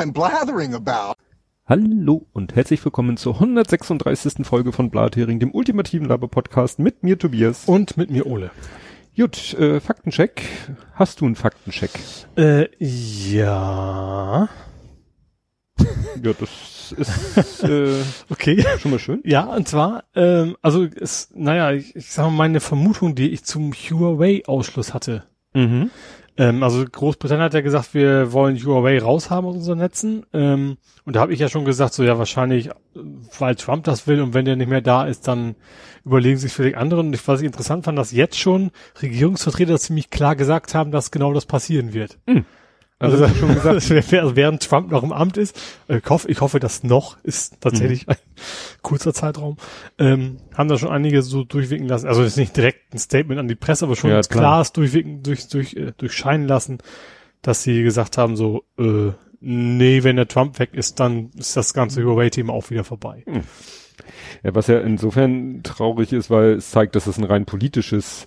I'm blathering about. Hallo und herzlich willkommen zur 136. Folge von Blathering, dem ultimativen Laber-Podcast mit mir Tobias. Und mit mir Ole. Gut, äh, Faktencheck. Hast du einen Faktencheck? Äh, ja. Ja, das ist äh, Okay. schon mal schön. Ja, und zwar, ähm, also es, naja, ich, ich sag mal, meine Vermutung, die ich zum Huawei-Ausschluss hatte. Mhm. Ähm, also Großbritannien hat ja gesagt, wir wollen Huawei raushaben aus unseren Netzen. Ähm, und da habe ich ja schon gesagt, so ja wahrscheinlich, äh, weil Trump das will und wenn der nicht mehr da ist, dann überlegen sich vielleicht andere. Und ich, was ich interessant fand, dass jetzt schon Regierungsvertreter ziemlich klar gesagt haben, dass genau das passieren wird. Also, Also, schon gesagt. während Trump noch im Amt ist, äh, ich hoffe, ich hoffe, dass noch ist tatsächlich Mhm. ein kurzer Zeitraum, ähm, haben da schon einige so durchwinken lassen. Also ist nicht direkt ein Statement an die Presse, aber schon Ja, klar. durchwinken, durch, durch, äh, durchscheinen lassen, dass sie gesagt haben, so, äh, nee, wenn der Trump weg ist, dann ist das ganze Huawei-Thema auch wieder vorbei. Ja, was ja insofern traurig ist, weil es zeigt, dass es ein rein politisches,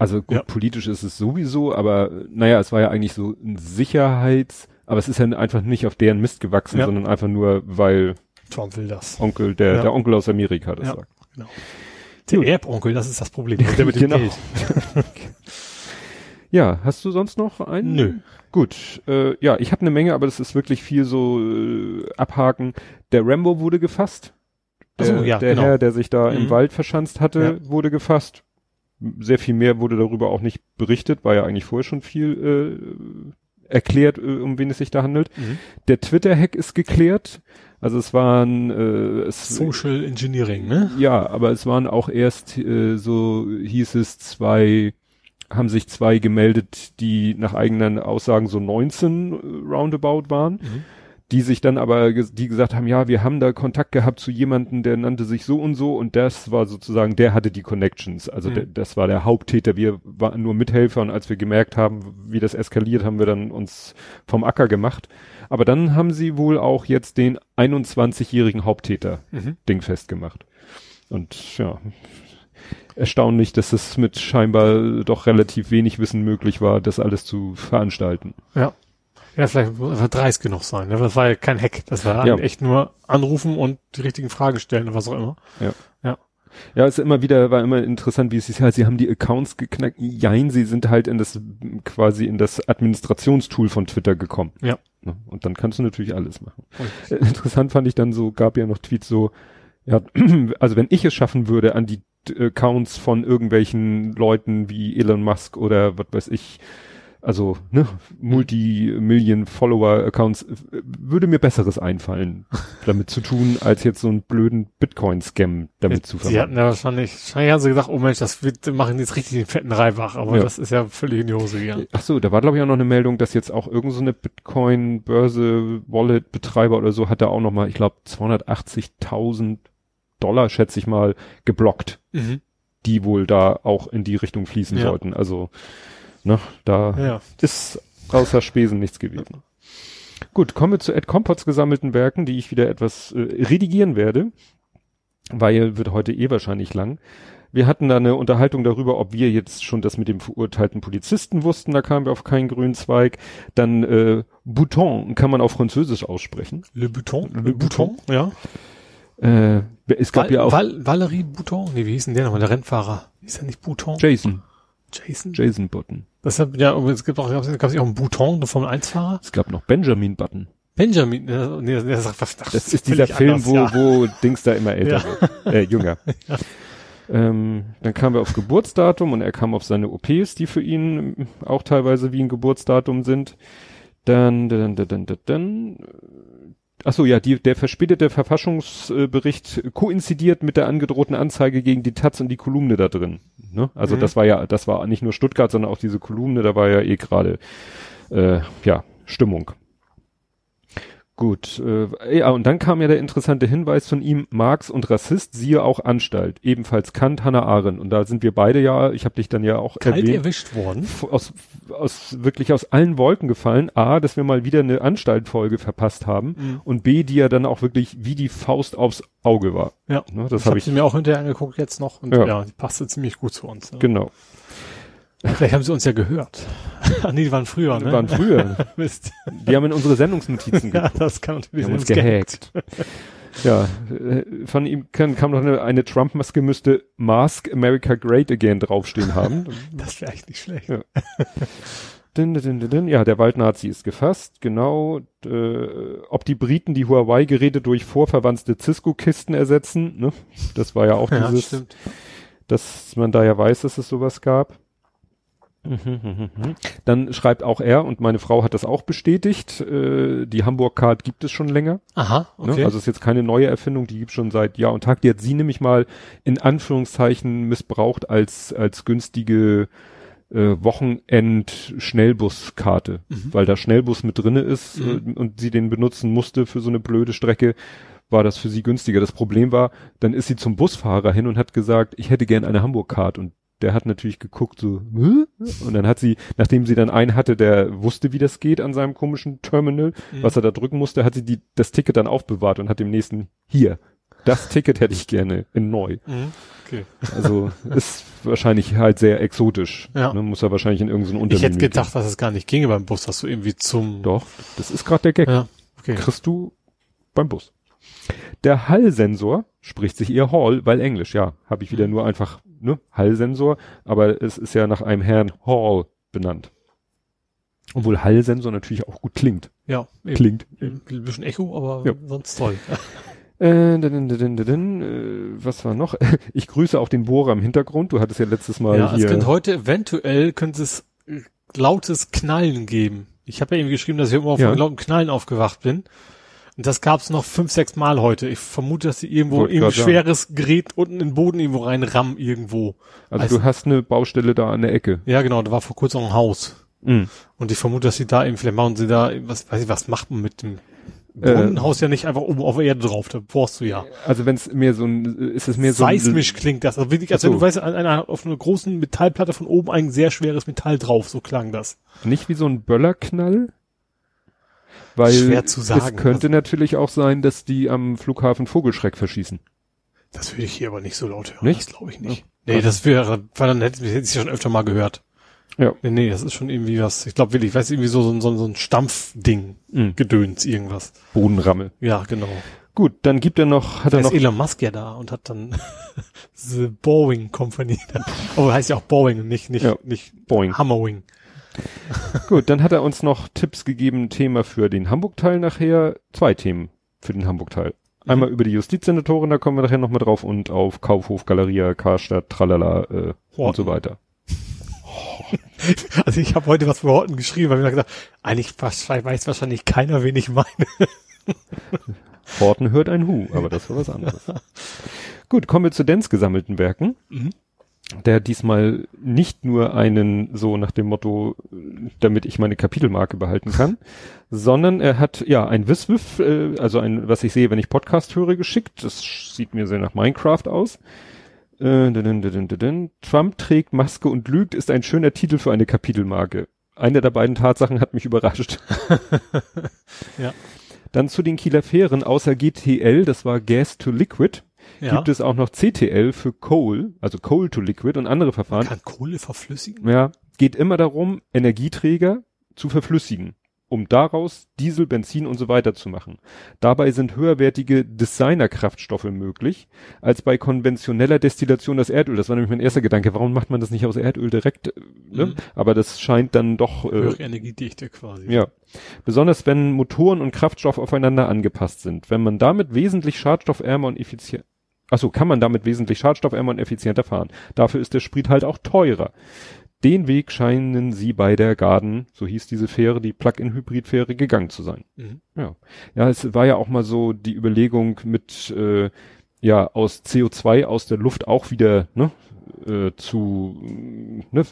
also gut, Ja. politisch ist es sowieso, aber naja, es war ja eigentlich so ein Sicherheits, aber es ist ja einfach nicht auf deren Mist gewachsen, Ja. sondern einfach nur, weil Trump will das. Onkel, der, Ja. der Onkel aus Amerika das Ja. sagt. Genau. Der Erbonkel, das ist das Problem. Der mit dem Genau. Geld. Ja, hast du sonst noch einen? Nö. Gut, äh, ja, ich habe eine Menge, aber das ist wirklich viel so äh, abhaken. Der Rambo wurde gefasst. Der, so, ja, der genau. Herr, der sich da im Mhm. Wald verschanzt hatte, wurde gefasst. Sehr viel mehr wurde darüber auch nicht berichtet, war ja eigentlich vorher schon viel äh, erklärt, äh, um wen es sich da handelt. Mhm. Der Twitter-Hack ist geklärt. Also es waren äh, es, Social Engineering, ne? ja, aber es waren auch erst, äh, so hieß es, zwei, haben sich zwei gemeldet, die nach eigenen Aussagen so 19 äh, roundabout waren, Mhm. Die sich dann aber, die gesagt haben, ja, wir haben da Kontakt gehabt zu jemandem, der nannte sich so und so und das war sozusagen, der hatte die Connections. Also Mhm. der, das war der Haupttäter. Wir waren nur Mithelfer und als wir gemerkt haben, wie das eskaliert, haben wir dann uns vom Acker gemacht. Aber dann haben sie wohl auch jetzt den 21-jährigen Haupttäter Mhm. Ding festgemacht. Und ja, erstaunlich, dass es mit scheinbar doch relativ wenig Wissen möglich war, das alles zu veranstalten. Ja. Ja, vielleicht muss er dreist genug sein. Ne? Das war ja kein Hack. Das war Ja. echt nur anrufen und die richtigen Fragen stellen und was auch immer. Ja, es ist immer wieder, war immer interessant, wie es hieß, halt, sie haben die Accounts geknackt. Jein, sie sind halt in das, quasi in das Administrationstool von Twitter gekommen. Ja. Ne? Und dann kannst du natürlich alles machen. Und, Äh, Interessant fand ich dann so, gab ja noch Tweets so, ja, also wenn ich es schaffen würde, an die Accounts von irgendwelchen Leuten wie Elon Musk oder was weiß ich, also ne, Multi-Million-Follower-Accounts, äh, würde mir Besseres einfallen, damit zu tun, als jetzt so einen blöden Bitcoin-Scam damit zu Sie hatten verwenden. ja wahrscheinlich, wahrscheinlich haben sie gesagt, oh Mensch, das wird, wir machen jetzt richtig den fetten Reibach, aber Ja. das ist ja völlig in die Hose gegangen. Ach so, da war glaube ich auch noch eine Meldung, dass jetzt auch irgend so eine Bitcoin-Börse, Wallet-Betreiber oder so hat da auch noch mal, ich glaube 280.000 Dollar, schätze ich mal, geblockt. Mhm. die wohl da auch in die Richtung fließen Ja. sollten. Also, ne, da Ja. ist außer Spesen nichts gewesen. Gut, kommen wir zu Ed Compots gesammelten Werken, die ich wieder etwas äh, redigieren werde, weil wird heute eh wahrscheinlich lang. Wir hatten da eine Unterhaltung darüber, ob wir jetzt schon das mit dem verurteilten Polizisten wussten, da kamen wir auf keinen grünen Zweig. Dann äh, Bouton kann man auf Französisch aussprechen. Le Bouton? Le Bouton, ja. Äh, es gab Val ja auch Val Valerie Bouton? Nee, wie hieß denn der nochmal? Der Rennfahrer. Hieß der nicht Bouton? Jason, Jason? Jason Button. Deshalb, ja, aber es gibt auch, gab es auch einen Bouton, der Formel 1 Fahrer? Es gab noch Benjamin Button. Benjamin, nee, sagt, was, ach, Das ist dieser völlig Film, anders, wo, ja. wo Dings da immer älter wird, äh, jünger. Ähm, dann kamen wir aufs Geburtsdatum und er kam auf seine OPs, die für ihn auch teilweise wie ein Geburtsdatum sind. Dann, dann, dann, dann, dann, dann ach so, ja, die, der verspätete Verfassungsbericht koinzidiert mit der angedrohten Anzeige gegen die Taz und die Kolumne da drin. Ne? Also Mhm. das war ja, das war nicht nur Stuttgart, sondern auch diese Kolumne, da war ja eh gerade, äh, ja, Stimmung. Gut, äh, ja, und dann kam ja der interessante Hinweis von ihm, Marx und Rassist, siehe auch Anstalt. Ebenfalls Kant, Hannah Arendt. Und da sind wir beide ja, ich habe dich dann ja auch Kalt erwähnt, erwischt worden. aus, aus wirklich aus allen Wolken gefallen. A, dass wir mal wieder eine Anstaltfolge verpasst haben Mhm. und B, die ja dann auch wirklich wie die Faust aufs Auge war. Ja. Ne, das Das habe ich mir auch hinterher angeguckt jetzt noch und Ja. ja, die passte ziemlich gut zu uns. Ja. Genau. Vielleicht haben sie uns ja gehört. Ach nee, die waren früher, ne? Die waren früher. Mist. Die haben in unsere Sendungsnotizen Ja, das kann natürlich sein. gehackt. ja, äh, von ihm kam, kam noch eine, eine Trump-Maske, müsste Mask America Great Again draufstehen haben. Das wäre echt nicht schlecht. Ja. Din, din, din. Ja, der Waldnazi ist gefasst, genau. Äh, ob die Briten die Huawei-Geräte durch vorverwandte Cisco-Kisten ersetzen, ne? Das war ja auch Ja, dieses, stimmt. dass man da ja weiß, dass es sowas gab. Mhm, mhm, mhm. Dann schreibt auch er, und meine Frau hat das auch bestätigt, äh, die Hamburg-Card gibt es schon länger. Aha, Ne? okay. Also ist jetzt keine neue Erfindung, die gibt schon seit Jahr und Tag. Die hat sie nämlich mal in Anführungszeichen missbraucht als, als günstige äh, Wochenend-Schnellbuskarte, weil da Schnellbus mit drinne ist Mhm. äh, und sie den benutzen musste für so eine blöde Strecke, war das für sie günstiger. Das Problem war, dann ist sie zum Busfahrer hin und hat gesagt, ich hätte gern eine Hamburg-Card und der hat natürlich geguckt so, Hä? und dann hat sie, nachdem sie dann einen hatte, der wusste, wie das geht an seinem komischen Terminal, Mhm. was er da drücken musste, hat sie die, das Ticket dann aufbewahrt und hat dem nächsten, hier, das Ticket hätte ich gerne in neu. Mhm. Okay. Also ist wahrscheinlich halt sehr exotisch. Ja. Ne, muss er wahrscheinlich in irgendein Ich Unternehmen. hätte gedacht, dass es gar nicht ginge beim Bus, dass du irgendwie zum... Doch, das ist gerade der Gag. Ja, okay. Kriegst du beim Bus. Der Hallsensor spricht sich eher Hall, weil Englisch, ja. Habe ich wieder nur einfach, ne, Hallsensor, aber es ist ja nach einem Herrn Hall benannt. Obwohl Hallsensor natürlich auch gut klingt. Ja, eben. Klingt. Ein bisschen Echo, aber Ja. sonst toll. Äh, din, din, din, äh, was war noch? Ich grüße auch den Bohrer im Hintergrund. Du hattest ja letztes Mal ja, es hier. könnte heute eventuell könnte es äh, lautes Knallen geben. Ich habe ja irgendwie geschrieben, dass ich immer auf Ja. lauten Knallen aufgewacht bin. Und das gab es noch fünf, sechs Mal heute. Ich vermute, dass sie irgendwo Wollte irgendwie grad sagen. schweres Gerät unten in den Boden irgendwo reinrammen irgendwo. also, also- du hast eine Baustelle da an der Ecke. Ja, genau, da war vor kurzem ein Haus. Mhm. Und ich vermute, dass sie da eben, vielleicht machen sie da, was weiß ich, was macht man mit dem Äh, Brunnenhaus ja nicht einfach oben auf der Erde drauf, da brauchst du ja. Also wenn es mehr so ein, ist es mehr so ein, Seismisch klingt das. Also wirklich, als wenn du weißt, an einer, auf einer großen Metallplatte von oben ein sehr schweres Metall drauf, so klang das. Nicht wie so ein Böllerknall? Weil Schwer zu sagen. es könnte natürlich auch sein, dass die am Flughafen Vogelschreck verschießen. Das würde ich hier aber nicht so laut hören. Nicht? Das glaube ich nicht. Nee, das wäre, weil dann hätte hätte ich ja schon öfter mal gehört. Ja. Nee, nee, das ist schon irgendwie was, ich glaube wirklich, ich weiß irgendwie so, so, ein- so, ein- so ein Stampfding, Mhm. Gedöns, irgendwas. Bodenrammel. Ja, genau. Gut, dann gibt er noch, hat Da er ist noch, Elon Musk ja da und hat dann The Boeing Company da. Aber heißt ja auch Boeing und nicht, nicht, Ja. nicht Boeing. Hammerwing. Gut, dann hat er uns noch Tipps gegeben, Thema für den Hamburg-Teil nachher. Zwei Themen für den Hamburg-Teil. Einmal Mhm. über die Justizsenatorin, da kommen wir nachher noch mal drauf und auf Kaufhof, Galeria, Karstadt, Tralala äh, und so weiter. Also ich habe heute was für Horten geschrieben, weil ich mir gesagt, eigentlich weiß wahrscheinlich keiner, wen ich meine. Horten hört ein Hu, aber das war was anderes. Gut, kommen wir zu Dens gesammelten Werken. Mhm. Der diesmal nicht nur einen so nach dem Motto, damit ich meine Kapitelmarke behalten kann, sondern er hat ja ein Wiswiff, äh, also ein, was ich sehe, wenn ich Podcast höre, geschickt. Das sieht mir sehr nach Minecraft aus. Äh, dun, dun, dun. Trump trägt Maske und lügt ist ein schöner Titel für eine Kapitelmarke. Eine der beiden Tatsachen hat mich überrascht. Ja. Dann zu den Kieler Fähren, außer GTL, das war Gas to Liquid, Ja. gibt es auch noch CTL für Coal, also Coal to Liquid und andere Verfahren. Kann Kohle verflüssigen? Ja, geht immer darum, Energieträger zu verflüssigen, um daraus Diesel, Benzin und so weiter zu machen. Dabei sind höherwertige Designerkraftstoffe möglich, als bei konventioneller Destillation das Erdöl. Das war nämlich mein erster Gedanke. Warum macht man das nicht aus Erdöl direkt? äh, Ne? Mhm. Aber das scheint dann doch, äh, Höhere Energiedichte quasi. ja. Besonders wenn Motoren und Kraftstoff aufeinander angepasst sind. Wenn man damit wesentlich schadstoffärmer und effizient, achso, kann man damit wesentlich schadstoffärmer und effizienter fahren. Dafür ist der Sprit halt auch teurer. Den Weg scheinen sie bei der Garden, so hieß diese Fähre, die Plug-in-Hybrid-Fähre, gegangen zu sein. Mhm. Ja. Ja, es war ja auch mal so die Überlegung mit, äh, ja, aus CO2 aus der Luft auch wieder, ne, äh, zu, ne,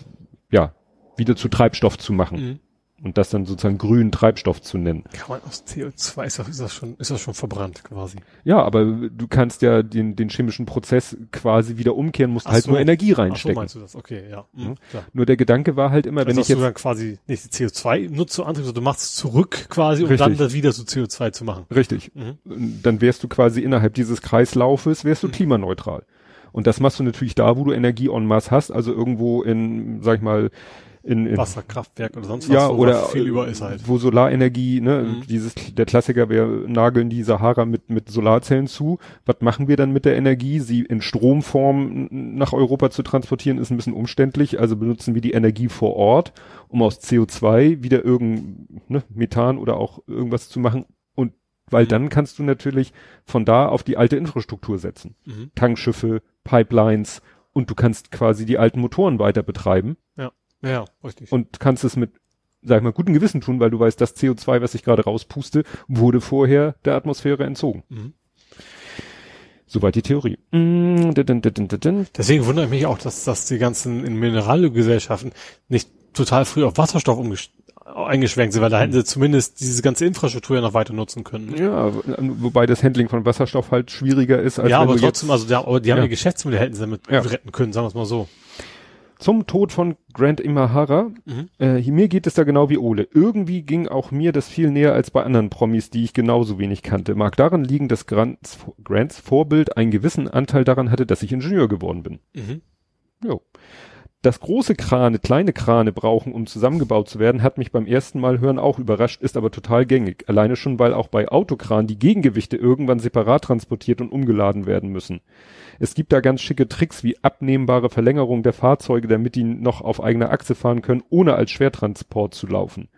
ja, wieder zu Treibstoff zu machen Mhm. Und das dann sozusagen grünen Treibstoff zu nennen. Kann man aus CO2, ist das, ist das schon, ist das schon verbrannt quasi? Ja, aber du kannst ja den, den chemischen Prozess quasi wieder umkehren, musst Ach halt so. nur Energie Ach so reinstecken. meinst du das? Okay, ja. Mhm, klar. nur der Gedanke war halt immer, Also wenn ich du jetzt dann quasi nicht die CO2 nutzt zur Antrieb, sondern du machst es zurück quasi, um dann das wieder zu CO2 zu machen. richtig, Mhm. dann wärst du quasi innerhalb dieses Kreislaufes wärst du Mhm. klimaneutral. Und das machst du natürlich da, wo du Energie en masse hast, also irgendwo in, sag ich mal, in, in Wasserkraftwerk oder sonst was, ja, wo oder viel über ist halt. wo Solarenergie, ne, Mhm. dieses der Klassiker, wir nageln die Sahara mit mit Solarzellen zu. Was machen wir dann mit der Energie? Sie in Stromform nach Europa zu transportieren ist ein bisschen umständlich, also benutzen wir die Energie vor Ort, um aus CO2 wieder irgend ne, Methan oder auch irgendwas zu machen und weil Mhm. dann kannst du natürlich von da auf die alte Infrastruktur setzen. Mhm. Tankschiffe, Pipelines und du kannst quasi die alten Motoren weiter betreiben Ja, richtig. und kannst es mit, sag ich mal, gutem Gewissen tun, weil du weißt, das CO2, was ich gerade rauspuste, wurde vorher der Atmosphäre entzogen. Mhm. Soweit die Theorie. Mm. Deswegen wundert mich auch, dass, dass die ganzen in Mineralgesellschaften nicht total früh auf Wasserstoff eingeschwenkt sind, weil da hätten sie zumindest diese ganze Infrastruktur ja noch weiter nutzen können. Ja, wobei das Handling von Wasserstoff halt schwieriger ist, als ja, aber trotzdem, also der, aber die haben Ja. ihr Geschäftsmodell hätten sie damit Ja. retten können, sagen wir es mal so. Zum Tod von Grant Imahara. Mhm. Äh, mir geht es da genau wie Ole. Irgendwie ging auch mir das viel näher als bei anderen Promis, die ich genauso wenig kannte. Mag daran liegen, dass Grants, Grants Vorbild einen gewissen Anteil daran hatte, dass ich Ingenieur geworden bin. Mhm. Jo. Dass große Krane kleine Krane brauchen, um zusammengebaut zu werden, hat mich beim ersten Mal hören auch überrascht, ist aber total gängig. Alleine schon, weil auch bei Autokran die Gegengewichte irgendwann separat transportiert und umgeladen werden müssen. Es gibt da ganz schicke Tricks wie abnehmbare Verlängerung der Fahrzeuge, damit die noch auf eigener Achse fahren können, ohne als Schwertransport zu laufen.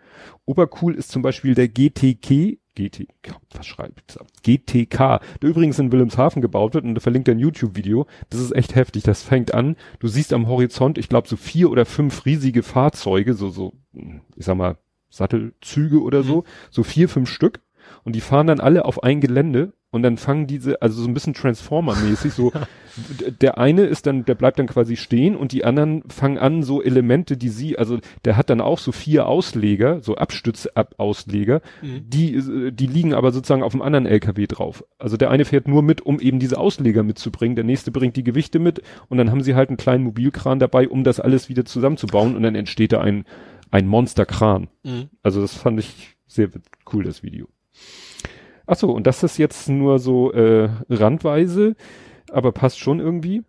Obercool ist zum Beispiel der GTK, GT, was schreibt GTK, der übrigens in Wilhelmshaven gebaut wird und da verlinkt ein YouTube-Video. Das ist echt heftig. Das fängt an. Du siehst am Horizont, ich glaube, so vier oder fünf riesige Fahrzeuge, so, so, ich sag mal, Sattelzüge oder so, so vier, fünf Stück. Und die fahren dann alle auf ein Gelände und dann fangen diese, also so ein bisschen Transformer-mäßig, so, der eine ist dann, der bleibt dann quasi stehen und die anderen fangen an, so Elemente, die sie, also der hat dann auch so vier Ausleger, so Abstützausleger, Mhm. die, äh, die liegen aber sozusagen auf dem anderen LKW drauf. Also der eine fährt nur mit, um eben diese Ausleger mitzubringen, der nächste bringt die Gewichte mit und dann haben sie halt einen kleinen Mobilkran dabei, um das alles wieder zusammenzubauen und dann entsteht da ein, ein Monsterkran. Mhm. Also das fand ich sehr cool, das Video. Ach so, und das ist jetzt nur so äh, randweise, aber passt schon irgendwie.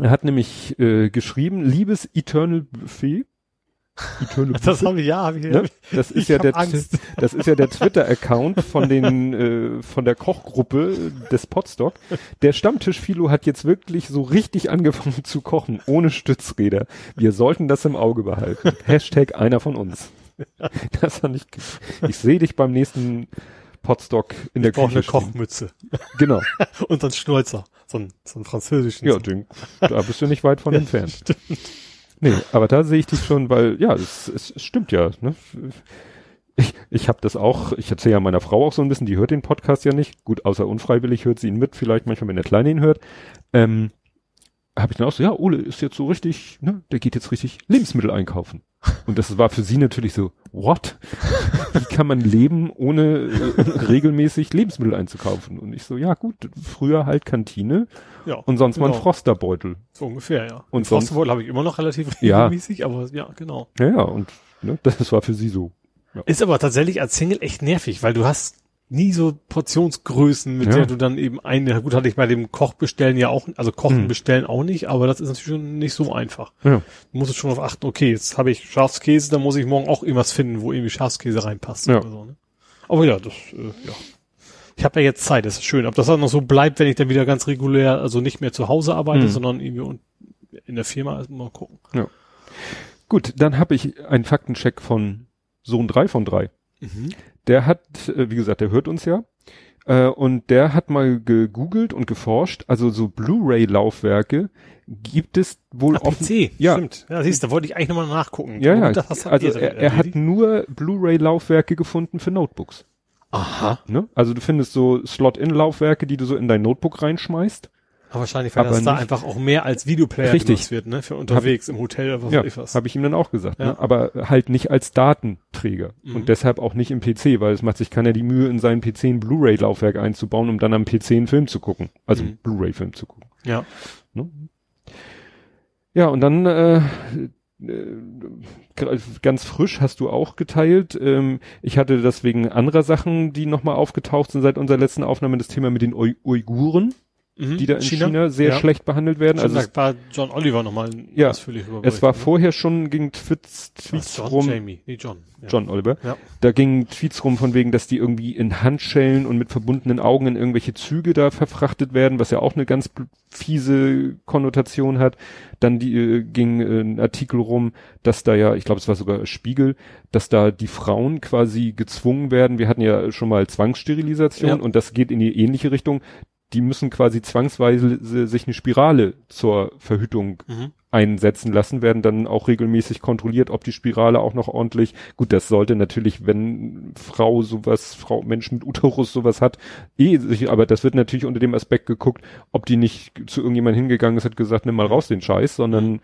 Er hat nämlich äh, geschrieben, liebes Eternal Buffet. Eternal Das habe ich, ja, habe ich, ne? Das ist ich ja hab der Angst. das ist ja der Twitter-Account von den äh, von der Kochgruppe des Podstock. Der Stammtisch-Philo hat jetzt wirklich so richtig angefangen zu kochen, ohne Stützräder. Wir sollten das im Auge behalten. Hashtag einer von uns. Das fand ich. Ich sehe dich beim nächsten Podstock in der Ich brauche Küche. eine stehen. Kochmütze. Genau. Und einen Schnäuzer. So einen, so einen französischen. Ja, den, da bist du nicht weit von entfernt. Nee, aber da sehe ich dich schon, weil ja, es, es, es stimmt ja. Ne? Ich, ich habe das auch, ich erzähle ja meiner Frau auch so ein bisschen, die hört den Podcast ja nicht. Gut, außer unfreiwillig hört sie ihn mit, vielleicht manchmal, wenn der Kleine ihn hört. Ähm, habe ich dann auch so, ja, Ole ist jetzt so richtig, ne, der geht jetzt richtig Lebensmittel einkaufen. Und das war für sie natürlich so, what? Wie kann man leben, ohne äh, regelmäßig Lebensmittel einzukaufen? Und ich so, ja gut, früher halt Kantine ja und sonst mal ein genau. Frosterbeutel. So ungefähr, ja. Und Frostwohl habe ich immer noch relativ Ja. regelmäßig, aber ja, genau. Ja, ja, und ne, das war für sie so. Ist aber tatsächlich als Single echt nervig, weil du hast nie so Portionsgrößen, mit Ja. der du dann eben eine, gut, hatte ich bei dem Koch bestellen ja auch, also Kochen Mhm. bestellen auch nicht, aber das ist natürlich schon nicht so einfach. Ja. Du musst schon darauf achten, okay, jetzt habe ich Schafskäse, dann muss ich morgen auch irgendwas finden, wo irgendwie Schafskäse reinpasst Ja. oder so, ne? Aber ja, das, äh, ja. Ich habe ja jetzt Zeit, das ist schön. Ob das dann noch so bleibt, wenn ich dann wieder ganz regulär, also nicht mehr zu Hause arbeite, Mhm. sondern irgendwie in der Firma, also mal gucken. Gut, dann habe ich einen Faktencheck von Sohn 3 von 3. Mhm. Der hat, äh, wie gesagt, der hört uns ja. Äh, und der hat mal gegoogelt und geforscht. Also so Blu-ray-Laufwerke gibt es wohl Ah, offen. PC, Ja. stimmt. Ja, siehst du, da wollte ich eigentlich nochmal nachgucken. Ja, ja. Also er, er hat nur Blu-ray-Laufwerke gefunden für Notebooks. Aha. Ne? Also du findest so Slot-in-Laufwerke, die du so in dein Notebook reinschmeißt. Aber wahrscheinlich, weil Aber das da einfach auch mehr als Videoplayer Richtig. wird, ne? Für unterwegs, im Hotel oder was Ja, weiß ich was. habe ich ihm dann auch gesagt. Ja. Ne? Aber halt nicht als Datenträger. Mhm. Und deshalb auch nicht im PC, weil es macht sich keiner die Mühe, in seinen PC ein Blu-ray-Laufwerk einzubauen, um dann am PC einen Film zu gucken. Also Mhm. Blu-ray-Film zu gucken. Ja. Ne? Ja, und dann äh, äh, ganz frisch hast du auch geteilt. Ähm, ich hatte das wegen anderer Sachen, die nochmal aufgetaucht sind seit unserer letzten Aufnahme, das Thema mit den Ui Uiguren mhm. die da in China, China sehr ja. schlecht behandelt werden. Stimmt, also da war John Oliver nochmal ja, ausführlich über Es war ne? vorher schon, ging Tweets, Tweets John, rum. Jamie, nee, John. Ja. John Oliver. Ja. Da gingen Tweets rum von wegen, dass die irgendwie in Handschellen und mit verbundenen Augen in irgendwelche Züge da verfrachtet werden, was ja auch eine ganz fiese Konnotation hat. Dann die, äh, ging äh, ein Artikel rum, dass da ja, ich glaube, es war sogar Spiegel, dass da die Frauen quasi gezwungen werden. Wir hatten ja schon mal Zwangssterilisation ja. und das geht in die ähnliche Richtung die müssen quasi zwangsweise sich eine Spirale zur Verhütung mhm. einsetzen lassen, werden dann auch regelmäßig kontrolliert, ob die Spirale auch noch ordentlich, gut, das sollte natürlich, wenn Frau sowas, Frau, Mensch mit Uterus sowas hat, eh sich, aber das wird natürlich unter dem Aspekt geguckt, ob die nicht zu irgendjemand hingegangen ist, hat gesagt, nimm mal raus den Scheiß, sondern, mhm.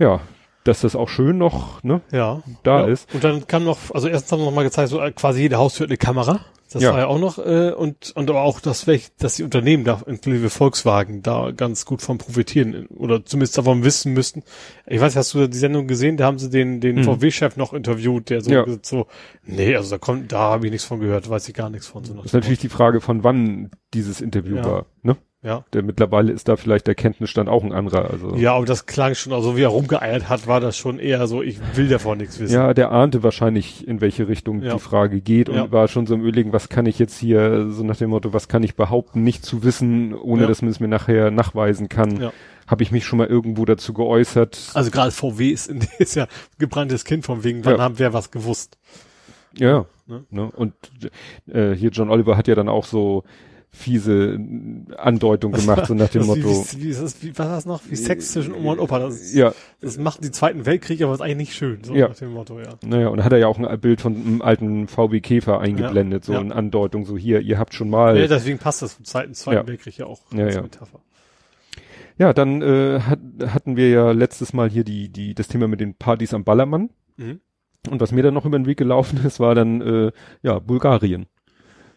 ja, dass das auch schön noch, ne, ja, da ja. ist. Und dann kam noch, also erstens haben wir noch mal gezeigt, so quasi jede Haustür hat eine Kamera. Das ja. war ja auch noch, äh, und, und aber auch, dass, welch, dass die Unternehmen da, inklusive Volkswagen, da ganz gut von profitieren oder zumindest davon wissen müssten. Ich weiß, hast du die Sendung gesehen? Da haben sie den, den mhm. VW-Chef noch interviewt, der so, ja. gesagt, so, nee, also da kommt, da habe ich nichts von gehört, weiß ich gar nichts von. So das ist natürlich die Frage, von wann dieses Interview ja. war, ne? Ja. Der mittlerweile ist da vielleicht der Kenntnisstand auch ein anderer. Also. Ja, aber das klang schon, also wie er rumgeeiert hat, war das schon eher so, ich will davon nichts wissen. Ja, der ahnte wahrscheinlich, in welche Richtung ja. die Frage geht und ja. war schon so im Überlegen, was kann ich jetzt hier, so nach dem Motto, was kann ich behaupten, nicht zu wissen, ohne ja. dass man es mir nachher nachweisen kann. Ja. Habe ich mich schon mal irgendwo dazu geäußert. Also gerade VW ist, ist ja gebranntes Kind von wegen, wann haben wir was gewusst. Ja. Ne? Ne? Und äh, hier John Oliver hat ja dann auch so fiese Andeutung gemacht, so nach dem Motto. Wie, wie, wie, wie, was war das noch? Wie Sex zwischen Oma und Opa. Das, ja. das macht die Zweiten Weltkrieg, aber ist eigentlich nicht schön, so ja. nach dem Motto, ja. Naja, und hat er ja auch ein Bild von einem alten VW Käfer eingeblendet, ja. so ja. eine Andeutung, so hier, ihr habt schon mal. Ja, deswegen passt das zum Zweiten, Zweiten ja. Weltkrieg ja auch ja, als ja. Metapher. Ja, dann äh, hat, hatten wir ja letztes Mal hier die, die, das Thema mit den Partys am Ballermann. Mhm. Und was mir dann noch über den Weg gelaufen ist, war dann äh, ja Bulgarien.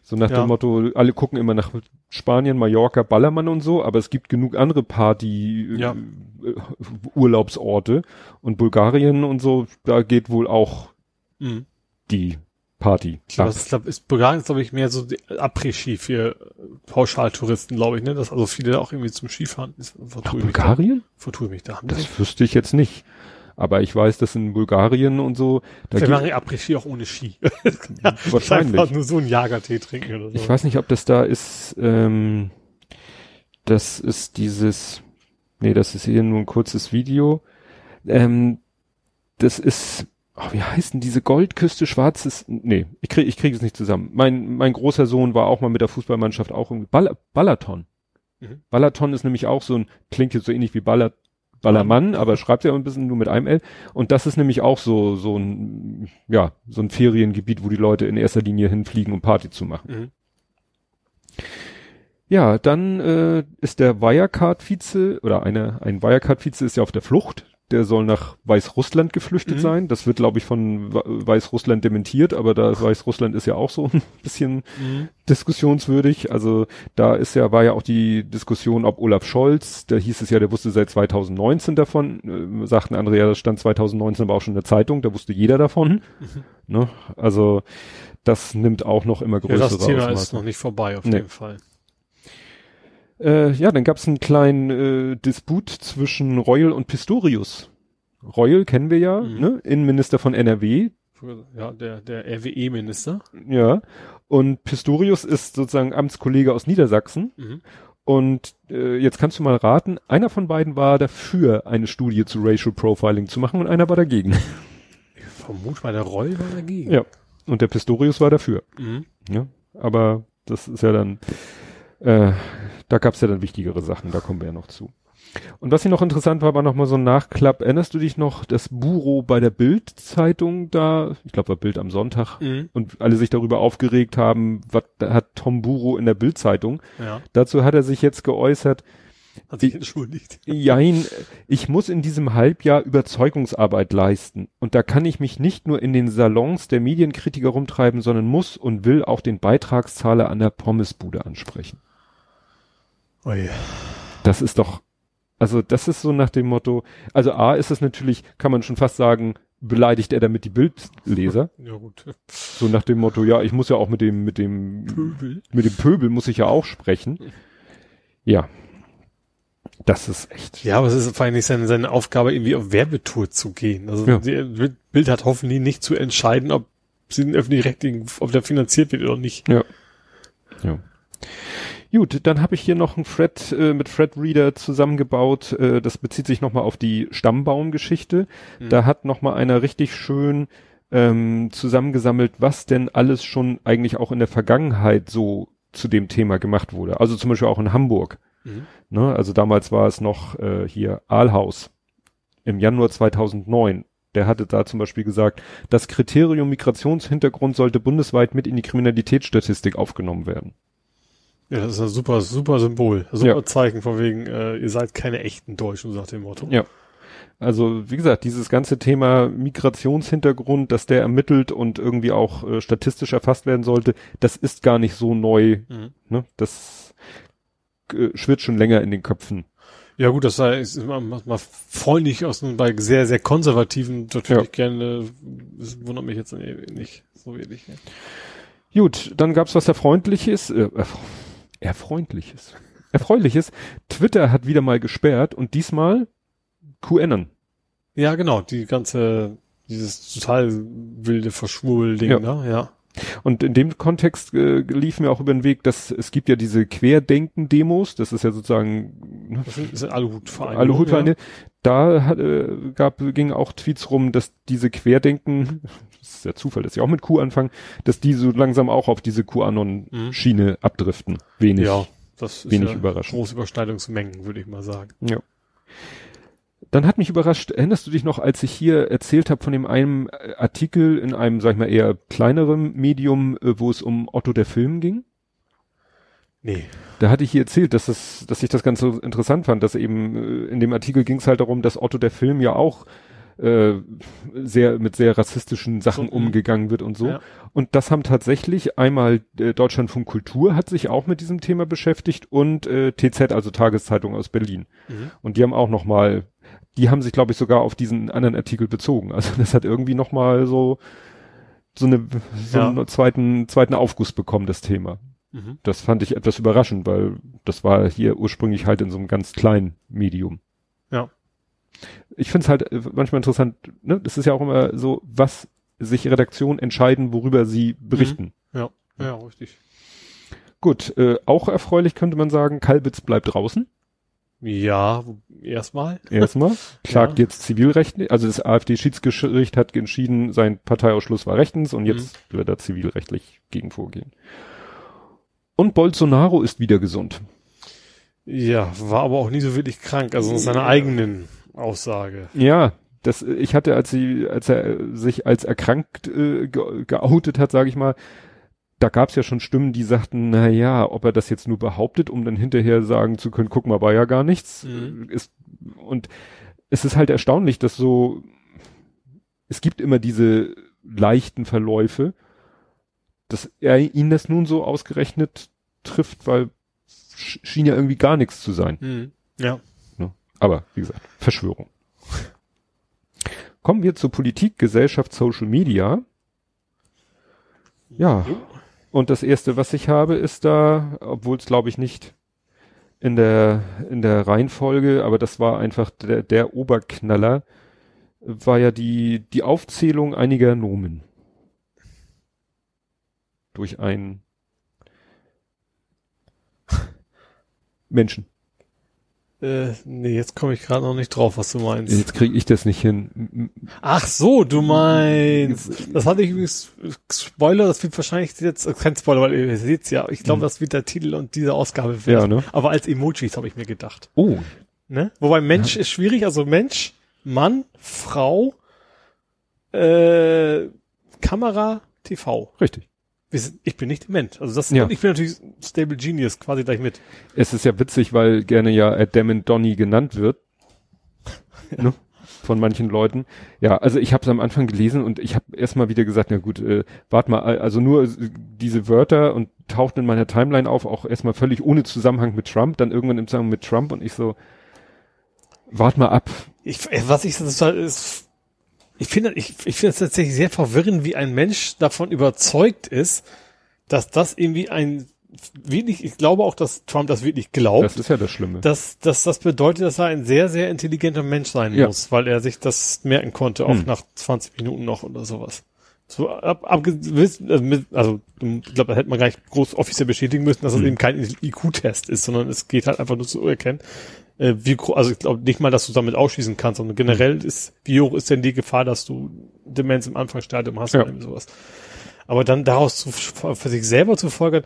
So nach ja. dem Motto, alle gucken immer nach Spanien, Mallorca, Ballermann und so, aber es gibt genug andere Party ja. äh, Urlaubsorte und Bulgarien und so, da geht wohl auch mhm. die Party. Ich glaube, glaub, ist Bulgarien ist glaube ich mehr so Après-Ski für Pauschaltouristen, glaube ich, ne, dass also viele auch irgendwie zum Skifahren ist. Ach, Bulgarien? Vertue mich da. Das wüsste ich jetzt nicht. Aber ich weiß, dass in Bulgarien und so. Da Wir machen Après-Ski auch ohne Ski. Wahrscheinlich. Einfach nur so einen Jagertee trinken oder so. Ich weiß nicht, ob das da ist, ähm, das ist dieses, nee, das ist hier nur ein kurzes Video. Ähm, das ist, oh, wie heißt denn diese Goldküste, schwarzes, nee, ich krieg, ich krieg es nicht zusammen. Mein, mein großer Sohn war auch mal mit der Fußballmannschaft auch irgendwie, Ball, Ballaton. Mhm. Ballaton ist nämlich auch so ein, klingt jetzt so ähnlich wie Ballert, Ballermann, aber schreibt ja ein bisschen nur mit einem L. Und das ist nämlich auch so, so ein, ja, so ein Feriengebiet, wo die Leute in erster Linie hinfliegen, um Party zu machen. Mhm. Ja, dann äh, ist der Wirecard-Vize oder eine, ein Wirecard-Vize ist ja auf der Flucht der soll nach Weißrussland geflüchtet mhm. sein. Das wird, glaube ich, von Weißrussland dementiert, aber da Weißrussland ist ja auch so ein bisschen mhm. diskussionswürdig. Also da ist ja, war ja auch die Diskussion, ob Olaf Scholz, da hieß es ja, der wusste seit 2019 davon, äh, sagten andere ja, das stand 2019 aber auch schon in der Zeitung, da wusste jeder davon. Mhm. Ne? Also das nimmt auch noch immer größere ja, Das Thema ist noch nicht vorbei, auf nee. jeden Fall. Äh, ja, dann gab es einen kleinen äh, Disput zwischen Reul und Pistorius. Reul kennen wir ja, mhm. ne? Innenminister von NRW. Ja, der, der RWE-Minister. Ja. Und Pistorius ist sozusagen Amtskollege aus Niedersachsen. Mhm. Und äh, jetzt kannst du mal raten, einer von beiden war dafür, eine Studie zu Racial Profiling zu machen und einer war dagegen. Ich vermute mal, der Reul war dagegen. Ja. Und der Pistorius war dafür. Mhm. Ja. Aber das ist ja dann äh, da gab es ja dann wichtigere Sachen, da kommen wir ja noch zu. Und was hier noch interessant war, war nochmal so ein Nachklapp. Erinnerst du dich noch, das Buro bei der Bild-Zeitung da, ich glaube war Bild am Sonntag, mhm. und alle sich darüber aufgeregt haben, was hat Tom Buro in der Bild-Zeitung? Ja. Dazu hat er sich jetzt geäußert, hat sich entschuldigt. Jein, ich muss in diesem Halbjahr Überzeugungsarbeit leisten. Und da kann ich mich nicht nur in den Salons der Medienkritiker rumtreiben, sondern muss und will auch den Beitragszahler an der Pommesbude ansprechen. Ui. Das ist doch, also das ist so nach dem Motto, also A ist es natürlich, kann man schon fast sagen, beleidigt er damit die Bildleser. Ja, gut. So nach dem Motto, ja, ich muss ja auch mit dem, mit dem, Pöbel. mit dem Pöbel muss ich ja auch sprechen. Ja. Das ist echt. Ja, aber es ist vor allem nicht seine, seine Aufgabe, irgendwie auf Werbetour zu gehen. Also ja. die Bild hat hoffentlich nicht zu entscheiden, ob sie den öffentlich-rechtlichen, ob der finanziert wird oder nicht. Ja. Ja. Gut, dann habe ich hier noch ein Fred äh, mit Fred Reader zusammengebaut. Äh, das bezieht sich nochmal auf die Stammbaumgeschichte. Mhm. Da hat nochmal einer richtig schön ähm, zusammengesammelt, was denn alles schon eigentlich auch in der Vergangenheit so zu dem Thema gemacht wurde. Also zum Beispiel auch in Hamburg. Mhm. Ne? Also damals war es noch äh, hier Aalhaus im Januar 2009. Der hatte da zum Beispiel gesagt, das Kriterium Migrationshintergrund sollte bundesweit mit in die Kriminalitätsstatistik aufgenommen werden. Ja, das ist ein super, super Symbol, super ja. Zeichen von wegen, äh, ihr seid keine echten Deutschen, sagt dem Motto. Ja. Also wie gesagt, dieses ganze Thema Migrationshintergrund, dass der ermittelt und irgendwie auch äh, statistisch erfasst werden sollte, das ist gar nicht so neu. Mhm. Ne? Das äh, schwirrt schon länger in den Köpfen. Ja gut, das sei ist immer mal freundlich aus bei sehr, sehr konservativen natürlich ja. gerne, das wundert mich jetzt nicht so wenig. Ne? Gut, dann gab's was Erfreundliches, äh, Erfreundliches, Erfreuliches. Twitter hat wieder mal gesperrt und diesmal QAnon. Ja, genau, die ganze, dieses total wilde Verschwurbel-Ding, ja. ne? Ja. Und in dem Kontext äh, lief mir auch über den Weg, dass es gibt ja diese Querdenken-Demos, das ist ja sozusagen ne, das sind, das sind Aluhutvereine. Aluhutvereine. Ja. Da hat, äh, gab, ging auch Tweets rum, dass diese Querdenken, das ist ja Zufall, dass sie auch mit Q anfangen, dass die so langsam auch auf diese QAnon-Schiene mhm. abdriften. Wenig. Ja, das ist wenig ja überraschend. Große Überschneidungsmengen, würde ich mal sagen. Ja. Dann hat mich überrascht, erinnerst du dich noch, als ich hier erzählt habe von dem einen äh, Artikel in einem, sag ich mal, eher kleinerem Medium, äh, wo es um Otto der Film ging? Nee. Da hatte ich hier erzählt, dass es, dass ich das ganz so interessant fand, dass eben äh, in dem Artikel ging es halt darum, dass Otto der Film ja auch äh, sehr mit sehr rassistischen Sachen so, mhm. umgegangen wird und so. Ja. Und das haben tatsächlich einmal äh, Deutschlandfunk Kultur hat sich auch mit diesem Thema beschäftigt und äh, TZ, also Tageszeitung aus Berlin. Mhm. Und die haben auch noch mal die haben sich, glaube ich, sogar auf diesen anderen Artikel bezogen. Also das hat irgendwie nochmal so, so eine, so ja. einen zweiten, zweiten Aufguss bekommen, das Thema. Mhm. Das fand ich etwas überraschend, weil das war hier ursprünglich halt in so einem ganz kleinen Medium. Ja. Ich finde es halt äh, manchmal interessant, ne? Das ist ja auch immer so, was sich Redaktionen entscheiden, worüber sie berichten. Mhm. Ja, ja, richtig. Gut, äh, auch erfreulich könnte man sagen, Kalbitz bleibt draußen. Ja, erstmal. Erstmal. Klagt ja. jetzt zivilrechtlich, also das AfD-Schiedsgericht hat entschieden, sein Parteiausschluss war rechtens und jetzt mhm. wird er zivilrechtlich gegen vorgehen. Und Bolsonaro ist wieder gesund. Ja, war aber auch nie so wirklich krank, also seiner eigenen Aussage. Ja, das, ich hatte, als sie, als er sich als erkrankt äh, geoutet hat, sage ich mal, da gab es ja schon Stimmen, die sagten, na ja, ob er das jetzt nur behauptet, um dann hinterher sagen zu können, guck mal, war ja gar nichts. Mhm. Ist, und es ist halt erstaunlich, dass so, es gibt immer diese leichten Verläufe, dass er ihn das nun so ausgerechnet trifft, weil schien ja irgendwie gar nichts zu sein. Mhm. Ja. Aber, wie gesagt, Verschwörung. Kommen wir zur Politik, Gesellschaft, Social Media. Ja, und das erste, was ich habe, ist da, obwohl es glaube ich nicht in der, in der Reihenfolge, aber das war einfach der, der Oberknaller, war ja die, die Aufzählung einiger Nomen. Durch einen Menschen. Äh, nee, jetzt komme ich gerade noch nicht drauf, was du meinst. Jetzt kriege ich das nicht hin. Ach so, du meinst. Das hatte ich übrigens Spoiler, das wird wahrscheinlich jetzt kein Spoiler, weil ihr seht's ja. Ich glaube, hm. das wird der Titel und diese Ausgabe werden. Ja, ne? Aber als Emojis habe ich mir gedacht. Oh. Ne? Wobei Mensch ja. ist schwierig, also Mensch, Mann, Frau, äh, Kamera, TV. Richtig sind, ich bin nicht dement. Also das, ja. ich bin natürlich Stable Genius quasi gleich mit. Es ist ja witzig, weil gerne ja Adam Donny genannt wird. ja. ne? Von manchen Leuten. Ja, also ich habe es am Anfang gelesen und ich habe erstmal wieder gesagt, na gut, äh, warte mal, also nur diese Wörter und tauchten in meiner Timeline auf, auch erstmal völlig ohne Zusammenhang mit Trump, dann irgendwann im Zusammenhang mit Trump und ich so, warte mal ab. Ich, was ich das ist ich finde, ich, ich finde es tatsächlich sehr verwirrend, wie ein Mensch davon überzeugt ist, dass das irgendwie ein wirklich, ich glaube auch, dass Trump das wirklich glaubt. Das ist ja das Schlimme. Dass, dass das bedeutet, dass er ein sehr, sehr intelligenter Mensch sein Ja. muss, weil er sich das merken konnte, auch Hm. nach 20 Minuten noch oder sowas. So, ab, ab, also, mit, also ich glaube, da hätte man gar nicht groß offiziell bestätigen müssen, dass es Hm. eben kein IQ-Test ist, sondern es geht halt einfach nur zu erkennen, äh, wie also ich glaube nicht mal, dass du damit ausschließen kannst, sondern generell Hm. ist, wie hoch ist denn die Gefahr, dass du Demenz im Anfangsstadium hast Ja. oder sowas. Aber dann daraus zu, für sich selber zu folgern,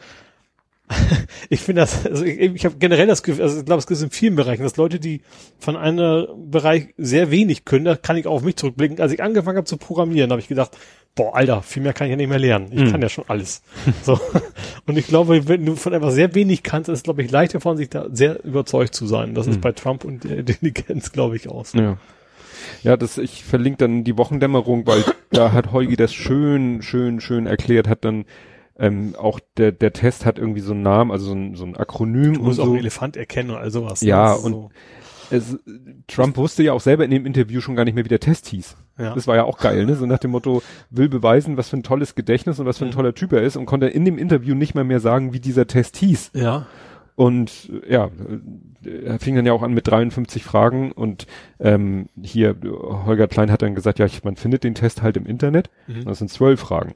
ich finde das, also ich, ich habe generell das Gefühl, also ich glaube, es gibt in vielen Bereichen, dass Leute, die von einem Bereich sehr wenig können, da kann ich auch auf mich zurückblicken. Als ich angefangen habe zu programmieren, habe ich gedacht, boah, Alter, viel mehr kann ich ja nicht mehr lernen. Ich Mhm. kann ja schon alles. So. Und ich glaube, wenn du von etwas sehr wenig kannst, ist es, glaube ich, leichter von sich da sehr überzeugt zu sein. Das ist Mhm. bei Trump und der Intelligenz, glaube ich, aus. Ja. Ja, das, ich verlinke dann die Wochendämmerung, weil da hat Heugi das schön, schön, schön erklärt, hat dann ähm, auch der, der Test hat irgendwie so einen Namen, also so ein, so ein Akronym Du und musst auch so. einen Elefant erkennen und all sowas. ne? Ja, ist und- so, Es, Trump wusste ja auch selber in dem Interview schon gar nicht mehr, wie der Test hieß. Ja. Das war ja auch geil, ne? So nach dem Motto, will beweisen, was für ein tolles Gedächtnis und was für ein Mhm. toller Typ er ist und konnte in dem Interview nicht mal mehr sagen, wie dieser Test hieß. ja. Und äh, ja, äh, er fing dann ja auch an mit 53 Fragen und ähm, hier Holger Klein hat dann gesagt, ja, ich, man findet den Test halt im Internet. Mhm. Das sind zwölf Fragen,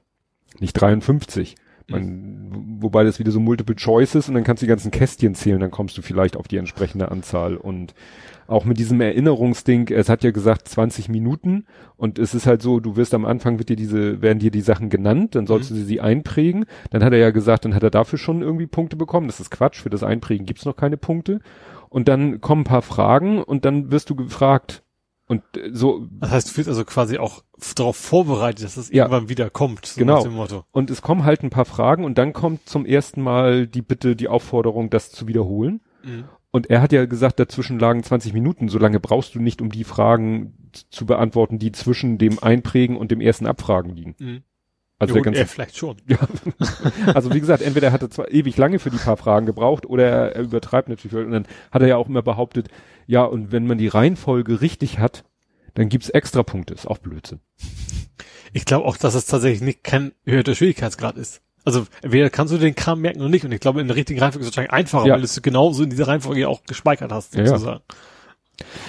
nicht 53. Man, wobei das wieder so Multiple Choice ist und dann kannst du die ganzen Kästchen zählen, dann kommst du vielleicht auf die entsprechende Anzahl und auch mit diesem Erinnerungsding, es hat ja gesagt 20 Minuten und es ist halt so, du wirst am Anfang wird dir diese, werden dir die Sachen genannt, dann sollst Mhm. du sie einprägen. Dann hat er ja gesagt, dann hat er dafür schon irgendwie Punkte bekommen. Das ist Quatsch, für das Einprägen gibt's noch keine Punkte. Und dann kommen ein paar Fragen und dann wirst du gefragt. Und äh, so, Das heißt, du wirst also quasi auch darauf vorbereitet, dass es Ja. irgendwann wieder kommt. So Genau. Nach dem Motto. und es kommen halt ein paar Fragen und dann kommt zum ersten Mal die Bitte, die Aufforderung, das zu wiederholen. Mhm. Und er hat ja gesagt, dazwischen lagen 20 Minuten. So lange brauchst du nicht, um die Fragen zu beantworten, die zwischen dem Einprägen und dem ersten Abfragen liegen. Mhm. Also ja, der ganze er vielleicht schon. Also wie gesagt, entweder hat er zwar ewig lange für die paar Fragen gebraucht oder er, er übertreibt natürlich. Und dann hat er ja auch immer behauptet, ja, und wenn man die Reihenfolge richtig hat, dann gibt's extra Punkte. Ist auch Blödsinn. Ich glaube auch, dass es tatsächlich nicht kein erhöhter Schwierigkeitsgrad ist. Also entweder kannst du den Kram merken oder nicht. Und ich glaube, in der richtigen Reihenfolge ist es wahrscheinlich einfacher, Ja. weil du es genauso in dieser Reihenfolge auch gespeichert hast, Ja, ja. sozusagen.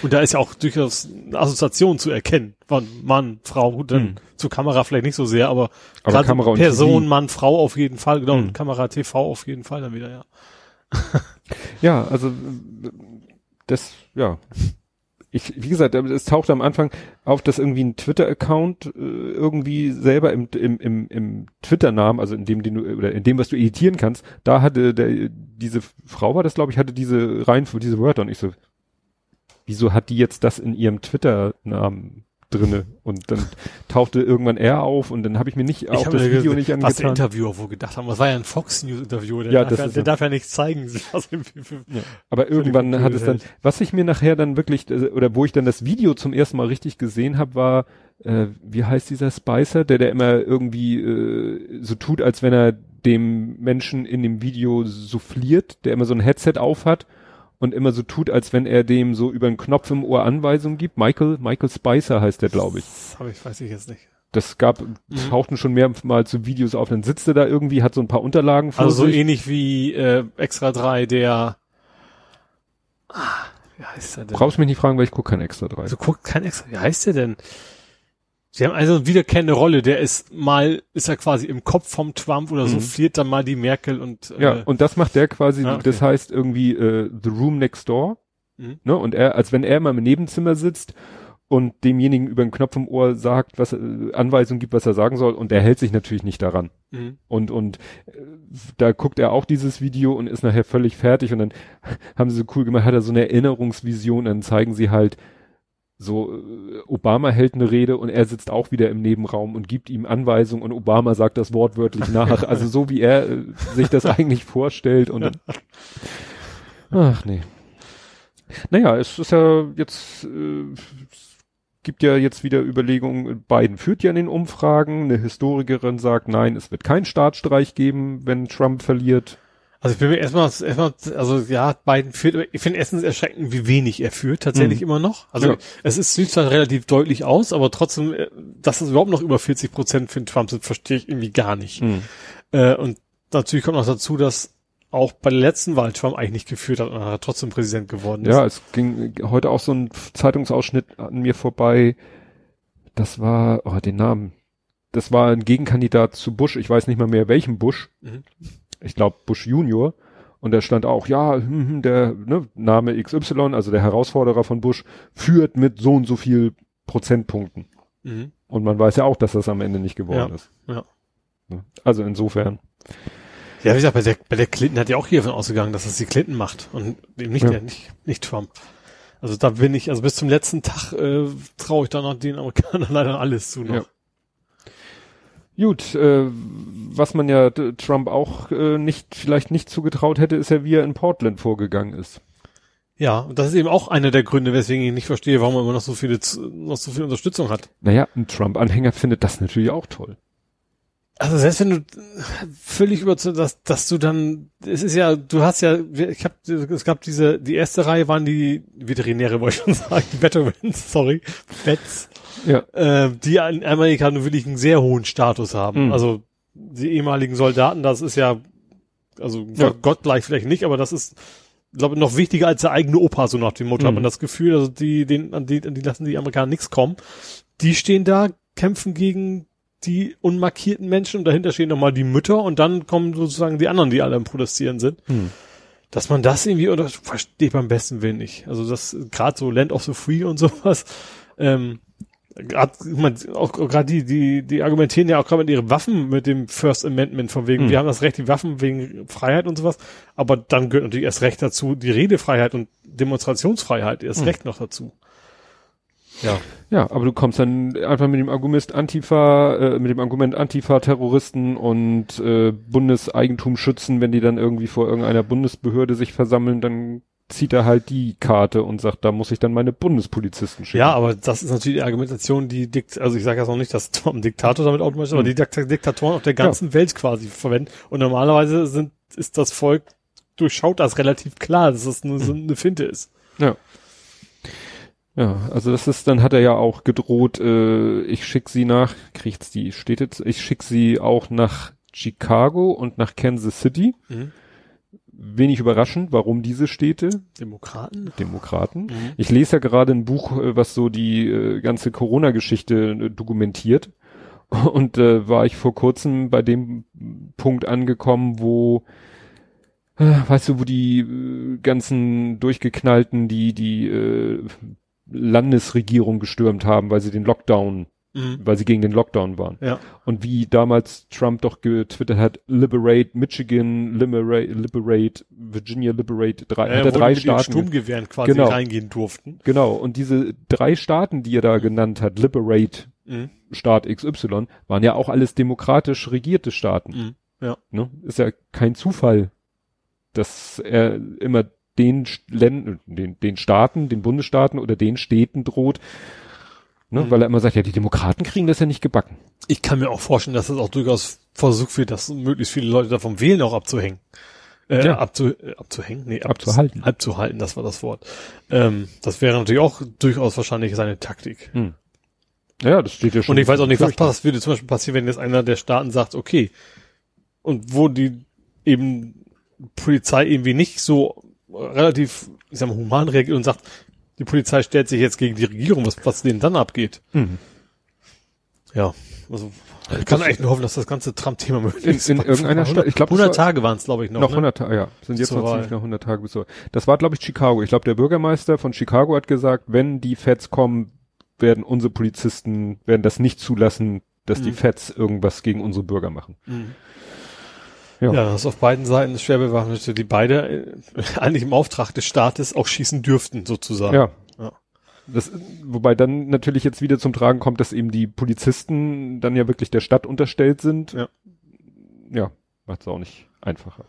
Und da ist ja auch durchaus eine Assoziation zu erkennen. Von Mann, Frau, gut, dann Mhm. zur Kamera vielleicht nicht so sehr, aber, Aber Kamera Person. Mann, Frau auf jeden Fall, genau, Mhm. und Kamera, TV auf jeden Fall dann wieder, ja. Ja, also das, ja. Ich, wie gesagt, es taucht am Anfang auf, dass irgendwie ein Twitter-Account äh, irgendwie selber im, im, im, im Twitter-Namen, also in dem, den du, oder in dem, was du editieren kannst, da hatte der, diese Frau war das, glaube ich, hatte diese Reihenfolge, diese Wörter und ich so, wieso hat die jetzt das in ihrem Twitter-Namen drinne? Und dann tauchte irgendwann er auf und dann habe ich mir nicht auch hab das Video ge- nicht Was der angetan. Interviewer wohl gedacht haben. Das war ja ein Fox News Interview. Der, Ja, darf, ja, der darf ja nicht zeigen, im, Aber irgendwann hat es dann, was ich mir nachher dann wirklich, äh, oder wo ich dann das Video zum ersten Mal richtig gesehen habe, war, äh, wie heißt dieser Spicer, der der immer irgendwie äh, so tut, als wenn er dem Menschen in dem Video souffliert, der immer so ein Headset aufhat und immer so tut, als wenn er dem so über einen Knopf im Ohr Anweisungen gibt. Michael, Michael Spicer heißt der, glaube ich. Das habe ich, weiß ich jetzt nicht. Das gab, tauchten schon mehrmals so Videos auf, dann sitzt er da irgendwie, hat so ein paar Unterlagen vor Also so sich. ähnlich wie äh, Extra 3, der ah, wie heißt der denn? Brauchst mich nicht fragen, weil ich gucke kein Extra 3. Also guckt kein Extra. Wie heißt der denn? Sie haben also eine wiederkehrende Rolle. Der ist mal, ist er quasi im Kopf vom Trump oder so, Mhm. fliert dann mal die Merkel und äh, Ja, und das macht der quasi, Ah, okay. das heißt irgendwie äh, The Room Next Door. Mhm. Ne? Und er, als wenn er mal im Nebenzimmer sitzt und demjenigen über den Knopf im Ohr sagt, was äh, Anweisungen gibt, was er sagen soll, und er hält sich natürlich nicht daran. Mhm. Und und äh, da guckt er auch dieses Video und ist nachher völlig fertig und dann haben sie so cool gemacht, hat er so eine Erinnerungsvision, dann zeigen sie halt so äh, Obama hält eine Rede und er sitzt auch wieder im Nebenraum und gibt ihm Anweisungen und Obama sagt das wortwörtlich nach, also so wie er äh, sich das eigentlich vorstellt und ach nee. Naja, es ist ja jetzt äh, gibt ja jetzt wieder Überlegungen, Biden führt ja in den Umfragen, eine Historikerin sagt, nein, es wird keinen Staatsstreich geben, wenn Trump verliert. Also ich bin mir erstmal, erstmal, also ja, Biden führt, ich finde erstens erschreckend, wie wenig er führt, tatsächlich Mhm. immer noch. Also Ja. es ist, sieht zwar relativ deutlich aus, aber trotzdem, äh, dass es überhaupt noch über 40 Prozent für den Trump sind, verstehe ich irgendwie gar nicht. Hm. Äh, und natürlich kommt noch dazu, dass auch bei der letzten Wahl Trump eigentlich nicht geführt hat und er trotzdem Präsident geworden ist. Ja, es ging heute auch so ein Zeitungsausschnitt an mir vorbei. Das war, oh, den Namen. Das war ein Gegenkandidat zu Bush. Ich weiß nicht mal mehr welchem Bush. Mhm. Ich glaube Bush Junior. Und da stand auch, ja, hm, hm, der ne, Name XY, also der Herausforderer von Bush, führt mit so und so viel Prozentpunkten. Mhm. Und man weiß ja auch, dass das am Ende nicht geworden Ja. ist. Ja. Ne? Also insofern. Ja, wie gesagt, bei der, bei der Clinton hat ja auch hier davon ausgegangen, dass es die Clinton macht und eben nicht Ja. der, nicht, nicht Trump. Also da bin ich, also bis zum letzten Tag äh, traue ich da noch den Amerikanern leider alles zu noch. Ja. Gut, äh, was man ja Trump auch äh, nicht, vielleicht nicht zugetraut hätte, ist ja, wie er in Portland vorgegangen ist. Ja, und das ist eben auch einer der Gründe, weswegen ich nicht verstehe, warum er immer noch so viele, noch so viel Unterstützung hat. Naja, ein Trump-Anhänger findet das natürlich auch toll. Also selbst wenn du völlig überzeugt, dass, dass du dann, es ist ja, du hast ja, ich habe, es gab diese, die erste Reihe waren die Veterinäre, wollte ich schon sagen, die Veterans, sorry, Vets, Ja. äh, die in Amerika nun wirklich einen sehr hohen Status haben. Mhm. Also die ehemaligen Soldaten, das ist ja, also Ja. gottgleich vielleicht nicht, aber das ist, glaube ich, noch wichtiger als der eigene Opa, so nach dem Motto, Mhm. hat man das Gefühl, also die, den, an die, an die lassen die Amerikaner nichts kommen. Die stehen da, kämpfen gegen die unmarkierten Menschen und dahinter stehen nochmal die Mütter und dann kommen sozusagen die anderen, die alle am Protestieren sind. Hm. Dass man das irgendwie, oder verstehe ich beim besten Willen nicht. Also das, gerade so Land of the Free und sowas, ähm, gerade auch gerade die, die, die argumentieren ja auch gerade mit ihren Waffen mit dem First Amendment von wegen, Hm. wir haben das Recht, die Waffen wegen Freiheit und sowas, aber dann gehört natürlich erst Recht dazu, die Redefreiheit und Demonstrationsfreiheit erst Hm. Recht noch dazu. Ja. Ja, aber du kommst dann einfach mit dem Argument Antifa, äh, mit dem Argument Antifa-Terroristen und äh, Bundeseigentum schützen, wenn die dann irgendwie vor irgendeiner Bundesbehörde sich versammeln, dann zieht er halt die Karte und sagt, da muss ich dann meine Bundespolizisten schicken. Ja, aber das ist natürlich die Argumentation, die Dikt also ich sage jetzt noch nicht, dass ein Diktator damit automatisch ist, aber Mhm. die Dik- Diktatoren auf der ganzen Welt quasi verwenden. Und normalerweise sind, ist das Volk durchschaut das relativ klar, dass es nur so eine Finte ist. Ja. Ja, also das ist, dann hat er ja auch gedroht, äh, ich schick sie nach, kriegt's die Städte, ich schick sie auch nach Chicago und nach Kansas City. Mhm. Wenig überraschend, warum diese Städte? Demokraten? Demokraten. Mhm. Ich lese ja gerade ein Buch, äh, was so die äh, ganze Corona-Geschichte äh, dokumentiert. Und äh, war ich vor kurzem bei dem Punkt angekommen, wo, äh, weißt du, wo die äh, ganzen durchgeknallten, die die äh, Landesregierung gestürmt haben, weil sie den Lockdown, Mhm. weil sie gegen den Lockdown waren. Ja. Und wie damals Trump doch getwittert hat, liberate Michigan, liberate, liberate Virginia, liberate drei, hat er drei Staaten. Sturmgewehren quasi Genau. reingehen durften. Genau, und diese drei Staaten, die er da genannt hat, Liberate Mhm. Staat XY, waren ja auch alles demokratisch regierte Staaten. Mhm. Ja. Ne? Ist ja kein Zufall, dass er immer den, St- Län- den, den Staaten, den Bundesstaaten oder den Städten droht, ne? Mhm. weil er immer sagt, ja, die Demokraten kriegen das ja nicht gebacken. Ich kann mir auch vorstellen, dass das auch durchaus versucht wird, dass möglichst viele Leute davon wählen auch abzuhängen. Äh, Ja. abzu, äh, abzuhängen? Nee, ab- Abzuhalten. Abzuhalten, das war das Wort. Ähm, das wäre natürlich auch durchaus wahrscheinlich seine Taktik. Hm. Ja, das steht ja schon. Und ich weiß auch nicht, was passiert, würde zum Beispiel passieren, wenn jetzt einer der Staaten sagt, okay, und wo die eben Polizei irgendwie nicht so relativ, ich sag mal, human reagiert und sagt, die Polizei stellt sich jetzt gegen die Regierung, was, was denen dann abgeht. Mhm. Ja, also ich kann echt nur hoffen, dass das ganze Trump-Thema möglichst In- in irgendeiner Stadt- ich glaub, das 100 war- Tage waren es, glaube ich, noch. Noch ne? 100 Tage, ja. Sind jetzt noch ziemlich noch 100 Tage bis zur Das war, glaube ich, Chicago. Ich glaube, der Bürgermeister von Chicago hat gesagt, wenn die Feds kommen, werden unsere Polizisten, werden das nicht zulassen, dass die Mhm. Feds irgendwas gegen unsere Bürger machen. Mhm. Ja. Ja. das ist auf beiden Seiten schwer bewaffnet, die beide äh, eigentlich im Auftrag des Staates auch schießen dürften, sozusagen. Ja. Ja. Das, wobei dann natürlich jetzt wieder zum Tragen kommt, dass eben die Polizisten dann ja wirklich der Stadt unterstellt sind. Ja. Ja, macht es auch nicht einfacher.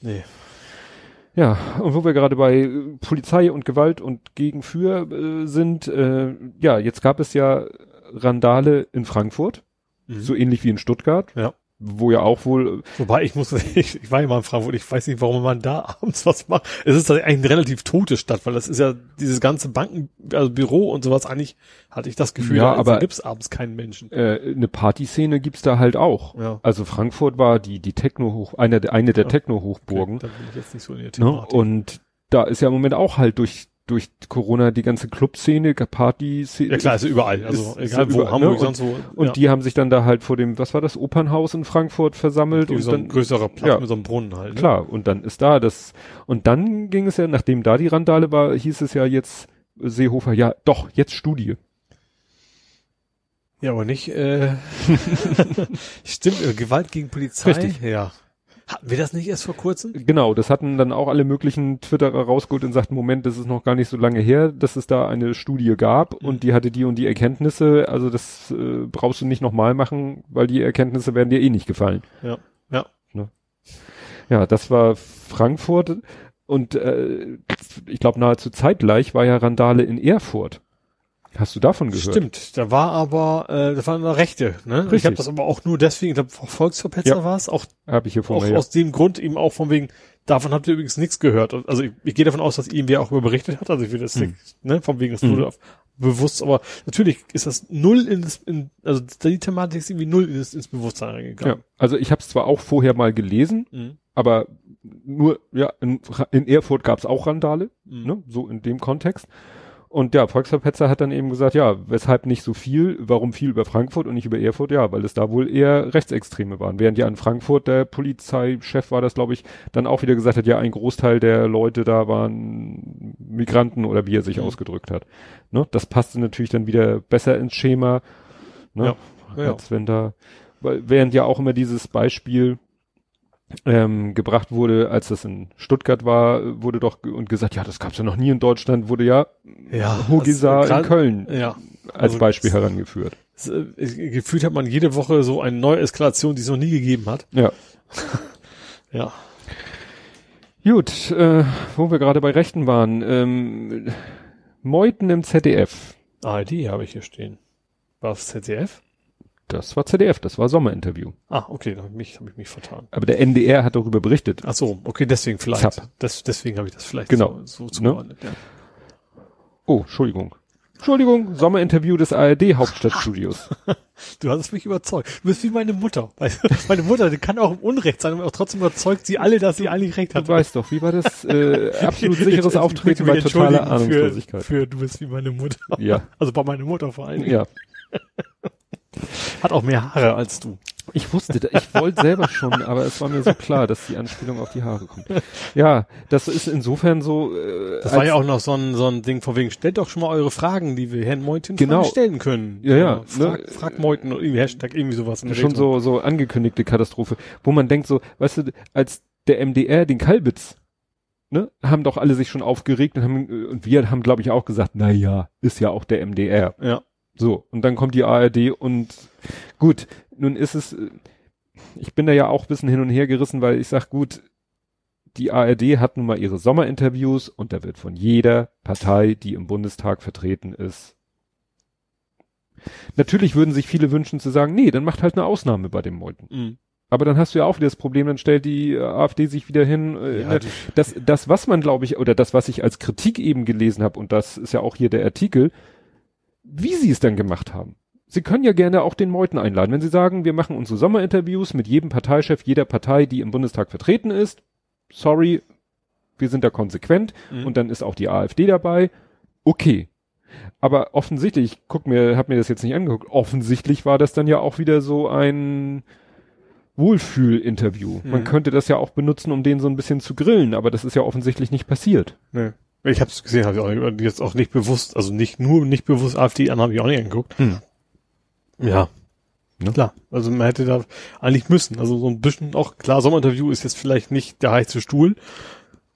Nee. Ja, und wo wir gerade bei Polizei und Gewalt und gegen für äh, sind, äh, ja, jetzt gab es ja Randale in Frankfurt, Mhm. so ähnlich wie in Stuttgart. Ja. Wo ja auch wohl. Wobei ich muss, ich, ich war ja mal in Frankfurt, ich weiß nicht, warum man da abends was macht. Es ist eigentlich eine relativ tote Stadt, weil das ist ja dieses ganze Banken, also Büro und sowas, eigentlich hatte ich das Gefühl, Ja, da aber- gibt's abends keinen Menschen. Äh, eine Partyszene gibt's da halt auch. Ja. Also Frankfurt war die die Techno hoch eine der eine der Ja. Techno Hochburgen. Da bin ich jetzt nicht so in der Ne? Thematik. Und da ist ja im Moment auch halt durch durch Corona die ganze Clubszene, Partyszene. ja klar, also überall, also ist- ist egal ja wo, überall, Hamburg, ne? sonst wo. Und ja. die haben sich dann da halt vor dem, was war das, Opernhaus in Frankfurt versammelt Irgendwie und so ein dann größerer Platz ja. mit so einem Brunnen halt. Ne? klar und dann ist da das und dann ging es ja, nachdem da die Randale war, hieß es ja jetzt äh, Seehofer, ja doch jetzt Studie. Ja, aber nicht, äh, stimmt, äh, Gewalt gegen Polizei. Richtig. Ja. Hatten wir das nicht erst vor kurzem? Genau, das hatten dann auch alle möglichen Twitterer rausgeholt und sagten, Moment, das ist noch gar nicht so lange her, dass es da eine Studie gab und die hatte die und die Erkenntnisse, also das äh, brauchst du nicht nochmal machen, weil die Erkenntnisse werden dir eh nicht gefallen. Ja. Ja. Ja, das war Frankfurt und äh, ich glaube nahezu zeitgleich war ja Randale in Erfurt. Hast du davon gehört? Stimmt, da war aber, äh, das war eine Rechte, ne? Ich habe das aber auch nur deswegen, ich glaube, Volksverpetzer Ja. war es, auch, Habe ich hier vor auch mir. Ja. aus dem Grund eben auch von wegen, davon habt ihr übrigens nichts gehört. Also ich, ich gehe davon aus, dass ihm wer auch über berichtet hat, also ich will das Mhm. nicht, ne, von wegen, das Mhm. wurde auf, bewusst, aber natürlich ist das null in das, in, also die Thematik ist irgendwie null ins, ins Bewusstsein Ja, reingegangen. also ich habe es zwar auch vorher mal gelesen, Mhm. aber nur, ja, in, in Erfurt gab es auch Randale, Mhm. ne, so in dem Kontext. Und ja, Volksverpetzer hat dann eben gesagt, ja, weshalb nicht so viel, warum viel über Frankfurt und nicht über Erfurt? Ja, weil es da wohl eher Rechtsextreme waren. Während ja in Frankfurt der Polizeichef war das, glaube ich, dann auch wieder gesagt hat, ja, ein Großteil der Leute da waren Migranten oder wie er sich Mhm. ausgedrückt hat. Ne? Das passte natürlich dann wieder besser ins Schema, ne? Ja. Ja, ja. als wenn da, weil, während ja auch immer dieses Beispiel ähm, gebracht wurde, als das in Stuttgart war, wurde doch und gesagt, ja, das gab's ja noch nie in Deutschland, wurde ja, Ja, Hogesa das- in Köln Ja. als also Beispiel das- herangeführt. Das, äh, gefühlt hat man jede Woche so eine neue Eskalation, die es noch nie gegeben hat. Ja. Ja. Gut, äh, wo wir gerade bei Rechten waren, ähm, Meuthen im ZDF. ARD habe ich hier stehen. War es ZDF? Das war ZDF, das war Sommerinterview. Ah, okay, da habe ich, mich- hab ich mich vertan. Aber der NDR hat darüber berichtet. Ach so, okay, deswegen vielleicht. Das, deswegen habe ich das vielleicht Genau. so, so Ne? zugeordnet. Ja. Oh, Entschuldigung. Entschuldigung, Sommerinterview des ARD Hauptstadtstudios. Du hast mich überzeugt. Du bist wie meine Mutter. Weißt du, meine Mutter, die kann auch im Unrecht sein, aber auch trotzdem überzeugt sie alle, dass sie eigentlich recht Du hat. weißt doch, wie war das äh, absolut Ich- sicheres ich- ich Auftreten bei totaler Ahnungslosigkeit. Für, für du bist wie meine Mutter. Ja. Also bei meiner Mutter vor allen Dingen. Ja. Hat auch mehr Haare als du. Ich wusste, ich wollte selber schon, aber es war mir so klar, dass die Anspielung auf die Haare kommt. Ja, das ist insofern so. Äh, Das war ja auch noch so ein, so ein Ding von wegen, stellt doch schon mal eure Fragen, die wir Herrn Meuthen Genau. Stellen können. Ja, ja, Frag, ne? frag Meuthen oder irgendwie Hashtag, irgendwie sowas. schon Richtung. so so angekündigte Katastrophe, wo man denkt so, weißt du, als der MDR den Kalbitz, ne, haben doch alle sich schon aufgeregt und haben äh, und wir haben glaube ich auch gesagt, na ja, ist ja auch der MDR. Ja. So, und dann kommt die ARD und gut, nun ist es, äh, ich bin da ja auch ein bisschen hin und her gerissen, weil ich sag, gut, die ARD hat nun mal ihre Sommerinterviews und da wird von jeder Partei, die im Bundestag vertreten ist. Natürlich würden sich viele wünschen zu sagen, nee, dann macht halt eine Ausnahme bei dem Meuten. Mhm. Aber dann hast du ja auch wieder das Problem, dann stellt die äh, AfD sich wieder hin. Äh, Ja, ne, das, das, was man, glaube ich, oder das, was ich als Kritik eben gelesen habe, und das ist ja auch hier der Artikel, wie sie es dann gemacht haben. Sie können ja gerne auch den Meuten einladen. Wenn sie sagen, wir machen unsere Sommerinterviews mit jedem Parteichef jeder Partei, die im Bundestag vertreten ist, sorry, wir sind da konsequent Mhm. und dann ist auch die AfD dabei, okay. Aber offensichtlich, ich guck mir, hab mir das jetzt nicht angeguckt, offensichtlich war das dann ja auch wieder so ein Wohlfühl-Interview. Man Mhm. könnte das ja auch benutzen, um den so ein bisschen zu grillen, aber das ist ja offensichtlich nicht passiert. Nee. Ich habe es gesehen, habe ich auch nicht, jetzt auch nicht bewusst, also nicht nur nicht bewusst AfD an, habe ich auch nicht angeguckt. Ja. Ne? Klar. Also man hätte da eigentlich müssen. Also so ein bisschen auch, klar, Sommerinterview ist jetzt vielleicht nicht der heiße Stuhl.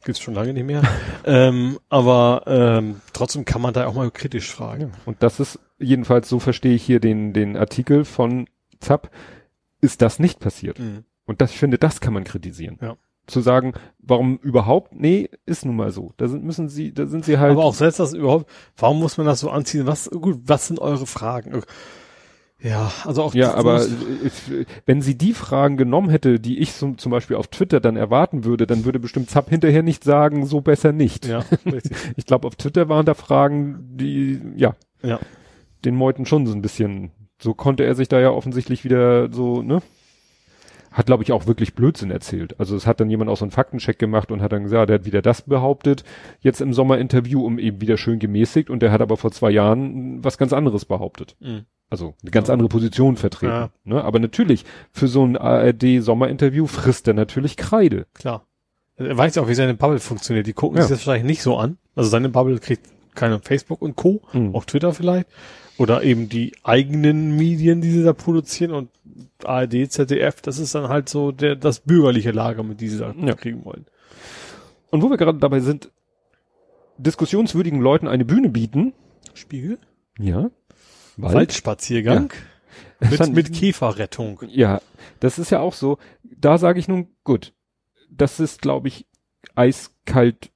Gibt's schon lange nicht mehr. ähm, aber ähm, trotzdem kann man da auch mal kritisch fragen. Und das ist, jedenfalls so verstehe ich hier den, den Artikel von Zapp, ist das nicht passiert. Mhm. Und das, ich finde, das kann man kritisieren. Ja. Zu sagen, warum überhaupt? Nee, ist nun mal so. Da sind, müssen sie, da sind sie halt. Aber auch selbst das überhaupt, warum muss man das so anziehen? Was, gut, was sind eure Fragen? Ja, also auch Ja, aber wenn sie die Fragen genommen hätte, die ich zum, zum Beispiel auf Twitter dann erwarten würde, dann würde bestimmt Zapp hinterher nicht sagen, so besser nicht. ja. Ich glaube, auf Twitter waren da Fragen, die, ja, ja. den Meuten schon so ein bisschen, so konnte er sich da ja offensichtlich wieder so, ne? Hat, glaube ich, auch wirklich Blödsinn erzählt. Also es hat dann jemand auch so einen Faktencheck gemacht und hat dann gesagt, der hat wieder das behauptet, jetzt im Sommerinterview, um eben wieder schön gemäßigt und der hat aber vor zwei Jahren was ganz anderes behauptet. Mhm. Also eine ganz andere Position vertreten. Ja. Ne? Aber natürlich, für so ein ARD-Sommerinterview frisst er natürlich Kreide. Klar. Er weiß ja auch, wie seine Bubble funktioniert. Die gucken Ja. sich das wahrscheinlich nicht so an. Also seine Bubble kriegt keine Facebook und Co., Mhm. auch Twitter vielleicht. Oder eben die eigenen Medien, die sie da produzieren und ARD, ZDF, das ist dann halt so der, das bürgerliche Lager, mit die sie da Ja. kriegen wollen. Und wo wir gerade dabei sind, diskussionswürdigen Leuten eine Bühne bieten. Spiegel? Ja. Waldspaziergang. Es Mit, mit Käferrettung. Ja, das ist ja auch so. Da sage ich nun, gut, das ist, glaube ich, eiskalt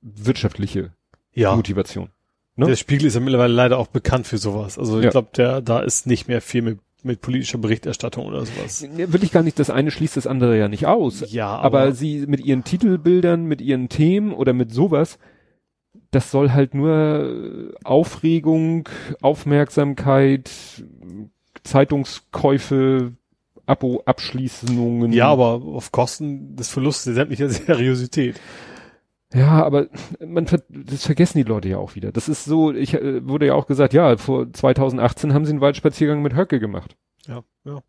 wirtschaftliche Ja. Motivation. Ne? Der Spiegel ist ja mittlerweile leider auch bekannt für sowas. Also ich Ja. glaube, der, da ist nicht mehr viel mit, mit politischer Berichterstattung oder sowas. Will ich gar nicht, das eine schließt das andere ja nicht aus. Ja, aber, aber, sie mit ihren Titelbildern, mit ihren Themen oder mit sowas, das soll halt nur Aufregung, Aufmerksamkeit, Zeitungskäufe, Abo-Abschließungen. ja, aber auf Kosten des Verlustes sämtlicher Seriosität. Ja, aber man das vergessen die Leute ja auch wieder. Das ist so, ich äh, wurde ja auch gesagt, ja, vor 2018 haben sie einen Waldspaziergang mit Höcke gemacht. Ja, ja.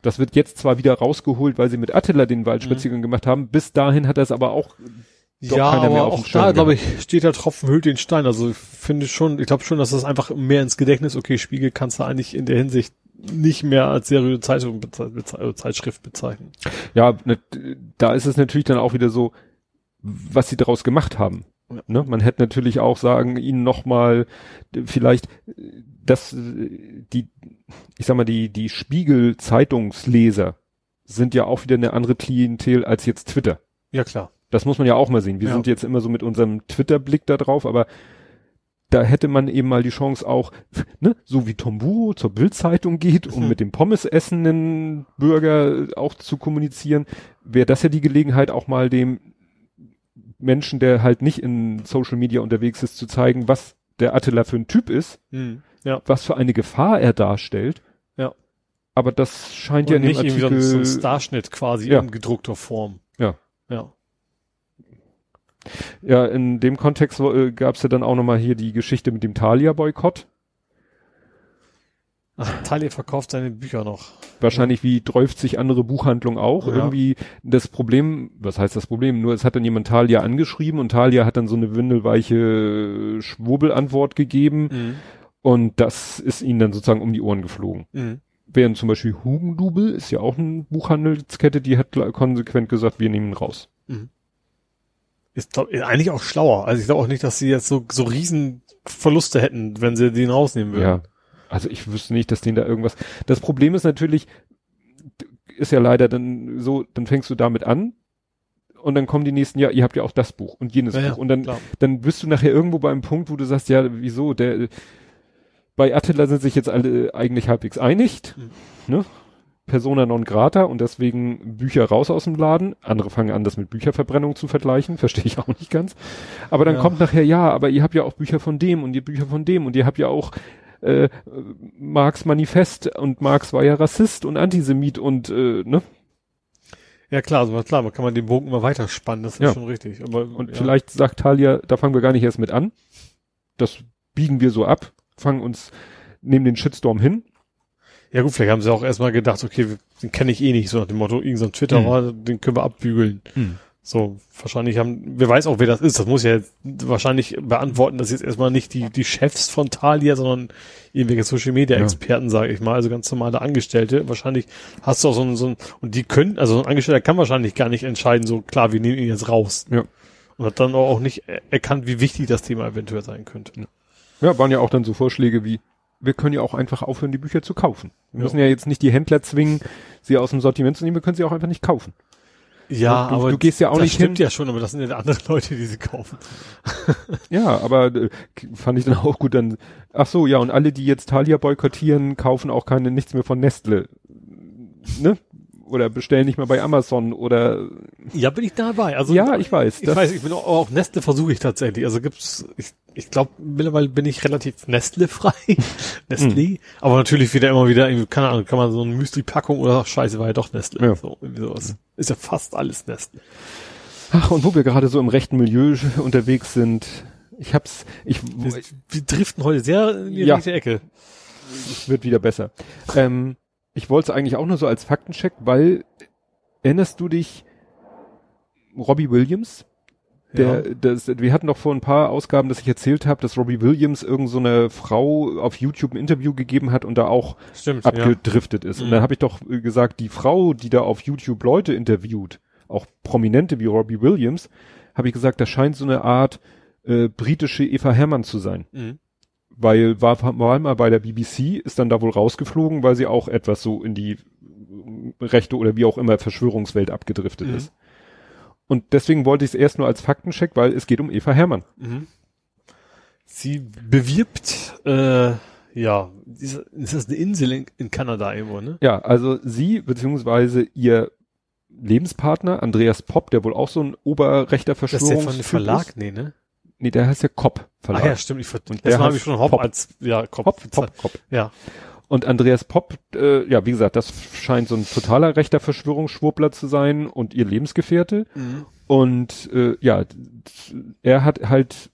Das wird jetzt zwar wieder rausgeholt, weil sie mit Attila den Waldspaziergang gemacht haben. Bis dahin hat das aber auch Doch ja, keiner aber mehr auf dem auch da, glaube ich, steht der Tropfen hüllt den Stein. Also ich finde schon, ich glaube schon, dass das einfach mehr ins Gedächtnis, okay, Spiegel kannst du eigentlich in der Hinsicht nicht mehr als seriöse Zeitung beze beze äh, Zeitschrift bezeichnen. Ja, ne, da ist es natürlich dann auch wieder so, was sie daraus gemacht haben. Ja. Ne? Man hätte natürlich auch sagen, ihnen nochmal vielleicht, äh, dass äh, die, ich sag mal, die, die Spiegel-Zeitungsleser sind ja auch wieder eine andere Klientel als jetzt Twitter. Ja, klar. Das muss man ja auch mal sehen. Wir Ja. sind jetzt immer so mit unserem Twitter-Blick da drauf, aber da hätte man eben mal die Chance auch, ne, so wie Tomburo zur Bildzeitung geht, um Mhm. mit dem Pommes essenden Bürger auch zu kommunizieren, wäre das ja die Gelegenheit, auch mal dem Menschen, der halt nicht in Social Media unterwegs ist, zu zeigen, was der Attila für ein Typ ist, Hm. Ja. was für eine Gefahr er darstellt. Ja. Aber das scheint Und ja in dem nicht ein, Artikel, so ein Starschnitt quasi Ja. in gedruckter Form. Ja. Ja. ja, in dem Kontext äh, gab es ja dann auch nochmal hier die Geschichte mit dem Thalia-Boykott. Ach, Thalia verkauft seine Bücher noch. Wahrscheinlich wie 30 andere Buchhandlungen auch. Ja. Irgendwie das Problem, was heißt das Problem? Nur es hat dann jemand Thalia angeschrieben und Thalia hat dann so eine windelweiche Schwurbelantwort gegeben Mhm. und das ist ihnen dann sozusagen um die Ohren geflogen. Mhm. Während zum Beispiel Hugendubel ist ja auch eine Buchhandelskette, die hat konsequent gesagt, wir nehmen ihn raus. Ist, glaub, eigentlich auch schlauer. Also ich glaube auch nicht, dass sie jetzt so, so riesen Verluste hätten, wenn sie den rausnehmen würden. Ja. Also ich wüsste nicht, dass denen da irgendwas. Das Problem ist natürlich, ist ja leider dann so, dann fängst du damit an und dann kommen die nächsten, ja, ihr habt ja auch das Buch und jenes Ja, Buch. Und dann, klar. dann bist du nachher irgendwo bei einem Punkt, wo du sagst, ja, wieso, der bei Attila sind sich jetzt alle eigentlich halbwegs einig, Mhm. ne? Persona non grata und deswegen Bücher raus aus dem Laden. Andere fangen an, das mit Bücherverbrennung zu vergleichen, verstehe ich auch nicht ganz. Aber dann Ja. kommt nachher, ja, aber ihr habt ja auch Bücher von dem und ihr Bücher von dem und ihr habt ja auch äh, Marx Manifest und Marx war ja Rassist und Antisemit und äh, ne? Ja klar, also klar, man kann man den Bogen immer weiter spannen, das ist Ja. schon richtig. Aber, Und ja. vielleicht sagt Talia, da fangen wir gar nicht erst mit an. Das biegen wir so ab, fangen uns, nehmen den Shitstorm hin. Ja gut, vielleicht haben sie auch erstmal gedacht, okay, den kenne ich eh nicht, so nach dem Motto, irgendein so Twitterer, den können wir abbügeln. So, wahrscheinlich haben, wer weiß auch, wer das ist. Das muss ja wahrscheinlich beantworten, dass jetzt erstmal nicht die, die Chefs von Thalia, sondern irgendwelche Social Media Ja. Experten, sage ich mal, also ganz normale Angestellte. Wahrscheinlich hast du auch so ein, so ein, und die können, also so ein Angestellter kann wahrscheinlich gar nicht entscheiden, so klar, wir nehmen ihn jetzt raus. Ja. Und hat dann auch nicht er- erkannt, wie wichtig das Thema eventuell sein könnte. Ja, waren ja auch dann so Vorschläge wie, wir können ja auch einfach aufhören, die Bücher zu kaufen. Wir Ja. müssen ja jetzt nicht die Händler zwingen, sie aus dem Sortiment zu nehmen, wir können sie auch einfach nicht kaufen. Ja, du, aber du gehst ja auch das nicht stimmt hin. ja schon, aber das sind ja andere Leute, die sie kaufen. Ja, aber äh, fand ich dann auch gut dann. Ach so, ja, und alle, die jetzt Thalia boykottieren, kaufen auch keine nichts mehr von Nestle. Ne? Oder bestellen nicht mehr bei Amazon oder Ja, bin ich dabei. Also ja, ich weiß. Ich das- weiß, ich bin auch, auch Nestle versuche ich tatsächlich. Also gibt's, ich, ich glaube, mittlerweile bin ich relativ Nestle-frei. Nestle. Aber natürlich wieder immer wieder, irgendwie, keine Ahnung, kann man so eine Müsli-Packung oder ach, scheiße, war ja doch Nestle. Ja. So, irgendwie sowas. Ist ja fast alles Nestle. Ach, und wo wir gerade so im rechten Milieu unterwegs sind, ich hab's, ich Wir, wir driften heute sehr in die Ja. rechte Ecke. wird wieder besser. Ähm, ich wollte es eigentlich auch nur so als Faktencheck, weil erinnerst du dich Robbie Williams? Der, Ja. das, wir hatten doch vor ein paar Ausgaben, dass ich erzählt habe, dass Robbie Williams irgend so eine Frau auf YouTube ein Interview gegeben hat und da auch Stimmt, ja. abgedriftet ist. Und Mhm. dann habe ich doch äh, gesagt, die Frau, die da auf YouTube Leute interviewt, auch Prominente wie Robbie Williams, habe ich gesagt, das scheint so eine Art äh, britische Eva Herrmann zu sein. Mhm. Weil war, war mal bei der BBC, ist dann da wohl rausgeflogen, weil sie auch etwas so in die rechte oder wie auch immer Verschwörungswelt abgedriftet Mhm. ist. Und deswegen wollte ich es erst nur als Faktencheck, weil es geht um Eva Herrmann. Mhm. Sie bewirbt, äh, ja, ist, ist das eine Insel in, in Kanada irgendwo, ne? Ja, also sie beziehungsweise ihr Lebenspartner Andreas Popp, der wohl auch so ein oberrechter Das ist der von dem Verlag, ist. nee, ne? Nee, der heißt ja Kopp Verlag. Ah ja, stimmt. Ich Und das der habe ich schon Hop Pop. als, ja, Kopf. Popp, Popp, Kopp. Ja. Und Andreas Popp, äh, ja, wie gesagt, das scheint so ein totaler rechter Verschwörungsschwurbler zu sein und ihr Lebensgefährte. Mhm. Und äh, ja, er hat halt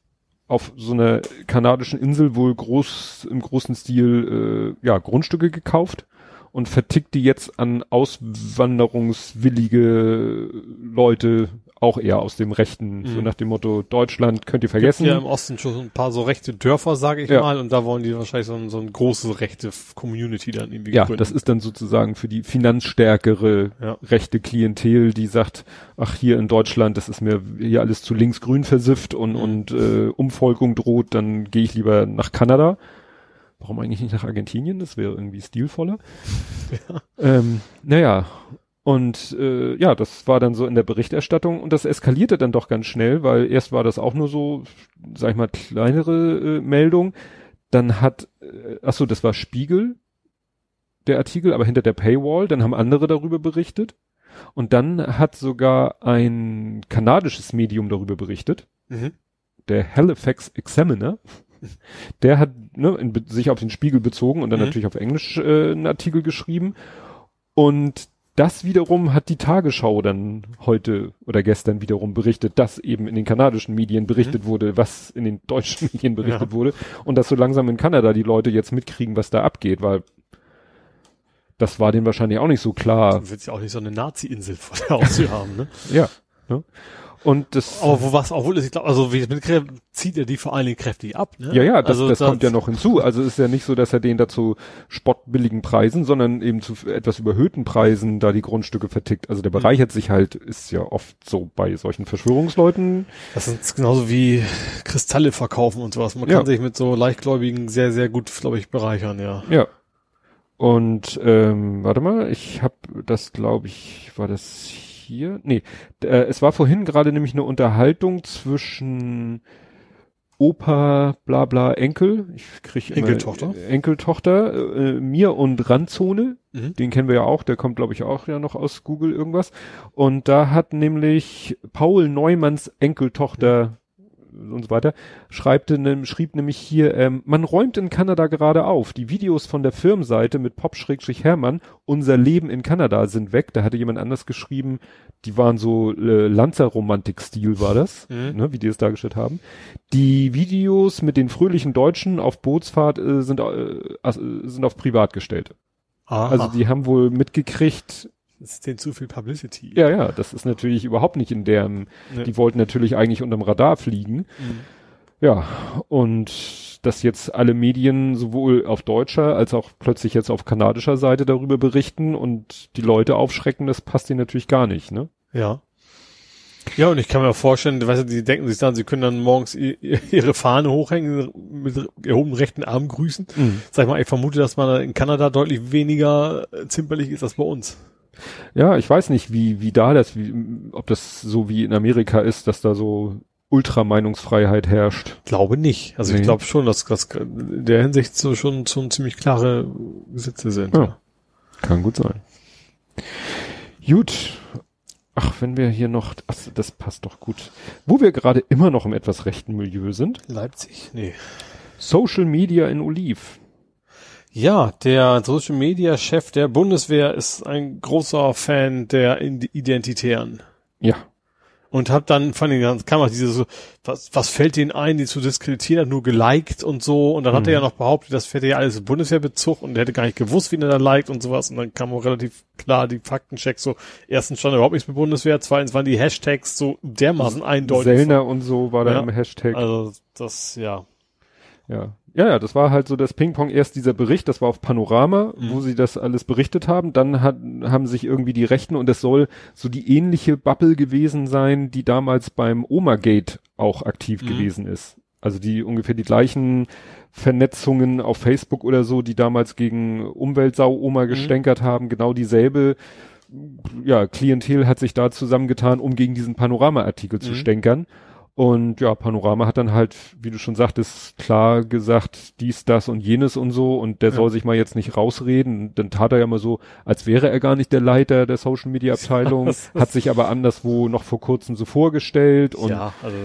auf so einer kanadischen Insel wohl groß im großen Stil äh, ja Grundstücke gekauft und vertickt die jetzt an auswanderungswillige Leute, auch eher aus dem Rechten, so Mhm. nach dem Motto Deutschland könnt ihr Vergessen. vergessen. Ja, im Osten schon so ein paar so rechte Dörfer, sage ich Ja. mal, und da wollen die wahrscheinlich so, ein, so eine große rechte Community dann irgendwie Ja, gründen. das ist dann sozusagen für die finanzstärkere Ja. rechte Klientel, die sagt, ach hier in Deutschland, das ist mir hier alles zu linksgrün versifft und, Mhm. und äh, Umvolkung droht, dann gehe ich lieber nach Kanada. Warum eigentlich nicht nach Argentinien? Das wäre irgendwie stilvoller. Ja. Ähm, naja, und äh, ja, das war dann so in der Berichterstattung und das eskalierte dann doch ganz schnell, weil erst war das auch nur so, sag ich mal, kleinere äh, Meldung. Dann hat, äh, ach so, das war Spiegel, der Artikel, aber hinter der Paywall, dann haben andere darüber berichtet. Und dann hat sogar ein kanadisches Medium darüber berichtet, Mhm. der Halifax Examiner. Der hat ne, in, sich auf den Spiegel bezogen und dann Mhm. natürlich auf Englisch äh, einen Artikel geschrieben. Und das wiederum hat die Tagesschau dann heute oder gestern wiederum berichtet, dass eben in den kanadischen Medien berichtet wurde, was in den deutschen Medien berichtet Ja. wurde. Und dass so langsam in Kanada die Leute jetzt mitkriegen, was da abgeht, weil das war denen wahrscheinlich auch nicht so klar. Du willst ja auch nicht so eine Nazi-Insel vor der Haustür haben, ne? Ja. Ne? Und das, Aber wo was auch wohl ist, ich glaube, also wie ich mitkriege, zieht er die vor allen Dingen kräftig ab, ne? ja, ja, das, also das kommt ja noch hinzu. Also ist ja nicht so, dass er den dazu spottbilligen Preisen, sondern eben zu etwas überhöhten Preisen da die Grundstücke vertickt. Also der bereichert sich halt, ist ja oft so bei solchen Verschwörungsleuten. Das ist genauso wie Kristalle verkaufen und sowas. Man Ja. kann sich mit so Leichtgläubigen sehr, sehr gut, glaube ich, bereichern, ja. Ja. Und ähm, warte mal, ich habe das, glaube ich, war das hier? Nee, äh, es war vorhin gerade nämlich eine Unterhaltung zwischen Opa, bla bla, Enkel. Ich krieg immer, Enkeltochter? Äh, Enkeltochter, äh, mir und Randzone. Mhm. Den kennen wir ja auch, der kommt, glaube ich, auch ja noch aus Google irgendwas. Und da hat nämlich Paul Neumanns Enkeltochter und so weiter, schreibt, ne, schrieb nämlich hier, ähm, man räumt in Kanada gerade auf. Die Videos von der Firmenseite mit Pop-Hermann, unser Leben in Kanada sind weg. Da hatte jemand anders geschrieben, die waren so äh, Lanzer-Romantik-Stil war das, Mhm. ne, wie die es dargestellt haben. Die Videos mit den fröhlichen Deutschen auf Bootsfahrt äh, sind, äh, äh, sind auf privat gestellt. Aha. Also die haben wohl mitgekriegt, das ist denen zu viel Publicity. ja, ja, das ist natürlich überhaupt nicht in deren, Ne. die wollten natürlich eigentlich unterm Radar fliegen. Mhm. Ja, und dass jetzt alle Medien sowohl auf deutscher als auch plötzlich jetzt auf kanadischer Seite darüber berichten und die Leute aufschrecken, das passt ihnen natürlich gar nicht, ne? Ja. Ja, und ich kann mir auch vorstellen, weißt du, die denken sich dann, sie können dann morgens ihre Fahne hochhängen, mit erhobenem rechten Arm grüßen. Sag ich mal, ich vermute, dass man in Kanada deutlich weniger äh, zimperlich ist als bei uns. Ja, ich weiß nicht, wie, wie da das, wie, ob das so wie in Amerika ist, dass da so Ultrameinungsfreiheit herrscht. Glaube nicht. Also Nee. ich glaube schon, dass das in der Hinsicht so schon, schon ziemlich klare Gesetze sind. Ja. Kann gut sein. Gut. Ach, wenn wir hier noch, ach, das passt doch gut. Wo wir gerade immer noch im etwas rechten Milieu sind. Leipzig? Nee. Social Media in Oliv. Ja, der Social Media Chef der Bundeswehr ist ein großer Fan der Id- Identitären. Ja. Und hab dann, fand ich, dann kam auch diese so, was, was fällt denen ein, die zu diskreditieren, hat nur geliked und so. Und dann hat er ja noch behauptet, das hätte ja alles Bundeswehrbezug und er hätte gar nicht gewusst, wen er da liked und sowas. Und dann kam auch relativ klar die Faktenchecks so, erstens stand überhaupt nichts mit Bundeswehr, zweitens waren die Hashtags so dermaßen eindeutig. Sellner und so war da Ja. im Hashtag. Also, das, ja. Ja. Ja, ja, das war halt so das Ping-Pong. Erst dieser Bericht, das war auf Panorama, Mhm. wo sie das alles berichtet haben. Dann hat, haben sich irgendwie die Rechten und es soll so die ähnliche Bubble gewesen sein, die damals beim Oma-Gate auch aktiv Mhm. gewesen ist. Also die ungefähr die gleichen Vernetzungen auf Facebook oder so, die damals gegen Umweltsau-Oma Mhm. gestänkert haben, genau dieselbe ja, Klientel hat sich da zusammengetan, um gegen diesen Panorama-Artikel zu Mhm. stänkern. Und ja, Panorama hat dann halt, wie du schon sagtest, klar gesagt, dies, das und jenes und so. Und der Ja. soll sich mal jetzt nicht rausreden. Dann tat er ja mal so, als wäre er gar nicht der Leiter der Social Media Abteilung, hat sich aber anderswo noch vor kurzem so vorgestellt. Und ja, also,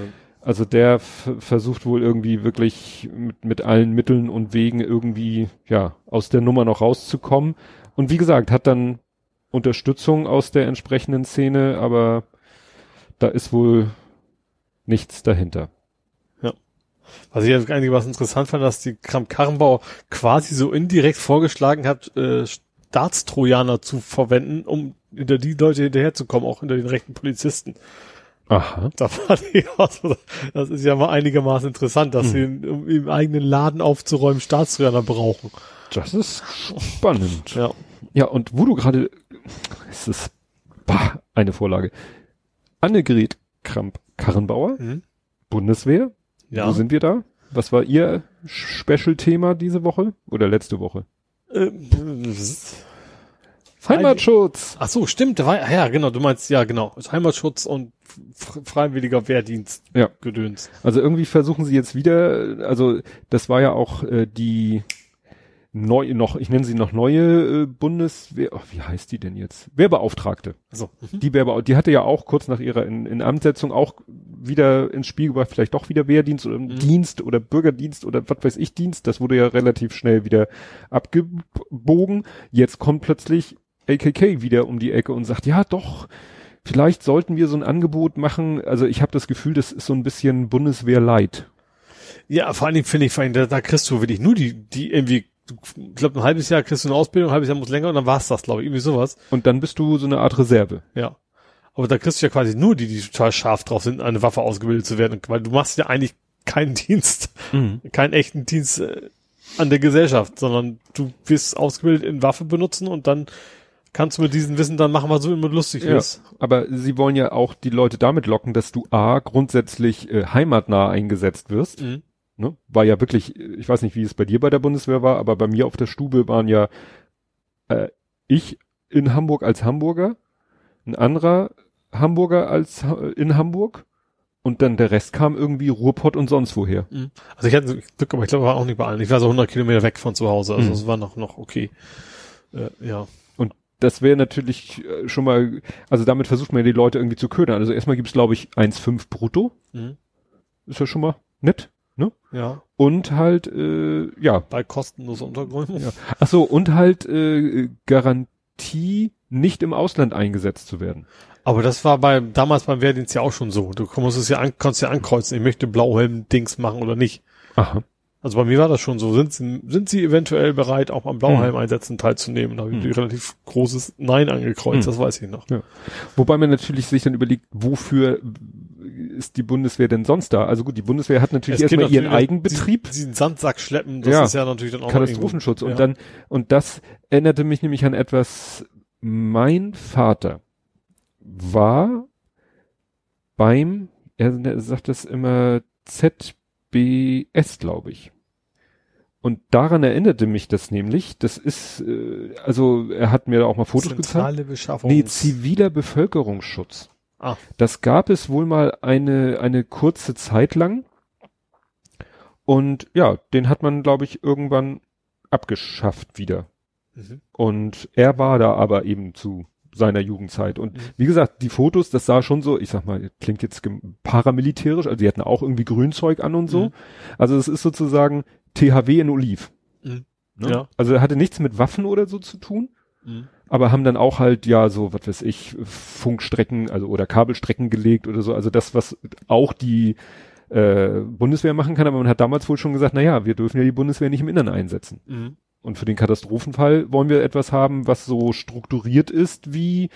also der versucht wohl irgendwie wirklich mit, mit allen Mitteln und Wegen irgendwie, ja, aus der Nummer noch rauszukommen. Und wie gesagt, hat dann Unterstützung aus der entsprechenden Szene, aber da ist wohl nichts dahinter. was ich eigentlich was interessant fand, dass die Kramp-Karrenbauer quasi so indirekt vorgeschlagen hat, äh, Staatstrojaner zu verwenden, um hinter die Leute hinterherzukommen, auch hinter den rechten Polizisten. Aha. Da war die auch so, das ist ja mal einigermaßen interessant, dass Hm. sie, in- um im eigenen Laden aufzuräumen, Staatstrojaner brauchen. Das ist spannend. Ja. Ja, und wo du gerade, es ist bah, eine Vorlage. Annegret Kramp-Karrenbauer, Mhm. Bundeswehr. Ja. Wo sind wir da? Was war Ihr Special-Thema diese Woche oder letzte Woche? Äh, Heimatschutz. Ach so, stimmt, da war, ja, genau, du meinst, ja, genau, Heimatschutz und freiwilliger Wehrdienst Ja. gedöns. Also irgendwie versuchen sie jetzt wieder, also das war ja auch äh, die neu noch, ich nenne sie noch neue äh, Bundeswehr, oh, wie heißt die denn jetzt? Wehrbeauftragte. Also, Die Wehrbeau die hatte ja auch kurz nach ihrer in, in Amtssetzung auch wieder ins Spiel gebracht, vielleicht doch wieder Wehrdienst oder Dienst oder Bürgerdienst oder was weiß ich Dienst. Das wurde ja relativ schnell wieder abgebogen. Jetzt kommt plötzlich AKK wieder um die Ecke und sagt, ja doch, vielleicht sollten wir so ein Angebot machen. Also ich habe das Gefühl, das ist so ein bisschen Bundeswehr-Light. Ja, vor allen Dingen finde ich, vor allem, da, da kriegst du wirklich nur die, die irgendwie, ich glaube, ein halbes Jahr kriegst du eine Ausbildung, ein halbes Jahr muss länger und dann war's das, glaube ich, irgendwie sowas. Und dann bist du so eine Art Reserve. Ja. Aber da kriegst du ja quasi nur die, die total scharf drauf sind, eine Waffe ausgebildet zu werden, weil du machst ja eigentlich keinen Dienst, keinen echten Dienst äh, an der Gesellschaft, sondern du wirst ausgebildet in Waffe benutzen und dann kannst du mit diesem Wissen dann machen, was du immer lustig Ja, willst. aber sie wollen ja auch die Leute damit locken, dass du A, grundsätzlich äh, heimatnah eingesetzt wirst. Mhm. Ne? War ja wirklich, ich weiß nicht, wie es bei dir bei der Bundeswehr war, aber bei mir auf der Stube waren ja äh, ich in Hamburg als Hamburger, ein anderer Hamburger als in Hamburg und dann der Rest kam irgendwie Ruhrpott und sonst woher. Mhm. Also ich hatte Glück, aber ich glaube, war auch nicht bei allen. Ich war so 100 Kilometer weg von zu Hause, also Mhm. es war noch, noch okay. Äh, ja. Und das wäre natürlich äh, schon mal, also damit versucht man ja die Leute irgendwie zu ködern. Also erstmal gibt's glaube ich 1,5 brutto. Mhm. Ist ja schon mal nett. Ne? Ja. Und halt, äh, ja. Bei kostenlos Untergründen. ja. Ach so, und halt äh, Garantie, nicht im Ausland eingesetzt zu werden. Aber das war bei damals beim Wehrdienst ja auch schon so. Du musst es ja an, kannst ja ankreuzen, ich möchte Blauhelm-Dings machen oder nicht. Aha. Also bei mir war das schon so. Sind sie, sind sie eventuell bereit, auch am Blauhelm-Einsätzen teilzunehmen? Da habe ich Hm. relativ großes Nein angekreuzt, Hm. das weiß ich noch. Wobei man natürlich sich dann überlegt, wofür ist die Bundeswehr denn sonst da? Also gut, die Bundeswehr hat natürlich Es erstmal ihren Eigenbetrieb. Die, diesen Sandsack schleppen, das Ja. ist ja natürlich dann auch Katastrophenschutz. irgendwo- Und ja. dann, und das erinnerte mich nämlich an etwas, mein Vater war beim, er, sagt das immer ZBS, glaube ich. Und daran erinnerte mich das nämlich. Das ist, äh, also er hat mir auch mal Fotos Zentrale gezeigt. Nee, ziviler Bevölkerungsschutz. Ah. Das gab es wohl mal eine, eine kurze Zeit lang. Und ja, den hat man, glaube ich, irgendwann abgeschafft wieder. Mhm. Und er war da aber eben zu seiner Jugendzeit. Und Mhm. wie gesagt, die Fotos, das sah schon so, ich sag mal, klingt jetzt paramilitärisch, also die hatten auch irgendwie Grünzeug an und so. Mhm. Also es ist sozusagen THW in Oliv. Mhm. Ne? Ja. Also er hatte nichts mit Waffen oder so zu tun, Mhm. aber haben dann auch halt, ja, so, was weiß ich, Funkstrecken, also oder Kabelstrecken gelegt oder so. Also das, was auch die äh, Bundeswehr machen kann, aber man hat damals wohl schon gesagt, na ja, wir dürfen ja die Bundeswehr nicht im Innern einsetzen. Mhm. Und für den Katastrophenfall wollen wir etwas haben, was so strukturiert ist wie,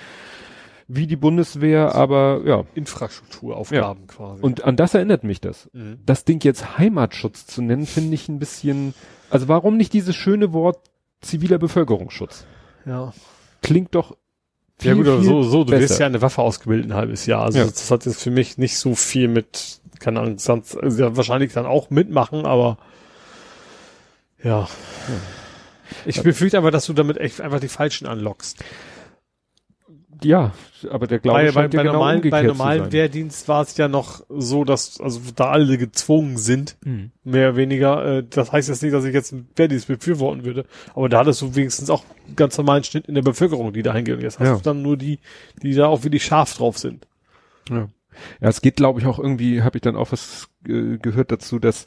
wie die Bundeswehr, aber ja. Infrastrukturaufgaben quasi. Und an das erinnert mich das. mhm. Das Ding jetzt Heimatschutz zu nennen, finde ich ein bisschen, also warum nicht dieses schöne Wort ziviler Bevölkerungsschutz? Ja. Klingt doch Ja viel, gut, aber so, so, du besser. wirst ja eine Waffe ausgebildet ein halbes Jahr. Also Ja. das hat jetzt für mich nicht so viel mit, keine Ahnung, sonst, also ja, wahrscheinlich dann auch mitmachen, aber ja. Ich befürchte aber, dass du damit echt einfach die Falschen anlockst. Ja, aber der Glaube Bei, bei, scheint bei, ja genau normalen, bei normalen. Wehrdienst war es ja noch so, dass, also da alle gezwungen sind, Hm. mehr oder weniger, äh, das heißt jetzt nicht, dass ich jetzt einen Wehrdienst befürworten würde, aber da hattest du wenigstens auch einen ganz normalen Schnitt in der Bevölkerung, die da hingehen. Jetzt hast Ja. du dann nur die, die da auch wirklich scharf drauf sind. Ja. Ja, es geht, glaube ich, auch irgendwie, habe ich dann auch was äh, gehört dazu, dass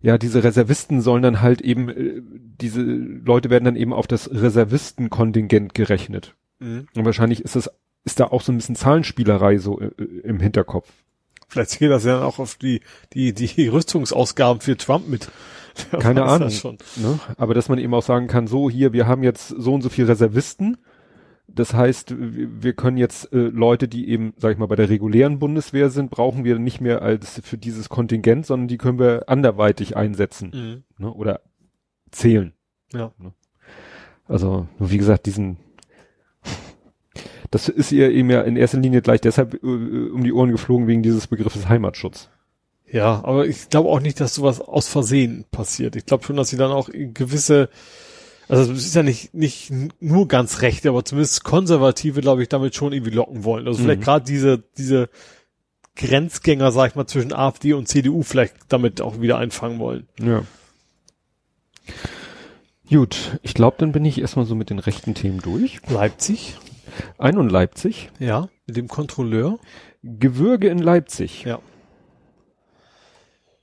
ja diese Reservisten sollen dann halt eben, äh, diese Leute werden dann eben auf das Reservistenkontingent gerechnet. Und wahrscheinlich ist das, ist da auch so ein bisschen Zahlenspielerei so äh, im Hinterkopf. Vielleicht geht das ja dann auch auf die, die, die Rüstungsausgaben für Trump mit. Wer Keine Ahnung. Ne? Aber dass man eben auch sagen kann, so hier, wir haben jetzt so und so viel Reservisten. Das heißt, wir können jetzt äh, Leute, die eben, sag ich mal, bei der regulären Bundeswehr sind, brauchen wir nicht mehr als für dieses Kontingent, sondern die können wir anderweitig einsetzen ne? oder zählen. Ja. Also, nur wie gesagt, diesen, das ist ihr eben ja in erster Linie gleich deshalb äh, um die Ohren geflogen wegen dieses Begriffes Heimatschutz. Ja, aber ich glaube auch nicht, dass sowas aus Versehen passiert. Ich glaube schon, dass sie dann auch gewisse, also es ist ja nicht, nicht nur ganz recht, aber zumindest Konservative, glaube ich, damit schon irgendwie locken wollen. Also vielleicht Mhm. gerade diese, diese Grenzgänger, sag ich mal, zwischen AfD und CDU vielleicht damit auch wieder einfangen wollen. Ja. Gut, ich glaube, dann bin ich erstmal so mit den rechten Themen durch. Leipzig, Ein und Leipzig. ja, mit dem Kontrolleur. Gewürge in Leipzig. Ja.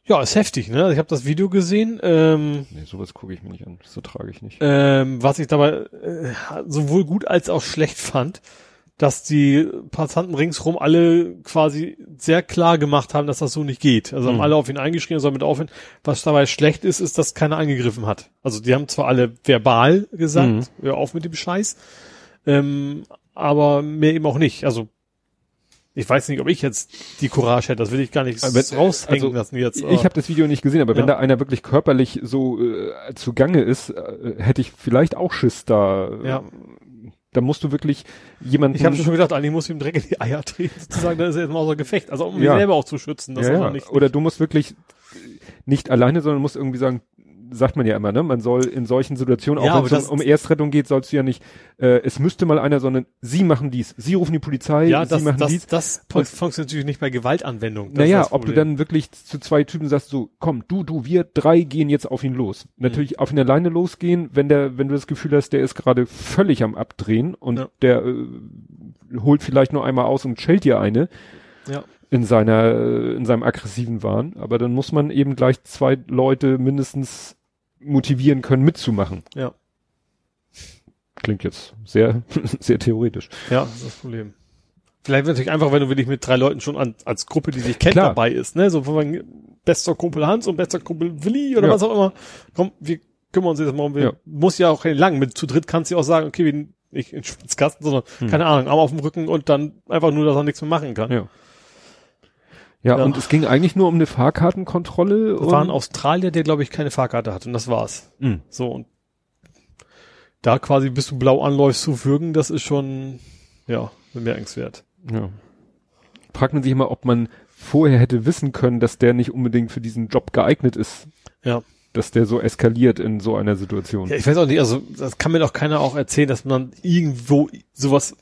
Ja, ist heftig, ne? Ich habe das Video gesehen. Ähm, Nee, sowas gucke ich mir nicht an. So trage ich nicht. ähm, was ich dabei äh, sowohl gut als auch schlecht fand, dass die Passanten ringsrum alle quasi sehr klar gemacht haben, dass das so nicht geht. Also haben Mhm. alle auf ihn eingeschrien, soll mit aufhören. Was dabei schlecht ist, ist, dass keiner angegriffen hat. Also die haben zwar alle verbal gesagt, Mhm. hör auf mit dem Scheiß, ähm, aber mehr eben auch nicht. Also ich weiß nicht, ob ich jetzt die Courage hätte, das will ich gar nicht Aber, raushängen also, lassen jetzt. Ich habe das Video nicht gesehen, aber wenn Ja. da einer wirklich körperlich so äh, zugange ist, äh, hätte ich vielleicht auch Schiss da. Ja. Da musst du wirklich jemanden. Ich habe schon gedacht, eigentlich muss ich ihm direkt in die Eier treten, sozusagen, dann ist er jetzt mal außer Gefecht. Also um mich Ja. selber auch zu schützen, dass ja, ja. nicht. Oder du musst wirklich nicht alleine, sondern musst irgendwie sagen, sagt man ja immer, ne? Man soll in solchen Situationen, Ja, auch aber wenn es um, um Erstrettung geht, sollst du ja nicht, äh, es müsste mal einer, sondern sie machen dies. Sie rufen die Polizei, ja, sie das, machen das, dies. das, funktioniert natürlich nicht bei Gewaltanwendung. Naja, ob du dann wirklich zu zwei Typen sagst, so, komm, du, du, wir drei gehen jetzt auf ihn los. Natürlich auf ihn alleine losgehen, wenn der, wenn du das Gefühl hast, der ist gerade völlig am Abdrehen und Ja. der äh, holt vielleicht nur einmal aus und schellt dir eine Ja. In seiner, äh, in seinem aggressiven Wahn. Aber dann muss man eben gleich zwei Leute mindestens motivieren können, mitzumachen. Ja. Klingt jetzt sehr, sehr theoretisch. Ja, das ist das Problem. Vielleicht natürlich einfach, wenn du wirklich mit drei Leuten schon an, als Gruppe, die sich kennt, Klar. dabei ist, ne? So von bester Kumpel Hans und bester Kumpel Willi oder Ja. was auch immer. Komm, wir kümmern uns jetzt mal um, wir Ja. muss ja auch lang. Mit zu dritt kannst du auch sagen, okay, wir nicht in Schwitzkasten, sondern, Hm. keine Ahnung, Arm auf dem Rücken und dann einfach nur, dass er nichts mehr machen kann. Ja. Ja, Ja. und es ging eigentlich nur um eine Fahrkartenkontrolle. Das war ein Australier, der, glaube ich, keine Fahrkarte hat und das war's. Hm. So, und da quasi bis du blau anläufst zu würgen, das ist schon, ja, bemerkenswert. Ja. Fragt man sich immer, ob man vorher hätte wissen können, dass der nicht unbedingt für diesen Job geeignet ist. Ja. dass der so eskaliert in so einer Situation. Ja, ich weiß auch nicht, also das kann mir doch keiner auch erzählen, dass man irgendwo sowas,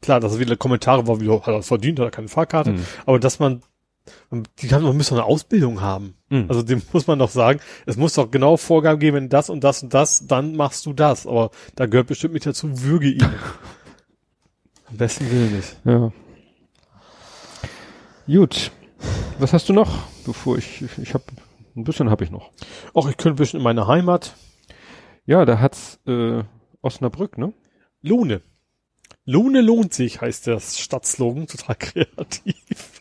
klar, dass es wieder Kommentare war, wie hat er verdient, hat er keine Fahrkarte, Mhm. aber dass man, die haben doch müssen doch eine Ausbildung haben. Mhm. Also dem muss man doch sagen, es muss doch genau Vorgaben geben, wenn das und das und das, dann machst du das. Aber da gehört bestimmt nicht dazu, würge ihn. Am besten will nicht. Ja. Gut. Was hast du noch? Bevor ich, ich, ich habe ein bisschen habe ich noch. Och, ich könnte ein bisschen in meine Heimat. Ja, da hat's äh, Osnabrück, ne? Lohne. Lohne lohnt sich, heißt das Stadtslogan, total kreativ.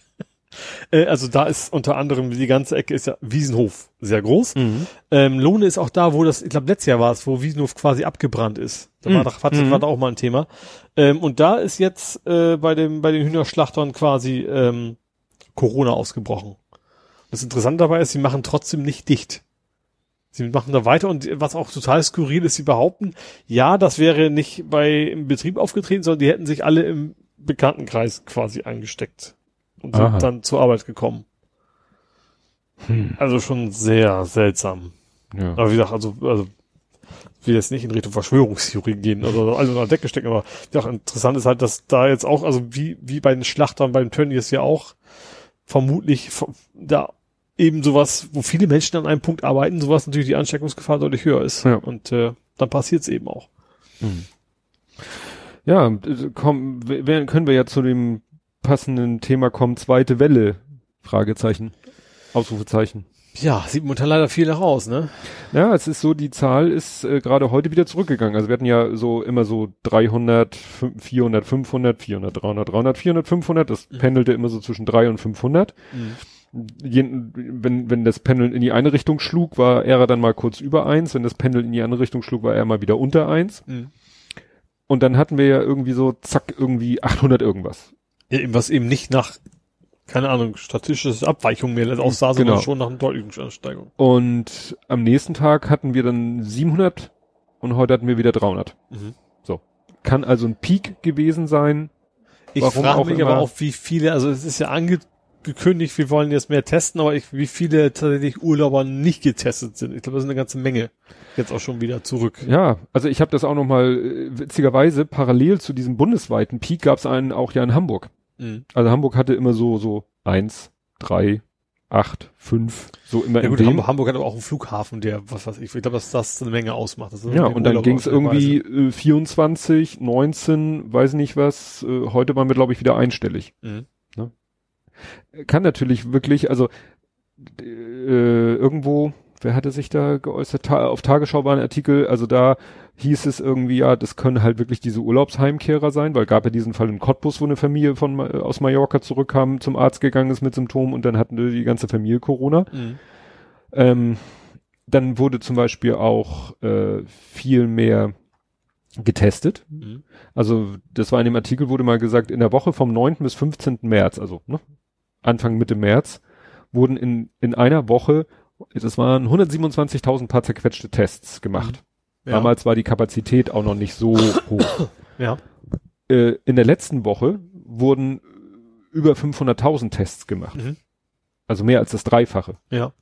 Äh, also da ist unter anderem, die ganze Ecke ist ja Wiesenhof sehr groß. Ähm, Lohne ist auch da, wo das, ich glaube letztes Jahr war es, wo Wiesenhof quasi abgebrannt ist. Da war, Mhm. doch, hat, Mhm. war da auch mal ein Thema. Ähm, und da ist jetzt äh, bei dem bei den Hühnerschlachtern quasi ähm, Corona ausgebrochen. Das Interessante dabei ist, sie machen trotzdem nicht dicht. Sie machen da weiter und was auch total skurril ist, sie behaupten, ja, das wäre nicht bei im Betrieb aufgetreten, sondern die hätten sich alle im Bekanntenkreis quasi eingesteckt und sind Aha. dann zur Arbeit gekommen. Hm. Also schon sehr seltsam. Ja. Aber wie gesagt, also, also will jetzt nicht in Richtung Verschwörungstheorie gehen oder also unter der Decke stecken, aber gesagt, interessant ist halt, dass da jetzt auch, also wie, wie bei den Schlachtern, beim Tönnies ja auch, vermutlich da eben sowas, wo viele Menschen an einem Punkt arbeiten, sowas natürlich die Ansteckungsgefahr deutlich höher ist. Ja. Und äh, dann passiert es eben auch. Ja, äh, komm, können wir ja zu dem passenden Thema kommen, zweite Welle, Fragezeichen, Ausrufezeichen. Ja, sieht momentan leider viel heraus, ne? Ja, es ist so, die Zahl ist äh, gerade heute wieder zurückgegangen. Also wir hatten ja so immer so 300, fün- 400, 500, 400, 300, 300, 400, 500. Das Mhm. pendelte immer so zwischen 3 und 500. Je, wenn, wenn das Pendeln in die eine Richtung schlug, war er dann mal kurz über eins. Wenn das Pendeln in die andere Richtung schlug, war er mal wieder unter eins. Mhm. Und dann hatten wir ja irgendwie so, zack, irgendwie 800 irgendwas. Ja, eben, was eben nicht nach, keine Ahnung, statistische Abweichung mehr aussah, sondern Genau. schon nach einer deutlichen Ansteigung. Und am nächsten Tag hatten wir dann 700 und heute hatten wir wieder 300. Mhm. So. Kann also ein Peak gewesen sein. Ich frage mich aber auch, wie viele, also es ist ja angekündigt, wir wollen jetzt mehr testen, aber ich, wie viele tatsächlich Urlauber nicht getestet sind. Ich glaube, das ist eine ganze Menge. Jetzt auch schon wieder zurück. Ja, also ich habe das auch noch mal äh, witzigerweise parallel zu diesem bundesweiten Peak gab es einen auch ja in Hamburg. Mhm. Also Hamburg hatte immer so so eins, drei, acht, fünf, so immer Ja in gut, dem. Hamburg, Hamburg hat aber auch einen Flughafen, der, was weiß ich, ich glaube, dass das eine Menge ausmacht. Das ist Ja, und dann ging es irgendwie Weise. äh, 24, 19, weiß nicht was. Äh, heute waren wir glaube ich wieder einstellig. Mhm. Kann natürlich wirklich, also äh, irgendwo, wer hatte sich da geäußert? Ta auf Tagesschau war ein Artikel, also da hieß es irgendwie, ja, das können halt wirklich diese Urlaubsheimkehrer sein, weil gab ja diesen Fall in Cottbus, wo eine Familie von aus Mallorca zurückkam, zum Arzt gegangen ist mit Symptomen und dann hatten die ganze Familie Corona. Mhm. Ähm, dann wurde zum Beispiel auch äh, viel mehr getestet. Mhm. Also das war in dem Artikel, wurde mal gesagt, in der Woche vom 9. bis 15. März, also ne, Anfang Mitte März, wurden in, in einer Woche, das waren 127.000 paar zerquetschte Tests gemacht. Ja. Damals war die Kapazität auch noch nicht so hoch. Ja. äh, in der letzten Woche wurden über 500.000 Tests gemacht. Mhm. Also mehr als das Dreifache. Ja.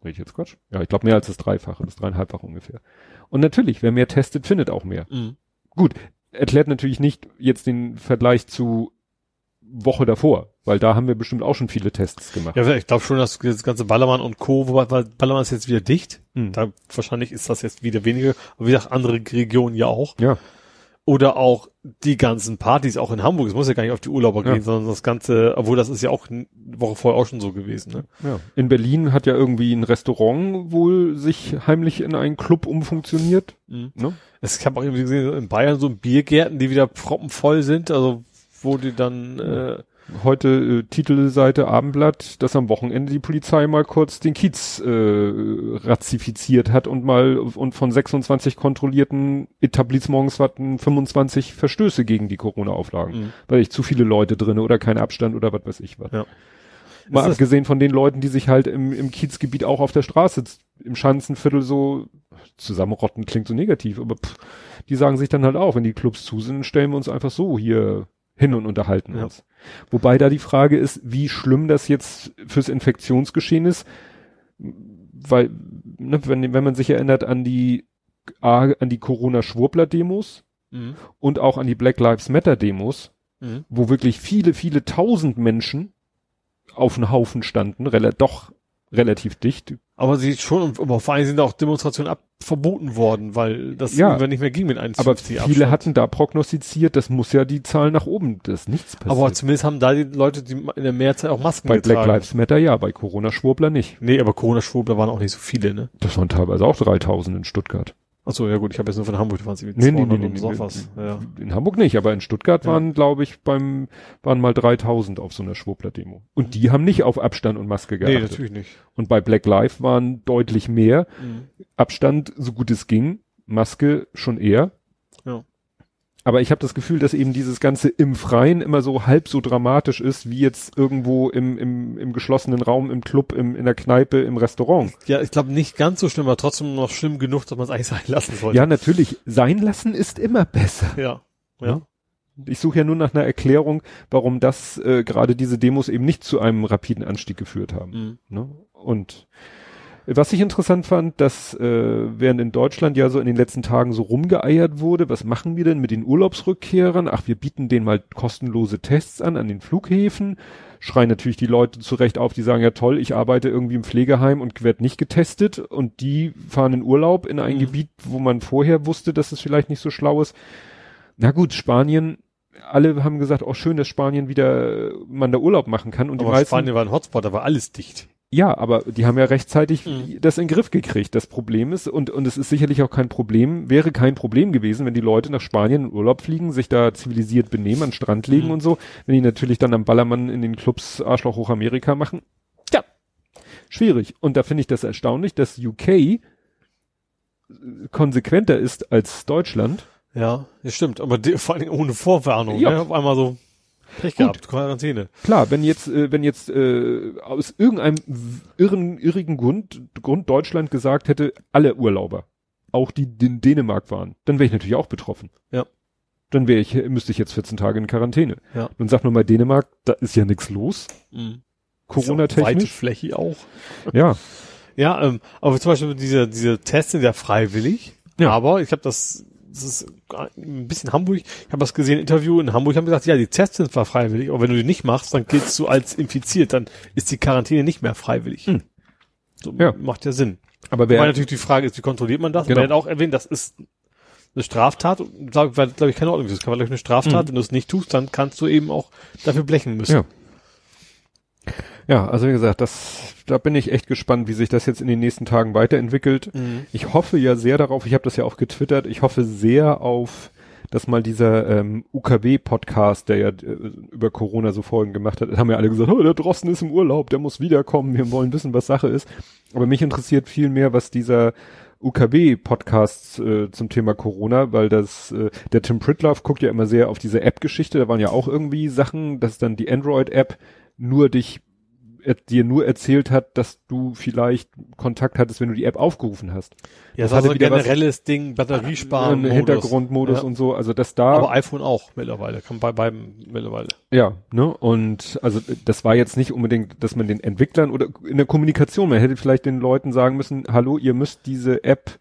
Rede ich jetzt Quatsch? Ja, ich glaube mehr als das Dreifache, das dreieinhalbfache ungefähr. Und natürlich, wer mehr testet, findet auch mehr. Mhm. Gut, erklärt natürlich nicht jetzt den Vergleich zu Woche davor, weil da haben wir bestimmt auch schon viele Tests gemacht. Ja, ich glaube schon, dass das ganze Ballermann und Co., wobei Ballermann ist jetzt wieder dicht. Hm. Da wahrscheinlich ist das jetzt wieder weniger, aber wie gesagt, andere Regionen ja auch. ja. Oder auch die ganzen Partys, auch in Hamburg. Es muss ja gar nicht auf die Urlauber Ja. gehen, sondern das Ganze, obwohl das ist ja auch eine Woche vorher auch schon so gewesen. Ne? ja. In Berlin hat ja irgendwie ein Restaurant wohl sich heimlich in einen Club umfunktioniert. Mhm. Ne? Es ich habe auch irgendwie gesehen, in Bayern so Biergärten, die wieder proppenvoll sind, also wo die dann äh, Heute äh, Titelseite Abendblatt, dass am Wochenende die Polizei mal kurz den Kiez äh, razifiziert hat und mal und von 26 kontrollierten Etablissements hatten 25 Verstöße gegen die Corona-Auflagen, Mhm. weil ich zu viele Leute drinne oder kein Abstand oder was weiß ich was. Ja. Mal abgesehen von den Leuten, die sich halt im, im Kiezgebiet auch auf der Straße im Schanzenviertel so zusammenrotten klingt so negativ, aber pff, die sagen sich dann halt auch, wenn die Clubs zu sind, stellen wir uns einfach so hier hin und unterhalten Ja. uns. Wobei da die Frage ist, wie schlimm das jetzt fürs Infektionsgeschehen ist, weil ne, wenn, wenn man sich erinnert an die, an die Corona-Schwurbler-Demos mhm. und auch an die Black Lives Matter-Demos, mhm. wo wirklich viele, viele tausend Menschen auf einen Haufen standen, doch relativ dicht. Aber sie schon, aber vor allem sind auch Demonstrationen ab verboten worden, weil das ja, irgendwann nicht mehr ging mit 1,50 Aber viele Abstand. hatten da prognostiziert, das muss ja die Zahl nach oben, das nichts passiert. Aber zumindest haben da die Leute die in der Mehrzahl auch Masken Bei getragen. Black Lives Matter ja, bei Corona-Schwurbler nicht. Nee, aber Corona-Schwurbler waren auch nicht so viele, ne? Das waren teilweise auch 3000 in Stuttgart. Achso, ja gut, ich habe jetzt nur von Hamburg, waren sie nee, nee, nee, nee, nee, was. Ja. In Hamburg nicht, aber in Stuttgart ja. waren, glaube ich, beim, waren mal 3000 auf so einer Schwurbler-Demo. Und die haben nicht auf Abstand und Maske geachtet. Nee, natürlich nicht. Und bei Black Lives waren deutlich mehr. Mhm. Abstand, so gut es ging. Maske schon eher. Ja. Aber ich habe das Gefühl, dass eben dieses Ganze im Freien immer so halb so dramatisch ist, wie jetzt irgendwo im, im, im geschlossenen Raum, im Club, im, in der Kneipe, im Restaurant. Ja, ich glaube nicht ganz so schlimm, aber trotzdem noch schlimm genug, dass man es eigentlich sein lassen sollte. Ja, natürlich. Sein lassen ist immer besser. Ja. Ja. Ich suche ja nur nach einer Erklärung, warum das äh, gerade diese Demos eben nicht zu einem rapiden Anstieg geführt haben. Mhm. Ne? Und was ich interessant fand, dass äh, während in Deutschland ja so in den letzten Tagen so rumgeeiert wurde, was machen wir denn mit den Urlaubsrückkehrern? Ach, wir bieten denen mal kostenlose Tests an an den Flughäfen. Schreien natürlich die Leute zurecht auf, die sagen, ja toll, ich arbeite irgendwie im Pflegeheim und werde nicht getestet. Und die fahren in Urlaub in ein mhm. Gebiet, wo man vorher wusste, dass es vielleicht nicht so schlau ist. Na gut, Spanien alle haben gesagt, auch oh, schön, dass Spanien wieder man da Urlaub machen kann. Und Aber die meisten, Spanien war ein Hotspot, da war alles dicht. Ja, aber die haben ja rechtzeitig mhm. das in den Griff gekriegt. Das Problem ist, und, und es ist sicherlich auch kein Problem, wäre kein Problem gewesen, wenn die Leute nach Spanien in Urlaub fliegen, sich da zivilisiert benehmen, an den Strand legen mhm. und so, wenn die natürlich dann am Ballermann in den Clubs Arschloch hoch Amerika machen. Ja, schwierig. Und da finde ich das erstaunlich, dass UK konsequenter ist als Deutschland. Ja, das stimmt, aber die, vor allem ohne Vorwarnung, ja. ne? auf einmal so. Pech gehabt, Gut. Quarantäne. Klar, wenn jetzt, äh, wenn jetzt äh, aus irgendeinem irren, irrigen Grund, Grund Deutschland gesagt hätte, alle Urlauber, auch die, die in Dänemark waren, dann wäre ich natürlich auch betroffen. Ja. Dann wäre ich, müsste ich jetzt 14 Tage in Quarantäne. Ja. Dann sagt man mal Dänemark, da ist ja nichts los. Mhm. Corona-technisch. Weite Fläche auch. Ja. Ja, ähm, aber zum Beispiel diese, diese Tests sind ja freiwillig. Ja. Aber ich habe das das ist ein bisschen Hamburg. Ich habe das gesehen, Interview in Hamburg haben gesagt, ja, die Tests sind zwar freiwillig, aber wenn du die nicht machst, dann giltst du als infiziert, dann ist die Quarantäne nicht mehr freiwillig. Hm. So, ja. Macht ja Sinn. Aber wer Weil natürlich die Frage ist, wie kontrolliert man das? Genau. Man hat auch erwähnt, das ist eine Straftat, weil, glaube ich, keine Ordnung ist. Das kann man, glaube ich, eine Straftat. Hm. Wenn du es nicht tust, dann kannst du eben auch dafür blechen müssen. Ja. Ja, also wie gesagt, das, da bin ich echt gespannt, wie sich das jetzt in den nächsten Tagen weiterentwickelt. Mhm. Ich hoffe ja sehr darauf, ich habe das ja auch getwittert, ich hoffe sehr auf, dass mal dieser ähm, UKW-Podcast, der ja äh, über Corona so Folgen gemacht hat, haben ja alle gesagt, oh, der Drossen ist im Urlaub, der muss wiederkommen, wir wollen wissen, was Sache ist. Aber mich interessiert viel mehr, was dieser UKW-Podcast äh, zum Thema Corona, weil das, äh, der Tim Pritloff guckt ja immer sehr auf diese App-Geschichte, da waren ja auch irgendwie Sachen, dass dann die Android-App nur dich dir nur erzählt hat, dass du vielleicht Kontakt hattest, wenn du die App aufgerufen hast. Ja, das, das hatte so ein generelles was, Ding, Batteriesparen. Hintergrundmodus ja. und so, also das da. Aber iPhone auch mittlerweile, kann bei beiden mittlerweile. Ja, ne, und also das war jetzt nicht unbedingt, dass man den Entwicklern oder in der Kommunikation, man hätte vielleicht den Leuten sagen müssen, hallo, ihr müsst diese App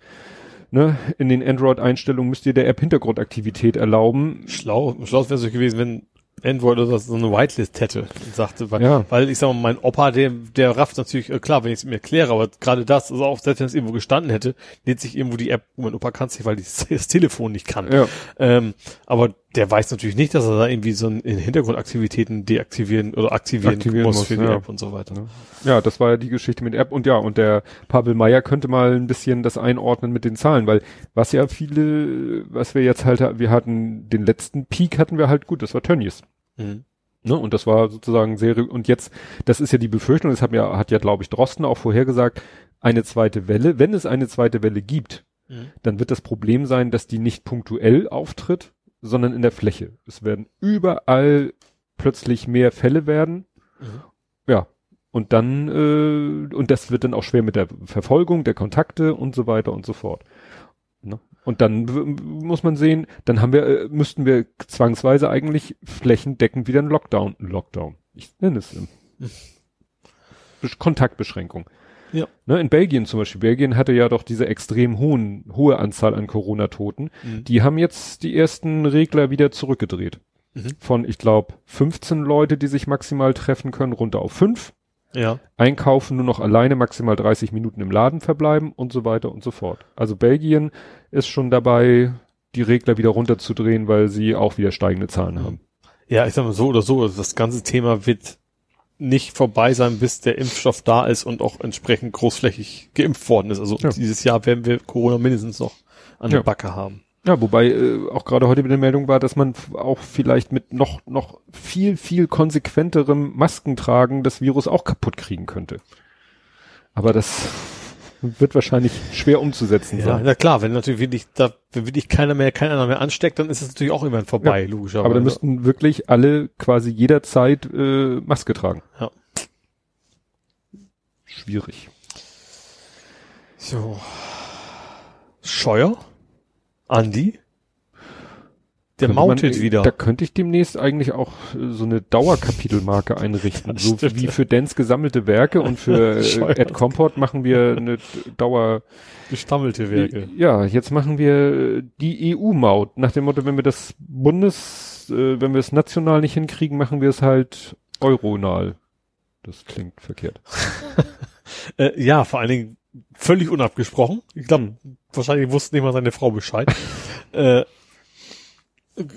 Ne, in den Android-Einstellungen müsst ihr der App Hintergrundaktivität erlauben. Schlau, schlau wäre es gewesen, wenn Android oder so eine Whitelist hätte und sagte, weil, ja. weil ich sag mal, mein Opa, der, der rafft natürlich, äh, klar, wenn ich es mir erkläre, aber gerade das, also auch selbst wenn es irgendwo gestanden hätte, lädt sich irgendwo die App, mein Opa kann es nicht, weil die, das Telefon nicht kann. Ja. Ähm, aber der weiß natürlich nicht, dass er da irgendwie so in Hintergrundaktivitäten deaktivieren oder aktivieren, aktivieren muss, muss, für die ja. App und so weiter. Ja, das war ja die Geschichte mit App und ja, und der Pavel Meyer könnte mal ein bisschen das einordnen mit den Zahlen, weil was ja viele, was wir jetzt halt, wir hatten den letzten Peak hatten wir halt gut, das war Tönnies. Mhm. Ne, und das war sozusagen sehr, und jetzt, das ist ja die Befürchtung, das hat ja, hat ja, glaube ich, Drosten auch vorhergesagt, eine zweite Welle, wenn es eine zweite Welle gibt, mhm. dann wird das Problem sein, dass die nicht punktuell auftritt, sondern in der Fläche. Es werden überall plötzlich mehr Fälle werden. Mhm. Ja. Und dann, äh, und das wird dann auch schwer mit der Verfolgung der Kontakte und so weiter und so fort. Ne? Und dann muss man sehen, dann haben wir, äh, müssten wir zwangsweise eigentlich flächendeckend wieder einen Lockdown, Lockdown. Ich nenne es ähm, Kontaktbeschränkung. Ja. Ne, in Belgien zum Beispiel. Belgien hatte ja doch diese extrem hohen, hohe Anzahl an Corona-Toten. Mhm. Die haben jetzt die ersten Regler wieder zurückgedreht. Mhm. Von, ich glaube, 15 Leute, die sich maximal treffen können, runter auf 5. Ja. Einkaufen nur noch alleine maximal 30 Minuten im Laden verbleiben und so weiter und so fort. Also Belgien ist schon dabei, die Regler wieder runterzudrehen, weil sie auch wieder steigende Zahlen haben. Ja, ich sag mal so oder so, also das ganze Thema wird nicht vorbei sein, bis der Impfstoff da ist und auch entsprechend großflächig geimpft worden ist. Also Ja. dieses Jahr werden wir Corona mindestens noch an Ja. der Backe haben. Ja, wobei äh, auch gerade heute wieder eine Meldung war, dass man auch vielleicht mit noch noch viel viel konsequenterem Maskentragen das Virus auch kaputt kriegen könnte. Aber das wird wahrscheinlich schwer umzusetzen Ja, sein. na klar, wenn natürlich wirklich da, wenn wirklich keiner mehr, keiner mehr ansteckt, dann ist es natürlich auch irgendwann vorbei, logischerweise. Aber da müssten wirklich alle quasi jederzeit äh, Maske tragen. Ja. Schwierig. So. Scheuer? Andi? Der Könnte man- wieder. Da könnte ich demnächst eigentlich auch äh, so eine Dauerkapitelmarke einrichten. So wie für Dance gesammelte Werke und für äh. Ed Comport machen wir eine Dauer. Gestammelte Werke. Ja, jetzt machen wir äh, die EU-Maut. Nach dem Motto, wenn wir das Bundes, äh, wenn wir es national nicht hinkriegen, machen wir es halt euronal. Das klingt verkehrt. Äh, ja, vor allen Dingen völlig unabgesprochen. Ich glaube, wahrscheinlich wusste nicht mal seine Frau Bescheid. äh,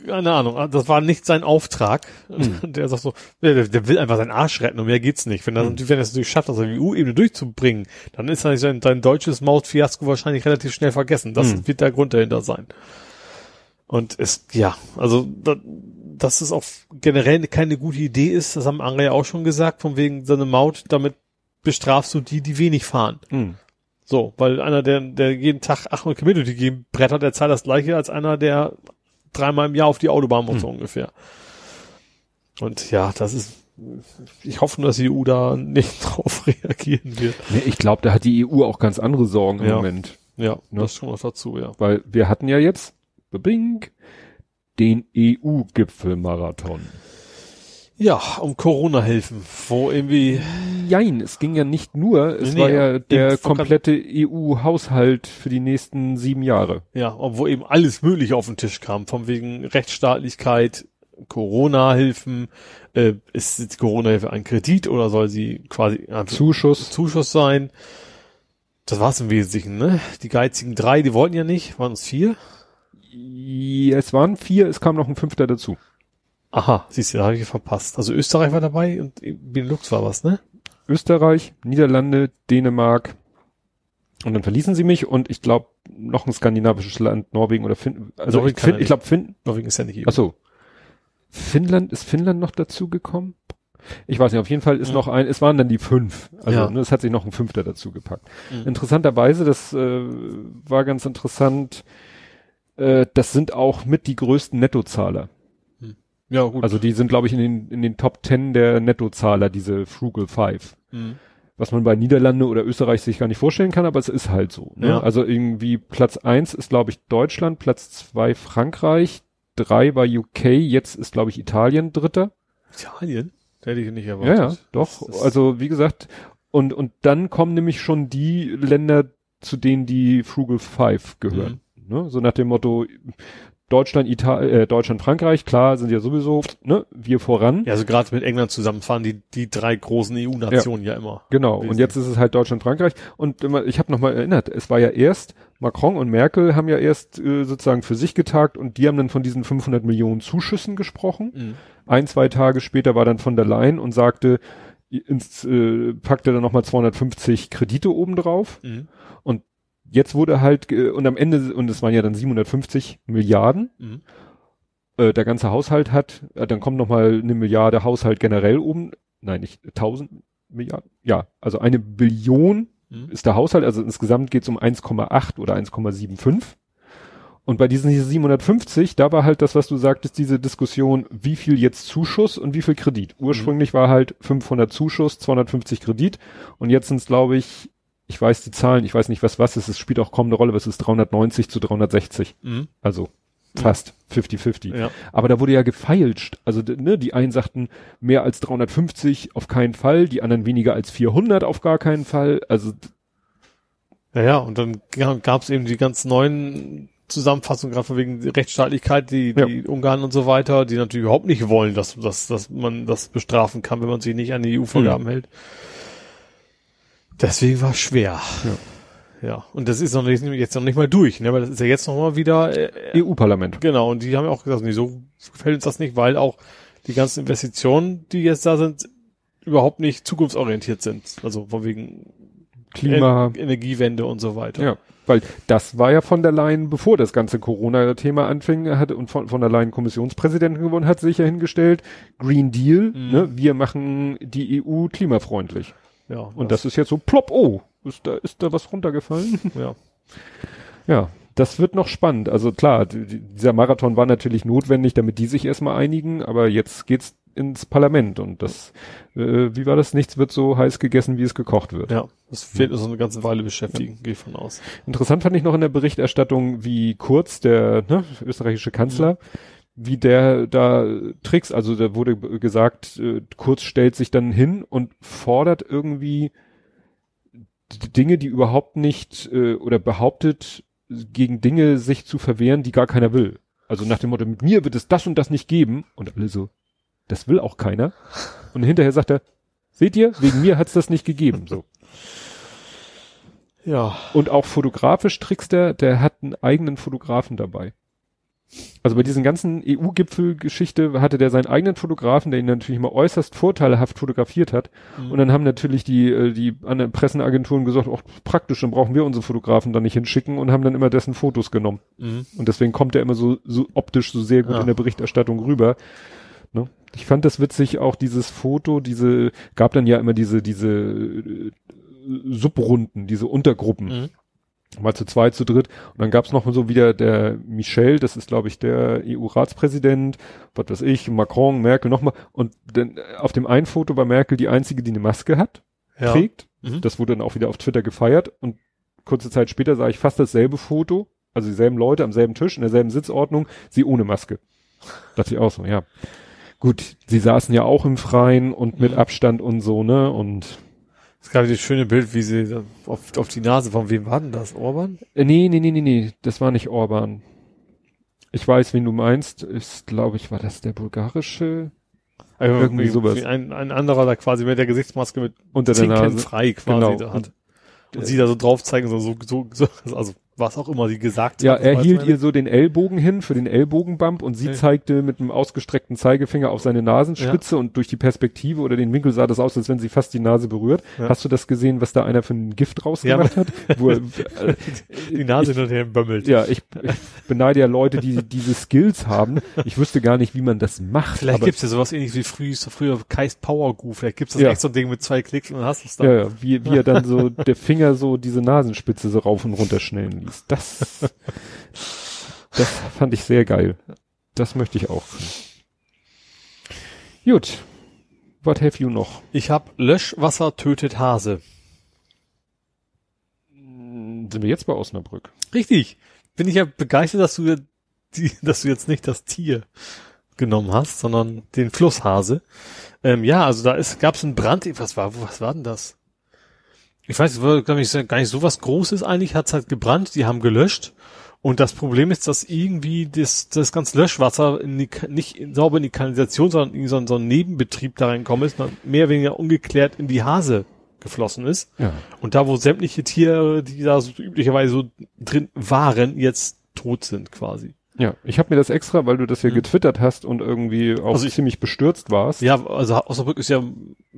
keine Ahnung, das war nicht sein Auftrag. Der sagt so, der, der will einfach seinen Arsch retten und mehr geht's nicht. Wenn er, wenn er es natürlich schafft, das auf die EU-Ebene durchzubringen, dann ist sein, sein deutsches Mautfiasko wahrscheinlich relativ schnell vergessen. Das Hm. wird der Grund dahinter sein. Und es, ja, also, da, dass es auch generell keine gute Idee ist, das haben andere ja auch schon gesagt, von wegen so eine Maut, damit bestrafst du die, die wenig fahren. Hm. So, weil einer, der, der jeden Tag 800 Kilometer durch die Gegend brettert, der zahlt das gleiche als einer, der dreimal im Jahr auf die Autobahn muss, so ungefähr. Und ja, das ist, ich hoffe nur, dass die EU da nicht drauf reagieren wird. Nee, ich glaube, da hat die EU auch ganz andere Sorgen im Ja. Moment. Ja, Ne? das schon noch dazu, ja. Weil wir hatten ja jetzt, bing, den EU-Gipfelmarathon. Ja, um Corona-Hilfen, wo irgendwie, Jein, es ging ja nicht nur, es Nee, war ja der komplette EU-Haushalt für die nächsten sieben Jahre. ja, wo eben alles Mögliche auf den Tisch kam, von wegen Rechtsstaatlichkeit, Corona-Hilfen, äh, ist die Corona-Hilfe ein Kredit oder soll sie quasi Zuschuss. Zuschuss sein. Das war's im Wesentlichen, ne? Die geizigen drei, die wollten ja nicht, waren es vier. Ja, es waren vier, es kam noch ein fünfter dazu. Aha, siehst du, da habe ich verpasst. Also Österreich war dabei und Benelux war was, ne? Österreich, Niederlande, Dänemark. Und dann verließen sie mich und ich glaube noch ein skandinavisches Land, Norwegen oder Finnland. Also Norwegen ich, fin ich glaube Finn. Norwegen ist ja nicht EU. Ach so. Finnland ist Finnland noch dazu gekommen? Ich weiß nicht, auf jeden Fall ist Mhm. noch ein, es waren dann die fünf. Also Ja. ne, es hat sich noch ein fünfter dazu gepackt. Mhm. Interessanterweise, das äh, war ganz interessant, äh, das sind auch mit die größten Nettozahler. Ja, gut. Also die sind, glaube ich, in den, in den Top Ten der Nettozahler, diese Frugal Five. Mhm. Was man bei Niederlande oder Österreich sich gar nicht vorstellen kann, aber es ist halt so. Ne? Ja. Also irgendwie Platz eins ist, glaube ich, Deutschland, Platz zwei Frankreich, drei war UK, jetzt ist, glaube ich, Italien dritter. Italien? Da hätte ich nicht Ja, erwartet. ja, doch. Das ist- Also wie gesagt, und, und dann kommen nämlich schon die Länder, zu denen die Frugal Five gehören. Ne? So nach dem Motto, Deutschland, Italien, äh, Deutschland, Frankreich, klar, sind ja sowieso, ne, wir voran. Ja, also gerade mit England zusammen fahren die, die drei großen EU-Nationen ja. immer. Genau, und jetzt ist es halt Deutschland, Frankreich. Und immer- ich habe nochmal erinnert, es war ja erst, Macron und Merkel haben ja erst äh, sozusagen für sich getagt und die haben dann von diesen 500 Millionen Zuschüssen gesprochen. Mhm. Ein, zwei Tage später war dann von der Leyen und sagte, ins, äh, packte dann nochmal 250 Kredite obendrauf. Mhm. Jetzt wurde halt, und am Ende, und es waren ja dann 750 Milliarden, Mhm. äh, der ganze Haushalt hat, äh, dann kommt nochmal eine Milliarde Haushalt generell oben, nein, nicht 1000 Milliarden, ja, also eine Billion Mhm. ist der Haushalt, also insgesamt geht es um 1,8 oder 1,75. Und bei diesen hier 750, da war halt das, was du sagtest, diese Diskussion, wie viel jetzt Zuschuss und wie viel Kredit. Ursprünglich war halt 500 Zuschuss, 250 Kredit und jetzt sind es, glaube ich, ich weiß die Zahlen, ich weiß nicht, was was ist, es spielt auch kaum eine Rolle, was ist 390 zu 360. Mhm. Also fast 50-50. Ja. Aber da wurde ja gefeilscht. Also ne, die einen sagten mehr als 350 auf keinen Fall, die anderen weniger als 400 auf gar keinen Fall. Also Ja, ja, und dann gab es eben die ganz neuen Zusammenfassungen, gerade von wegen Rechtsstaatlichkeit, die, die Ungarn und so weiter, die natürlich überhaupt nicht wollen, dass, dass, dass man das bestrafen kann, wenn man sich nicht an die EU-Vorgaben Mhm. hält. Deswegen war es schwer. Ja. Ja, und das ist noch nicht, jetzt noch nicht mal durch, ne, weil das ist ja jetzt noch mal wieder, äh, EU-Parlament. genau, und die haben ja auch gesagt, nee, so gefällt uns das nicht, weil auch die ganzen Investitionen, die jetzt da sind, überhaupt nicht zukunftsorientiert sind. Also von wegen Klima. En Energiewende und so weiter. Ja, weil das war ja von der Leyen, bevor das ganze Corona-Thema anfing, hat und von, von der Leyen Kommissionspräsidentin geworden, hat sich ja hingestellt, Green Deal, Mhm. ne, wir machen die EU klimafreundlich. Ja Und das ist jetzt so plopp, oh, ist da, ist da was runtergefallen? ja. ja, das wird noch spannend. Also klar, die, die- dieser Marathon war natürlich notwendig, damit die sich erstmal einigen, aber jetzt geht's ins Parlament und das, äh, wie war das? Nichts wird so heiß gegessen, wie es gekocht wird. Ja, das wird uns eine ganze Weile beschäftigen, gehe ich von aus. Interessant fand ich noch in der Berichterstattung, wie Kurz, der ne, österreichische Kanzler, wie der da Tricks, also da wurde gesagt, äh, Kurz stellt sich dann hin und fordert irgendwie Dinge, die überhaupt nicht äh, oder behauptet, gegen Dinge sich zu verwehren, die gar keiner will. Also nach dem Motto, mit mir wird es das und das nicht geben. Und alle so, das will auch keiner. Und hinterher sagt er, seht ihr, wegen mir hat's das nicht gegeben. So. Ja. Und auch fotografisch trickst er, der hat einen eigenen Fotografen dabei. Also bei diesen ganzen EU-Gipfel-Geschichte hatte der seinen eigenen Fotografen, der ihn natürlich immer äußerst vorteilhaft fotografiert hat. Mhm. Und dann haben natürlich die, äh, die anderen Pressenagenturen gesagt, auch praktisch, dann brauchen wir unsere Fotografen da nicht hinschicken und haben dann immer dessen Fotos genommen. Mhm. Und deswegen kommt er immer so, so optisch so sehr gut Ja. in der Berichterstattung rüber. Ne? Ich fand das witzig, auch dieses Foto, diese, gab dann ja immer diese, diese äh, Subrunden, diese Untergruppen. Mhm. Mal zu zweit, zu dritt. Und dann gab's noch mal so wieder der Michel, das ist, glaube ich, der EU-Ratspräsident, was weiß ich, Macron, Merkel nochmal. Und dann äh, auf dem einen Foto war Merkel die einzige, die eine Maske hat, Ja. trägt. Mhm. Das wurde dann auch wieder auf Twitter gefeiert. Und kurze Zeit später sah ich fast dasselbe Foto, also dieselben Leute am selben Tisch, in derselben Sitzordnung, sie ohne Maske. Dachte ich auch so, ja. Gut, sie saßen ja auch im Freien und mit Mhm. Abstand und so, ne? Und Es gab dieses schöne Bild, wie sie auf, auf die Nase, von wem war denn das? Orban? Äh, nee, nee, nee, nee, nee, das war nicht Orban. Ich weiß, wen du meinst. Ist, glaube ich, war das der bulgarische Also Irgendwie sowas. Ein, ein anderer da quasi mit der Gesichtsmaske mit unter der Nase. frei quasi Genau. da hat. Und äh, sie da so drauf zeigen, so, so, so also was auch immer sie gesagt Ja, hat. er weiß hielt ihr so den Ellbogen hin für den Ellbogenbump und sie Okay. zeigte mit einem ausgestreckten Zeigefinger auf seine Nasenspitze und durch die Perspektive oder den Winkel sah das aus, als wenn sie fast die Nase berührt. Ja. Hast du das gesehen, was da einer für ein Gift rausgemacht hat? Wo er, äh, die Nase hin und her bömmelt. ja, ich, ich beneide ja Leute, die diese Skills haben. Ich wüsste gar nicht, wie man das macht. Vielleicht gibt's ja sowas ähnlich wie früher, früher Keist Power Goo. Vielleicht gibt's das Ja. echt so ein Ding mit zwei Klicks und dann hast es dann. Ja, ja, wie, wie er dann so der Finger so diese Nasenspitze so rauf und runter schnellen ließ. Das, das fand ich sehr geil. Das möchte ich auch. Gut. What have you noch? Ich habe Löschwasser tötet Hase. Sind wir jetzt bei Osnabrück? Richtig. Bin ich ja begeistert, dass du die, dass du jetzt nicht das Tier genommen hast, sondern den Flusshase. Ähm, ja, also da ist, gab's einen Brand. Was war, was war denn das? Ich weiß, es war, glaube ich, gar nicht so was Großes eigentlich. Hat's halt gebrannt. Die haben gelöscht. Und das Problem ist, dass irgendwie das, das ganze Löschwasser in die, nicht in, sauber in die Kanalisation, sondern in so, so ein Nebenbetrieb da reinkommen ist, mehr oder weniger ungeklärt in die Hase geflossen ist. Ja. Und da, wo sämtliche Tiere, die da so üblicherweise so drin waren, jetzt tot sind quasi. Ja, ich habe mir das extra, weil du das ja Mhm. getwittert hast und irgendwie auch Also ich- ziemlich bestürzt warst. Ja, also Osnabrück ist ja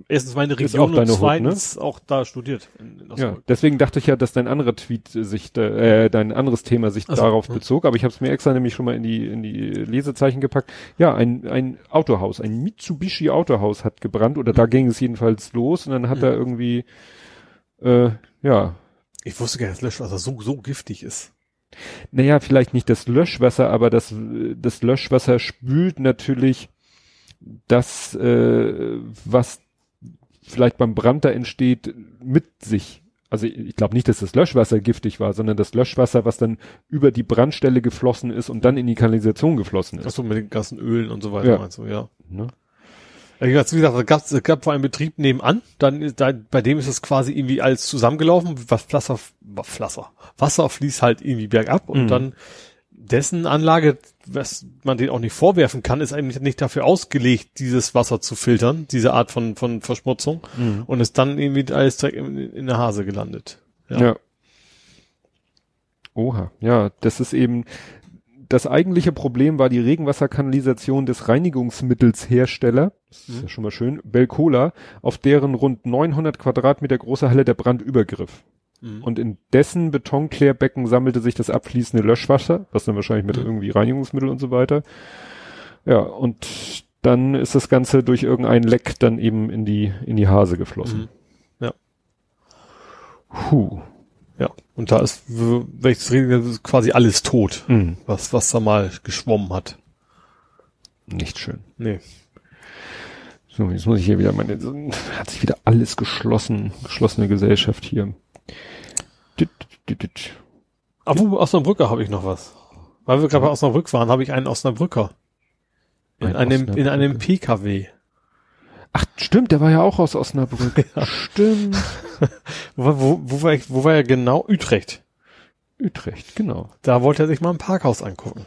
erstens meine Region auch deine und Hut, zweitens auch da studiert. Ja, deswegen dachte ich ja, dass dein anderer Tweet äh, sich, da- äh, dein anderes Thema sich Ach so, darauf ja. bezog, aber ich habe es mir extra nämlich schon mal in die in die Lesezeichen gepackt. Ja, ein ein Autohaus, ein Mitsubishi Autohaus hat gebrannt oder da ging es jedenfalls los und dann hat Mhm. er irgendwie äh, ja, Ich wusste gar nicht, dass Löschwasser so, so giftig ist. Naja, vielleicht nicht das Löschwasser, aber das das Löschwasser spült natürlich das äh, was vielleicht beim Brand da entsteht mit sich. Also ich, ich glaube nicht, dass das Löschwasser giftig war, sondern das Löschwasser, was dann über die Brandstelle geflossen ist und dann in die Kanalisation geflossen ist. Achso, mit den ganzen Ölen und so weiter Ja. meinst du, ja. Ne? Wie gesagt, es gab, es gab vor einem Betrieb nebenan, dann, da, bei dem ist es quasi irgendwie alles zusammengelaufen, was Wasser, Wasser, Wasser fließt halt irgendwie bergab und Mhm. dann dessen Anlage, was man den auch nicht vorwerfen kann, ist eigentlich nicht dafür ausgelegt, dieses Wasser zu filtern, diese Art von, von Verschmutzung und ist dann irgendwie alles direkt in, in der Hase gelandet. Ja. Ja. Oha, ja, das ist eben, das eigentliche Problem war die Regenwasserkanalisation des Reinigungsmittelshersteller, das ist ja schon mal schön, Belcola, auf deren rund 900 Quadratmeter große Halle der Brand übergriff. Mhm. Und in dessen Betonklärbecken sammelte sich das abfließende Löschwasser, was dann wahrscheinlich mit Mhm. irgendwie Reinigungsmittel und so weiter. Ja, und dann ist das Ganze durch irgendein Leck dann eben in die, in die Hase geflossen. Mhm. Ja. Puh. Ja. Und da ist, w- welches Regen, ist quasi alles tot, Mhm. was, was da mal geschwommen hat. Nicht schön. Nee. So, jetzt muss ich hier wieder meine, hat sich wieder alles geschlossen, geschlossene Gesellschaft hier. Dit, dit, dit. Aber wo, Osnabrücker habe ich noch was. Weil wir gerade bei Osnabrück waren, habe ich einen Osnabrücker. In Ein einem, in einem PKW. Ach, stimmt, der war ja auch aus Osnabrück. Stimmt. Wo, war- wo, wo, war ich, wo war er genau? Utrecht. Utrecht, genau. Da wollte er sich mal ein Parkhaus angucken.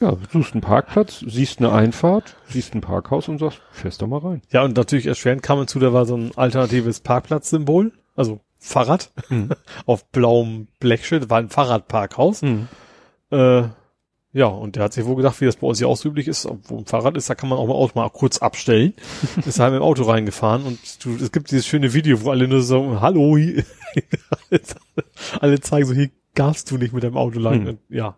Ja, du suchst einen Parkplatz, siehst eine Einfahrt, siehst ein Parkhaus und sagst, fährst doch mal rein. Ja, und natürlich erschwerend kam hinzu, da war so ein alternatives Parkplatzsymbol, also Fahrrad, Mhm. auf blauem Blechschild, war ein Fahrradparkhaus. Äh, ja, und der hat sich wohl gedacht, wie das bei uns hier auch so üblich ist, wo ein Fahrrad ist, da kann man auch mal Auto mal kurz abstellen. ist halt mit dem Auto reingefahren und du, es gibt dieses schöne Video, wo alle nur so, hallo, hier- alle zeigen so, hier darfst du nicht mit deinem Auto lang. Hm. Und, ja.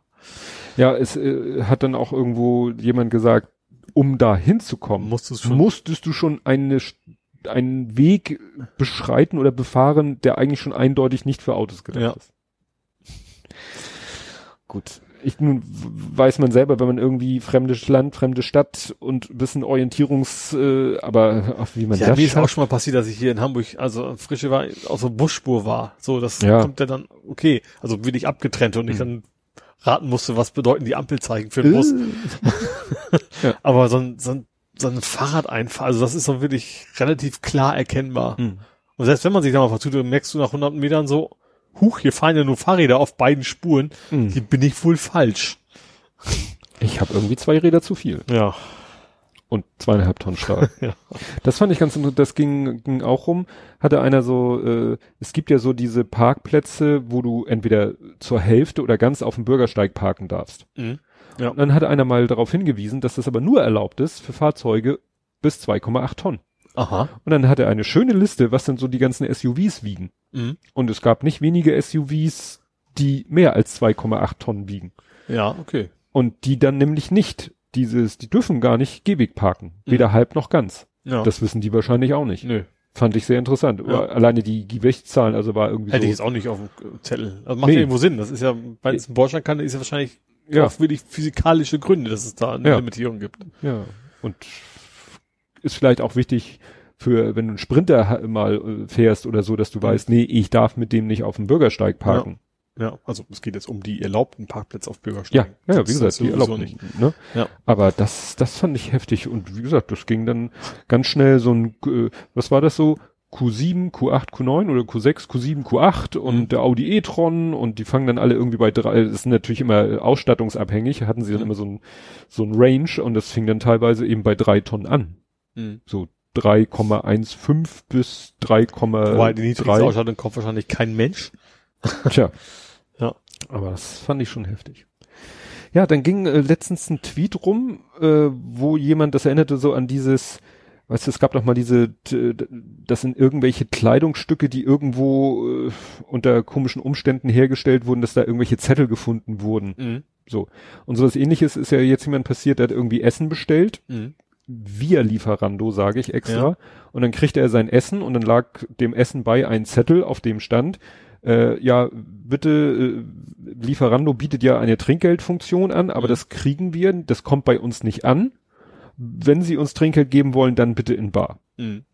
Ja, es äh, hat dann auch irgendwo jemand gesagt, um da hinzukommen, Musstest schon- musstest du schon eine, einen Weg beschreiten oder befahren, der eigentlich schon eindeutig nicht für Autos gedacht Ja. ist. Gut. Ich nun weiß man selber, wenn man irgendwie fremdes Land, fremde Stadt und ein bisschen Orientierungs, äh, aber ach, wie man Ja, das mir ist auch schon mal passiert, dass ich hier in Hamburg, also frische war, auf so Busspur war. So, das Ja. kommt ja dann, okay, also wirklich abgetrennt und ich dann raten musste, was bedeuten die Ampelzeichen für Äh. den Bus. Ja. Aber so ein, so ein, so ein Fahrradeinfall, also das ist so wirklich relativ klar erkennbar. Hm. Und selbst wenn man sich da mal vertut, dann merkst du nach 100 Metern so, huch, hier fahren ja nur Fahrräder auf beiden Spuren. Hm. Hier bin ich wohl falsch. Ich habe irgendwie zwei Räder zu viel. Ja. und zweieinhalb Tonnen Stahl. Ja. Das fand ich ganz interessant. Das ging, ging auch rum. Hatte einer so, äh, es gibt ja so diese Parkplätze, wo du entweder zur Hälfte oder ganz auf dem Bürgersteig parken darfst. Mhm. Ja. Und dann hatte einer mal darauf hingewiesen, dass das aber nur erlaubt ist für Fahrzeuge bis 2,8 Tonnen. Aha. Und dann hatte er eine schöne Liste, was denn so die ganzen SUVs wiegen. Mhm. Und es gab nicht wenige SUVs, die mehr als 2,8 Tonnen wiegen. Ja, okay. Und die dann nämlich nicht dieses, die dürfen gar nicht Gehweg parken. Weder halb noch ganz. Ja. Das wissen die wahrscheinlich auch nicht. Nö. Fand ich sehr interessant. Ja. Alleine die Gewichtszahlen, also war irgendwie Hätte ich so. jetzt auch nicht auf dem äh, Zettel. Also macht Nee. ja irgendwo Sinn. Das ist ja, weil es in Deutschland kann, ist ja wahrscheinlich Ja. auch wirklich physikalische Gründe, dass es da eine Ja. Limitierung gibt. Ja. Und ist vielleicht auch wichtig für, wenn du einen Sprinter mal äh, fährst oder so, dass du weißt, nee, ich darf mit dem nicht auf dem Bürgersteig parken. Ja, also es geht jetzt um die erlaubten Parkplätze auf Ja, Bürgersteigen. ja, Das wie gesagt, die erlauben nicht. Ne? Ja. Aber das, das fand ich heftig und wie gesagt, das ging dann ganz schnell so ein, äh, was war das so? Q7, Q8, Q9 oder Q6, Q7, Q8 und Mhm. der Audi e-tron und die fangen dann alle irgendwie bei drei, das ist natürlich immer ausstattungsabhängig, hatten sie dann Mhm. immer so ein, so ein Range und das fing dann teilweise eben bei drei Tonnen an. Mhm. So 3,15 bis 3,3. Wobei die niedrigste Ausstattung kauft wahrscheinlich kein Mensch. Tja. Ja. Aber das fand ich schon heftig. Ja, dann ging äh, letztens ein Tweet rum, äh, wo jemand, das erinnerte so an dieses, weißt du, es gab doch mal diese, das sind irgendwelche Kleidungsstücke, die irgendwo äh, unter komischen Umständen hergestellt wurden, dass da irgendwelche Zettel gefunden wurden. Mhm. So. Und so was ähnliches ist ja jetzt jemand passiert, der hat irgendwie Essen bestellt Mhm. Via Lieferando, sage ich extra. Ja. Und dann kriegte er sein Essen und dann lag dem Essen bei ein Zettel, auf dem stand, äh, ja, bitte, äh, Lieferando bietet ja eine Trinkgeldfunktion an, aber Mhm. das kriegen wir, das kommt bei uns nicht an. Wenn Sie uns Trinkgeld geben wollen, dann bitte in Bar. Mhm.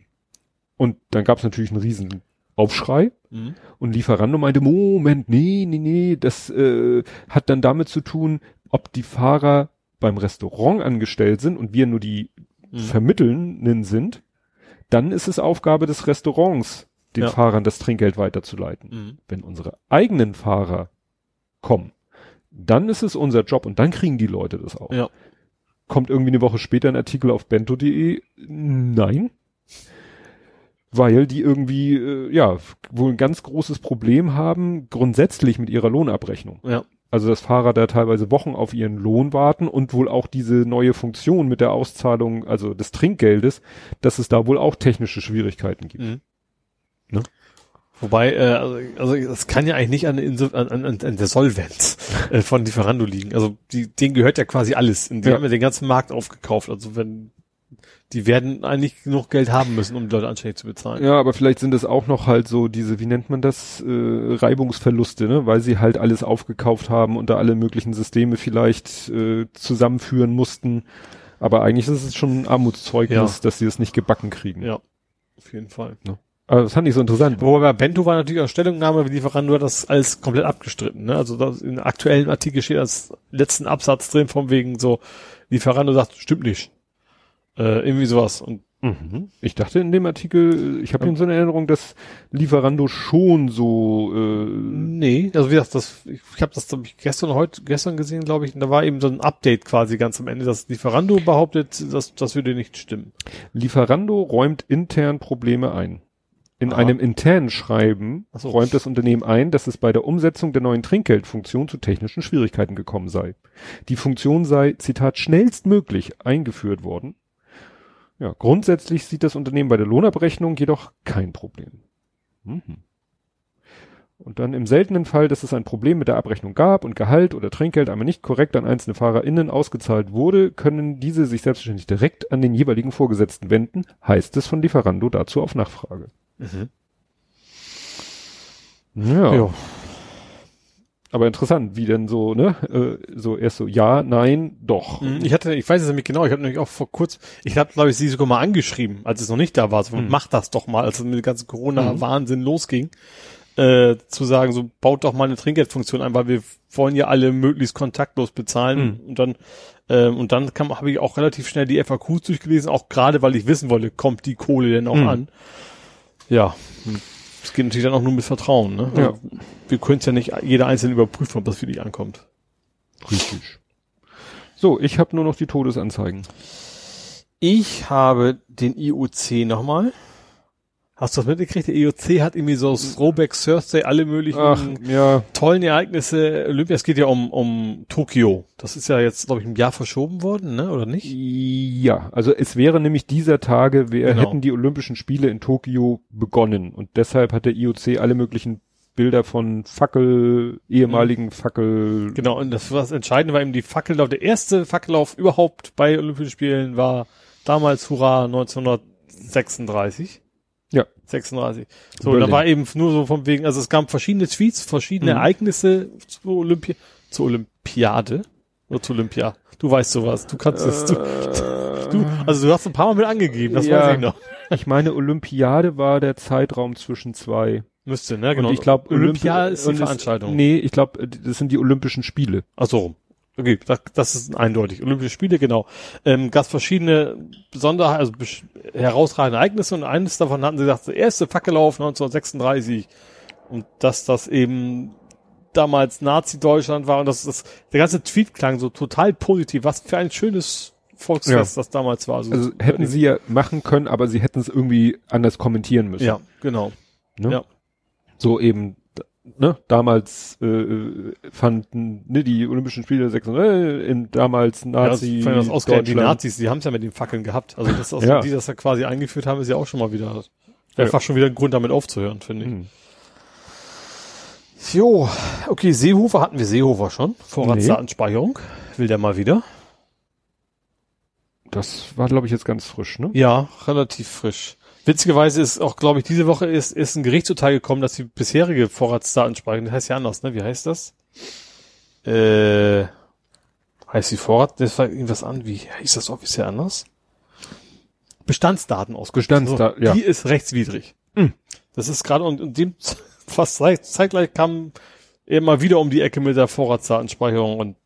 Und dann gab es natürlich einen riesen Aufschrei. Mhm. Und Lieferando meinte, Moment, nee, nee, nee, das äh, hat dann damit zu tun, ob die Fahrer beim Restaurant angestellt sind und wir nur die Mhm. Vermittelnden sind, dann ist es Aufgabe des Restaurants, den Ja. Fahrern das Trinkgeld weiterzuleiten. Mhm. Wenn unsere eigenen Fahrer kommen, dann ist es unser Job und dann kriegen die Leute das auch. Ja. Kommt irgendwie eine Woche später ein Artikel auf bento.de? Nein. Weil die irgendwie, äh, ja, wohl ein ganz großes Problem haben, grundsätzlich mit ihrer Lohnabrechnung. Ja. Also, dass Fahrer da teilweise Wochen auf ihren Lohn warten und wohl auch diese neue Funktion mit der Auszahlung, also des Trinkgeldes, dass es da wohl auch technische Schwierigkeiten gibt. Mhm. Ne? Wobei, äh, also, also das kann ja eigentlich nicht an, an, an, an der Solvenz äh, von Lieferando liegen. Also die, denen gehört ja quasi alles. Und die Ja. haben ja den ganzen Markt aufgekauft. Also wenn die werden eigentlich genug Geld haben müssen, um die Leute anständig zu bezahlen. Ja, aber vielleicht sind es auch noch halt so diese, wie nennt man das, äh, Reibungsverluste, ne? Weil sie halt alles aufgekauft haben und da alle möglichen Systeme vielleicht äh, zusammenführen mussten. Aber eigentlich ist es schon ein Armutszeugnis, Ja. dass sie es nicht gebacken kriegen. Ja, auf jeden Fall. Aber das fand ich so interessant. Wobei bei Bento war natürlich auch Stellungnahme, wie Lieferando hat das alles komplett abgestritten. Ne? Also das, in aktuellen Artikel steht als letzten Absatz drin, von wegen so, Lieferando sagt, stimmt nicht. Äh, irgendwie sowas. Und Mhm. Ich dachte in dem Artikel, ich habe in so eine Erinnerung, dass Lieferando schon so äh, Nee, also wie gesagt, das, ich, ich habe das ich, gestern heute gestern gesehen, glaube ich, und da war eben so ein Update quasi ganz am Ende, dass Lieferando behauptet, dass das würde nicht stimmen. Lieferando räumt intern Probleme ein. In Aha. einem internen Schreiben so. räumt das Unternehmen ein, dass es bei der Umsetzung der neuen Trinkgeldfunktion zu technischen Schwierigkeiten gekommen sei. Die Funktion sei, Zitat, schnellstmöglich eingeführt worden. Ja, grundsätzlich sieht das Unternehmen bei der Lohnabrechnung jedoch kein Problem. Mhm. Und dann im seltenen Fall, dass es ein Problem mit der Abrechnung gab und Gehalt oder Trinkgeld einmal nicht korrekt an einzelne FahrerInnen ausgezahlt wurde, können diese sich selbstverständlich direkt an den jeweiligen Vorgesetzten wenden, heißt es von Lieferando dazu auf Nachfrage. Ja. Ja. Aber interessant, wie denn so, ne? Äh, so erst so, ja, nein, doch. Mhm, Ich hatte, ich weiß es nämlich genau, ich habe nämlich auch vor kurz, ich habe glaube ich sie sogar mal angeschrieben, als es noch nicht da war, so, Mhm. mach das doch mal, als es mit dem ganzen Corona-Wahnsinn losging, äh, zu sagen, so baut doch mal eine Trinkgeldfunktion ein, weil wir wollen ja alle möglichst kontaktlos bezahlen Mhm. und dann ähm, und dann kam habe ich auch relativ schnell die FAQs durchgelesen, auch gerade weil ich wissen wollte, kommt die Kohle denn auch Mhm. an? Ja, es geht natürlich dann auch nur mit Vertrauen, ne? Ja. Wir können es ja nicht jeder einzelne überprüfen, ob das für dich ankommt. Richtig. So, ich habe nur noch die Todesanzeigen. Ich habe den IOC nochmal. Hast du das mitgekriegt? Der IOC hat irgendwie so Throwback Thursday, alle möglichen Ach, ja, tollen Ereignisse. Olympia, es geht ja um, um Tokio. Das ist ja jetzt, glaube ich, ein Jahr verschoben worden, ne? Oder nicht? ja, also es wäre nämlich dieser Tage, wir Genau. hätten die Olympischen Spiele in Tokio begonnen und deshalb hat der IOC alle möglichen Bilder von Fackel, ehemaligen Fackel, Genau, und das was Entscheidende war eben die Fackellauf. Der erste Fackellauf überhaupt bei Olympischen Spielen war damals, hurra, 1936. Ja. 36. So, und da Berlin. war eben nur so von wegen, also es gab verschiedene Tweets, verschiedene Mhm. Ereignisse zu Olympia, zur Olympiade. Oder zu Olympia. Du weißt sowas. Du kannst es. Du, du, also du hast ein paar Mal mit angegeben, das Äh. Ja. weiß ich noch. Ich meine, Olympiade war der Zeitraum zwischen zwei. Müsste, ne? Genau. Und ich glaube, Olympia ist die und es- Veranstaltung. Nee, ich glaube, das sind die Olympischen Spiele. Ach so. Okay, das, das ist eindeutig. Olympische Spiele, genau. Ähm, gab verschiedene Besonderheiten, also herausragende Ereignisse und eines davon hatten sie gesagt, der erste Fackellauf 1936 und dass das eben damals Nazi-Deutschland war und das, das, der ganze Tweet klang so total positiv. Was für ein schönes Volksfest das damals war. So, Also hätten sie ja machen können, aber sie hätten es irgendwie anders kommentieren müssen. Ja, genau. Ne? ja. So eben, ne, damals äh, fanden ne, die Olympischen Spiele 36, äh, in damals Nazi ja, das, das die. Nazis, die haben es ja mit den Fackeln gehabt. Also das, also Ja. die das ja quasi eingeführt haben, ist ja auch schon mal wieder, Ja. fast schon wieder ein Grund, damit aufzuhören, finde ich. Hm. Jo, okay, Seehofer hatten wir Seehofer schon. Vorratsdatenspeicherung. Will der mal wieder? Das war, glaube ich, jetzt ganz frisch, ne? Ja, relativ frisch. Witzigerweise ist auch, glaube ich, diese Woche ist, ist ein Gerichtsurteil gekommen, dass die bisherige Vorratsdatenspeicherung, das heißt ja anders, ne? Wie heißt das? Äh, heißt die Vorrat, das war irgendwas an, wie hieß das offiziell anders? Bestandsdaten aus Bestandsda- so, ja. Die ist rechtswidrig. Hm. Das ist gerade und in dem fast zeitgleich kam er mal wieder um die Ecke mit der Vorratsdatenspeicherung und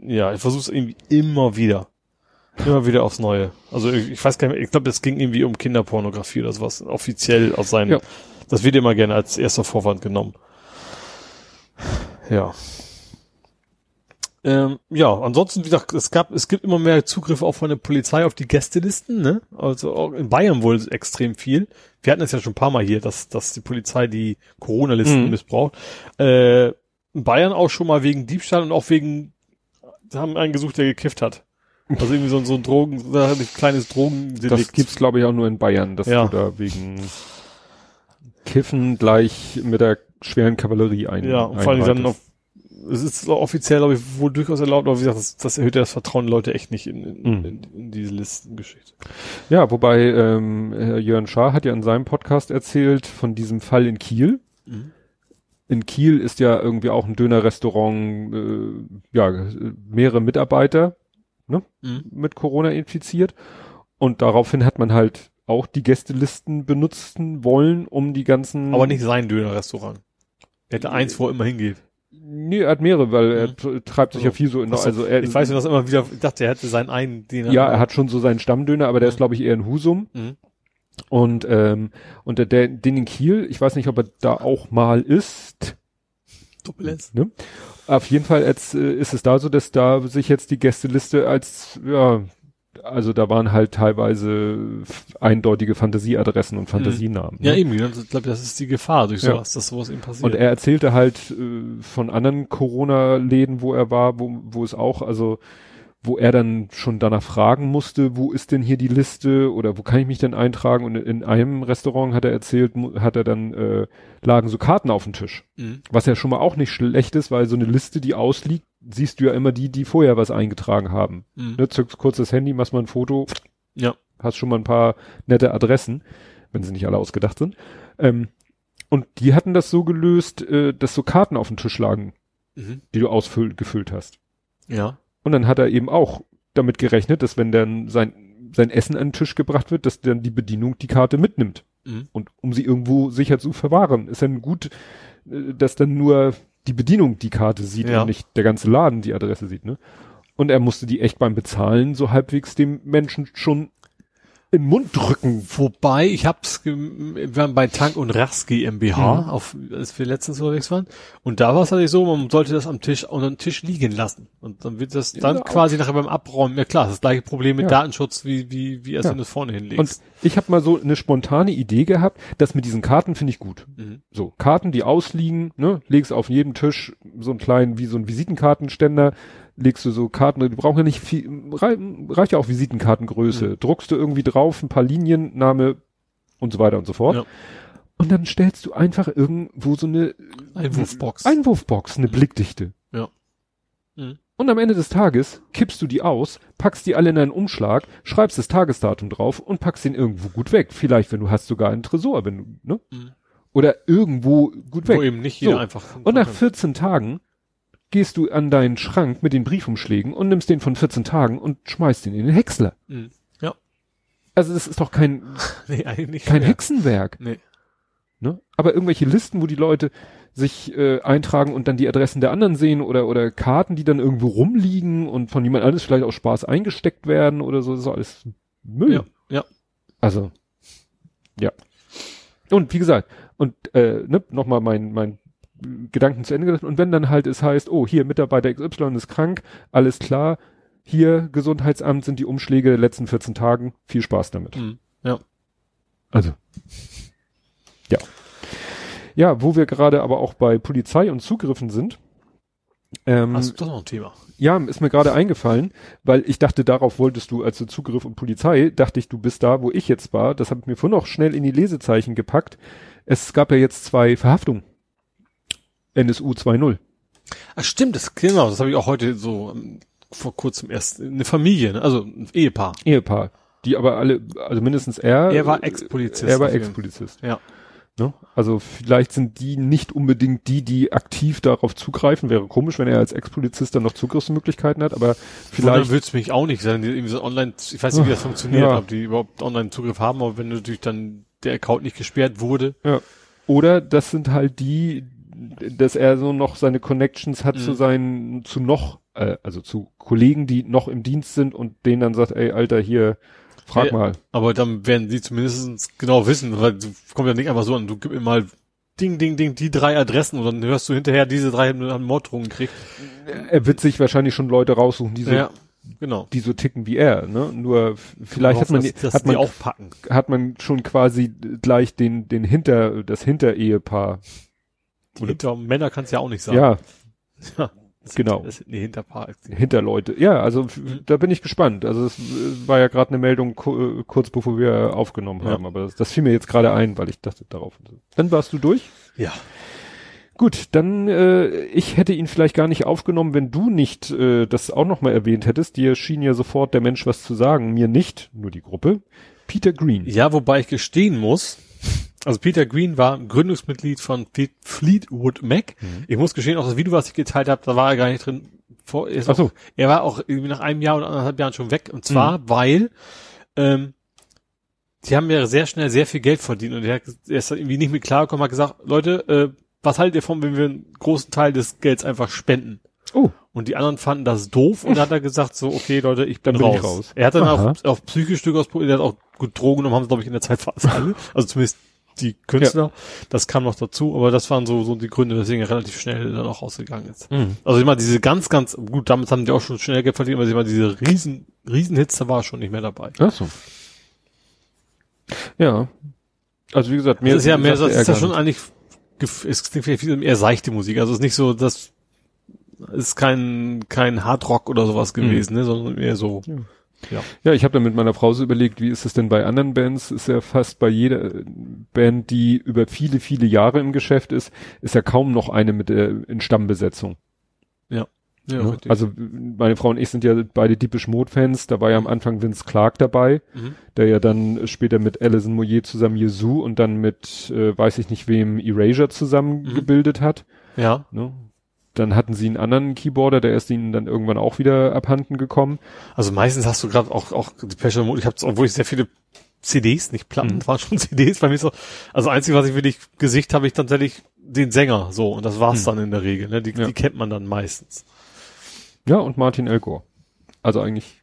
ja, ich versuche es irgendwie immer wieder. Immer wieder aufs Neue. Also ich, ich weiß gar nicht mehr, ich glaube, es ging irgendwie um Kinderpornografie oder sowas. Offiziell aus seinen. Ja. Das wird immer gerne als erster Vorwand genommen. Ja. Ähm, ja, ansonsten, wie gesagt, es gab, es gibt immer mehr Zugriffe auch von der Polizei auf die Gästelisten, ne? Also auch in Bayern wohl extrem viel. Wir hatten es ja schon ein paar Mal hier, dass, dass die Polizei die Corona-Listen mhm. missbraucht. Äh, in Bayern auch schon mal wegen Diebstahl und auch wegen, sie haben einen gesucht, der gekifft hat. Also irgendwie so, so ein Drogen, so ein kleines Drogendelikt. Das gibt's glaube ich auch nur in Bayern, dass ja. du da wegen Kiffen gleich mit der schweren Kavallerie ein. Ja, und vor allem dann noch es ist offiziell, glaube ich, wohl durchaus erlaubt, aber wie gesagt, das, das erhöht ja das Vertrauen Leute echt nicht in, in, mhm. in, in diese Listengeschichte. Ja, wobei ähm, Herr Jörn Schaar hat ja in seinem Podcast erzählt von diesem Fall in Kiel. Mhm. In Kiel ist ja irgendwie auch ein Dönerrestaurant, äh, ja, mehrere Mitarbeiter ne, mhm. mit Corona infiziert. Und daraufhin hat man halt auch die Gästelisten benutzen wollen, um die ganzen. Aber nicht sein Dönerrestaurant. Er hätte eins, wo er immer hingeht. Nee, er hat mehrere, weil er mhm. treibt sich also, ja viel so in, also, er, ich weiß nicht, dass immer wieder, ich dachte, er hätte seinen einen, den Ja, er hat schon so seinen Stammdöner, aber der mhm. ist, glaube ich, eher ein Husum. Mhm. Und, ähm, und der, der, den in Kiel, ich weiß nicht, ob er da auch mal ist. Doppelens. Ne? Auf jeden Fall jetzt, äh, ist es da so, dass da sich jetzt die Gästeliste als, ja, also da waren halt teilweise eindeutige Fantasieadressen und Fantasienamen. Ja, ne? eben, ich glaube, das ist die Gefahr durch sowas, ja. dass sowas eben passiert. Und er erzählte halt äh, von anderen Corona-Läden, wo er war, wo, wo es auch, also wo er dann schon danach fragen musste, wo ist denn hier die Liste oder wo kann ich mich denn eintragen? Und in einem Restaurant hat er erzählt, hat er dann äh, lagen so Karten auf dem Tisch, mhm. was ja schon mal auch nicht schlecht ist, weil so eine Liste, die ausliegt, siehst du ja immer die, die vorher was eingetragen haben. Mhm. Ne, zückst kurz das Handy, machst mal ein Foto, ja. hast schon mal ein paar nette Adressen, wenn sie nicht alle ausgedacht sind. Ähm, und die hatten das so gelöst, äh, dass so Karten auf dem Tisch lagen, mhm. die du ausgefüllt hast. Ja. Und dann hat er eben auch damit gerechnet, dass wenn dann sein, sein Essen an den Tisch gebracht wird, dass dann die Bedienung die Karte mitnimmt. Mhm. Und um sie irgendwo sicher zu verwahren, ist dann gut, äh, dass dann nur die Bedienung die Karte sieht ja. und nicht der ganze Laden die Adresse sieht, ne? Und er musste die echt beim Bezahlen so halbwegs dem Menschen schon in den Mund drücken. Wobei, ich hab's, wir waren bei Tank und Rast GmbH, mhm. auf, als wir letztens unterwegs waren. Und da war es halt so, man sollte das am Tisch, unter dem Tisch liegen lassen. Und dann wird das dann ja, quasi nachher beim Abräumen, ja klar, das gleiche Problem mit ja. Datenschutz, wie, wie, wie als ja. wenn du es vorne hinlegst. Und ich habe mal so eine spontane Idee gehabt, dass mit diesen Karten finde ich gut. Mhm. So, Karten, die ausliegen, ne, legst auf jedem Tisch so einen kleinen, wie so ein Visitenkartenständer, legst du so Karten, die brauchen ja nicht viel, reicht ja auch Visitenkartengröße. Mhm. Druckst du irgendwie drauf, ein paar Linien, Name und so weiter und so fort. Ja. Und dann stellst du einfach irgendwo so eine Einwurfbox. Einwurfbox, eine mhm. Blickdichte. Ja. Mhm. Und am Ende des Tages kippst du die aus, packst die alle in einen Umschlag, schreibst das Tagesdatum drauf und packst den irgendwo gut weg. Vielleicht, wenn du hast sogar einen Tresor, wenn du, ne? Mhm. Oder irgendwo gut weg. Wo eben nicht jeder so. einfach. Und nach 14 Tagen gehst du an deinen Schrank mit den Briefumschlägen und nimmst den von 14 Tagen und schmeißt ihn in den Häcksler. Mhm. Ja. Also das ist doch kein, nee, eigentlich kein mehr. Hexenwerk. Nee. Ne? Aber irgendwelche Listen, wo die Leute sich äh, eintragen und dann die Adressen der anderen sehen oder oder Karten, die dann irgendwo rumliegen und von jemand anderes vielleicht aus Spaß eingesteckt werden oder so, das ist alles Müll. Ja, ja. Also, ja. Und wie gesagt, und äh, ne, nochmal mein, mein Gedanken zu Ende gedacht. Und wenn dann halt es heißt, oh, hier Mitarbeiter XY ist krank, alles klar, hier Gesundheitsamt sind die Umschläge der letzten 14 Tagen, viel Spaß damit. Mhm. Ja. Also. Ja. Ja, wo wir gerade aber auch bei Polizei und Zugriffen sind. Ähm, Hast du doch noch ein Thema? Ja, ist mir gerade eingefallen, weil ich dachte, darauf wolltest du, also Zugriff und Polizei, dachte ich, du bist da, wo ich jetzt war. Das habe ich mir vorhin noch schnell in die Lesezeichen gepackt. Es gab ja jetzt zwei Verhaftungen NSU 2.0. Ach stimmt, das genau, das habe ich auch heute so um, vor kurzem erst eine Familie, ne? also ein Ehepaar. Ehepaar, die aber alle, also mindestens er. Er war Ex-Polizist. Er war Ex-Polizist. Ja. Ne? Also vielleicht sind die nicht unbedingt die, die aktiv darauf zugreifen. Wäre komisch, wenn er als Ex-Polizist dann noch Zugriffsmöglichkechkeiten hat, aber vielleicht. Dann würde es mich auch nicht sein, die irgendwie so online, ich weiß nicht, wie das funktioniert, ja. ob die überhaupt online Zugriff haben, aber wenn natürlich dann der Account nicht gesperrt wurde. Ja Oder das sind halt die, dass er so noch seine Connections hat Mhm. zu seinen, zu noch, äh, also zu Kollegen, die noch im Dienst sind und denen dann sagt, ey, Alter, hier, frag Ja. mal. Aber dann werden sie zumindest genau wissen, weil du kommt ja nicht einfach so an, du gib mir mal Ding, Ding, Ding, die drei Adressen und dann hörst du hinterher, diese drei haben einen Morddrohungen gekriegt. Er wird sich wahrscheinlich schon Leute raussuchen, die so, Ja, genau. die so ticken wie er, ne? Nur vielleicht hat man, dass, dass hat man, hat man schon quasi gleich den, den Hinter, das Hinterehepaar. Die hinter Männer kannst ja auch nicht sagen. Ja, Ja, das genau. Das sind die Hinterpaar. Hinterleute. Ja, also Mhm. da bin ich gespannt. Also es äh, war ja gerade eine Meldung äh, kurz bevor wir aufgenommen Ja. haben, aber das, das fiel mir jetzt gerade ein, weil ich dachte darauf. Dann warst du durch. Ja. Gut, dann äh, ich hätte ihn vielleicht gar nicht aufgenommen, wenn du nicht äh, das auch noch mal erwähnt hättest. Dir schien ja sofort der Mensch was zu sagen, mir nicht, nur die Gruppe. Peter Green. Ja, wobei ich gestehen muss, also Peter Green war Gründungsmitglied von Fleet- Fleetwood Mac. Mhm. Ich muss gestehen, auch das Video, was ich geteilt habe, da war er gar nicht drin. Vor, er, Ach so. auch, er war auch irgendwie nach einem Jahr oder anderthalb Jahren schon weg. Und zwar, weil ähm, die haben ja sehr schnell sehr viel Geld verdient und er, er ist irgendwie nicht mit klargekommen, hat gesagt, Leute, äh, was haltet ihr von, wenn wir einen großen Teil des Gelds einfach spenden? Oh, Und die anderen fanden das doof und dann hat er gesagt so, okay Leute, ich bin, bin raus. ich raus. Er hat dann Aha. auch, auch psychisch durchaus, er hat auch gut Drogen genommen, haben sie glaube ich in der Zeit fast alle. Also zumindest die Künstler. Das kam noch dazu, aber das waren so, so die Gründe, weswegen er relativ schnell dann auch rausgegangen ist. Mhm. Also ich meine, diese ganz, ganz, gut, damit haben die auch schon schnell Geld verdient, aber ich meine, diese riesen, riesen Hits, da war er schon nicht mehr dabei. ach so. Ja. Also wie gesagt, Das ist ja mehr, das ist ja schon eigentlich, es klingt vielleicht viel eher seichte Musik. Also es ist nicht so, das ist kein, kein Hardrock oder sowas gewesen, ne, sondern eher so, Ja. Ja. Ja, ich habe dann mit meiner Frau so überlegt, wie ist es denn bei anderen Bands? Ist ja fast bei jeder äh, Band, die über viele, viele Jahre im Geschäft ist, ist ja kaum noch eine mit der in Stammbesetzung. Ja, ne? richtig. Also meine Frau und ich sind ja beide Deepish Mode Fans. Da war ja am Anfang Vince Clark dabei, Mhm. der ja dann später mit Alison Moyer zusammen Yezu und dann mit, äh, weiß ich nicht wem, Erasure zusammen Mhm. hat. Ja. Ne? Dann hatten sie einen anderen Keyboarder, der ist ihnen dann irgendwann auch wieder abhanden gekommen. Also meistens hast du gerade auch, auch die Mode, ich habe obwohl ich sehr viele CDs, nicht Platten, Mhm. waren schon CDs bei mir so. Also einzig, was ich wirklich Gesicht habe, ich tatsächlich den Sänger, so. Und das war's Mhm. dann in der Regel, ne? Die, Ja. die kennt man dann meistens. Ja, und Martin Elgor. Also eigentlich,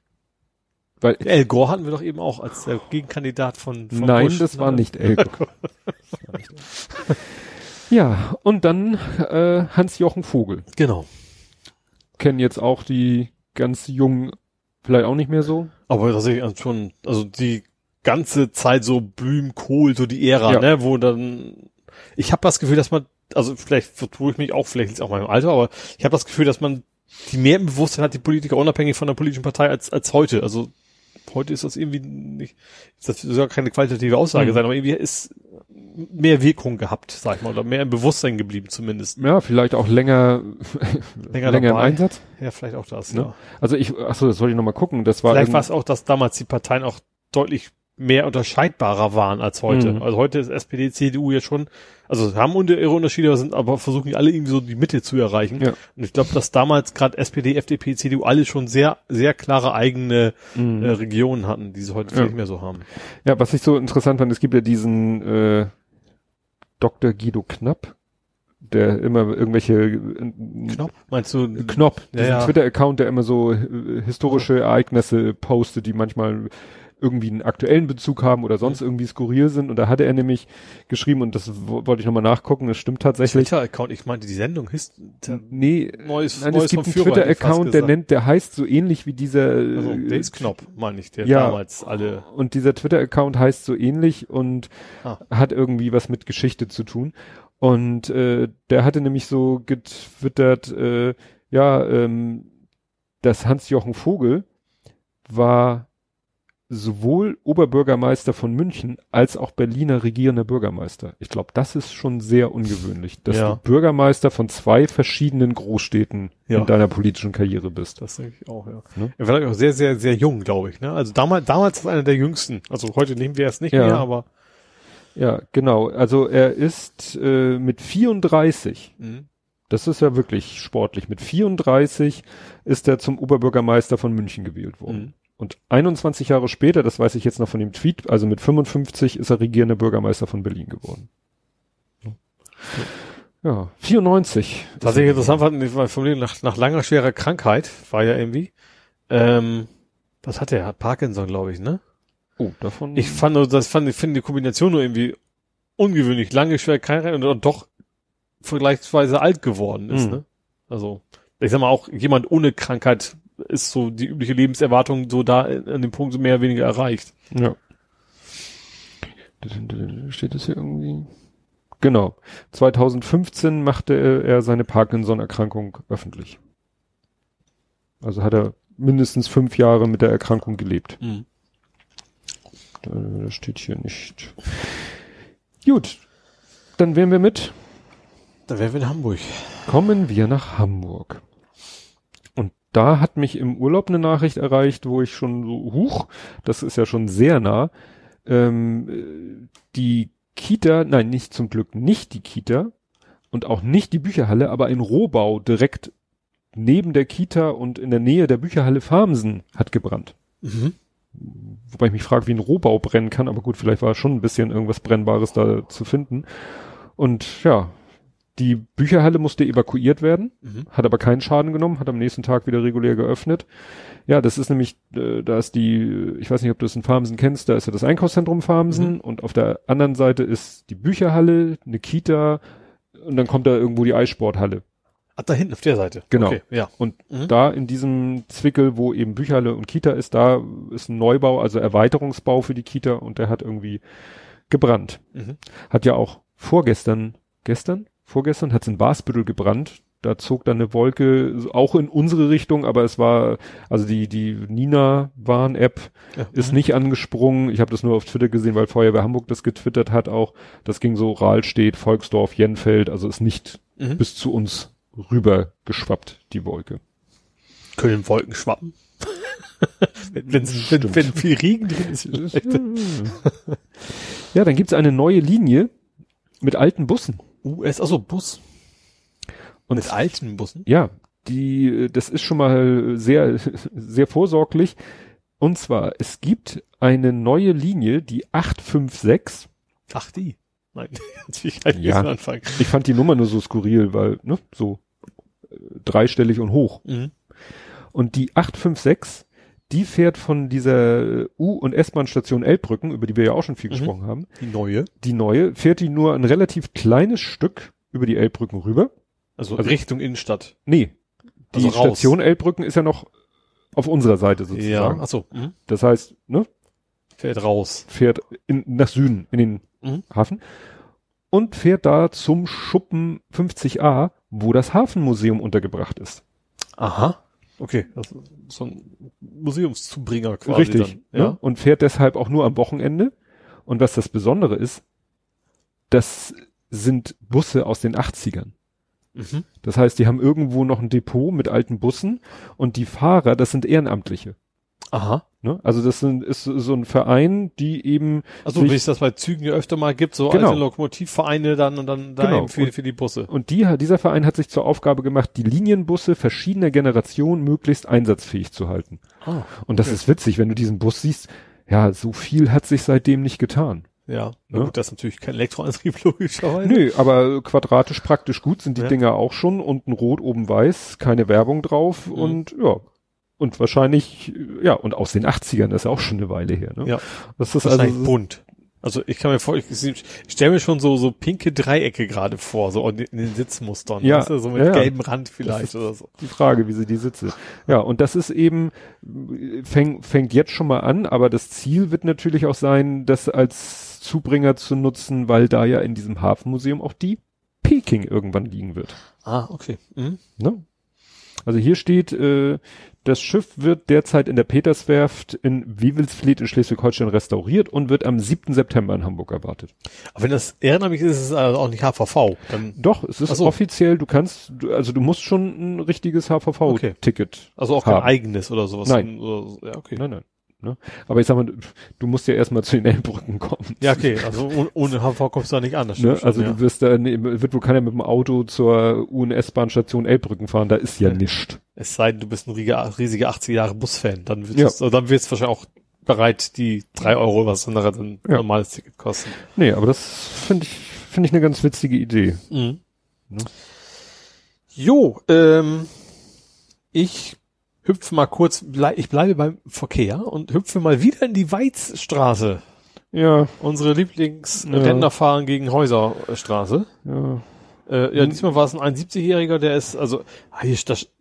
weil El Gore hatten wir doch eben auch als der Gegenkandidat von, von Nein, Bush. das war nicht Elgor. Ja, und dann äh, Hans-Jochen Vogel. Genau. Kennen jetzt auch die ganz jungen, vielleicht auch nicht mehr so. Aber das ist schon, also die ganze Zeit so Blüm, Kohl, so die Ära, Ja. ne, wo dann, ich habe das Gefühl, dass man, also vielleicht vertue ich mich auch, vielleicht liegt es auch meinem Alter, aber ich habe das Gefühl, dass man die mehr im Bewusstsein hat, die Politiker unabhängig von der politischen Partei als, als heute. Also heute ist das irgendwie nicht, das soll keine qualitative Aussage Mhm. sein, aber irgendwie ist mehr Wirkung gehabt, sag ich mal, oder mehr im Bewusstsein geblieben zumindest. Ja, vielleicht auch länger, Länger länger, im. Einsatz. Ja, vielleicht auch das, Ne? ja. Also ich, achso, das wollte ich nochmal gucken. Das war Vielleicht war es auch, dass damals die Parteien auch deutlich mehr unterscheidbarer waren als heute. Mhm. Also heute ist SPD, CDU ja schon, also haben unter ihre Unterschiede, sind aber versuchen die alle irgendwie so die Mitte zu erreichen. Ja. Und ich glaube, dass damals gerade SPD, FDP, CDU alle schon sehr, sehr klare eigene Mhm. äh, Regionen hatten, die sie heute Ja. nicht mehr so haben. Ja, was ich so interessant fand, es gibt ja diesen äh, Dr. Guido Knapp, der immer irgendwelche äh, Knopf? Meinst du? Knopf, Ja, diesen ja. Twitter-Account, der immer so äh, historische Ereignisse postet, die manchmal irgendwie einen aktuellen Bezug haben oder sonst irgendwie skurril sind. Und da hatte er nämlich geschrieben, und das wo- wollte ich nochmal nachgucken, das stimmt tatsächlich. Twitter-Account, ich meinte die Sendung, Hist Nee, neues, nein, neues es gibt einen Twitter-Account, der nennt, der heißt so ähnlich wie dieser, also, äh, ist Knopf, meine ich, der Ja. damals alle, und dieser Twitter-Account heißt so ähnlich und Ah. hat irgendwie was mit Geschichte zu tun. Und äh, der hatte nämlich so getwittert, äh, ja, ähm, dass Hans-Jochen Vogel war sowohl Oberbürgermeister von München als auch Berliner regierender Bürgermeister. Ich glaube, das ist schon sehr ungewöhnlich, dass Ja. du Bürgermeister von zwei verschiedenen Großstädten Ja. in deiner politischen Karriere bist. Das denke ich auch, ja. Ne? Er war auch sehr, sehr, sehr jung, glaube ich. Ne? Also damals, damals ist er einer der jüngsten. Also heute nehmen wir es nicht Ja. mehr, aber Ja, genau. Also er ist äh, mit 34 mhm. Das ist ja wirklich sportlich. Mit 34 ist er zum Oberbürgermeister von München gewählt worden. Mhm. Und 21 Jahre später, das weiß ich jetzt noch von dem Tweet, also mit 55 ist er regierender Bürgermeister von Berlin geworden. Ja, 94. Was ich interessant fand, nach, nach langer schwerer Krankheit, war ja irgendwie, ähm, was hat er? Hat Parkinson, glaube ich, ne? Oh, davon. Ich fand, nur- das fand, ich finde die Kombination nur irgendwie ungewöhnlich. Lange schwere Krankheit und, und doch vergleichsweise alt geworden ist, Mhm. ne? Also, ich sag mal auch, jemand ohne Krankheit ist so die übliche Lebenserwartung so da an dem Punkt so mehr oder weniger erreicht. Ja. Steht das hier irgendwie? Genau. 2015 machte er seine Parkinson-Erkrankung öffentlich. Also hat er mindestens fünf Jahre mit der Erkrankung gelebt. Mhm. Da steht hier nicht. Gut. Dann wären wir mit. Da wären wir in Hamburg. Kommen wir nach Hamburg. Da hat mich im Urlaub eine Nachricht erreicht, wo ich schon so, huch, das ist ja schon sehr nah. Ähm, äh, die Kita, nein, nicht zum Glück nicht die Kita und auch nicht die Bücherhalle, aber ein Rohbau direkt neben der Kita und in der Nähe der Bücherhalle Farmsen hat gebrannt. Mhm. Wobei ich mich frage, wie ein Rohbau brennen kann, aber gut, vielleicht war schon ein bisschen irgendwas Brennbares da zu finden. Und ja, die Bücherhalle musste evakuiert werden, Mhm. hat aber keinen Schaden genommen, hat am nächsten Tag wieder regulär geöffnet. Ja, das ist nämlich, äh, da ist die, ich weiß nicht, ob du das in Farmsen kennst, da ist ja das Einkaufszentrum Farmsen Mhm. und auf der anderen Seite ist die Bücherhalle, eine Kita und dann kommt da irgendwo die Eissporthalle. Ach, da hinten auf der Seite. Genau. Okay, ja. Und Mhm. da in diesem Zwickel, wo eben Bücherhalle und Kita ist, da ist ein Neubau, also Erweiterungsbau für die Kita und der hat irgendwie gebrannt. Mhm. Hat ja auch vorgestern, gestern? Vorgestern hat es in Basbüttel gebrannt. Da zog dann eine Wolke auch in unsere Richtung, aber es war, also die, die Nina-Warn-App Ja. ist nicht angesprungen. Ich habe das nur auf Twitter gesehen, weil Feuerwehr Hamburg das getwittert hat auch. Das ging so Rahlstedt, Volksdorf, Jenfeld, also ist nicht Mhm. bis zu uns rüber geschwappt, die Wolke. Können Wolken schwappen? wenn, wenn, wenn, viel Regen drin ist. ja, dann gibt's eine neue Linie mit alten Bussen. US, also Bus. Und Mit alten Bussen? ja, die, das ist schon mal sehr, sehr vorsorglich. Und zwar, es gibt eine neue Linie, die 856. Ach, die. Nein, natürlich ich Ja. anfangen. Ich fand die Nummer nur so skurril, weil, ne, so äh, dreistellig und hoch. Mhm. Und die 856, die fährt von dieser U- und S-Bahn-Station Elbbrücken, über die wir ja auch schon viel Mhm. gesprochen haben, Die neue. die neue, fährt die nur ein relativ kleines Stück über die Elbbrücken rüber. Also, Also- Richtung Innenstadt. Nee, die Also. Station Elbbrücken ist ja noch auf unserer Seite Ja. sozusagen. Ach so. Mhm. Das heißt, ne, Fährt raus. fährt in, nach Süden, in den Mhm. Hafen und fährt da zum Schuppen 50a, wo das Hafenmuseum untergebracht ist. Aha. Okay. Das ist so ein Museumszubringer quasi. Richtig. Dann. Ja. Ne? Und fährt deshalb auch nur am Wochenende. Und was das Besondere ist, das sind Busse aus den 80ern. Mhm. Das heißt, die haben irgendwo noch ein Depot mit alten Bussen und die Fahrer, das sind Ehrenamtliche. Aha. Ne? Also das sind, ist so ein Verein, die eben Also wie es das bei Zügen ja öfter mal gibt, so Genau. alte Lokomotivvereine dann und dann da Genau. eben für, für die Busse. Und die, dieser Verein hat sich zur Aufgabe gemacht, die Linienbusse verschiedener Generationen möglichst einsatzfähig zu halten. Ah, Und das Okay. ist witzig, wenn du diesen Bus siehst. Ja, so viel hat sich seitdem nicht getan. ja. Na Ja. gut, das ist natürlich kein Elektroantrieb logischerweise. Nö, aber quadratisch praktisch gut sind die Ja. Dinger auch schon. Unten rot, oben weiß, keine Werbung drauf Mhm. und ja. Und wahrscheinlich, ja, und aus den 80ern, das ist ja auch schon eine Weile her, ne? Ja. Das ist also, bunt. Also ich kann mir vor, ich, ich stelle mir schon so so pinke Dreiecke gerade vor, so in, in den Sitzmustern. Ja, weißt du, so mit ja, gelbem Rand vielleicht oder so. die Frage, wie sie die sitze. Ja, und das ist eben, fängt, fängt jetzt schon mal an, aber das Ziel wird natürlich auch sein, das als Zubringer zu nutzen, weil da ja in diesem Hafenmuseum auch die Peking irgendwann liegen wird. Ah, okay. Mhm. Ne? Also hier steht, äh, das Schiff wird derzeit in der Peterswerft in Wewelsfleet in Schleswig-Holstein restauriert und wird am 7. September in Hamburg erwartet. Aber wenn das ehrenamtlich ist, ist es also auch nicht HVV. Dann, Doch, es ist so. offiziell, du kannst, du, also du musst schon ein richtiges HVV-Ticket. also auch kein Haben. eigenes oder sowas. Nein. Oder so. Ja, okay. Nein, nein. Ne? Aber ich sag mal, du musst ja erstmal zu den Elbbrücken kommen. Ja, okay. Also ohne, ohne HVV kommst du da nicht an. Das Ne? schon, Also ja. du wirst da, nee, wird wohl keiner mit dem Auto zur UNS-Bahnstation Elbbrücken fahren, da ist ja Ja. nischt. Es sei denn, du bist ein riesiger, riesiger 80 Jahre Busfan, dann wird Ja. es, dann wird es wahrscheinlich auch bereit, die drei Euro, was andere dann Ja. normales Ticket kosten. Nee, aber das finde ich, finde ich eine ganz witzige Idee. Mhm. Jo, ähm, ich hüpfe mal kurz, ich bleibe beim Verkehr und hüpfe mal wieder in die Weizstraße. Ja, Unsere Lieblings Ja. Fahren gegen Häuserstraße. ja. Äh, ja, diesmal war es ein 71-Jähriger, der ist, also, ah,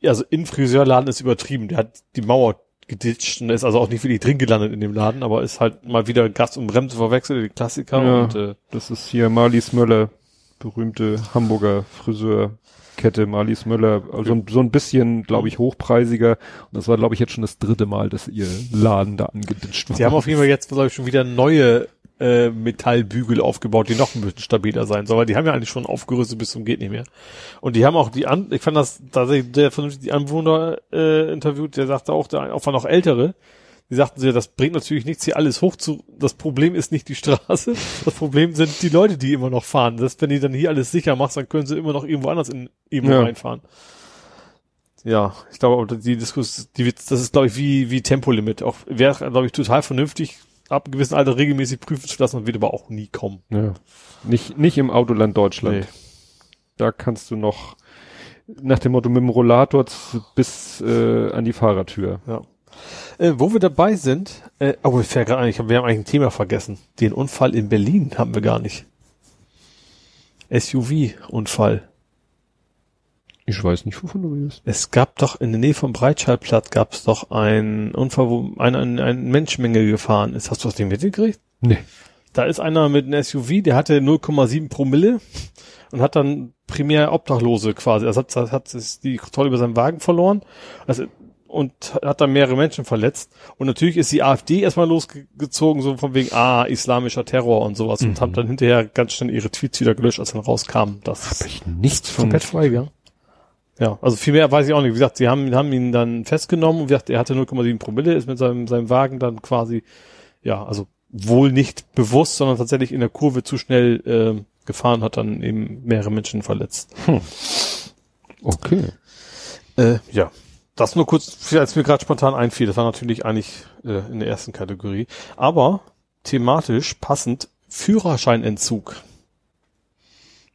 also in Friseurladen ist übertrieben. Der hat die Mauer geditscht und ist also auch nicht wirklich drin gelandet in dem Laden, aber ist halt mal wieder Gas und Bremse verwechselt, die Klassiker Ja. und äh, Das ist hier Marlies Möller, berühmte Hamburger Friseurkette Marlies Möller. Also so ein bisschen, glaube ich, hochpreisiger. Und das war, glaube ich, jetzt schon das dritte Mal, dass ihr Laden da angeditscht war. Sie haben auf jeden Fall jetzt, glaube ich, schon wieder neue äh, Metallbügel aufgebaut, die noch ein bisschen stabiler sein sollen. Weil die haben ja eigentlich schon aufgerüstet bis zum geht nicht mehr. Und die haben auch die an, ich fand das tatsächlich der vernünftig die Anwohner äh, interviewt, der sagte auch, der auch noch ältere. Die sagten sie, das bringt natürlich nichts, hier alles hoch zu. Das Problem ist nicht die Straße. Das Problem sind die Leute, die immer noch fahren. Das, wenn die dann hier alles sicher machst, dann können sie immer noch irgendwo anders in irgendwo Ja. reinfahren. Ja, ich glaube, die Diskussion, die, wird- das ist, glaube ich, wie, wie Tempolimit. Auch wäre, glaube ich, total vernünftig, ab einem gewissen Alter regelmäßig prüfen zu lassen und wird aber auch nie kommen. Ja. Nicht, nicht im Autoland Deutschland. Nee. Da kannst du noch nach dem Motto mit dem Rollator bis äh, an die Fahrertür. Ja. Äh, wo wir dabei sind, äh, oh, ich fällt gerade ein, ich hab, wir haben eigentlich ein Thema vergessen. Den Unfall in Berlin haben wir gar nicht. SUV-Unfall. Ich weiß nicht, wovon du redest. Es gab doch in der Nähe vom Breitscheidplatz gab es doch einen Unfall, wo eine, eine, eine Menschenmenge gefahren ist. Hast du das nicht mitgekriegt? Nee. Da ist einer mit einem SUV, der hatte 0,7 Promille und hat dann primär Obdachlose quasi. Also hat, hat, hat die Kontrolle über seinen Wagen verloren also, und hat dann mehrere Menschen verletzt. Und natürlich ist die AfD erstmal losgezogen, so von wegen, ah, islamischer Terror und sowas. Und hat dann hinterher ganz schnell ihre Tweets wieder gelöscht, als dann rauskam. Das Hab ich nichts von. komplett freigegangen. Ja, also viel mehr weiß ich auch nicht. Wie gesagt, sie haben, haben ihn dann festgenommen und wie gesagt, er hatte 0,7 Promille, ist mit seinem, seinem Wagen dann quasi, ja, also wohl nicht bewusst, sondern tatsächlich in der Kurve zu schnell äh, gefahren, hat dann eben mehrere Menschen verletzt. Okay. Äh, ja. Das nur kurz, als mir gerade spontan einfiel, das war natürlich eigentlich äh, in der ersten Kategorie. Aber thematisch passend Führerscheinentzug.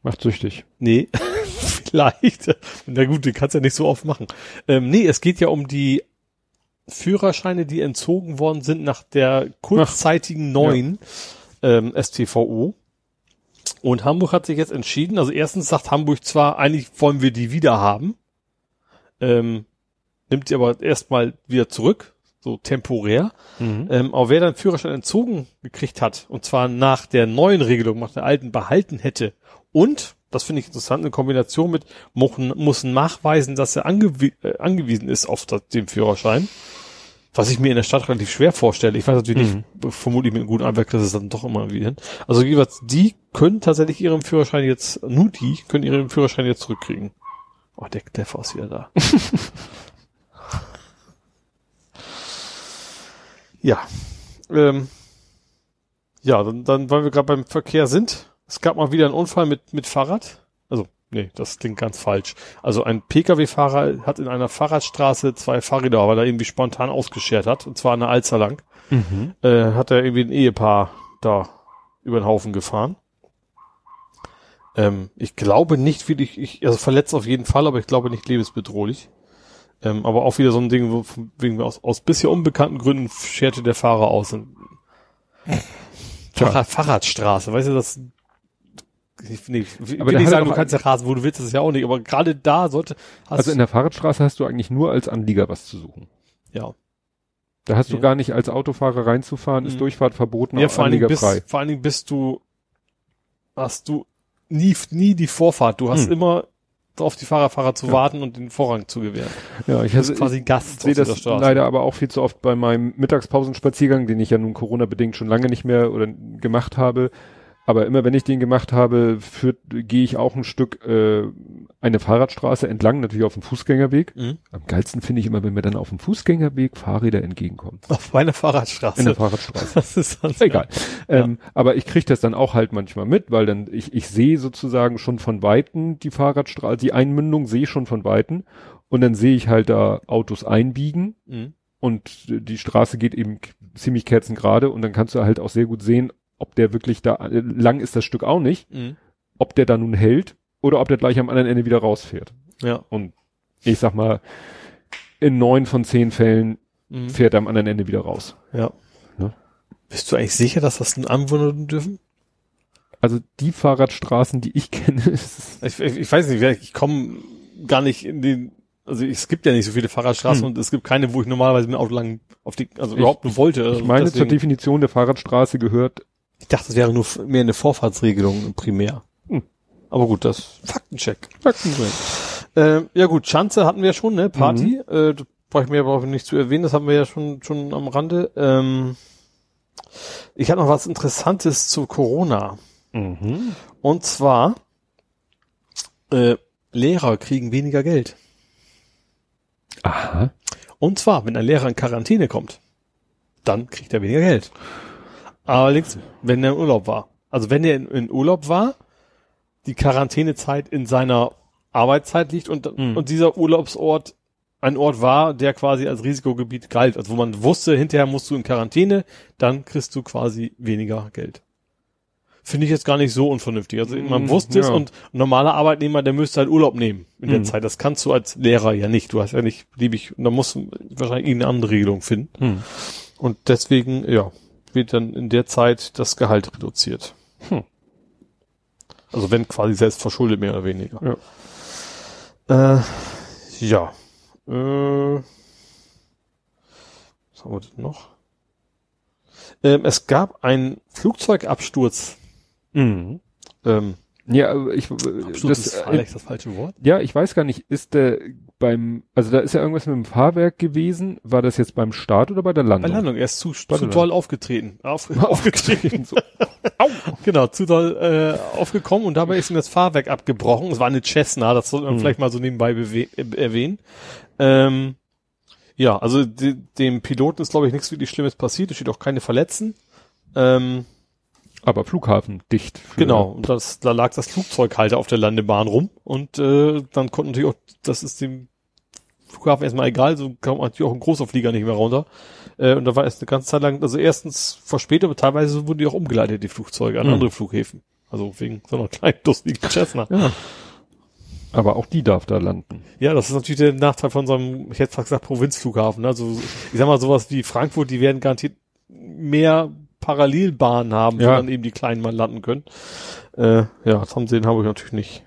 Macht süchtig. Nee, vielleicht. Na gut, den kannst du ja nicht so oft machen. Ähm, nee, es geht ja um die Führerscheine, die entzogen worden sind nach der kurzzeitigen neuen ähm, STVO. Und Hamburg hat sich jetzt entschieden, also erstens sagt Hamburg zwar, eigentlich wollen wir die wieder haben, ähm, nimmt die aber erstmal wieder zurück, so temporär. Mhm. Ähm, aber wer dann Führerschein entzogen gekriegt hat, und zwar nach der neuen Regelung, nach der alten behalten hätte, und, das finde ich interessant, in Kombination mit, muss, nachweisen, dass er angewi äh, angewiesen ist auf das, den Führerschein, was ich mir in der Stadt relativ schwer vorstelle. Ich weiß natürlich Mhm. nicht, vermutlich mit einem guten Anwalt kriegst du es dann doch immer wieder hin. Also jeweils, die können tatsächlich ihren Führerschein jetzt, nur die können ihren Führerschein jetzt zurückkriegen. Oh, der Kleffer ist wieder da. ja. Ähm, ja, dann, dann, weil wir gerade beim Verkehr sind, es gab mal wieder einen Unfall mit, mit Fahrrad. Also, nee, das klingt ganz falsch. Also ein Pkw-Fahrer hat in einer Fahrradstraße zwei Fahrräder, weil er irgendwie spontan ausgeschert hat, und zwar eine Alster lang, Mhm. äh, hat er irgendwie ein Ehepaar da über den Haufen gefahren. Ähm, ich glaube nicht wirklich, ich, also verletzt auf jeden Fall, aber ich glaube nicht lebensbedrohlich. Ähm, aber auch wieder so ein Ding, wo wegen aus, aus bisher unbekannten Gründen scherte der Fahrer aus. Und. Fahrrad, Fahrradstraße, weißt du, das ich, nee, ich will Aber der nicht sagen, du kannst ja rasen, wo du willst, das ist ja auch nicht, aber gerade da sollte, hast Also in der Fahrradstraße hast du eigentlich nur als Anlieger was zu suchen. ja. Da hast du Ja. gar nicht als Autofahrer reinzufahren, ist Mhm. Durchfahrt verboten, Ja, vor allen, Dingen bist, anliegerfrei. vor allen Dingen bist du, hast du nie, nie die Vorfahrt. Du hast Hm. immer auf die Fahrerfahrer zu Ja. warten und den Vorrang zu gewähren. Ja, ich also, quasi Gast sehe das leider aber auch viel zu oft bei meinem Mittagspausenspaziergang, den ich ja nun Corona-bedingt schon lange nicht mehr oder gemacht habe. Aber immer wenn ich den gemacht habe, führt, gehe ich auch ein Stück äh, eine Fahrradstraße entlang, natürlich auf dem Fußgängerweg. Mhm. Am geilsten finde ich immer, wenn mir dann auf dem Fußgängerweg Fahrräder entgegenkommen. Auf meiner Fahrradstraße. In der Fahrradstraße. das ist dann, Egal. Ähm, aber ich kriege das dann auch halt manchmal mit, weil dann ich, ich sehe sozusagen schon von Weitem die Fahrradstraße, die Einmündung sehe ich schon von Weitem und dann sehe ich halt da Autos einbiegen Mhm. und die Straße geht eben ziemlich kerzengerade und dann kannst du halt auch sehr gut sehen, ob der wirklich da, äh, lang ist das Stück auch nicht, Mhm. ob der da nun hält oder ob der gleich am anderen Ende wieder rausfährt. Ja. Und ich sag mal, in neun von zehn Fällen Mhm. fährt er am anderen Ende wieder raus. Ja. Ne? Bist du eigentlich sicher, dass das ein Anwohner dürfen? Also die Fahrradstraßen, die ich kenne, ist Ich, ich, ich weiß nicht, ich komme gar nicht in den, also es gibt ja nicht so viele Fahrradstraßen Hm. und es gibt keine, wo ich normalerweise mit dem Auto lang auf die, also überhaupt nur wollte. ich meine, zur deswegen- Definition der Fahrradstraße gehört, ich dachte, das wäre nur mehr eine Vorfahrtsregelung primär. Aber gut, das Faktencheck. Faktencheck. Ähm, ja gut, Schanze hatten wir schon, ne? Party. Äh, das brauche ich mir aber auch nicht zu erwähnen, das haben wir ja schon schon am Rande. Ähm, ich habe noch was Interessantes zu Corona. Mhm. Und zwar äh, Lehrer kriegen weniger Geld. Aha. Und zwar, wenn ein Lehrer in Quarantäne kommt, dann kriegt er weniger Geld. Allerdings, wenn er im Urlaub war. Also wenn er in, in Urlaub war, die Quarantänezeit in seiner Arbeitszeit liegt und, Mhm. und dieser Urlaubsort ein Ort war, der quasi als Risikogebiet galt. Also wo man wusste, hinterher musst du in Quarantäne, dann kriegst du quasi weniger Geld. Finde ich jetzt gar nicht so unvernünftig. Also man Mhm, wusste es ja. und ein normaler Arbeitnehmer, der müsste halt Urlaub nehmen in der Mhm. Zeit. Das kannst du als Lehrer ja nicht. Du hast ja nicht beliebig, da musst du wahrscheinlich irgendeine andere Regelung finden. Hm. Und deswegen, ja, wird dann in der Zeit das Gehalt reduziert. Hm. Also wenn quasi selbst verschuldet, mehr oder weniger. Ja. Äh, ja. Äh, was haben wir denn noch? Ähm, es gab einen Flugzeugabsturz. Mhm. Ähm, Ja, ich, Absturz das, ist äh, vielleicht das falsche Wort. ja, ich weiß gar nicht, ist der beim, also da ist ja irgendwas mit dem Fahrwerk gewesen. War das jetzt beim Start oder bei der Bei Landung? Landung, er ist zu, Bei zu der doll aufgetreten. Auf, aufgetreten. so. Au! Genau, zu doll äh, aufgekommen und dabei ist ihm das Fahrwerk abgebrochen. Es war eine Cessna, das sollte man Mhm. vielleicht mal so nebenbei äh, erwähnen. Ähm, ja, also de, dem Piloten ist, glaube ich, nichts wirklich Schlimmes passiert. Es steht auch keine Verletzten. Ähm, Aber Flughafen dicht. genau, und das, da lag das Flugzeug halt auf der Landebahn rum und äh, dann konnte natürlich auch, das ist dem Flughafen erstmal egal, so kam natürlich auch ein großer Flieger nicht mehr runter. Äh, und da war erst eine ganze Zeit lang, also erstens verspätet, aber teilweise wurden die auch umgeleitet, die Flugzeuge, an Mhm. andere Flughäfen. Also wegen so einer kleinen lustigen Cessna. Ja. Aber auch die darf da landen. Ja, das ist natürlich der Nachteil von so einem, ich hätte fast gesagt, Provinzflughafen. ne? Also ich sag mal, sowas wie Frankfurt, die werden garantiert mehr Parallelbahnen haben, wo Ja. dann eben die Kleinen mal landen können. Äh, ja, das haben sie in Hamburg natürlich nicht.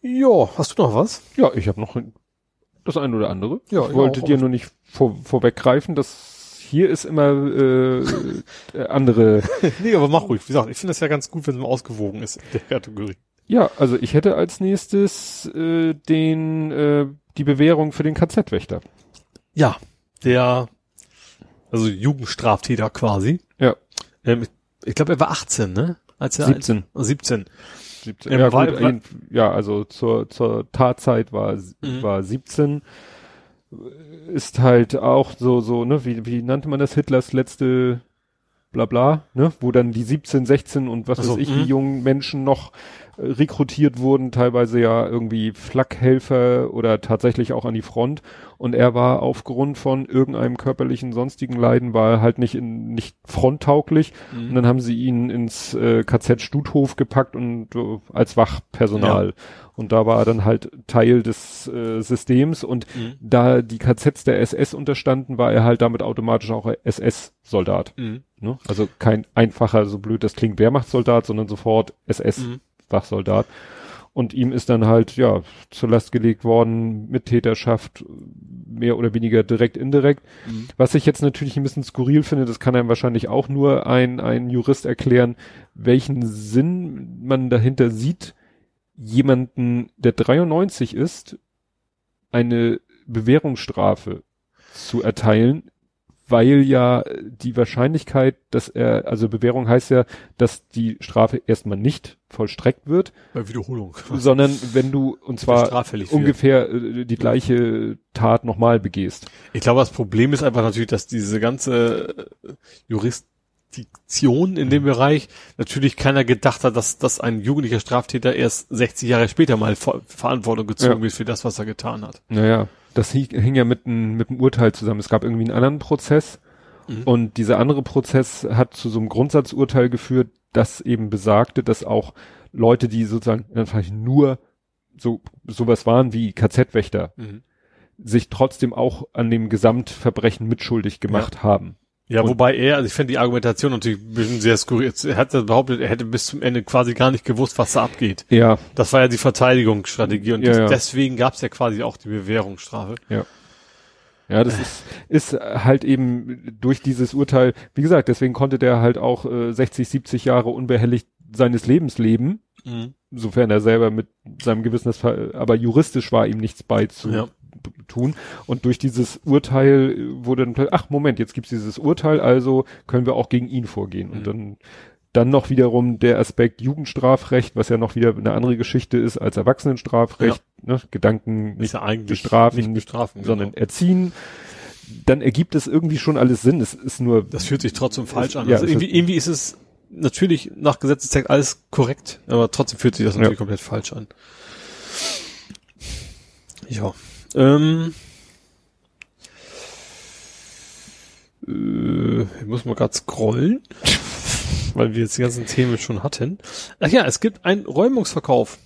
Ja, hast du noch was? Ja, ich habe noch das eine oder andere. Ja, ich ja, wollte auch. dir nur nicht vor, vorweggreifen, dass hier ist immer äh, äh, andere. nee, aber mach ruhig. Wie gesagt, ich finde das ja ganz gut, wenn es mal ausgewogen ist in der Kategorie. Ja, also ich hätte als nächstes äh, den äh, die Bewährung für den KZ-Wächter. Ja, der, also Jugendstraftäter quasi. Ja. Ähm, ich ich glaube, er war 18, ne? Als er 17. Als, 17. 17. Ja, Ja, war- gut, war- ja, also zur, zur Tatzeit war, Mhm. war 17. Ist halt auch so, so, ne, wie, wie nannte man das Hitlers letzte bla bla, ne, wo dann die 17, 16 und was Ach so, weiß ich, mhm. wie jungen Menschen noch äh, rekrutiert wurden, teilweise ja irgendwie Flakhelfer oder tatsächlich auch an die Front. Und er war aufgrund von irgendeinem körperlichen sonstigen Leiden, war halt nicht in, nicht fronttauglich. Und dann haben sie ihn ins äh, KZ Stuthof gepackt und äh, als Wachpersonal. Und da war er dann halt Teil des äh, Systems und Mhm. da die KZs der SS unterstanden, war er halt damit automatisch auch SS-Soldat. Mhm. Ne? Also kein einfacher, so blöd das klingt, Wehrmachtssoldat, sondern sofort Mhm. SS-Wachsoldat. Und ihm ist dann halt, ja, zur Last gelegt worden, Mittäterschaft, mehr oder weniger direkt, indirekt. Mhm. Was ich jetzt natürlich ein bisschen skurril finde, das kann einem wahrscheinlich auch nur ein, ein Jurist erklären, welchen Sinn man dahinter sieht, jemanden, der 93 ist, eine Bewährungsstrafe zu erteilen, weil ja die Wahrscheinlichkeit, dass er, also Bewährung heißt ja, dass die Strafe erstmal nicht vollstreckt wird, Bei Wiederholung. sondern wenn du, und zwar ungefähr äh, die gleiche Tat nochmal begehst. Ich glaube, das Problem ist einfach natürlich, dass diese ganze äh, Jurisdiktion in dem Bereich natürlich keiner gedacht hat, dass, dass ein jugendlicher Straftäter erst 60 Jahre später mal Ver Verantwortung gezogen Ja. wird für das, was er getan hat. Naja, das hing, ja mit, n- mit dem Urteil zusammen. Es gab irgendwie einen anderen Prozess Mhm. Und dieser andere Prozess hat zu so einem Grundsatzurteil geführt, das eben besagte, dass auch Leute, die sozusagen nur so sowas waren wie KZ-Wächter, mhm. sich trotzdem auch an dem Gesamtverbrechen mitschuldig gemacht ja. haben. Ja, und wobei er, also ich finde die Argumentation natürlich ein bisschen sehr skurril. Er hat behauptet, er hätte bis zum Ende quasi gar nicht gewusst, was da abgeht. Ja. Das war ja die Verteidigungsstrategie und ja, das, ja. deswegen gab es ja quasi auch die Bewährungsstrafe. Ja. Ja, das ist, ist halt eben durch dieses Urteil, wie gesagt, deswegen konnte der halt auch äh, 60, 70 Jahre unbehelligt seines Lebens leben, mhm. sofern er selber mit seinem Gewissen das, aber juristisch war ihm nichts beizu. Ja tun. Und durch dieses Urteil wurde dann, ach Moment, jetzt gibt's dieses Urteil, also können wir auch gegen ihn vorgehen. Und mhm. dann dann noch wiederum der Aspekt Jugendstrafrecht, was ja noch wieder eine andere Geschichte ist als Erwachsenenstrafrecht, ja. ne? Gedanken nicht ja bestrafen, nicht bestrafen, sondern genau. erziehen. Dann ergibt es irgendwie schon alles Sinn. Es ist nur. Das fühlt sich trotzdem falsch an. Ja, also irgendwie, irgendwie ist es natürlich nach Gesetzestext alles korrekt, aber trotzdem fühlt sich das natürlich ja. komplett falsch an. Ja. Ähm, äh, ich muss mal gerade scrollen, weil wir jetzt die ganzen Themen schon hatten. Ach ja, es gibt einen Räumungsverkauf.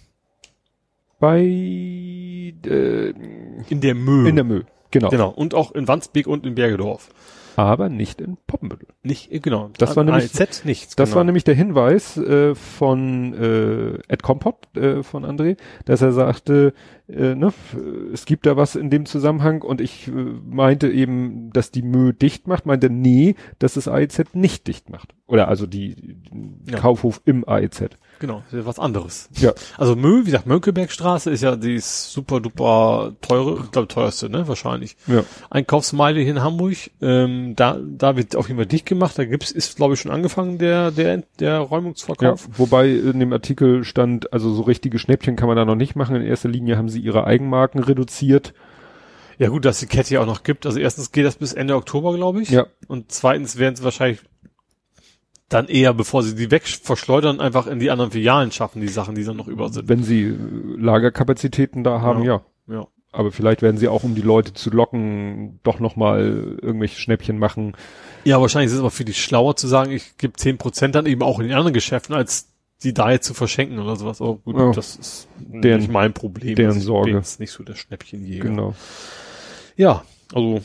Bei äh, in der Mö. In der Mö, genau. Genau. Und auch in Wandsbek und in Bergedorf aber nicht in Poppenbüttel. Nicht, genau. Das war nämlich, AZ nichts. Das genau. war nämlich der Hinweis äh, von äh, Ed Kompott äh, von André, dass er sagte, äh, ne, es gibt da was in dem Zusammenhang und ich äh, meinte eben, dass die Mö dicht macht, meinte nee, dass das AEZ nicht dicht macht. Oder also die, ja. Kaufhof im AEZ. Genau, was anderes. Ja. Also Mö, wie gesagt, Mönckebergstraße ist ja die super duper teure, ich glaube teuerste, ne, wahrscheinlich. Ja. Einkaufsmeile hier in Hamburg, ähm, da, da wird auf jeden Fall dicht gemacht, da gibt's, ist glaube ich schon angefangen, der, der, der Räumungsverkauf. Ja, wobei in dem Artikel stand, also so richtige Schnäppchen kann man da noch nicht machen, in erster Linie haben sie ihre Eigenmarken reduziert. Ja gut, dass die Kette ja auch noch gibt. Also erstens geht das bis Ende Oktober, glaube ich. Ja. Und zweitens werden sie wahrscheinlich dann eher, bevor sie die weg verschleudern, einfach in die anderen Filialen schaffen, die Sachen, die dann noch über sind. Wenn sie äh, Lagerkapazitäten da haben, ja. Ja. ja. Aber vielleicht werden sie auch, um die Leute zu locken, doch nochmal irgendwelche Schnäppchen machen. Ja, wahrscheinlich ist es aber für die schlauer zu sagen, ich gebe zehn Prozent dann eben auch in den anderen Geschäften, als die da jetzt zu verschenken oder sowas. Aber gut, ja. das ist deren, nicht mein Problem. Deren Sorge. ist nicht so der Schnäppchenjäger. Genau. Ja, also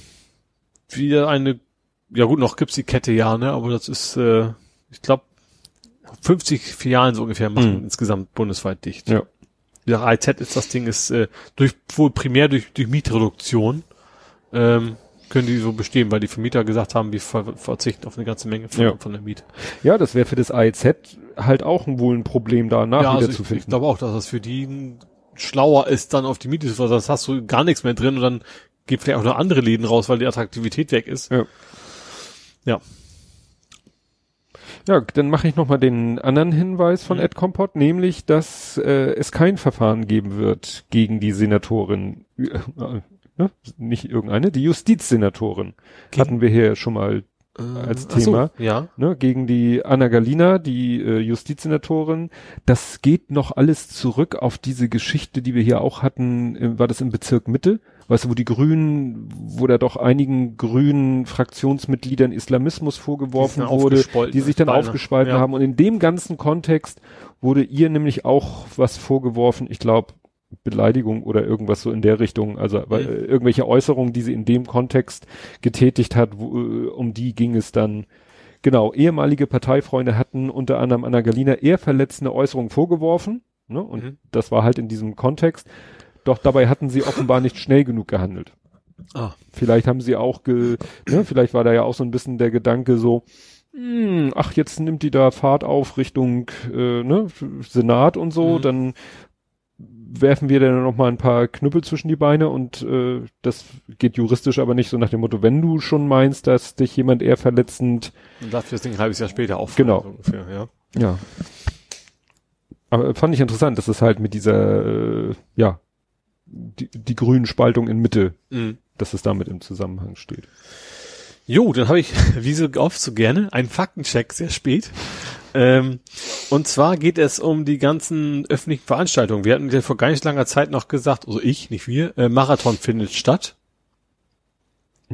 wieder eine, ja gut, noch gibt's die Kette ja, ne, aber das ist, äh, ich glaube, 50 Filialen so ungefähr machen mhm. insgesamt bundesweit dicht. Ja. Ja, IZ ist das Ding ist äh, durch wohl primär durch, durch Mietreduktion ähm, können die so bestehen, weil die Vermieter gesagt haben, wir ver verzichten auf eine ganze Menge von, ja. von der Miete. Ja, das wäre für das AIZ halt auch wohl ein Problem danach ja, wieder also zu finden. Ich glaube auch, dass das für die schlauer ist, dann auf die Miete zu verzichten. Das hast du gar nichts mehr drin und dann geht vielleicht auch noch andere Läden raus, weil die Attraktivität weg ist. Ja. Ja. Ja, dann mache ich nochmal den anderen Hinweis von mhm. Ed Kompott, nämlich, dass äh, es kein Verfahren geben wird gegen die Senatorin, äh, ne? nicht irgendeine, die Justizsenatorin. Gegen? Hatten wir hier schon mal äh, als Thema. So, ja. Ne, gegen die Anna Galina, die äh, Justizsenatorin. Das geht noch alles zurück auf diese Geschichte, die wir hier auch hatten, äh, war das im Bezirk Mitte? Weißt du, wo die Grünen, wo da doch einigen grünen Fraktionsmitgliedern Islamismus vorgeworfen wurde, die sich dann Beine. aufgespalten ja. haben. Und in dem ganzen Kontext wurde ihr nämlich auch was vorgeworfen, ich glaube, Beleidigung oder irgendwas so in der Richtung, also mhm. irgendwelche Äußerungen, die sie in dem Kontext getätigt hat, wo, äh, um die ging es dann. Genau, ehemalige Parteifreunde hatten unter anderem Anna Galina eher verletzende Äußerungen vorgeworfen, ne? Und mhm. das war halt in diesem Kontext. Doch dabei hatten sie offenbar nicht schnell genug gehandelt. Ah. Vielleicht haben sie auch, ge, ne, vielleicht war da ja auch so ein bisschen der Gedanke so, mh, hm, ach, jetzt nimmt die da Fahrt auf Richtung äh, ne, Senat und so, mhm. dann werfen wir dann noch mal ein paar Knüppel zwischen die Beine und äh, das geht juristisch aber nicht so nach dem Motto, wenn du schon meinst, dass dich jemand eher verletzend... Dann darf das Ding ein halbes Jahr später auch Genau. So ungefähr, ja. ja. Aber fand ich interessant, dass es halt mit dieser, äh, ja, die, die grünen Spaltung in Mitte, mhm. dass es damit im Zusammenhang steht. Jo, dann habe ich, wie so oft so gerne, einen Faktencheck sehr spät. Ähm, und zwar geht es um die ganzen öffentlichen Veranstaltungen. Wir hatten ja vor gar nicht langer Zeit noch gesagt, also ich, nicht wir, äh, Marathon findet statt.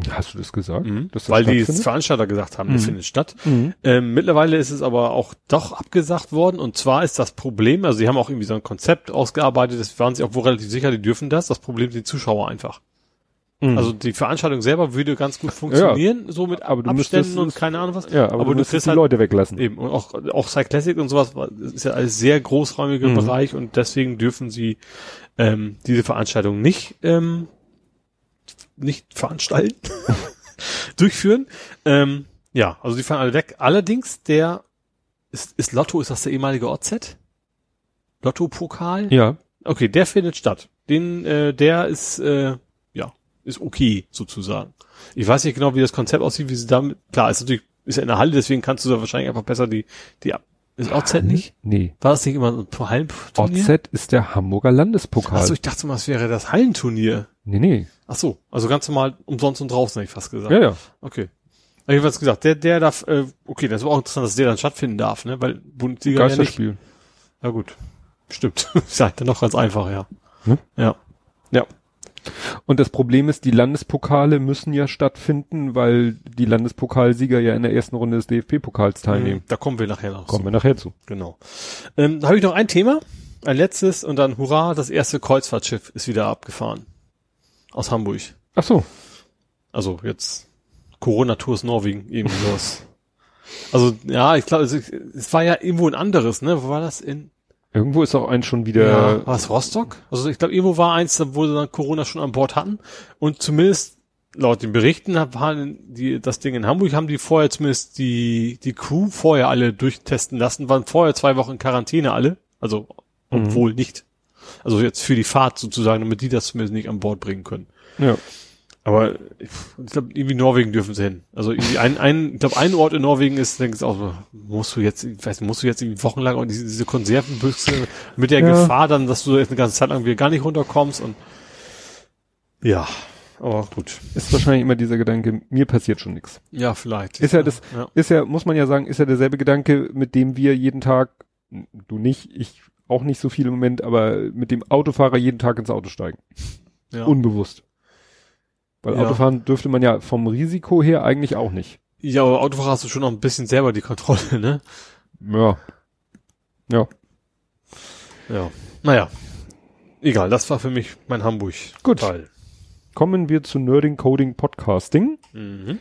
Hast du das gesagt? Mhm. Das Weil die? Veranstalter gesagt haben, das Mhm. findet statt. Mhm. Ähm, mittlerweile ist es aber auch doch abgesagt worden. Und zwar ist das Problem, also sie haben auch irgendwie so ein Konzept ausgearbeitet, das waren sich auch wohl relativ sicher, die dürfen das. Das Problem sind die Zuschauer einfach. Mhm. Also die Veranstaltung selber würde ganz gut funktionieren, so mit Aber du Abständen müsstest und keine Ahnung was. ja, aber, aber du du kriegst die halt- Leute weglassen. Eben. Und auch, auch Cyclassic und sowas das ist ja alles sehr großräumiger Mhm. Bereich und deswegen dürfen sie ähm, diese Veranstaltung nicht, ähm, nicht veranstalten, durchführen. Ähm, ja, also die fallen alle weg. Allerdings der ist, ist Lotto, ist das der ehemalige OZ? Lotto-Pokal? Ja. Okay, der findet statt. Den, äh, der ist, äh, ja, ist okay, sozusagen. Ich weiß nicht genau, wie das Konzept aussieht, wie sie damit, klar, ist natürlich, ist ja in der Halle, deswegen kannst du da wahrscheinlich einfach besser die, die, ist OZ nicht? Nee. War das nicht immer ein Hallenturnier? OZ ist der Hamburger Landespokal. Achso, ich dachte mal, es wäre das Hallenturnier. Nee, nee. Ach so, also ganz normal umsonst und draußen, hätte ich fast gesagt. Ja, ja. Okay. Aber jedenfalls gesagt, der, der darf, äh, okay, das ist aber auch interessant, dass der dann stattfinden darf, ne, weil Bundesliga ja nicht. Geisterspiel. Ja gut, stimmt. ist ja dann noch ganz einfach, ja. Hm? Ja. Ja. Und das Problem ist, die Landespokale müssen ja stattfinden, weil die Landespokalsieger ja in der ersten Runde des DFB-Pokals teilnehmen. Da kommen wir nachher noch. Kommen wir nachher zu. Genau. Ähm, da habe ich noch ein Thema, ein letztes und dann hurra, das erste Kreuzfahrtschiff ist wieder abgefahren. Aus Hamburg. Ach so. Also jetzt Corona Tours Norwegen, irgendwie sowas. Also ja, ich glaube, es, es war ja irgendwo ein anderes, ne? Wo war das in Irgendwo ist auch ein schon wieder. war es Rostock? Also ich glaube, irgendwo war eins, wo sie dann Corona schon an Bord hatten. Und zumindest laut den Berichten waren die, das Ding in Hamburg, haben die vorher zumindest die, die Crew vorher alle durchtesten lassen, waren vorher zwei Wochen in Quarantäne alle. Also, obwohl nicht. Also jetzt für die Fahrt sozusagen, damit die das zumindest nicht an Bord bringen können. Ja. Aber ich, ich glaube, irgendwie Norwegen dürfen sie hin. Also irgendwie ein, ein ich glaube, ein Ort in Norwegen ist, denkst du auch so, musst du jetzt, ich weiß nicht, musst du jetzt irgendwie wochenlang und diese, diese Konservenbüchse mit der Ja. Gefahr dann, dass du jetzt eine ganze Zeit lang wieder gar nicht runterkommst und ja, aber gut. Ist wahrscheinlich immer dieser Gedanke, mir passiert schon nichts. Ja, vielleicht. Ist ja das, Ja. ist ja, muss man ja sagen, ist ja derselbe Gedanke, mit dem wir jeden Tag, du nicht, ich auch nicht so viel im Moment, aber mit dem Autofahrer jeden Tag ins Auto steigen. Ja. Unbewusst. Weil Ja. Autofahren dürfte man ja vom Risiko her eigentlich auch nicht. ja, aber Autofahrer hast du schon noch ein bisschen selber die Kontrolle, ne? Ja. Ja. Ja. Naja. Egal, das war für mich mein Hamburg. Gut. Teil. Kommen wir zu Nerding Coding Podcasting. Mhm.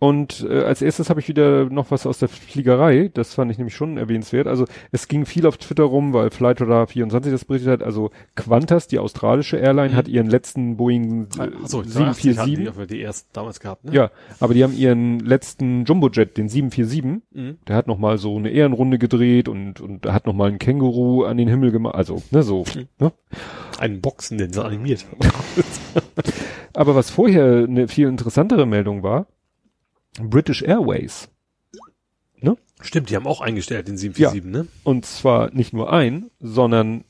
Und äh, als erstes habe ich wieder noch was aus der Fliegerei. Das fand ich nämlich schon erwähnenswert. Also es ging viel auf Twitter rum, weil Flightradar24 das berichtet hat. Also Qantas, die australische Airline, Mhm. hat ihren letzten Boeing äh, Achso, 747. hatten die, aber die erst damals gehabt, ne? Ja, aber die haben ihren letzten Jumbojet, den 747. Mhm. Der hat noch mal so eine Ehrenrunde gedreht und und hat noch mal ein Känguru an den Himmel gemacht. Also ne so. Mhm. Ne? Einen Boxen, den sie animiert. Aber was vorher eine viel interessantere Meldung war, British Airways. Stimmt, die haben auch eingestellt, den 747, ne? Und zwar nicht nur ein, sondern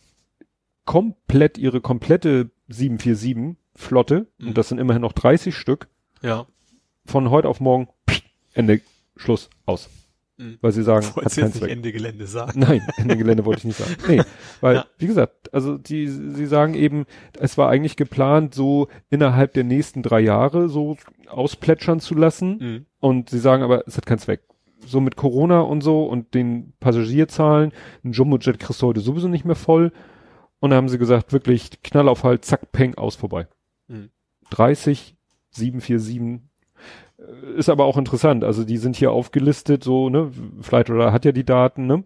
komplett ihre komplette 747 Flotte, Mhm. und das sind immerhin noch 30 Stück, Ja. von heute auf morgen, Ende, Schluss, aus. Mhm. Weil sie sagen, hat keinen jetzt nicht Zweck. Ende Gelände sagen? Nein, Ende Gelände wollte ich nicht sagen. Nee, weil, Ja. wie gesagt, also die, sie sagen eben, es war eigentlich geplant, so innerhalb der nächsten drei Jahre so ausplätschern zu lassen. Mhm. Und sie sagen aber, es hat keinen Zweck. So mit Corona und so und den Passagierzahlen, ein Jumbojet kriegst du heute sowieso nicht mehr voll. Und da haben sie gesagt, wirklich Knall auf Halt, zack, peng, aus vorbei. Mhm. 30, 747. äh, Ist aber auch interessant. Also die sind hier aufgelistet, so, ne? Flightradar hat ja die Daten, ne?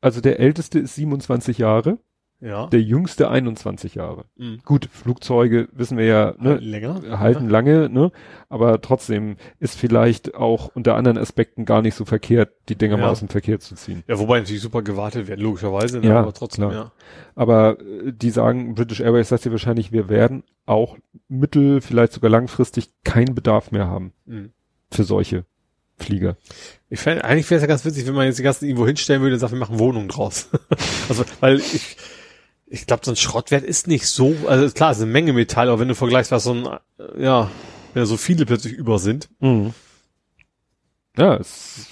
Also der älteste ist 27 Jahre, Ja. der jüngste 21 Jahre. Mhm. Gut, Flugzeuge wissen wir ja, ne? Länger? halten lange, ne? Aber trotzdem ist vielleicht auch unter anderen Aspekten gar nicht so verkehrt, die Dinger mal Ja. aus dem Verkehr zu ziehen. Ja, wobei natürlich super gewartet werden, logischerweise, ne? Ja, aber trotzdem, klar. ja. Aber äh, die sagen, British Airways sagt dir wahrscheinlich, wir werden auch mittel, vielleicht sogar langfristig keinen Bedarf mehr haben Mhm. für solche Flieger. Ich fänd, eigentlich wäre es ja ganz witzig, wenn man jetzt die ganzen irgendwo hinstellen würde und sagt, wir machen Wohnungen draus. also, weil ich, ich glaube, so ein Schrottwert ist nicht so, also klar, es ist eine Menge Metall, aber wenn du vergleichst, was so ein, äh, ja, wenn so viele plötzlich über sind. Mhm. Ja, es,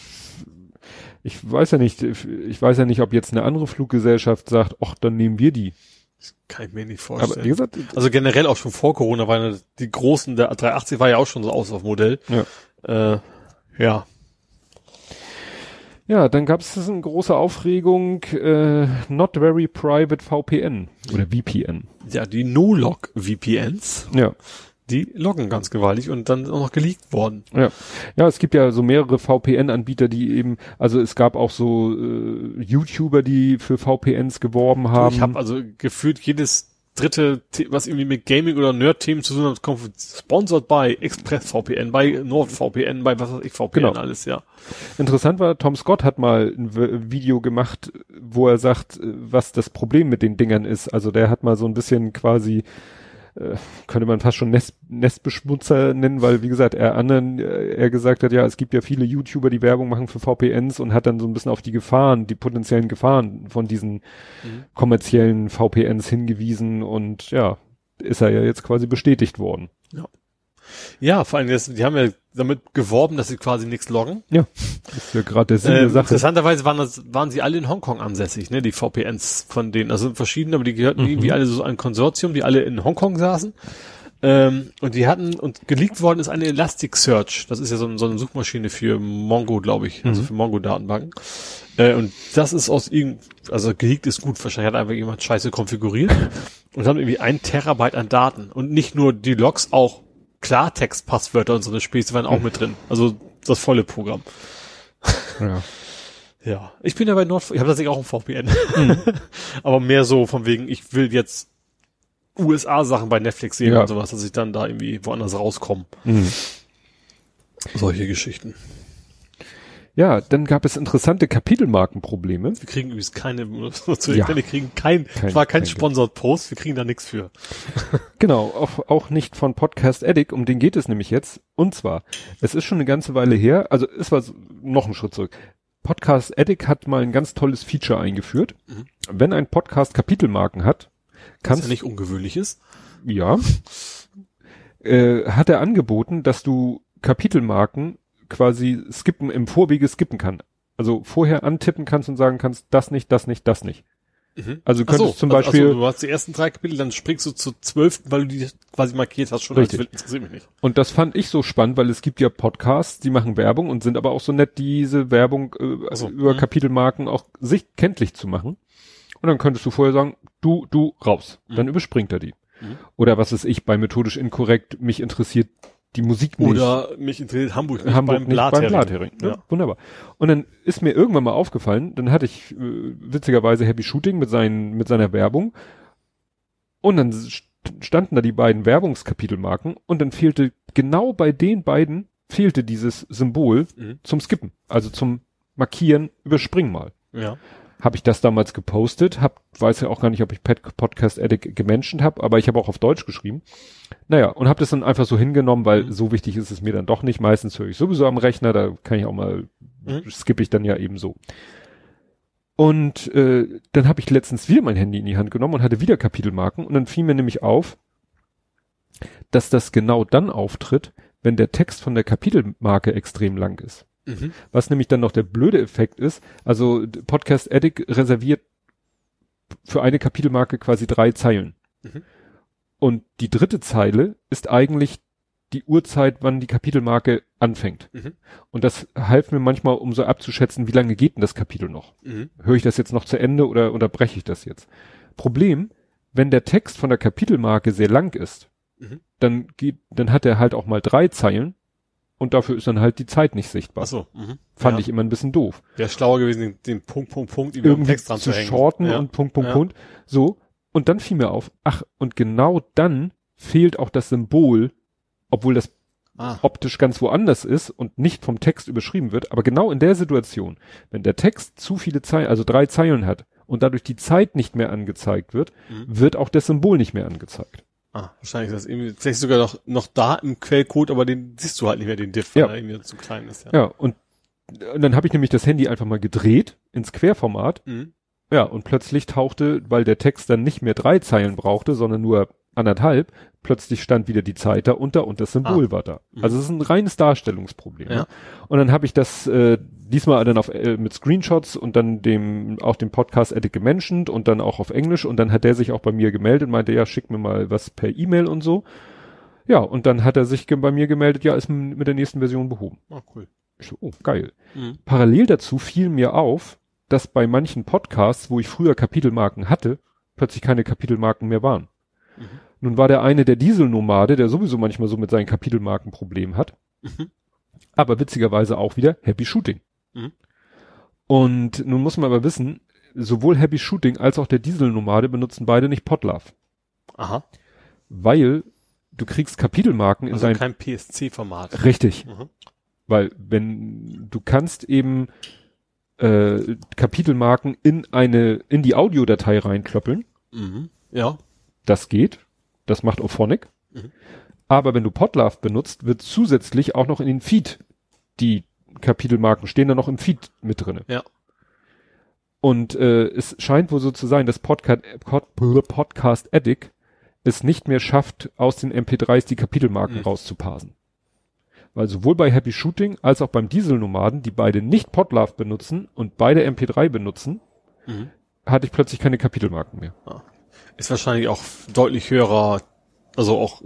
ich weiß ja nicht, ich weiß ja nicht, ob jetzt eine andere Fluggesellschaft sagt, ach, dann nehmen wir die. Kann ich mir nicht Aber vorstellen. wie gesagt, also generell auch schon vor Corona waren ja die großen, der 380 war ja auch schon so aus auf Modell. Ja. Äh, ja. Ja, dann gab es eine große Aufregung, äh, not very private VPN oder VPN. Ja, die No-Log-VPNs, Ja. die loggen ganz gewaltig und dann auch noch geleakt worden. Ja. ja, es gibt ja so mehrere VPN-Anbieter, die eben, also es gab auch so äh, YouTuber, die für VPNs geworben haben. Ich habe also gefühlt jedes dritte, was irgendwie mit Gaming oder Nerd-Themen zu tun hat, kommt sponsored bei ExpressVPN, bei NordVPN, bei was weiß ich, VPN, Genau. alles, ja. Interessant war, Tom Scott hat mal ein Video gemacht, wo er sagt, äh, was das Problem mit den Dingern ist. Also der hat mal so ein bisschen quasi, äh, könnte man fast schon Nest, Nestbeschmutzer nennen, weil wie gesagt, er anderen, äh, er gesagt hat, ja, es gibt ja viele YouTuber, die Werbung machen für VPNs und hat dann so ein bisschen auf die Gefahren, die potenziellen Gefahren von diesen kommerziellen VPNs hingewiesen und ja, ist er ja jetzt quasi bestätigt worden. Ja, vor allem, das, die haben ja damit geworben, dass sie quasi nichts loggen. Ja, ist ja gerade der Sinn Äh, der Sache. interessanterweise waren das, waren sie alle in Hongkong ansässig, ne, die VPNs von denen. Also verschiedene, aber die gehörten Mhm. irgendwie alle so ein Konsortium, die alle in Hongkong saßen. Ähm, und die hatten, und geleakt worden ist eine Elasticsearch. Das ist ja so, ein, so eine Suchmaschine für Mongo, glaube ich, Mhm. also für Mongo-Datenbanken. Äh, und das ist aus irgend, also geleakt ist gut, wahrscheinlich hat einfach jemand scheiße konfiguriert und haben irgendwie ein Terabyte an Daten. Und nicht nur die Logs, auch Klartext-Passwörter und so eine Späße waren auch mit drin. Also das volle Programm. ja. Ja, ich bin ja bei Nord, ich habe tatsächlich auch ein VPN. Mhm. Aber mehr so von wegen, ich will jetzt USA-Sachen bei Netflix sehen Ja. und sowas, dass ich dann da irgendwie woanders rauskomme. Mhm. Solche Geschichten. Ja, dann gab es interessante Kapitelmarkenprobleme. Wir kriegen übrigens keine, zu Ja. wir kriegen kein, Kein- war kein kein- Sponsored Post, wir kriegen da nichts für. Genau, auch, auch nicht von Podcast Addict, um den geht es nämlich jetzt. Und zwar, es ist schon eine ganze Weile her, also es war noch ein Schritt zurück. Podcast Addict hat mal ein ganz tolles Feature eingeführt. Mhm. Wenn ein Podcast Kapitelmarken hat, Was kannst ja nicht ungewöhnlich ist. ja, äh, hat er angeboten, dass du Kapitelmarken quasi skippen, im Vorwege skippen kann. Also vorher antippen kannst und sagen kannst, das nicht, das nicht, das nicht. Mhm. Also du Ach so, könntest zum also- Beispiel, Also, du hast die ersten drei Kapitel, dann springst du zur zwölften, weil du die quasi markiert hast schon. Richtig. Interessiert mich nicht. Und das fand ich so spannend, weil es gibt ja Podcasts, die machen Werbung und sind aber auch so nett, diese Werbung äh, so, über mhm. Kapitelmarken auch sicht kenntlich zu machen. Und dann könntest du vorher sagen, du, du, raus. Dann überspringt er die. Mhm. Oder was ist ich bei methodisch inkorrekt, mich interessiert die Musik nicht. Oder mich interessiert Hamburg nicht Hamburg beim nicht beim Blathering. Blathering. Ne? Ja. Wunderbar. Und dann ist mir irgendwann mal aufgefallen, dann hatte ich äh, witzigerweise Happy Shooting mit, seinen, mit seiner Werbung und dann st- standen da die beiden Werbungskapitelmarken und dann fehlte genau bei den beiden fehlte dieses Symbol Mhm. zum Skippen, also zum Markieren, überspring mal. Ja. Habe ich das damals gepostet, hab, weiß ja auch gar nicht, ob ich Pet Podcast Addict gemenschent habe, aber ich habe auch auf Deutsch geschrieben. Naja, und habe das dann einfach so hingenommen, weil Mhm. so wichtig ist es mir dann doch nicht. Meistens höre ich sowieso am Rechner, da kann ich auch mal, Mhm. skippe ich dann ja eben so. Und äh, dann habe ich letztens wieder mein Handy in die Hand genommen und hatte wieder Kapitelmarken und dann fiel mir nämlich auf, dass das genau dann auftritt, wenn der Text von der Kapitelmarke extrem lang ist. Mhm. Was nämlich dann noch der blöde Effekt ist, also Podcast Addict reserviert für eine Kapitelmarke quasi drei Zeilen. Mhm. Und die dritte Zeile ist eigentlich die Uhrzeit, wann die Kapitelmarke anfängt. Mhm. Und das half mir manchmal, um so abzuschätzen, wie lange geht denn das Kapitel noch? Mhm. Höre ich das jetzt noch zu Ende oder unterbreche ich das jetzt? Problem, wenn der Text von der Kapitelmarke sehr lang ist, Mhm. dann geht, dann hat er halt auch mal drei Zeilen und dafür ist dann halt die Zeit nicht sichtbar. Ach so. Mhm. Fand ja. ich immer ein bisschen doof. Wäre schlauer gewesen, den, den Punkt, Punkt, Punkt über den Irgendwie Text dran zu zu hängen. shorten ja. und Punkt, Punkt, Ja. Punkt. So. Und dann fiel mir auf, ach, und genau dann fehlt auch das Symbol, obwohl das Ah. optisch ganz woanders ist und nicht vom Text überschrieben wird, aber genau in der Situation, wenn der Text zu viele Zeilen, also drei Zeilen hat und dadurch die Zeit nicht mehr angezeigt wird, Mhm. wird auch das Symbol nicht mehr angezeigt. Ah, wahrscheinlich ist das irgendwie, vielleicht sogar noch, noch da im Quellcode, aber den siehst du halt nicht mehr, den Diff, weil Ja. er irgendwie zu klein ist. Ja. Ja, und, und dann habe ich nämlich das Handy einfach mal gedreht ins Querformat Mhm. Ja, und plötzlich tauchte, weil der Text dann nicht mehr drei Zeilen brauchte, sondern nur anderthalb, plötzlich stand wieder die Zeit da unter und das Symbol Ah. war da. Mhm. Also es ist ein reines Darstellungsproblem. Ja. Ne? Und dann habe ich das äh, diesmal dann auf äh, mit Screenshots und dann dem auch dem Podcast Edit gementioned und dann auch auf Englisch und dann hat der sich auch bei mir gemeldet und meinte, ja, schick mir mal was per E-Mail und so. Ja, und dann hat er sich bei mir gemeldet, ja, ist mit der nächsten Version behoben. Ah, cool. So, oh, geil. Mhm. Parallel dazu fiel mir auf, dass bei manchen Podcasts, wo ich früher Kapitelmarken hatte, plötzlich keine Kapitelmarken mehr waren. Mhm. Nun war der eine der Dieselnomade, der sowieso manchmal so mit seinen Kapitelmarken Problem hat, Mhm. aber witzigerweise auch wieder Happy Shooting. Mhm. Und nun muss man aber wissen, sowohl Happy Shooting als auch der Dieselnomade benutzen beide nicht Podlove, Aha. weil du kriegst Kapitelmarken in Also dein kein PSC-Format. richtig, Mhm. weil wenn du kannst eben äh, Kapitelmarken in eine in die Audiodatei reinklöppeln, Mhm. Ja. das geht, das macht Ophonic. Mhm. Aber wenn du Podlove benutzt, wird zusätzlich auch noch in den Feed die Kapitelmarken stehen dann noch im Feed mit drinne. Ja. Und äh, es scheint wohl so zu sein, dass Podcast, Pod, Podcast Addict es nicht mehr schafft, aus den MP3s die Kapitelmarken Mhm. rauszuparsen. Weil sowohl bei Happy Shooting als auch beim Dieselnomaden, die beide nicht Podlove benutzen und beide MP3 benutzen, Mhm. hatte ich plötzlich keine Kapitelmarken mehr. Ist wahrscheinlich auch deutlich höherer, also auch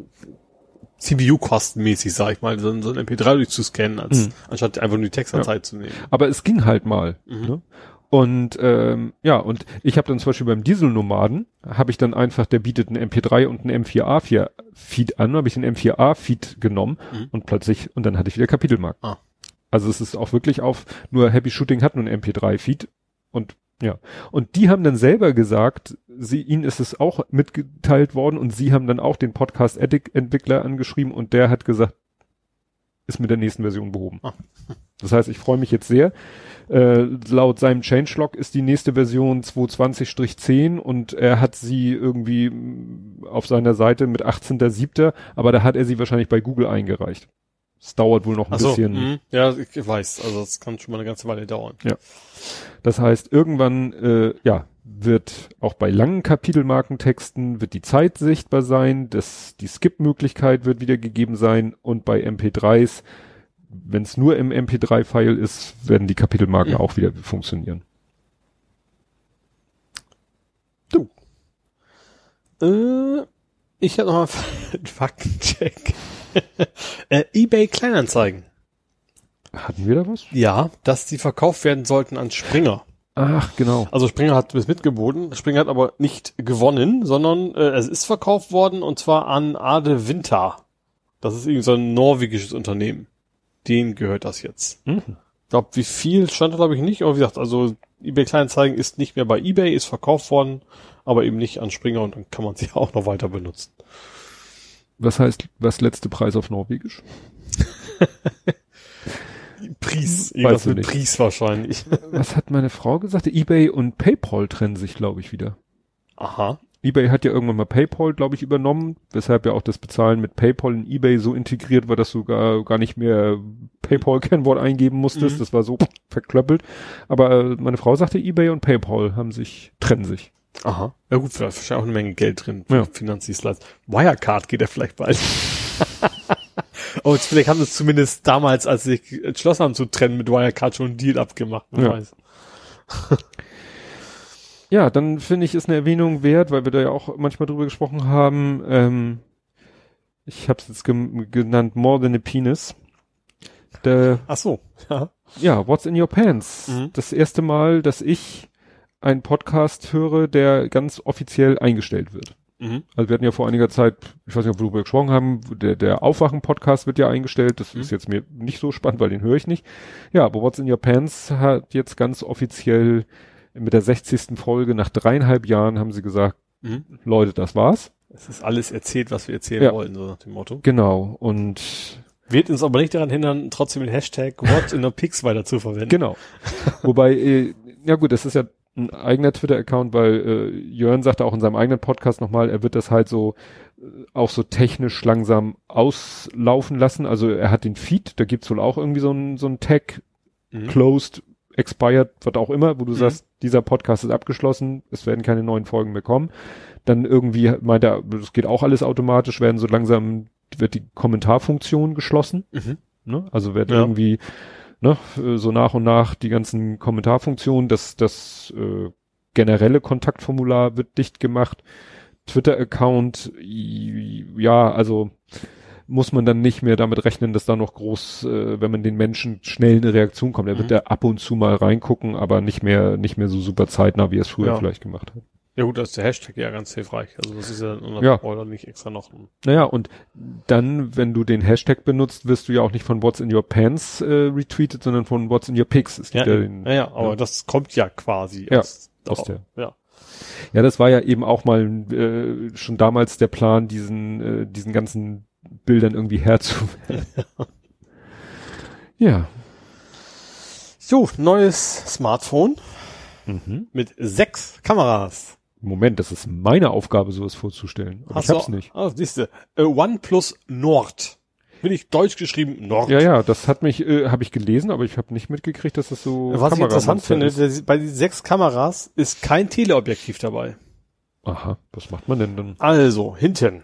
CPU-kostenmäßig, sag ich mal, so, ein- so ein MP3 durchzuscannen, als Mhm. anstatt einfach nur die Textdatei zu nehmen. Aber es ging halt mal. Mhm. Ne? Und ähm, ja, und ich habe dann zum Beispiel beim Dieselnomaden, habe ich dann einfach, der bietet einen MP3 und einen M4A4-Feed an, habe ich den M4A-Feed genommen Mhm. und plötzlich, und dann hatte ich wieder Kapitelmarken. Ah. Also es ist auch wirklich auf, nur Happy Shooting hat nur einen MP3-Feed und ja. Und die haben dann selber gesagt, sie, ihnen ist es auch mitgeteilt worden und sie haben dann auch den Podcast Addict Entwickler angeschrieben und der hat gesagt, ist mit der nächsten Version behoben. Ah. Das heißt, ich freue mich jetzt sehr. Äh, laut seinem Changelog ist die nächste Version 220-10 und er hat sie irgendwie auf seiner Seite mit 18.07., aber da hat er sie wahrscheinlich bei Google eingereicht. Es dauert wohl noch ein so, bisschen. mhm. ja, ich weiß, also das kann schon mal eine ganze Weile dauern. Das heißt, irgendwann, äh, ja, wird auch bei langen Kapitelmarkentexten wird die Zeit sichtbar sein, das, die Skip-Möglichkeit wird wieder gegeben sein und bei MP3s, wenn es nur im MP3-File ist, werden die Kapitelmarken Mhm. auch wieder funktionieren. Äh, ich habe noch einen Faktencheck. äh, eBay Kleinanzeigen. Hatten wir da was? Ja, dass die verkauft werden sollten an Springer. Ach, genau. Also Springer hat bis mitgeboten. Springer hat aber nicht gewonnen, sondern äh, es ist verkauft worden und zwar an Ade Winter. Das ist irgendwie so ein norwegisches Unternehmen. Denen gehört das jetzt. Mhm. Ich glaube, wie viel stand da glaube ich nicht, aber wie gesagt, also eBay Kleinanzeigen ist nicht mehr bei eBay, ist verkauft worden, aber eben nicht an Springer und dann kann man sie auch noch weiter benutzen. Was heißt, was letzte Preis auf Norwegisch? Pries, Weiß irgendwas mit nicht. Pries wahrscheinlich. Was hat meine Frau gesagt? eBay und PayPal trennen sich, glaube ich, wieder. Aha. eBay hat ja irgendwann mal PayPal, glaube ich, übernommen, weshalb ja auch das Bezahlen mit PayPal in eBay so integriert war, dass du gar, gar nicht mehr PayPal-Kennwort eingeben musstest. Mhm. Das war so verklöppelt. Aber äh, meine Frau sagte, eBay und PayPal haben sich, trennen sich. Aha. Ja gut, vielleicht wahrscheinlich auch eine Menge Geld drin. Ja. Finanzdienstleister. Wirecard geht ja vielleicht bald. oh, jetzt vielleicht haben sie es zumindest damals, als sie sich entschlossen haben zu trennen, mit Wirecard schon einen Deal abgemacht. Wer Ja. weiß. Ja, dann finde ich, ist eine Erwähnung wert, weil wir da ja auch manchmal drüber gesprochen haben. Ähm, ich habe es jetzt genannt, More Than a Penis. Der, Ach so. Ja. ja, What's in Your Pants? Mhm. Das erste Mal, dass ich einen Podcast höre, der ganz offiziell eingestellt wird. Mhm. Also wir hatten ja vor einiger Zeit, ich weiß nicht, ob wir darüber gesprochen haben, der, der Aufwachen-Podcast wird ja eingestellt. Das Mhm. ist jetzt mir nicht so spannend, weil den höre ich nicht. Ja, aber What's in Your Pants hat jetzt ganz offiziell mit der 60. Folge nach dreieinhalb Jahren haben sie gesagt, Mhm. Leute, das war's. Es ist alles erzählt, was wir erzählen Ja. wollen, so nach dem Motto. Genau. Und Wird uns aber nicht daran hindern, trotzdem den Hashtag What in the Pics weiter zu verwenden. genau. Wobei, äh, ja gut, das ist ja ein eigener Twitter-Account, weil äh, Jörn sagte auch in seinem eigenen Podcast nochmal, er wird das halt so äh, auch so technisch langsam auslaufen lassen. Also er hat den Feed, da gibt's wohl auch irgendwie so ein, so ein Tag, Mhm. closed, expired, was auch immer, wo du Mhm. sagst, dieser Podcast ist abgeschlossen, es werden keine neuen Folgen mehr kommen. Dann irgendwie meint er, das geht auch alles automatisch, werden so langsam, wird die Kommentarfunktion geschlossen. Mhm. Ne? Also wird Ja. irgendwie ne, so nach und nach die ganzen Kommentarfunktionen, das, das äh, generelle Kontaktformular wird dicht gemacht. Twitter-Account, ja, also muss man dann nicht mehr damit rechnen, dass da noch groß, äh, wenn man den Menschen schnell eine Reaktion kommt. Er wird Mhm. da ab und zu mal reingucken, aber nicht mehr, nicht mehr so super zeitnah, wie er es früher Ja. vielleicht gemacht hat. Ja gut, da ist der Hashtag ja ganz hilfreich. Also das ist ja, Ja. oder nicht extra noch. ein- Naja, und dann, wenn du den Hashtag benutzt, wirst du ja auch nicht von What's in your pants äh, retweetet, sondern von What's in your pics. Es Ja, gibt ja, ja, den, ja, aber ja. das kommt ja quasi Ja, aus, aus der- ja. Ja, das war ja eben auch mal äh, schon damals der Plan, diesen, äh, diesen ganzen Bildern irgendwie herzuwerden. ja. So, neues Smartphone Mhm. mit sechs Kameras. Moment, das ist meine Aufgabe, sowas vorzustellen. Aber ich hab's du- nicht. Ah, siehste. Äh, OnePlus Nord. Bin ich deutsch geschrieben, Nord. Ja, ja, das hat mich, äh, habe ich gelesen, aber ich habe nicht mitgekriegt, dass das so. Was ich interessant finde, ist. bei den sechs Kameras ist kein Teleobjektiv dabei. Aha, was macht man denn dann? Also, hinten.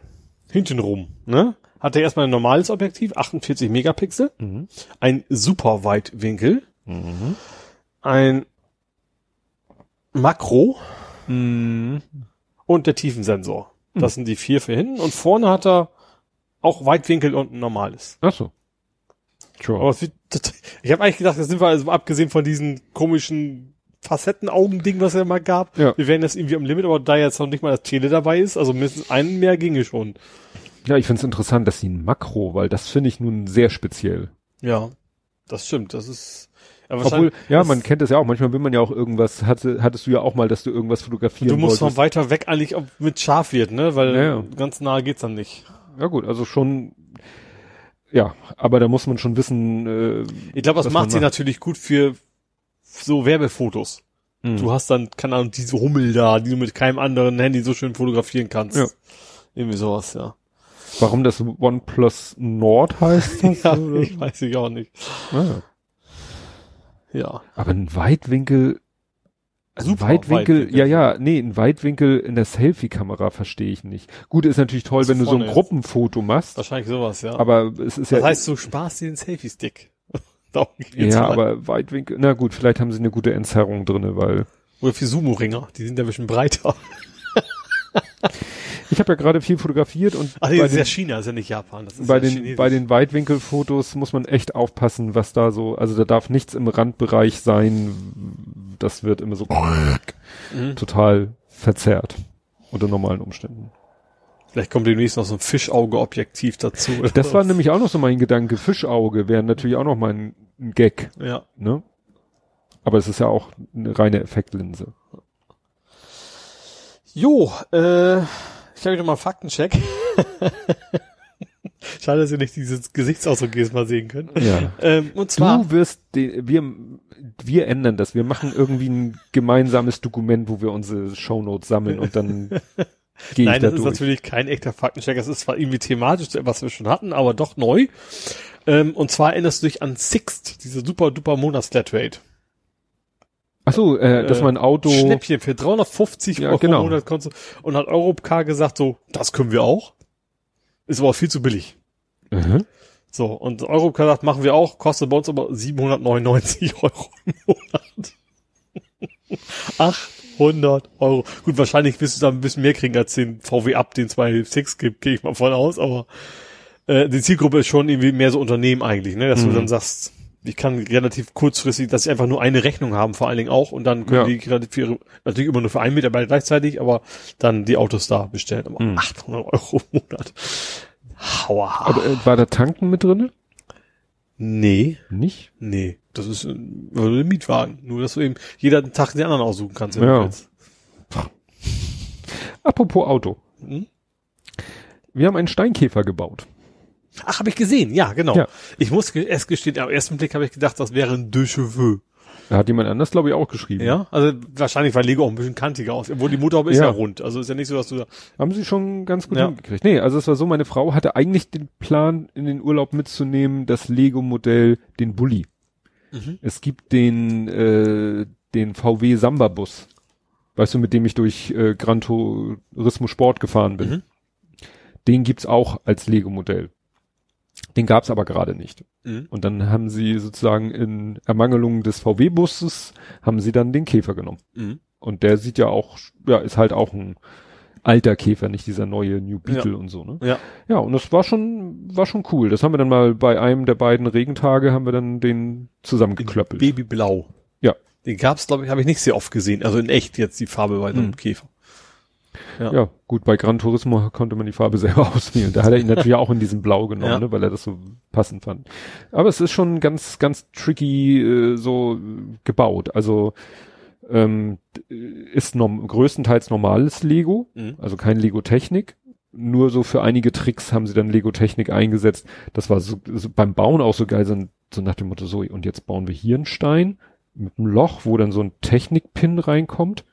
Hintenrum, ne? Hat er erstmal ein normales Objektiv, 48 Megapixel, Mhm. ein Superweitwinkel, Mhm. ein Makro Mhm. und der Tiefensensor. Das sind die vier für hinten und vorne hat er auch Weitwinkel und ein normales. Ach so. Sure. Aber es wird, ich habe eigentlich gedacht, das sind wir also abgesehen von diesen komischen Facettenaugen-Ding, was es ja mal gab. Ja. Wir wären jetzt irgendwie am Limit, aber da jetzt noch nicht mal das Tele dabei ist, also mindestens einen mehr ginge schon. Ja, ich find's interessant, dass sie ein Makro, weil das finde ich nun sehr speziell. Ja, das stimmt. Das ist. Ja, Obwohl, ja, man kennt das ja auch. Manchmal will man ja auch irgendwas, hatte, hattest du ja auch mal, dass du irgendwas fotografieren Du musst wolltest. von weiter weg eigentlich ob mit scharf wird, ne? Weil Ja, ganz nahe geht's dann nicht. Ja gut, also schon, ja, aber da muss man schon wissen, äh, Ich glaube, das Was macht sie natürlich gut für so Werbefotos. hm. Du hast dann, keine Ahnung, diese Hummel da, die du mit keinem anderen Handy so schön fotografieren kannst. Ja. Irgendwie sowas, ja. warum das OnePlus Nord heißt das? Ja, ich weiß ich auch nicht. Ah. Ja. Aber ein Weitwinkel, also Super Weitwinkel, Weitwinkel. ja, ja, nee, ein Weitwinkel in der Selfie-Kamera verstehe ich nicht. Gut, ist natürlich toll, Also wenn du so ein. Gruppenfoto machst, Wahrscheinlich sowas, ja. aber es ist das ja, heißt, du sparst dir den Selfie-Stick. Ja, mal. aber Weitwinkel, na gut, vielleicht haben sie eine gute Entzerrung drinne, weil Oder für Sumo-Ringer. Die sind ja ein bisschen breiter. Ich habe ja gerade viel fotografiert und Ach nee, bei das ist ja den, China, ist ja nicht Japan. Das ist bei ja den, Chinesisch. bei den Weitwinkelfotos muss man echt aufpassen, was da so, also da darf nichts im Randbereich sein, das wird immer so Mhm. total verzerrt. Unter normalen Umständen. Vielleicht kommt demnächst noch so ein Fischauge-Objektiv dazu. Das war nämlich auch noch so mein Gedanke. Fischauge wäre natürlich auch noch mal ein, ein Gag, Ja. ne? Aber es ist ja auch eine reine Effektlinse. Jo, äh, ich habe wieder mal einen Faktencheck. Schade, dass ihr nicht dieses Gesichtsausdruck jedes Mal sehen könnt. Ja. Ähm, und zwar, Du wirst, de, wir, wir ändern das. Wir machen irgendwie ein gemeinsames Dokument, wo wir unsere Shownotes sammeln und dann gehe ich nein, da das ist durch. natürlich kein echter Faktencheck. Das ist zwar irgendwie thematisch, was wir schon hatten, aber doch neu. Ähm, und zwar erinnerst du dich an Sixt, diese super duper Monatsflatrate. Ach so, äh, dass äh, man Auto. Schnäppchen für 350 Ja, Euro genau. im Monat konntest du- und hat Europcar gesagt so, das können wir auch. Ist aber viel zu billig. Mhm. So, und Europcar sagt, machen wir auch, kostet bei uns aber 799 Euro im Monat. 800 Euro. Gut, wahrscheinlich wirst du da ein bisschen mehr kriegen als den VW Up, den 2.6 gibt, gehe ich mal von aus, aber äh, die Zielgruppe ist schon irgendwie mehr so Unternehmen eigentlich, ne, dass Mhm. du dann sagst, ich kann relativ kurzfristig, dass sie einfach nur eine Rechnung haben, vor allen Dingen auch, und dann können Ja. die relativ für ihre, natürlich immer nur für einen Mitarbeiter gleichzeitig, aber dann die Autos da bestellen. Aber Mhm. 800 Euro im Monat. Hauer. Aber äh, war da Tanken mit drinne? nee. Nicht? Nee, das ist äh, ein Mietwagen. Nur, dass du eben jeder Tag den anderen aussuchen kannst, wenn Ja. du willst. Apropos Auto. Hm? Wir haben einen Steinkäfer gebaut. Ach, habe ich gesehen. Ja, genau. Ja. Ich muss erst gestehen, am ersten Blick habe ich gedacht, das wäre ein De Cheveux. Da hat jemand anders, glaube ich, auch geschrieben. Ja, also wahrscheinlich war Lego auch ein bisschen kantiger aus. Obwohl die Motorhaube ist Ja. ja rund. Also ist ja nicht so, dass du da... Haben sie schon ganz gut Ja. hingekriegt. Nee, also es war so, meine Frau hatte eigentlich den Plan, in den Urlaub mitzunehmen, das Lego-Modell, den Bulli. Mhm. Es gibt den, äh, den VW Samba-Bus. weißt du, mit dem ich durch äh, Gran Turismo Sport gefahren bin. Mhm. Den gibt's auch als Lego-Modell. Den gab's aber gerade nicht. Mhm. Und dann haben sie sozusagen in Ermangelung des VW-Busses, haben sie dann den Käfer genommen. Mhm. Und der sieht ja auch, ja, ist halt auch ein alter Käfer, nicht dieser neue New Beetle und so, ne? Ja. Ja, und das war schon, war schon cool. Das haben wir dann mal bei einem der beiden Regentage haben wir dann den zusammengeklöppelt. Babyblau. Ja. Den gab's, glaube ich, habe ich nicht sehr oft gesehen. Also in echt jetzt die Farbe bei so einem Mhm. Käfer. Ja. gut, bei Gran Turismo konnte man die Farbe selber auswählen. Da hat er ihn natürlich auch in diesem Blau genommen, Ja. ne, weil er das so passend fand. Aber es ist schon ganz, ganz tricky äh, so äh, gebaut. Also ähm, ist norm größtenteils normales Lego, Mhm. also kein Lego Technik. Nur so für einige Tricks haben sie dann Lego Technik eingesetzt. Das war so, so beim Bauen auch so geil, so, so nach dem Motto, so, und jetzt bauen wir hier einen Stein mit einem Loch, wo dann so ein Technikpin reinkommt.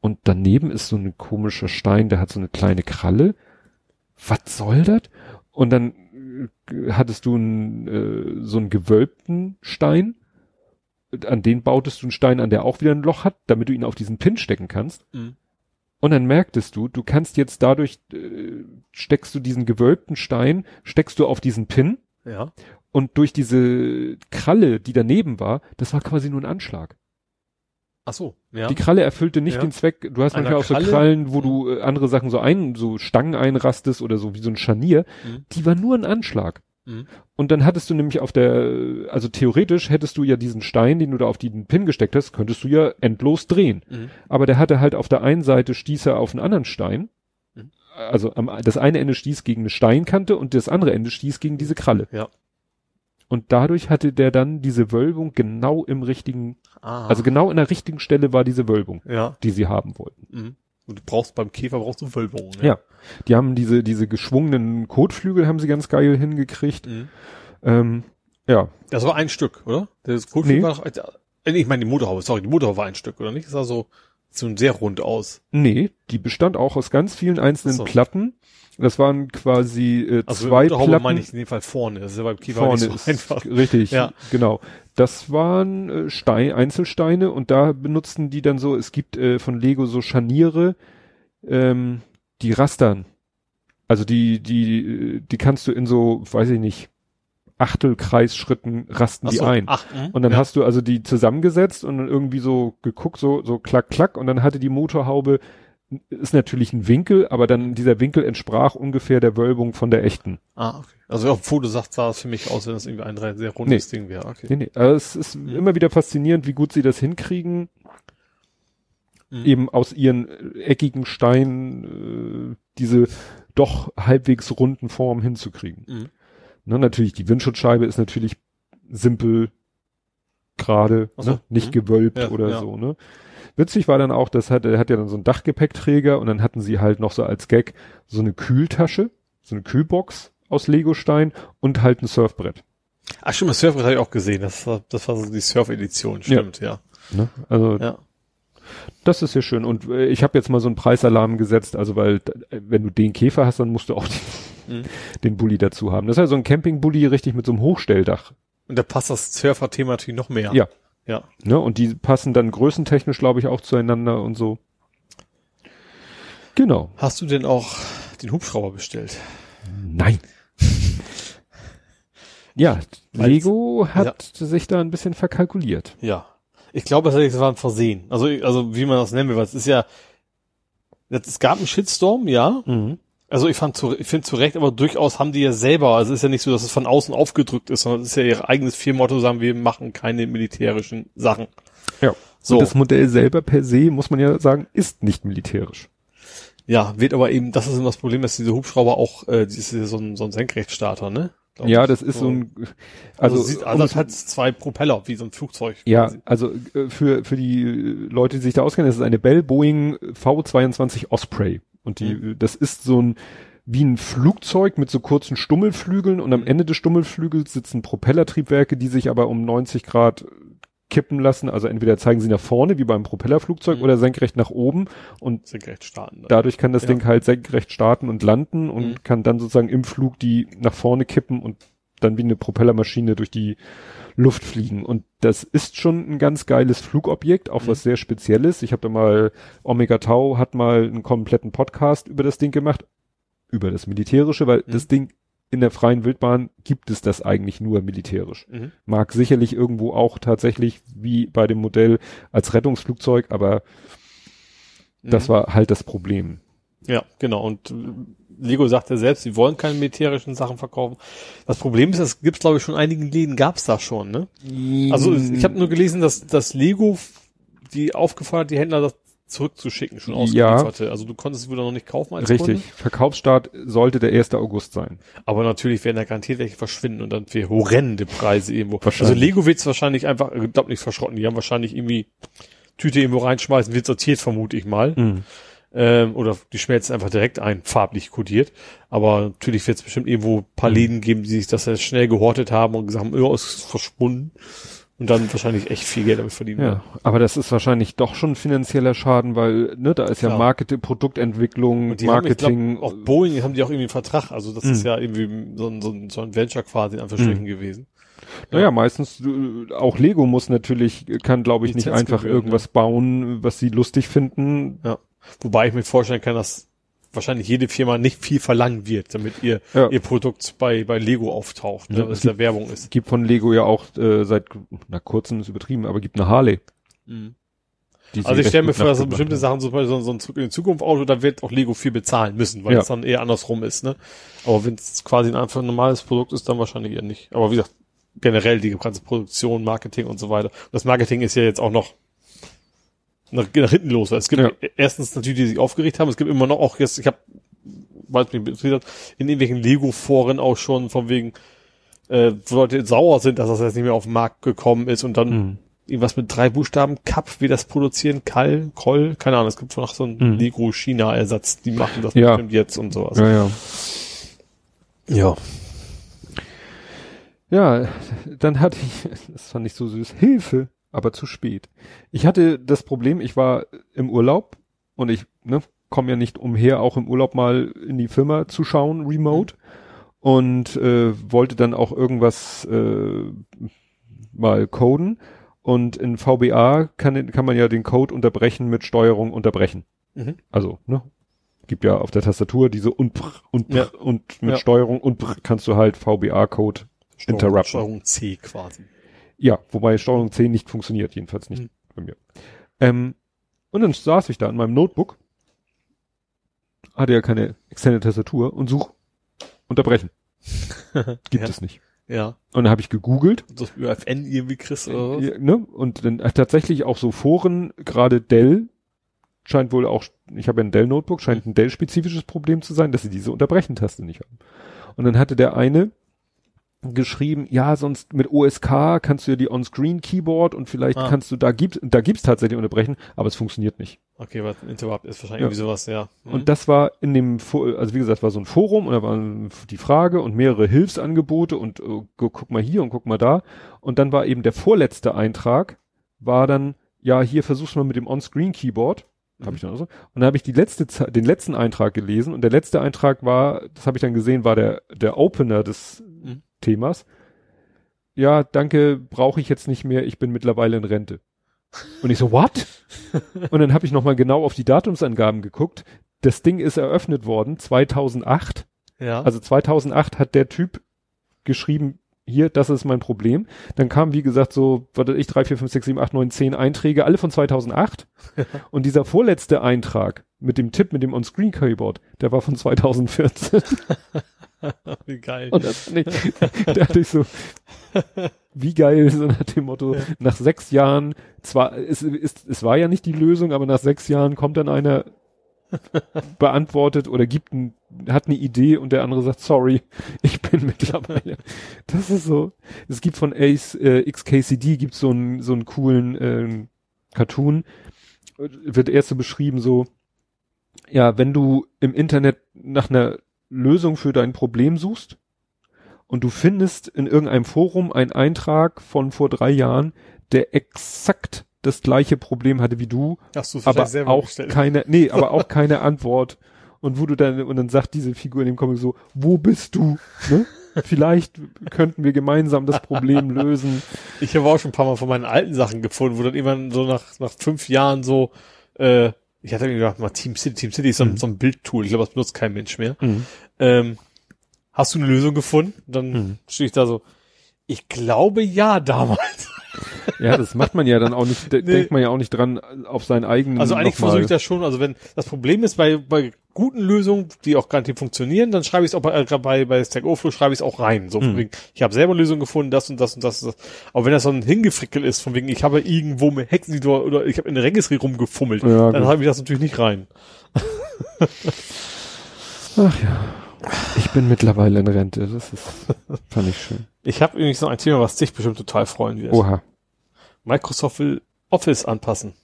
Und daneben ist so ein komischer Stein, der hat so eine kleine Kralle. Was soll das? Und dann äh, hattest du einen, äh, so einen gewölbten Stein. An den bautest du einen Stein an, der auch wieder ein Loch hat, damit du ihn auf diesen Pin stecken kannst. Mhm. Und dann merktest du, du kannst jetzt dadurch, äh, steckst du diesen gewölbten Stein, steckst du auf diesen Pin Ja. und durch diese Kralle, die daneben war, das war quasi nur ein Anschlag. Ach so. Ja. Die Kralle erfüllte nicht Ja. den Zweck. Du hast Einer manchmal auch so Kralle? Krallen, wo du äh, andere Sachen so ein, so Stangen einrastest oder so wie so ein Scharnier. Mhm. Die war nur ein Anschlag. Mhm. Und dann hattest du nämlich auf der, also theoretisch hättest du ja diesen Stein, den du da auf den Pin gesteckt hast, könntest du ja endlos drehen. Mhm. Aber der hatte halt auf der einen Seite stieß er auf einen anderen Stein. Mhm. Also am, das eine Ende stieß gegen eine Steinkante und das andere Ende stieß gegen diese Kralle. Ja. Und dadurch hatte der dann diese Wölbung genau im richtigen, Ah. also genau in der richtigen Stelle war diese Wölbung, ja. die sie haben wollten. Mhm. Und du brauchst beim Käfer brauchst du Wölbungen. Ja. Die haben diese, diese geschwungenen Kotflügel haben sie ganz geil hingekriegt. Mhm. Ähm, ja, Das war ein Stück, oder? Das Kotflügel Nee. war doch, äh, ich meine die Motorhaube, sorry, die Motorhaube war ein Stück, oder nicht? Das sah so, so sehr rund aus. nee, die bestand auch aus ganz vielen einzelnen so. Platten. Das waren quasi äh, Also zwei Motorhaube Platten. meine ich in dem Fall vorne. Das ist ja beim Käfer vorne nicht so einfach. richtig, Ja. genau. Das waren äh, Stein, Einzelsteine und da benutzten die dann so, es gibt äh, von Lego so Scharniere, ähm, die rastern. Also die, die, äh, die kannst du in so, weiß ich nicht, Achtelkreisschritten rasten Ach die so, ein. Ach, mhm. Und dann ja. hast du also die zusammengesetzt und dann irgendwie so geguckt, so, so klack, klack, und dann hatte die Motorhaube, ist natürlich ein Winkel, aber dann dieser Winkel entsprach ungefähr der Wölbung von der echten. Ah, okay. Also auf dem Foto sagt, sah es für mich aus, wenn das irgendwie ein sehr rundes Ding wäre. Okay. Nee, nee, also es ist Mhm. immer wieder faszinierend, wie gut sie das hinkriegen, Mhm. eben aus ihren eckigen Steinen äh, diese doch halbwegs runden Formen hinzukriegen. Mhm. Ne, natürlich, die Windschutzscheibe ist natürlich simpel, gerade, so, ne, nicht mhm. gewölbt Ja, oder ja. so, ne. Witzig war dann auch, das hat, er hat ja dann so einen Dachgepäckträger und dann hatten sie halt noch so als Gag so eine Kühltasche, so eine Kühlbox aus Legostein und halt ein Surfbrett. Ach stimmt, das Surfbrett habe ich auch gesehen. Das war, das war so die Surf-Edition, stimmt, ja. Ne? Also Ja. Das ist ja schön. Und äh, ich habe jetzt mal so einen Preisalarm gesetzt, also weil äh, wenn du den Käfer hast, dann musst du auch den, Mhm. den Bulli dazu haben. Das ist ja so ein Campingbully richtig mit so einem Hochstelldach. Und da passt das Surfer-Thema natürlich noch mehr. Ja. Ja. Ne? Und die passen dann größentechnisch, glaube ich, auch zueinander und so. Genau. Hast du denn auch den Hubschrauber bestellt? Nein. ja, Weil's- Lego hat sich da ein bisschen verkalkuliert. Ja. Ich glaube das war ein Versehen. Also, also wie man das nennen will, weil es ist ja, es gab einen Shitstorm, ja. Also ich fand zu, ich finde zu Recht, aber durchaus haben die ja selber, also es ist ja nicht so, dass es von außen aufgedrückt ist, sondern es ist ja ihr eigenes Firmenmotto, sagen wir machen keine militärischen Sachen. Ja. So. Und das Modell selber per se, muss man ja sagen, ist nicht militärisch. Ja, wird aber eben, das ist immer das Problem, dass diese Hubschrauber auch, äh, das ist ja so ein, so ein Senkrechtstarter, ne? Glaub Ja, das ist so ein, also, also, sieht um also das hat zwei Propeller, wie so ein Flugzeug. Ja, quasi. also äh, für, für die Leute, die sich da auskennen, das ist eine Bell Boeing V22 Osprey. Und die, Mhm. äh, das ist so ein, wie ein Flugzeug mit so kurzen Stummelflügeln und am Mhm. Ende des Stummelflügels sitzen Propellertriebwerke, die sich aber um 90 Grad kippen lassen. Also entweder zeigen sie nach vorne, wie beim Propellerflugzeug, Mhm. oder senkrecht nach oben. Und Senkrechtstarten. dann. dadurch kann das Ja. Ding halt senkrecht starten und landen und Mhm. kann dann sozusagen im Flug die nach vorne kippen und dann wie eine Propellermaschine durch die Luft fliegen. Und das ist schon ein ganz geiles Flugobjekt, auch mhm. was sehr Spezielles. Ich habe da mal, Omega Tau hat mal einen kompletten Podcast über das Ding gemacht, über das Militärische, weil mhm. das Ding in der freien Wildbahn gibt es das eigentlich nur militärisch. Mhm. Mag sicherlich irgendwo auch tatsächlich wie bei dem Modell als Rettungsflugzeug, aber das mhm. war halt das Problem. Ja, genau. Und Lego sagt ja selbst, sie wollen keine militärischen Sachen verkaufen. Das Problem ist, das gibt es glaube ich schon einigen Läden gab es da schon, ne? Also ich habe nur gelesen, dass dass Lego die aufgefordert, die Händler das zurückzuschicken, schon ausgelieferte. Ja. Also du konntest es wieder noch nicht kaufen als Richtig. Kunde. Verkaufsstart sollte der 1. August sein. Aber natürlich werden da garantiert welche verschwinden und dann für horrende Preise irgendwo. Also Lego wird es wahrscheinlich einfach, ich glaube nicht verschrotten, die haben wahrscheinlich irgendwie Tüte irgendwo reinschmeißen, wird sortiert, vermute ich mal. Mhm. Ähm, oder die schmelzen einfach direkt ein, farblich kodiert. Aber natürlich wird es bestimmt irgendwo paar mhm. Läden geben, die sich das ja schnell gehortet haben und gesagt haben, oh, ist verschwunden. Und dann wahrscheinlich echt viel Geld damit verdienen. Ja, aber das ist wahrscheinlich doch schon finanzieller Schaden, weil, ne, da ist ja, ja. Marketing, Produktentwicklung, Marketing. Haben, glaub, auch Boeing haben die auch irgendwie einen Vertrag. Also das mhm. ist ja irgendwie so ein, so ein, so ein Venture quasi in Anführungsstrichen mhm. gewesen. Naja, ja. meistens, auch Lego muss natürlich, kann glaube ich nicht einfach irgendwas ja. bauen, was sie lustig finden. Ja. Wobei ich mir vorstellen kann, dass wahrscheinlich jede Firma nicht viel verlangen wird, damit ihr ja. ihr Produkt bei bei Lego auftaucht, ne, ja, es gibt, Werbung ist. Gibt von Lego ja auch äh, seit na kurzem ist übertrieben, aber gibt eine Harley. Mhm. Also ich stelle mir vor, dass so bestimmte Sachen, so, so, so ein Zurück in die Zukunft Auto, da wird auch Lego viel bezahlen müssen, weil ja. es dann eher andersrum ist, ne? Aber wenn es quasi ein einfach normales Produkt ist, dann wahrscheinlich eher nicht. Aber wie gesagt, generell die ganze Produktion, Marketing und so weiter. Das Marketing ist ja jetzt auch noch nach, nach hinten los. Es gibt ja. erstens natürlich, die sich aufgeregt haben, es gibt immer noch auch jetzt, ich habe mich interessiert in irgendwelchen Lego-Foren auch schon von wegen, äh, wo Leute sauer sind, dass das jetzt nicht mehr auf den Markt gekommen ist und dann mhm. irgendwas mit drei Buchstaben, Cup, wie das produzieren, Kall, Koll, keine Ahnung, es gibt noch so einen mhm. Lego-China-Ersatz, die machen das ja. bestimmt jetzt und sowas. Ja, ja. Ja. Ja, dann hatte ich, das fand ich so süß, Hilfe aber zu spät. Ich hatte das Problem, ich war im Urlaub und ich ne, komme ja nicht umher, auch im Urlaub mal in die Firma zu schauen, remote. Und äh, wollte dann auch irgendwas äh, mal coden. Und in VBA kann, kann man ja den Code unterbrechen mit Steuerung unterbrechen. Mhm. Also, ne? Gibt ja auf der Tastatur diese und und ja. und mit ja. Steuerung und kannst du halt VBA-Code interrupten. Steuerung C quasi. Ja, wobei Steuerung 10 nicht funktioniert, jedenfalls nicht mhm. bei mir. Ähm, und dann saß ich da in meinem Notebook, hatte ja keine externe Tastatur und such unterbrechen. Gibt ja. es nicht. Ja. Und dann habe ich gegoogelt. Das ÖFN irgendwie Chris oder was? Ja, ne? Und dann äh, tatsächlich auch so Foren, gerade Dell scheint wohl auch, ich habe ja ein Dell-Notebook, scheint ein Dell-spezifisches Problem zu sein, dass sie diese Unterbrechen-Taste nicht haben. Und dann hatte der eine geschrieben, ja, sonst mit OSK kannst du ja die On-Screen-Keyboard und vielleicht ah. kannst du, da gibt, da gibt's tatsächlich unterbrechen, aber es funktioniert nicht. Okay, was Interrupt ist wahrscheinlich ja. irgendwie sowas, ja. Mhm. Und das war in dem, also wie gesagt, war so ein Forum und da war die Frage und mehrere Hilfsangebote und uh, guck mal hier und guck mal da. Und dann war eben der vorletzte Eintrag, war dann, ja, hier versuch's mal mit dem On-Screen-Keyboard. Mhm. Habe ich dann so. Und dann habe ich die letzte, den letzten Eintrag gelesen und der letzte Eintrag war, das habe ich dann gesehen, war der, der Opener des mhm. Themas. Ja, danke, brauche ich jetzt nicht mehr, ich bin mittlerweile in Rente. Und ich so, what? und dann habe ich nochmal genau auf die Datumsangaben geguckt. Das Ding ist eröffnet worden 2008. Ja. Also 2008 hat der Typ geschrieben, hier, das ist mein Problem. Dann kam, wie gesagt, so, weiß ich, drei, vier, fünf, sechs, sieben, acht, neun, zehn Einträge, alle von 2008. und dieser vorletzte Eintrag mit dem Tipp, mit dem On-Screen-Keyboard, der war von 2014. wie geil. Und das da dachte ich so, wie geil, so nach dem Motto, ja. nach sechs Jahren, zwar, es, es, es war ja nicht die Lösung, aber nach sechs Jahren kommt dann einer, beantwortet oder gibt ein, hat eine Idee und der andere sagt, sorry, ich bin mittlerweile. Das ist so. Es gibt von Ace äh, XKCD gibt so einen so einen coolen äh, Cartoon, wird erst so beschrieben so, ja, wenn du im Internet nach einer Lösung für dein Problem suchst und du findest in irgendeinem Forum einen Eintrag von vor drei Jahren, der exakt das gleiche Problem hatte wie du, Hast du aber auch gestellt. keine, nee, aber auch keine Antwort. Und wo du dann, und dann sagt diese Figur in dem Comic so, wo bist du? Ne? vielleicht könnten wir gemeinsam das Problem lösen. Ich habe auch schon ein paar Mal von meinen alten Sachen gefunden, wo dann irgendwann so nach, nach fünf Jahren so, äh, ich hatte mir gedacht, mal Team City, Team City ist so, mhm. so ein Bildtool, ich glaube, das benutzt kein Mensch mehr. Mhm. Ähm, hast du eine Lösung gefunden? Dann mhm. stehe ich da so, ich glaube ja damals. Ja, das macht man ja dann auch nicht, nee. denkt man ja auch nicht dran auf seinen eigenen. Also eigentlich versuche ich das schon, also wenn das Problem ist bei, bei guten Lösungen, die auch garantiert funktionieren, dann schreibe ich es auch bei, äh, bei, bei Stack Overflow schreibe ich es auch rein. So, hm. ich habe selber Lösungen gefunden, das und das und das, und das. Aber wenn das so ein Hingefrickel ist, von wegen, ich habe irgendwo mit Hexeneditor oder ich habe in der Registry rumgefummelt, ja, dann habe ich das natürlich nicht rein. Ach ja. Ich bin mittlerweile in Rente. Das ist, fand ich schön. Ich habe übrigens noch ein Thema, was dich bestimmt total freuen wird. Oha. Microsoft will Office anpassen.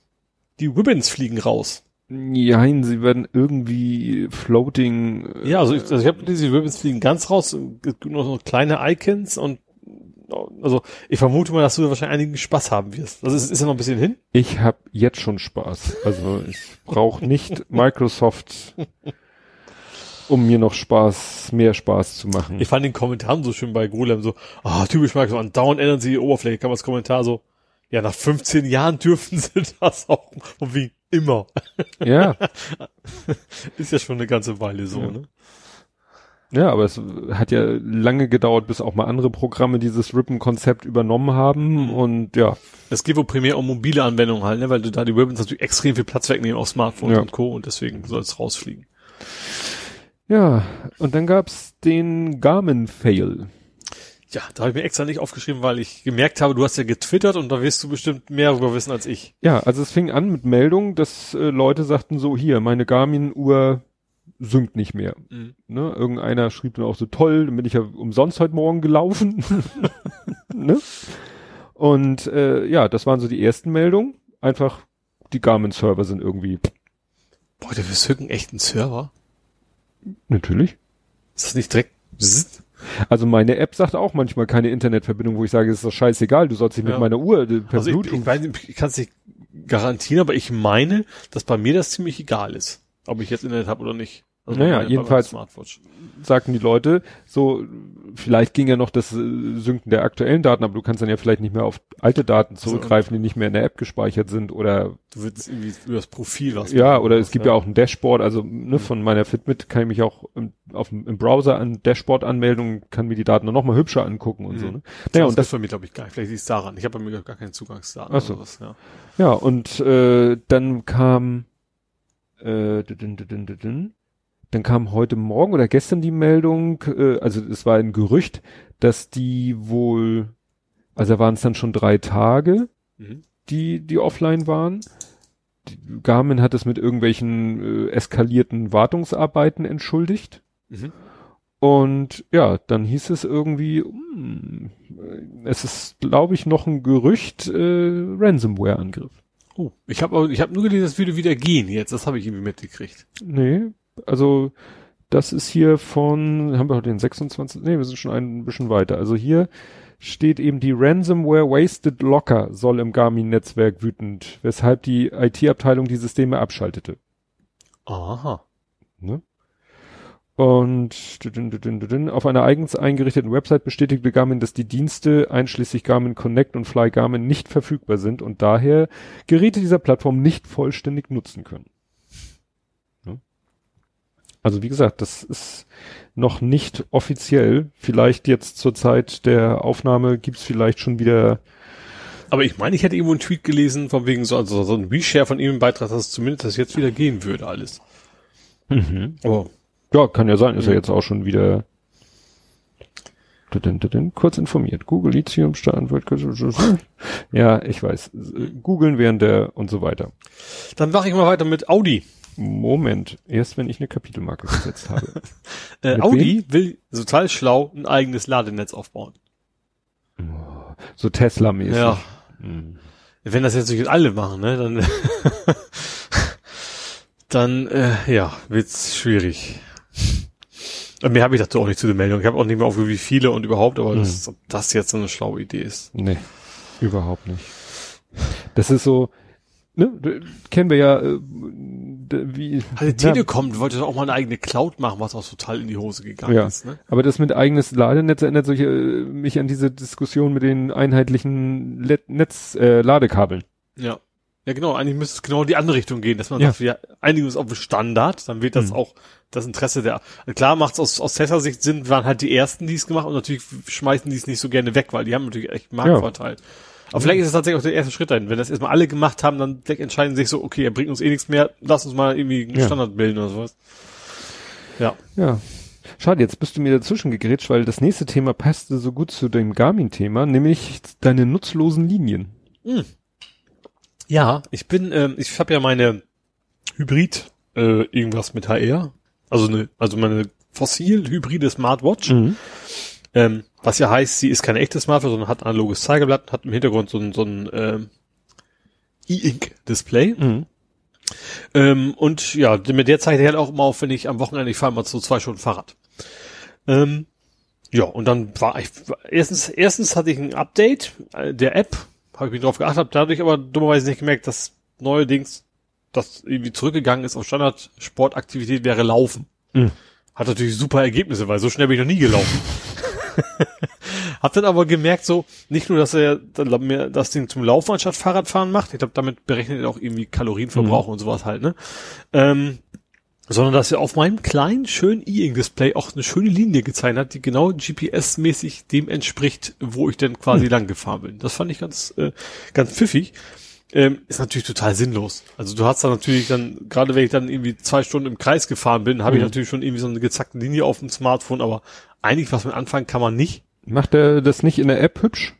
Die Ribbons fliegen raus. Nein, sie werden irgendwie floating. Äh, ja, also ich, also ich habe diese Ribbons fliegen ganz raus. Es gibt nur so kleine Icons und also ich vermute mal, dass du wahrscheinlich einigen Spaß haben wirst. Also es ist ja noch ein bisschen hin. Ich habe jetzt schon Spaß. Also ich brauche nicht Microsoft um mir noch Spaß, mehr Spaß zu machen. Ich fand den Kommentar so schön bei Golem, so, ah, oh, typisch Microsoft, dauernd ändern sie die Oberfläche, kam das Kommentar so, ja, nach 15 Jahren dürfen sie das auch, und wie immer. Ja. Ist ja schon eine ganze Weile so, ja. ne? Ja, aber es hat ja lange gedauert, bis auch mal andere Programme dieses Ribbon-Konzept übernommen haben mhm. und ja. Es geht wohl primär um mobile Anwendungen halt, ne, weil du da die Ribbons natürlich extrem viel Platz wegnehmen auf Smartphones ja. und Co. und deswegen soll es rausfliegen. Ja, und dann gab's den Garmin-Fail. Ja, da habe ich mir extra nicht aufgeschrieben, weil ich gemerkt habe, du hast ja getwittert und da wirst du bestimmt mehr darüber wissen als ich. Ja, also es fing an mit Meldungen, dass äh, Leute sagten so, hier, meine Garmin-Uhr synkt nicht mehr. Mhm. Ne? Irgendeiner schrieb dann auch so, toll, dann bin ich ja umsonst heute Morgen gelaufen. ne? Und äh, ja, das waren so die ersten Meldungen. Einfach, die Garmin-Server sind irgendwie... Boah, der wir synken echt einen Server? Natürlich. Ist das nicht direkt? Also meine App sagt auch manchmal keine Internetverbindung, wo ich sage, es ist doch scheißegal, du sollst dich ja. mit meiner Uhr äh, per also Bluetooth. Ich, ich, weiß, ich kann es nicht garantieren, aber ich meine, dass bei mir das ziemlich egal ist, ob ich jetzt Internet habe oder nicht. Also naja, jedenfalls sagten die Leute, so, vielleicht ging ja noch das äh, Synken der aktuellen Daten, aber du kannst dann ja vielleicht nicht mehr auf alte Daten also, zurückgreifen, die nicht mehr in der App gespeichert sind oder du willst irgendwie über das Profil was Ja, oder es gibt ja. ja auch ein Dashboard, also ne, von meiner Fitbit kann ich mich auch im, auf, im Browser an Dashboard anmelden kann mir die Daten dann nochmal hübscher angucken und mhm. so. Ne? Naja, und das für mich glaube ich gar nicht. Vielleicht liegt es daran. Ich habe bei mir gar keine Zugangsdaten. Ach so. Was, ja. ja, und äh, dann kam äh, dün, dün, dün, dann kam heute Morgen oder gestern die Meldung, äh, also es war ein Gerücht, dass die wohl, also waren es dann schon drei Tage, mhm. die, die offline waren. Die, Garmin hat es mit irgendwelchen äh, eskalierten Wartungsarbeiten entschuldigt. Mhm. Und ja, dann hieß es irgendwie, hm, es ist, glaube ich, noch ein Gerücht, äh, Ransomware-Angriff. Oh, ich habe ich hab nur gelesen, das würde wieder gehen jetzt. Das habe ich irgendwie mitgekriegt. Nee, also das ist hier von, haben wir heute den 26, nee, wir sind schon ein bisschen weiter. Also hier steht eben die Ransomware Wasted Locker soll im Garmin-Netzwerk wütend, weshalb die IT-Abteilung die Systeme abschaltete. Aha. Ne? Und auf einer eigens eingerichteten Website bestätigte Garmin, dass die Dienste einschließlich Garmin Connect und Fly Garmin nicht verfügbar sind und daher Geräte dieser Plattform nicht vollständig nutzen können. Also wie gesagt, das ist noch nicht offiziell. Vielleicht jetzt zur Zeit der Aufnahme gibt's vielleicht schon wieder. Aber ich meine, ich hätte irgendwo einen Tweet gelesen, von wegen so, also so ein Reshare von ihm im Beitrag, dass es zumindest das jetzt wieder gehen würde, alles. Mhm. Aber ja, kann ja sein, ist ja mhm. jetzt auch schon wieder kurz informiert. Google Lithium Stahlwort. Ja, ich weiß. Googeln während der und so weiter. Dann mache ich mal weiter mit Audi. Moment, erst wenn ich eine Kapitelmarke gesetzt habe. äh, Audi wem? will total schlau ein eigenes Ladenetz aufbauen. So Tesla-mäßig. Ja. Hm. Wenn das jetzt nicht alle machen, ne, dann, dann äh, ja, wird's schwierig. Mehr habe ich dazu auch nicht zu der Meldung. Ich habe auch nicht mehr auf wie viele und überhaupt, aber hm. das, ob das jetzt so eine schlaue Idee ist. Nee, überhaupt nicht. Das ist so, ne, kennen wir ja, äh, wie. Also Telekom wollte doch auch mal eine eigene Cloud machen, was auch total in die Hose gegangen Ja. ist. Ne? Aber das mit eigenes Ladenetz erinnert solche, äh, mich an diese Diskussion mit den einheitlichen Let Netz, äh, Ladekabeln. Ja. Ja, genau. Eigentlich müsste es genau in die andere Richtung gehen, dass man Ja. sagt, wir einigen uns auf den Standard, dann wird das Mhm. auch das Interesse der, klar macht es aus, aus Tesla-Sicht Sinn, waren halt die ersten, die es gemacht und natürlich schmeißen die es nicht so gerne weg, weil die haben natürlich echt Marktvorteil. Aber vielleicht ist es tatsächlich auch der erste Schritt dahin. Wenn das erstmal alle gemacht haben, dann entscheiden sich so, okay, er bringt uns eh nichts mehr, lass uns mal irgendwie einen Ja. Standard bilden oder sowas. Ja. Ja. Schade, jetzt bist du mir dazwischen gegrätscht, weil das nächste Thema passte so gut zu dem Garmin-Thema, nämlich deine nutzlosen Linien. Ja, ich bin, ähm, ich habe ja meine Hybrid äh, irgendwas mit HR, also eine, also meine fossil-hybride Smartwatch, ähm, was ja heißt, sie ist keine echte Smartwatch, sondern hat ein analoges Zeigeblatt, hat im Hintergrund so ein, so ein ähm, E-Ink-Display. Mhm. Ähm, und ja, mit der zeichne ich halt auch immer auf, wenn ich am Wochenende, ich fahre mal so zwei Stunden Fahrrad. Ähm, ja, und dann war ich, erstens, erstens hatte ich ein Update äh, der App, habe ich mich drauf geachtet, habe dadurch aber dummerweise nicht gemerkt, dass neuerdings das irgendwie zurückgegangen ist auf Standard-Sportaktivität wäre Laufen. Mhm. Hat natürlich super Ergebnisse, weil so schnell bin ich noch nie gelaufen. Hab dann aber gemerkt, so, nicht nur, dass er mir das Ding zum Laufen anstatt Fahrradfahren macht, ich glaube, damit berechnet er auch irgendwie Kalorienverbrauch und sowas halt, ne? Ähm, sondern dass er auf meinem kleinen, schönen E-Ink-Display auch eine schöne Linie gezeichnet hat, die genau GPS-mäßig dem entspricht, wo ich denn quasi lang gefahren bin. Das fand ich ganz, äh, ganz pfiffig. Ähm, ist natürlich total sinnlos. Also du hast da natürlich dann, gerade wenn ich dann irgendwie zwei Stunden im Kreis gefahren bin, habe ich Mhm. natürlich schon irgendwie so eine gezackte Linie auf dem Smartphone, aber eigentlich was mit anfangen kann man nicht. Macht er das nicht in der App hübsch?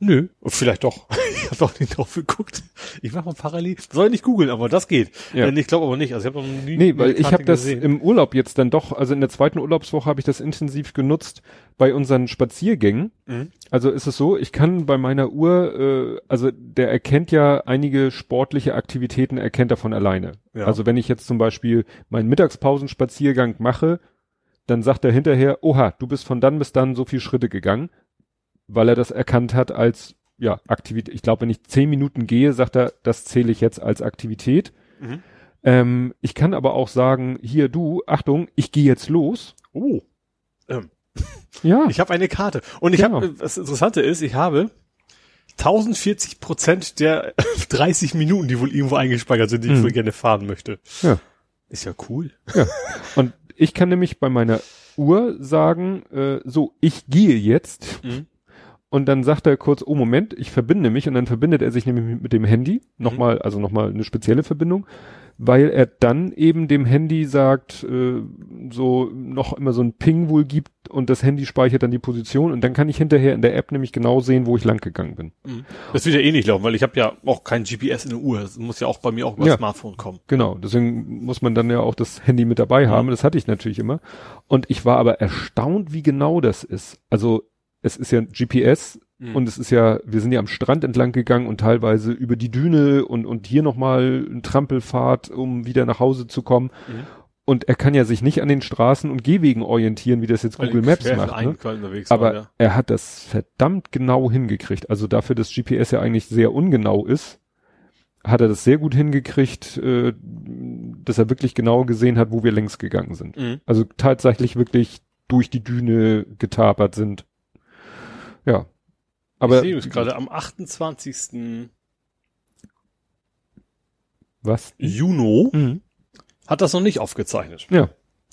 Nö, vielleicht doch. Ich habe doch nicht drauf geguckt. Ich mach mal parallel. Soll ich nicht googeln, aber das geht. Ja. Ich glaube aber nicht. Also ich habe noch nie Nee, weil ich habe das gesehen. im Urlaub jetzt dann doch, also in der zweiten Urlaubswoche habe ich das intensiv genutzt bei unseren Spaziergängen. Mhm. Also ist es so, ich kann bei meiner Uhr, äh, also der erkennt ja einige sportliche Aktivitäten, erkennt er von alleine. Ja. Also wenn ich jetzt zum Beispiel meinen Mittagspausenspaziergang mache, dann sagt er hinterher, oha, du bist von dann bis dann so viel Schritte gegangen, weil er das erkannt hat als ja Aktivität. Ich glaube, wenn ich zehn Minuten gehe, sagt er, das zähle ich jetzt als Aktivität. Mhm. Ähm, ich kann aber auch sagen, hier du, Achtung, ich gehe jetzt los. Oh. Ähm, Ja. ich habe eine Karte. Und ich Genau. habe, das Interessante ist, ich habe 1040 Prozent der 30 Minuten, die wohl irgendwo eingespeichert sind, die ich Mhm. wohl gerne fahren möchte. Ja. Ist ja cool. Und ich kann nämlich bei meiner Uhr sagen, äh, so, ich gehe jetzt. Mhm. Und dann sagt er kurz, oh Moment, ich verbinde mich. Und dann verbindet er sich nämlich mit dem Handy. Nochmal, also nochmal eine spezielle Verbindung. Weil er dann eben dem Handy sagt, äh, so noch immer so ein Ping wohl gibt und das Handy speichert dann die Position und dann kann ich hinterher in der App nämlich genau sehen, wo ich lang gegangen bin. Das wird ja eh nicht laufen, weil ich habe ja auch kein GPS in der Uhr. Das muss ja auch bei mir auch über Ja. Smartphone kommen. Genau, deswegen muss man dann ja auch das Handy mit dabei haben. Das hatte ich natürlich immer. Und ich war aber erstaunt, wie genau das ist. Also es ist ja ein GPS Mhm. und es ist ja, wir sind ja am Strand entlang gegangen und teilweise über die Düne und, und hier nochmal ein Trampelfahrt, um wieder nach Hause zu kommen. Mhm. Und er kann ja sich nicht an den Straßen und Gehwegen orientieren, wie das jetzt Weil Google Maps macht. Ne? Aber war, ja. er hat das verdammt genau hingekriegt. Also dafür, dass GPS ja eigentlich sehr ungenau ist, hat er das sehr gut hingekriegt, äh, dass er wirklich genau gesehen hat, wo wir längs gegangen sind. Mhm. Also tatsächlich wirklich durch die Düne getapert sind. Ja. Aber ich sehe es gerade am 28. was? Juni Mhm. hat das noch nicht aufgezeichnet. Ja.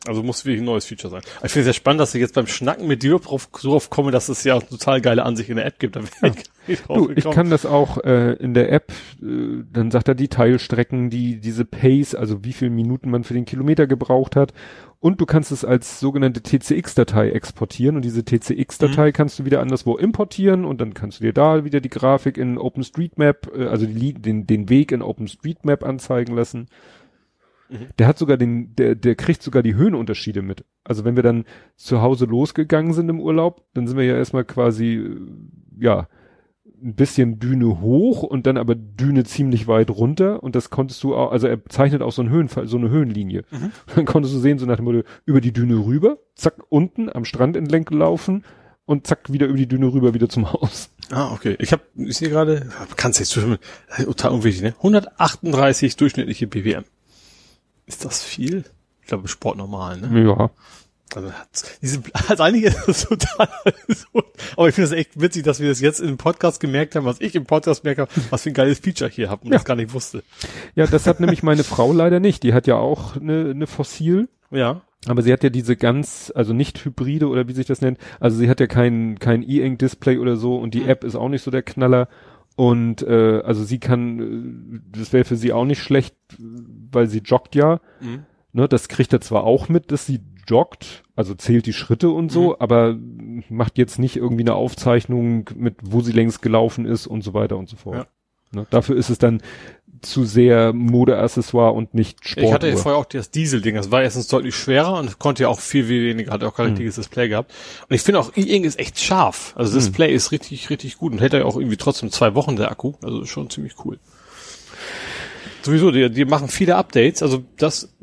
Also muss wirklich ein neues Feature sein. Ich finde es sehr spannend, dass ich jetzt beim Schnacken mit dir drauf, so drauf komme, dass es ja auch total geile Ansicht in der App gibt. Da wäre ich Du, ich kann das auch äh, in der App, äh, dann sagt er die Teilstrecken, die diese Pace, also wie viele Minuten man für den Kilometer gebraucht hat. Und du kannst es als sogenannte TCX-Datei exportieren und diese TCX-Datei Mhm. kannst du wieder anderswo importieren und dann kannst du dir da wieder die Grafik in OpenStreetMap, äh, also die, den, den Weg in OpenStreetMap anzeigen lassen. Mhm. Der hat sogar den, der, der kriegt sogar die Höhenunterschiede mit. Also wenn wir dann zu Hause losgegangen sind im Urlaub, dann sind wir ja erstmal quasi, äh, ja, ein bisschen Düne hoch und dann aber Düne ziemlich weit runter und das konntest du auch, also er zeichnet auch so, einen Höhenfall, so eine Höhenlinie. Mhm. Dann konntest du sehen, so nach dem Motto, über die Düne rüber, zack, unten am Strand entlang gelaufen und zack, wieder über die Düne rüber, wieder zum Haus. Ah, okay. Ich habe, ich sehe gerade, kannst jetzt total unwichtig, ne? 138 durchschnittliche BPM. Ist das viel? Ich glaube, Sport normal, ne? Ja. Also, diese, also eigentlich ist das total so, aber ich finde es echt witzig, dass wir das jetzt im Podcast gemerkt haben, was ich im Podcast merke, was für ein geiles Feature hier habe und ja. das gar nicht wusste. Ja, das hat nämlich meine Frau leider nicht. Die hat ja auch eine, eine Fossil. Ja. Aber sie hat ja diese ganz, also nicht Hybride oder wie sich das nennt. Also sie hat ja kein, kein E-Ink-Display oder so und die mhm. App ist auch nicht so der Knaller. Und äh, also sie kann, äh, das wäre für sie auch nicht schlecht, weil sie joggt ja. Mhm. Ne, das kriegt er zwar auch mit, dass sie joggt, also zählt die Schritte und so, mhm. aber macht jetzt nicht irgendwie eine Aufzeichnung mit, wo sie längst gelaufen ist und so weiter und so fort. Ja. Ne, dafür ist es dann zu sehr Modeaccessoire und nicht Sport. Ich hatte ja vorher auch das Diesel-Ding, das war erstens deutlich schwerer und konnte ja auch viel, viel weniger, hat auch kein mhm. richtiges Display gehabt. Und ich finde auch, E-Ink ist echt scharf. Also das mhm. Display ist richtig, richtig gut und hält ja auch irgendwie trotzdem zwei Wochen der Akku. Also schon ziemlich cool. Sowieso, die, die machen viele Updates, also das,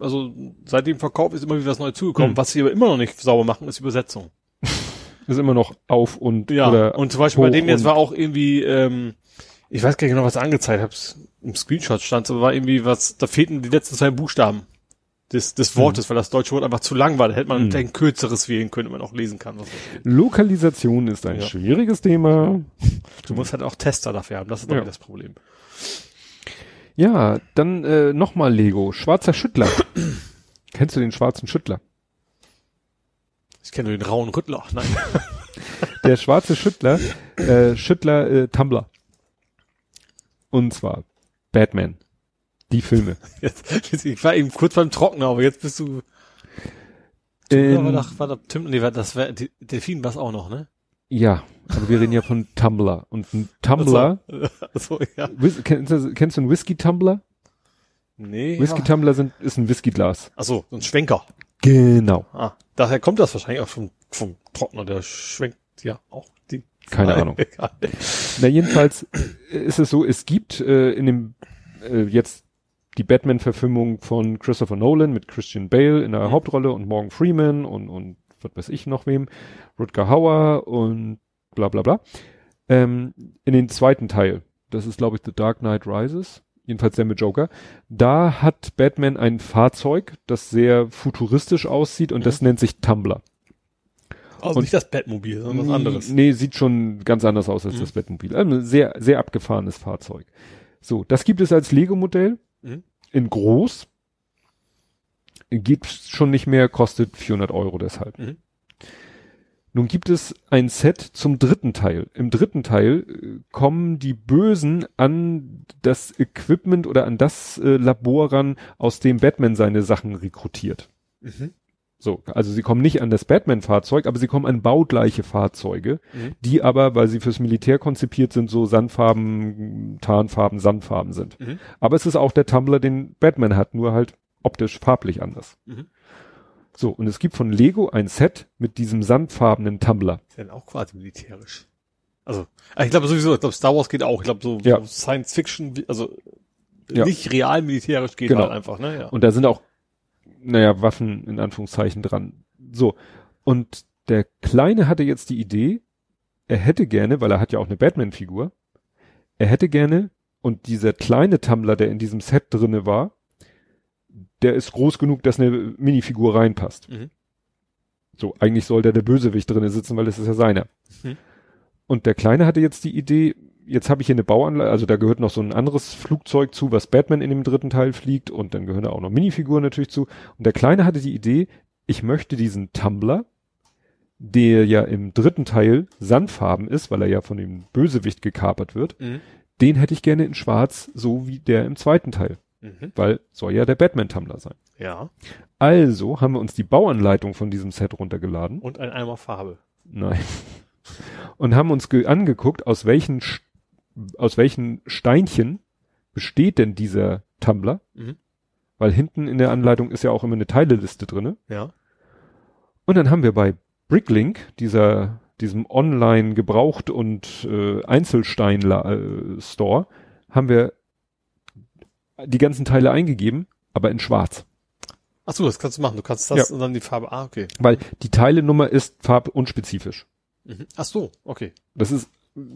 also seit dem Verkauf ist immer wieder was Neues zugekommen. Mhm. Was sie aber immer noch nicht sauber machen, ist Übersetzung. ist immer noch auf und ja. und zum Beispiel bei dem jetzt war auch irgendwie ähm, ich weiß gar nicht genau, was angezeigt hab's im Screenshot stand, aber war irgendwie was, da fehlten die letzten zwei Buchstaben des, des Wortes, mhm. weil das deutsche Wort einfach zu lang war. Da hätte man mhm. ein kürzeres wählen können, man auch lesen kann. Lokalisation ist ein ja. schwieriges Thema. Du musst halt auch Tester dafür haben, das ist ja. das Problem. Ja, dann äh, nochmal Lego. Schwarzer Schüttler. Kennst du den schwarzen Schüttler? Ich kenne nur den rauen Rüttler. Nein. Der schwarze Schüttler, äh, Schüttler äh, Tumblr. Und zwar Batman. Die Filme. Jetzt, ich war eben kurz beim Trockner, aber jetzt bist du. Ähm, war doch, war doch Tim, nee, das war Delfin war auch noch, ne? Ja, aber wir reden ja von Tumblr. Und ein Tumblr. Achso, ja. Kennst, du, kennst du einen Whisky-Tumbler? Nee. Whisky-Tumbler sind, ist ein Whiskyglas. Achso, so ein Schwenker. Genau. Ah, daher kommt das wahrscheinlich auch vom, vom Trockner, der schwenkt ja auch die. Keine Ahnung. Na, jedenfalls ist es so, es gibt äh, in dem äh, jetzt die Batman-Verfilmung von Christopher Nolan mit Christian Bale in der mhm. Hauptrolle und Morgan Freeman und, und was weiß ich noch wem, Rutger Hauer und bla bla bla. Ähm, in den zweiten Teil, das ist glaube ich The Dark Knight Rises, jedenfalls der mit Joker, da hat Batman ein Fahrzeug, das sehr futuristisch aussieht und mhm. das nennt sich Tumblr. Also und nicht das Bettmobil, sondern was anderes. Nee, sieht schon ganz anders aus als mhm. das Bettmobil. Also ein sehr, sehr abgefahrenes Fahrzeug. So, das gibt es als Lego-Modell mhm. in groß. Gibt schon nicht mehr, kostet 400 Euro deshalb. Mhm. Nun gibt es ein Set zum dritten Teil. Im dritten Teil äh, kommen die Bösen an das Equipment oder an das äh, Labor ran, aus dem Batman seine Sachen rekrutiert. Mhm. So, also sie kommen nicht an das Batman-Fahrzeug, aber sie kommen an baugleiche Fahrzeuge, mhm. die aber, weil sie fürs Militär konzipiert sind, so Sandfarben, Tarnfarben, Sandfarben sind. Mhm. Aber es ist auch der Tumblr, den Batman hat, nur halt optisch farblich anders. Mhm. So, und es gibt von Lego ein Set mit diesem sandfarbenen Tumblr. Ist ja auch quasi militärisch. Also, ich glaube sowieso, ich glaube Star Wars geht auch, ich glaube so, ja. so Science Fiction, also ja. nicht real militärisch geht genau. halt einfach, ne? Ja. Und da sind auch naja, Waffen in Anführungszeichen dran. So. Und der Kleine hatte jetzt die Idee, er hätte gerne, weil er hat ja auch eine Batman-Figur, er hätte gerne, und dieser kleine Tumblr, der in diesem Set drinne war, der ist groß genug, dass eine Minifigur reinpasst. Mhm. So, eigentlich soll der der Bösewicht drinne sitzen, weil es ist ja seiner. Mhm. Und der Kleine hatte jetzt die Idee, jetzt habe ich hier eine Bauanlage, also da gehört noch so ein anderes Flugzeug zu, was Batman in dem dritten Teil fliegt und dann gehören da auch noch Minifiguren natürlich zu. Und der Kleine hatte die Idee, ich möchte diesen Tumblr, der ja im dritten Teil Sandfarben ist, weil er ja von dem Bösewicht gekapert wird, mhm. den hätte ich gerne in schwarz, so wie der im zweiten Teil. Mhm. Weil soll ja der Batman-Tumblr sein. Ja. Also haben wir uns die Bauanleitung von diesem Set runtergeladen. Und ein Eimer Farbe. Nein. Und haben uns angeguckt, aus welchen aus welchen Steinchen besteht denn dieser Tumblr? Mhm. Weil hinten in der Anleitung ist ja auch immer eine Teileliste drinne. Ja. Und dann haben wir bei Bricklink, dieser, diesem online gebraucht und äh, Einzelstein äh, haben wir die ganzen Teile eingegeben, aber in schwarz. Ach so, das kannst du machen. Du kannst das ja. und dann die Farbe. Ah, okay. Weil die Teilenummer ist farbunspezifisch. Mhm. Ach so, okay. Das ist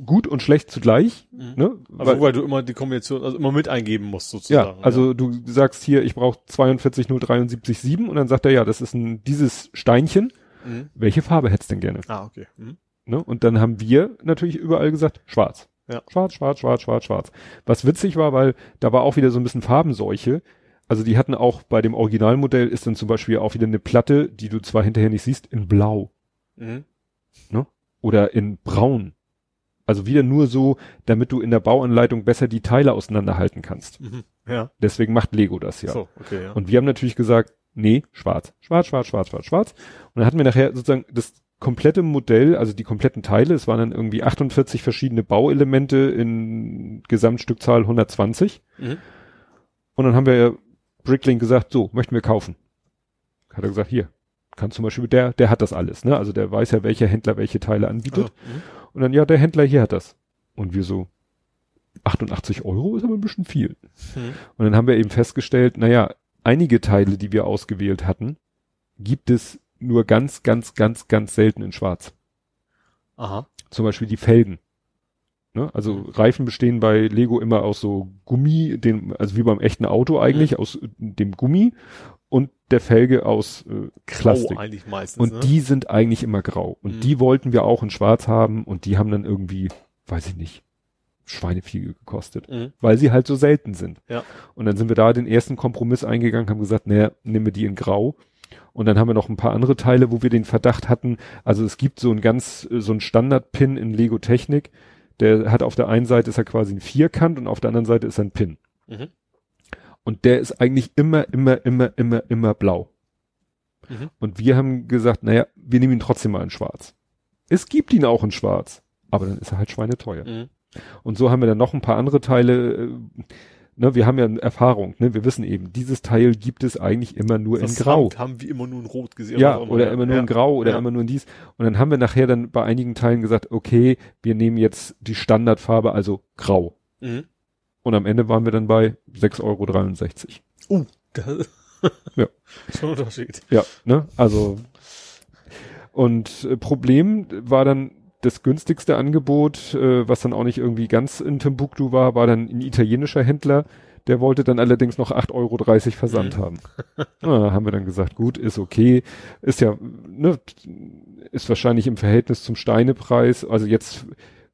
gut und schlecht zugleich. Mhm. Ne? Also weil, weil, du immer die Kombination, also immer mit eingeben musst sozusagen. Ja, also ja. du sagst hier, ich brauche 42073,7 und dann sagt er, ja, das ist ein dieses Steinchen. Mhm. Welche Farbe hättest du denn gerne? Ah, okay. Mhm. Ne? Und dann haben wir natürlich überall gesagt, schwarz. Ja. Schwarz, schwarz, schwarz, schwarz, schwarz. Was witzig war, weil da war auch wieder so ein bisschen Farbenseuche. Also die hatten auch bei dem Originalmodell ist dann zum Beispiel auch wieder eine Platte, die du zwar hinterher nicht siehst, in blau. Mhm. Ne? Oder in braun. Also wieder nur so, damit du in der Bauanleitung besser die Teile auseinanderhalten kannst. Mhm. Ja. Deswegen macht Lego das ja. So, okay, ja. Und wir haben natürlich gesagt, nee, schwarz. Schwarz, schwarz, schwarz, schwarz, schwarz. Und dann hatten wir nachher sozusagen das komplette Modell, also die kompletten Teile, es waren dann irgendwie 48 verschiedene Bauelemente in Gesamtstückzahl 120. Mhm. Und dann haben wir Bricklink gesagt, so, möchten wir kaufen. Hat er gesagt, hier, kann zum Beispiel, der, der hat das alles, ne? Also der weiß ja, welcher Händler welche Teile anbietet. Oh, und dann, ja, der Händler hier hat das. Und wir so, 88 Euro ist aber ein bisschen viel. Mhm. Und dann haben wir eben festgestellt, naja, einige Teile, die wir ausgewählt hatten, gibt es nur ganz, ganz, ganz, ganz selten in Schwarz. Aha. Zum Beispiel die Felgen. Ne? Also mhm. Reifen bestehen bei Lego immer aus so Gummi, dem, also wie beim echten Auto eigentlich, mhm. aus dem Gummi und der Felge aus äh, Plastik. eigentlich meistens. Und ne? die sind eigentlich immer grau. Und mhm. die wollten wir auch in Schwarz haben und die haben dann irgendwie, weiß ich nicht, Schweinefiege gekostet, mhm. weil sie halt so selten sind. Ja. Und dann sind wir da den ersten Kompromiss eingegangen, haben gesagt, naja, nehmen wir die in Grau. Und dann haben wir noch ein paar andere Teile, wo wir den Verdacht hatten. Also es gibt so ein ganz, so ein Standard-Pin in Lego Technik. Der hat auf der einen Seite ist er quasi ein Vierkant und auf der anderen Seite ist er ein Pin. Mhm. Und der ist eigentlich immer, immer, immer, immer, immer blau. Mhm. Und wir haben gesagt, naja, wir nehmen ihn trotzdem mal in schwarz. Es gibt ihn auch in schwarz, aber dann ist er halt schweineteuer. Mhm. Und so haben wir dann noch ein paar andere Teile, äh, ne, wir haben ja Erfahrung, ne, wir wissen eben, dieses Teil gibt es eigentlich immer nur das in Grau. Haben wir immer nur in Rot gesehen. Ja, oder, oder immer nur ja. in Grau oder ja. immer nur in dies. Und dann haben wir nachher dann bei einigen Teilen gesagt, okay, wir nehmen jetzt die Standardfarbe, also Grau. Mhm. Und am Ende waren wir dann bei 6,63 Euro. Uh, das ja. Schon Unterschied. Ja, ne, also und äh, Problem war dann das günstigste Angebot, äh, was dann auch nicht irgendwie ganz in Timbuktu war, war dann ein italienischer Händler, der wollte dann allerdings noch 8,30 Euro Versand mhm. haben. Na, haben wir dann gesagt, gut, ist okay. Ist ja, ne, ist wahrscheinlich im Verhältnis zum Steinepreis. Also jetzt,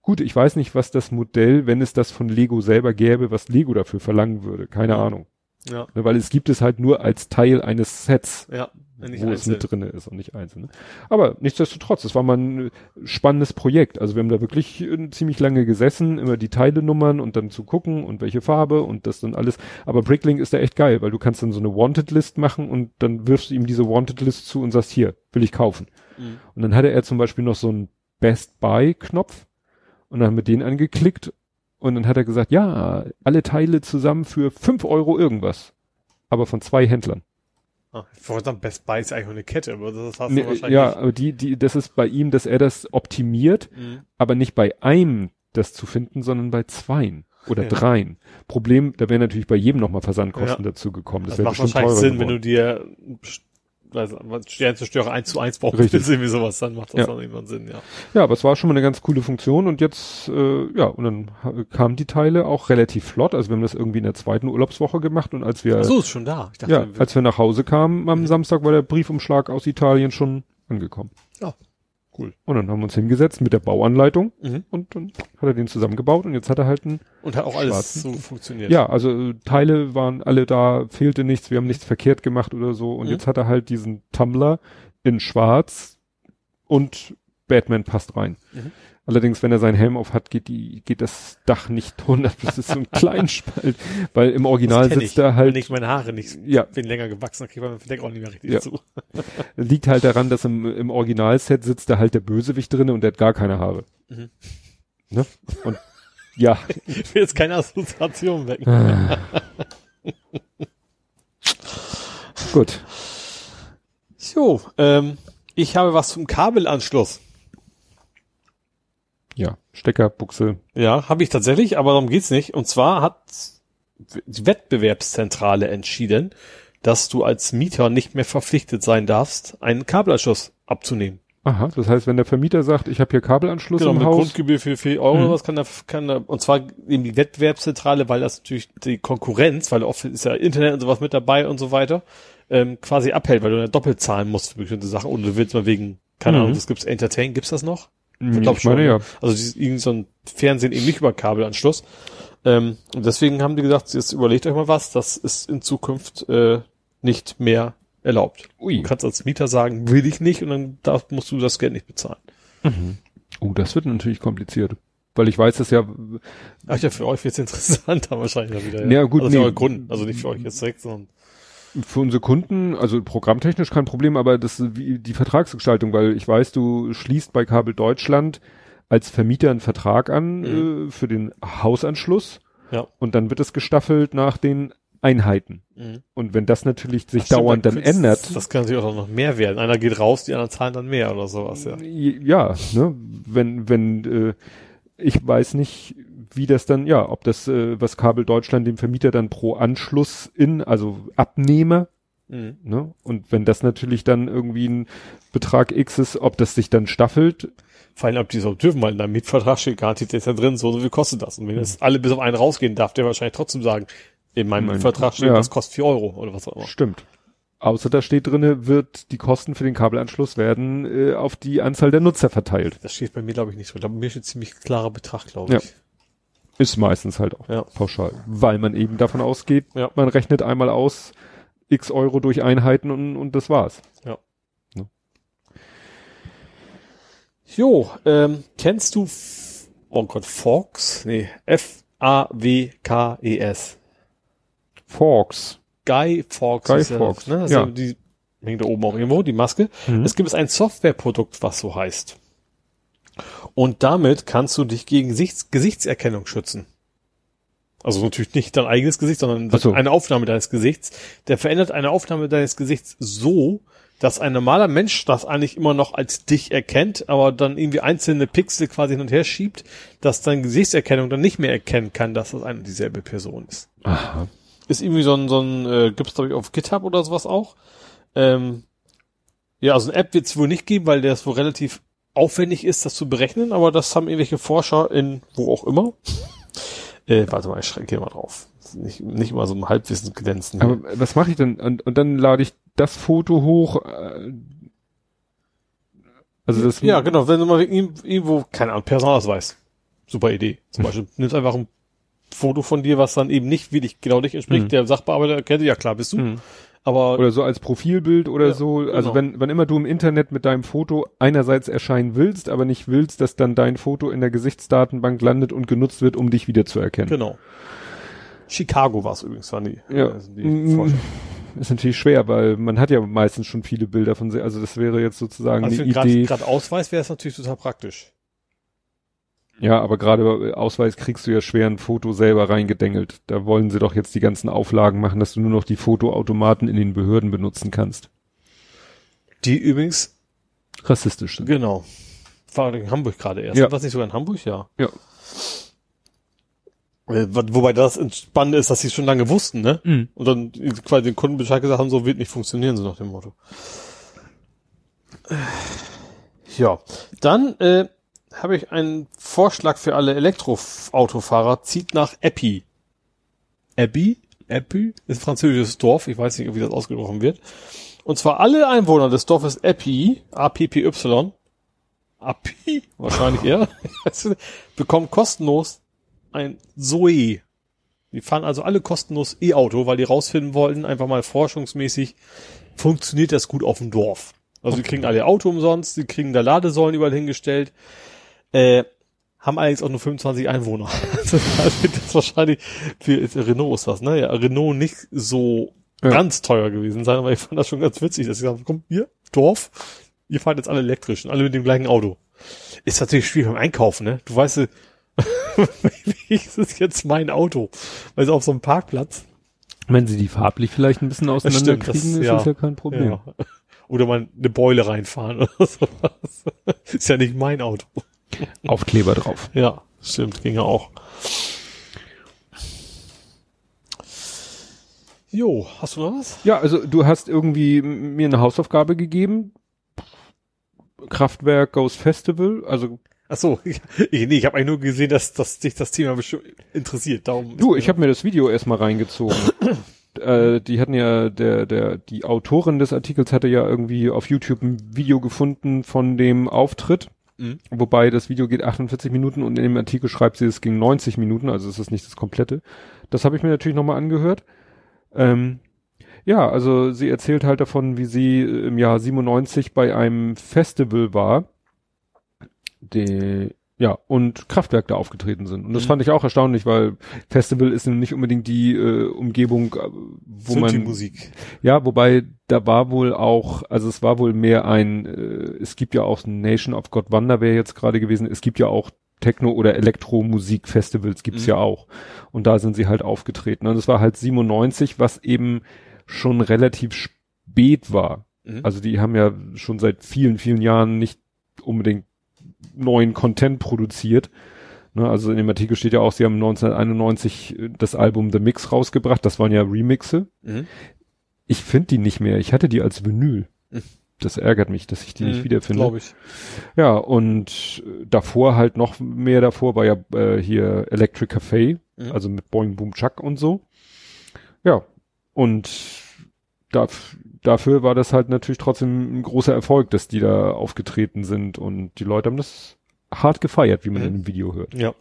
gut, ich weiß nicht, was das Modell, wenn es das von Lego selber gäbe, was Lego dafür verlangen würde. Keine mhm. Ahnung. Ja. Ne, weil es gibt es halt nur als Teil eines Sets. Ja wo einzeln. es mit drinne ist und nicht einzeln. Ne? Aber nichtsdestotrotz, es war mal ein spannendes Projekt. Also wir haben da wirklich äh, ziemlich lange gesessen, immer die Teile nummern und dann zu gucken und welche Farbe und das dann alles. Aber Bricklink ist da echt geil, weil du kannst dann so eine Wanted List machen und dann wirfst du ihm diese Wanted List zu und sagst, hier, will ich kaufen. Mhm. Und dann hatte er zum Beispiel noch so einen Best Buy Knopf und dann haben wir den angeklickt und dann hat er gesagt, ja, alle Teile zusammen für fünf Euro irgendwas. Aber von zwei Händlern. Ah, ich wollte sagen, Best Buy ist eigentlich eine Kette, aber das hast nee, du wahrscheinlich. Ja, aber die, die, das ist bei ihm, dass er das optimiert, mhm. aber nicht bei einem das zu finden, sondern bei zweien oder ja. dreien. Problem, da wären natürlich bei jedem nochmal Versandkosten ja. dazu gekommen. Das, das macht wahrscheinlich Sinn, geworden. wenn du dir also Sternzerstörer 1 zu 1 braucht Richtig. irgendwie sowas, dann macht das ja. dann irgendwann Sinn, ja. Ja, aber es war schon mal eine ganz coole Funktion und jetzt, äh, ja, und dann kamen die Teile auch relativ flott. Also wir haben das irgendwie in der zweiten Urlaubswoche gemacht und als wir. Ach so, ist schon da. Dachte, ja, als wir nach Hause kamen am. Samstag war der Briefumschlag aus Italien schon angekommen. Ja. Cool. Und dann haben wir uns hingesetzt mit der Bauanleitung mhm. und dann hat er den zusammengebaut und jetzt hat er halt einen. Und hat auch alles so funktioniert. Ja, also äh, Teile waren alle da, fehlte nichts, wir haben nichts verkehrt gemacht oder so. Und mhm. jetzt hat er halt diesen Tumblr in schwarz und Batman passt rein. Mhm. Allerdings, wenn er seinen Helm auf hat, geht die, geht das Dach nicht 100, das ist so ein Kleinspalt, weil im Original sitzt ich. er halt. Wenn ich meine Haare nicht, ja. bin länger gewachsen, kriegt man Verdeck auch nicht mehr richtig ja. zu. Liegt halt daran, dass im, im Originalset sitzt da halt der Bösewicht drinne und der hat gar keine Haare. Mhm. Ne? Und, ja. Ich will jetzt keine Assoziation wecken. Ah. Gut. So, ähm, ich habe was zum Kabelanschluss. Ja, Steckerbuchse. Ja, habe ich tatsächlich, aber darum geht's nicht. Und zwar hat die Wettbewerbszentrale entschieden, dass du als Mieter nicht mehr verpflichtet sein darfst, einen Kabelanschluss abzunehmen. Aha, das heißt, wenn der Vermieter sagt, ich habe hier Kabelanschluss Genau, im Haus. Grundgebühr für 4 Euro Mhm. was kann da, kann da, und zwar eben die Wettbewerbszentrale, weil das natürlich die Konkurrenz, weil oft ist ja Internet und sowas mit dabei und so weiter, ähm, quasi abhält, weil du dann doppelt zahlen musst für bestimmte Sachen und du willst mal wegen, keine Mhm. Ahnung, was gibt's, Entertain, gibt's das noch? Ich glaub ich meine schon, ja. Also dieses, irgend so ein Fernsehen eben nicht über Kabelanschluss. Ähm, und deswegen haben die gesagt, jetzt überlegt euch mal was, das ist in Zukunft äh, nicht mehr erlaubt. Ui. Du kannst als Mieter sagen, will ich nicht und dann darf, musst du das Geld nicht bezahlen. Oh, das wird natürlich kompliziert. Weil ich weiß, dass ja, Ach ja, für euch wird's interessanter wahrscheinlich wieder. Ja, gut, also nee. eure Kunden, also nicht für euch jetzt direkt, sondern für unsere Kunden, also programmtechnisch kein Problem, aber das ist wie die Vertragsgestaltung, weil ich weiß, du schließt bei Kabel Deutschland als Vermieter einen Vertrag an Mhm. äh, für den Hausanschluss ja. und dann wird es gestaffelt nach den Einheiten. Mhm. Und wenn das natürlich sich stimmt, dauernd dann könnt's- ändert, Das kann natürlich auch noch mehr werden. Einer geht raus, die anderen zahlen dann mehr oder sowas, ja. ja, ne, wenn, wenn, äh, ich weiß nicht, wie das dann, ja, ob das, äh, was Kabel Deutschland dem Vermieter dann pro Anschluss in, also Abnehmer, Mhm. ne, und wenn das natürlich dann irgendwie ein Betrag X ist, ob das sich dann staffelt, Vor allem, ob die so dürfen, weil in deinem Mietvertrag steht garantiert ist ja drin, so und so viel kostet das. Und wenn jetzt alle bis auf einen rausgehen, darf der wahrscheinlich trotzdem sagen, in meinem Mein- Vertrag steht, ja. das kostet vier Euro oder was auch immer. stimmt. Außer da steht drinne, wird die Kosten für den Kabelanschluss werden äh, auf die Anzahl der Nutzer verteilt. Das steht bei mir, glaube ich, nicht drin. Bei mir steht ziemlich klarer Betrag, glaube Ja. Ist meistens halt auch Ja. pauschal, weil man eben davon ausgeht, Ja. man rechnet einmal aus x Euro durch Einheiten und, und das war's. Jo, ähm, kennst du, F oh Gott, Fox? Nee, F-A-W-K-E-S. Forks. Guy Fawkes. Guy ist Fawkes, Ja, ne? ja. Also die hängt da oben auch irgendwo, die Maske. Mhm. Es gibt ein Softwareprodukt, was so heißt. Und damit kannst du dich gegen Gesichts Gesichtserkennung schützen. Also natürlich nicht dein eigenes Gesicht, sondern so. eine Aufnahme deines Gesichts. Der verändert eine Aufnahme deines Gesichts so, dass ein normaler Mensch das eigentlich immer noch als dich erkennt, aber dann irgendwie einzelne Pixel quasi hin und her schiebt, dass deine Gesichtserkennung dann nicht mehr erkennen kann, dass das eine und dieselbe Person ist Aha. ist irgendwie so ein, so ein äh, gibt's glaube ich auf GitHub oder sowas auch. Ähm, ja, also eine App wird es wohl nicht geben, weil der es wohl relativ aufwendig ist, das zu berechnen, aber das haben irgendwelche Forscher in wo auch immer. äh, warte mal, ich schreibe hier mal drauf. Nicht, nicht immer so ein Halbwissen glänzen. Aber was mache ich denn? Und, und dann lade ich das Foto hoch. Äh, also das ja, genau, wenn du mal irgend- irgendwo, keine Ahnung, Personalausweis. Super Idee. Zum Beispiel, nimmst einfach ein Foto von dir, was dann eben nicht wie dich genau dich entspricht. Mhm. Der Sachbearbeiter erkennt, ja klar, bist du. Mhm. Aber Oder so als Profilbild oder Ja, so. Also genau. wenn, wenn immer du im Internet mit deinem Foto einerseits erscheinen willst, aber nicht willst, dass dann dein Foto in der Gesichtsdatenbank landet und genutzt wird, um dich wiederzuerkennen. Genau. Chicago war es übrigens, waren die, Ja. die Forscher. Ist natürlich schwer, weil man hat ja meistens schon viele Bilder von sich. Also das wäre jetzt sozusagen Also eine gerade Idee. gerade Ausweis wäre es natürlich total praktisch. Ja, aber gerade bei Ausweis kriegst du ja schwer ein Foto selber reingedengelt. Da wollen sie doch jetzt die ganzen Auflagen machen, dass du nur noch die Fotoautomaten in den Behörden benutzen kannst. Die übrigens, Rassistisch sind. genau, war in Hamburg gerade erst. Ja. War nicht sogar in Hamburg? Ja. Ja. Äh, Wobei das Spannende ist, dass sie es schon lange wussten, ne? Mhm. Und dann quasi den Kunden Bescheid gesagt haben, so wird nicht funktionieren, so nach dem Motto. Ja, dann äh, habe ich einen Vorschlag für alle Elektroautofahrer. Zieht nach Epi. Epi? Epi? Ist ein französisches Dorf. Ich weiß nicht, wie das ausgesprochen wird. Und zwar alle Einwohner des Dorfes Epi, A-P-P-Y, Api, wahrscheinlich eher, bekommen kostenlos ein Zoe. Die fahren also alle kostenlos E-Auto, weil die rausfinden wollten, einfach mal forschungsmäßig, funktioniert das gut auf dem Dorf. Also die kriegen alle Auto umsonst, die kriegen da Ladesäulen überall hingestellt, äh, haben allerdings auch nur 25 Einwohner. Also das wahrscheinlich für Renault ist das, ne? Ja, Renault nicht so Ja. ganz teuer gewesen sein, aber ich fand das schon ganz witzig, dass sie gesagt komm, hier, Dorf, ihr fahrt jetzt alle elektrisch und alle mit dem gleichen Auto. Ist natürlich schwierig beim Einkaufen, ne? Du weißt, welches ist jetzt mein Auto? Weil so auf so einem Parkplatz. Wenn sie die farblich vielleicht ein bisschen auseinanderkriegen, das- ist ja. das ja kein Problem. Ja. Oder mal eine Beule reinfahren oder sowas. Ist ja nicht mein Auto. Aufkleber drauf. Ja, stimmt, ging ja auch. Jo, hast du noch was? Ja, also du hast irgendwie mir eine Hausaufgabe gegeben. Kraftwerk Goes Festival, also Ach so, ich, nee, ich habe eigentlich nur gesehen, dass, dass dich das Thema interessiert. Darum Du, ich habe mir das Video erstmal reingezogen. äh, die hatten ja, der, der, die Autorin des Artikels hatte ja irgendwie auf YouTube ein Video gefunden von dem Auftritt. Mhm. Wobei das Video geht 48 Minuten und in dem Artikel schreibt sie, es ging 90 Minuten, also es ist nicht das komplette. Das habe ich mir natürlich nochmal angehört. Ähm, ja, also sie erzählt halt davon, wie sie im Jahr 97 bei einem Festival war die, ja, und Kraftwerk da aufgetreten sind. Und das Mhm. fand ich auch erstaunlich, weil Festival ist nicht unbedingt die äh, Umgebung, äh, wo die man, Musik. ja, wobei da war wohl auch, also es war wohl mehr ein, äh, es gibt ja auch Nation of God Wonder wäre jetzt gerade gewesen, es gibt ja auch Techno- oder Elektromusik-Festivals gibt's Mhm. ja auch. Und da sind sie halt aufgetreten. Und es war halt 97, was eben schon relativ spät war. Mhm. Also die haben ja schon seit vielen, vielen Jahren nicht unbedingt neuen Content produziert. Ne, also in dem Artikel steht ja auch, sie haben 1991 das Album The Mix rausgebracht. Das waren ja Remixe. Mhm. Ich finde die nicht mehr. Ich hatte die als Vinyl. Mhm. Das ärgert mich, dass ich die nicht Mhm, wiederfinde. Glaube ich. Ja, und äh, davor halt noch mehr davor war ja äh, hier Electric Café, Mhm. also mit Boing Boom Chuck und so. Ja, und da, dafür war das halt natürlich trotzdem ein großer Erfolg, dass die da aufgetreten sind und die Leute haben das hart gefeiert, wie man Mhm. in dem Video hört. Ja.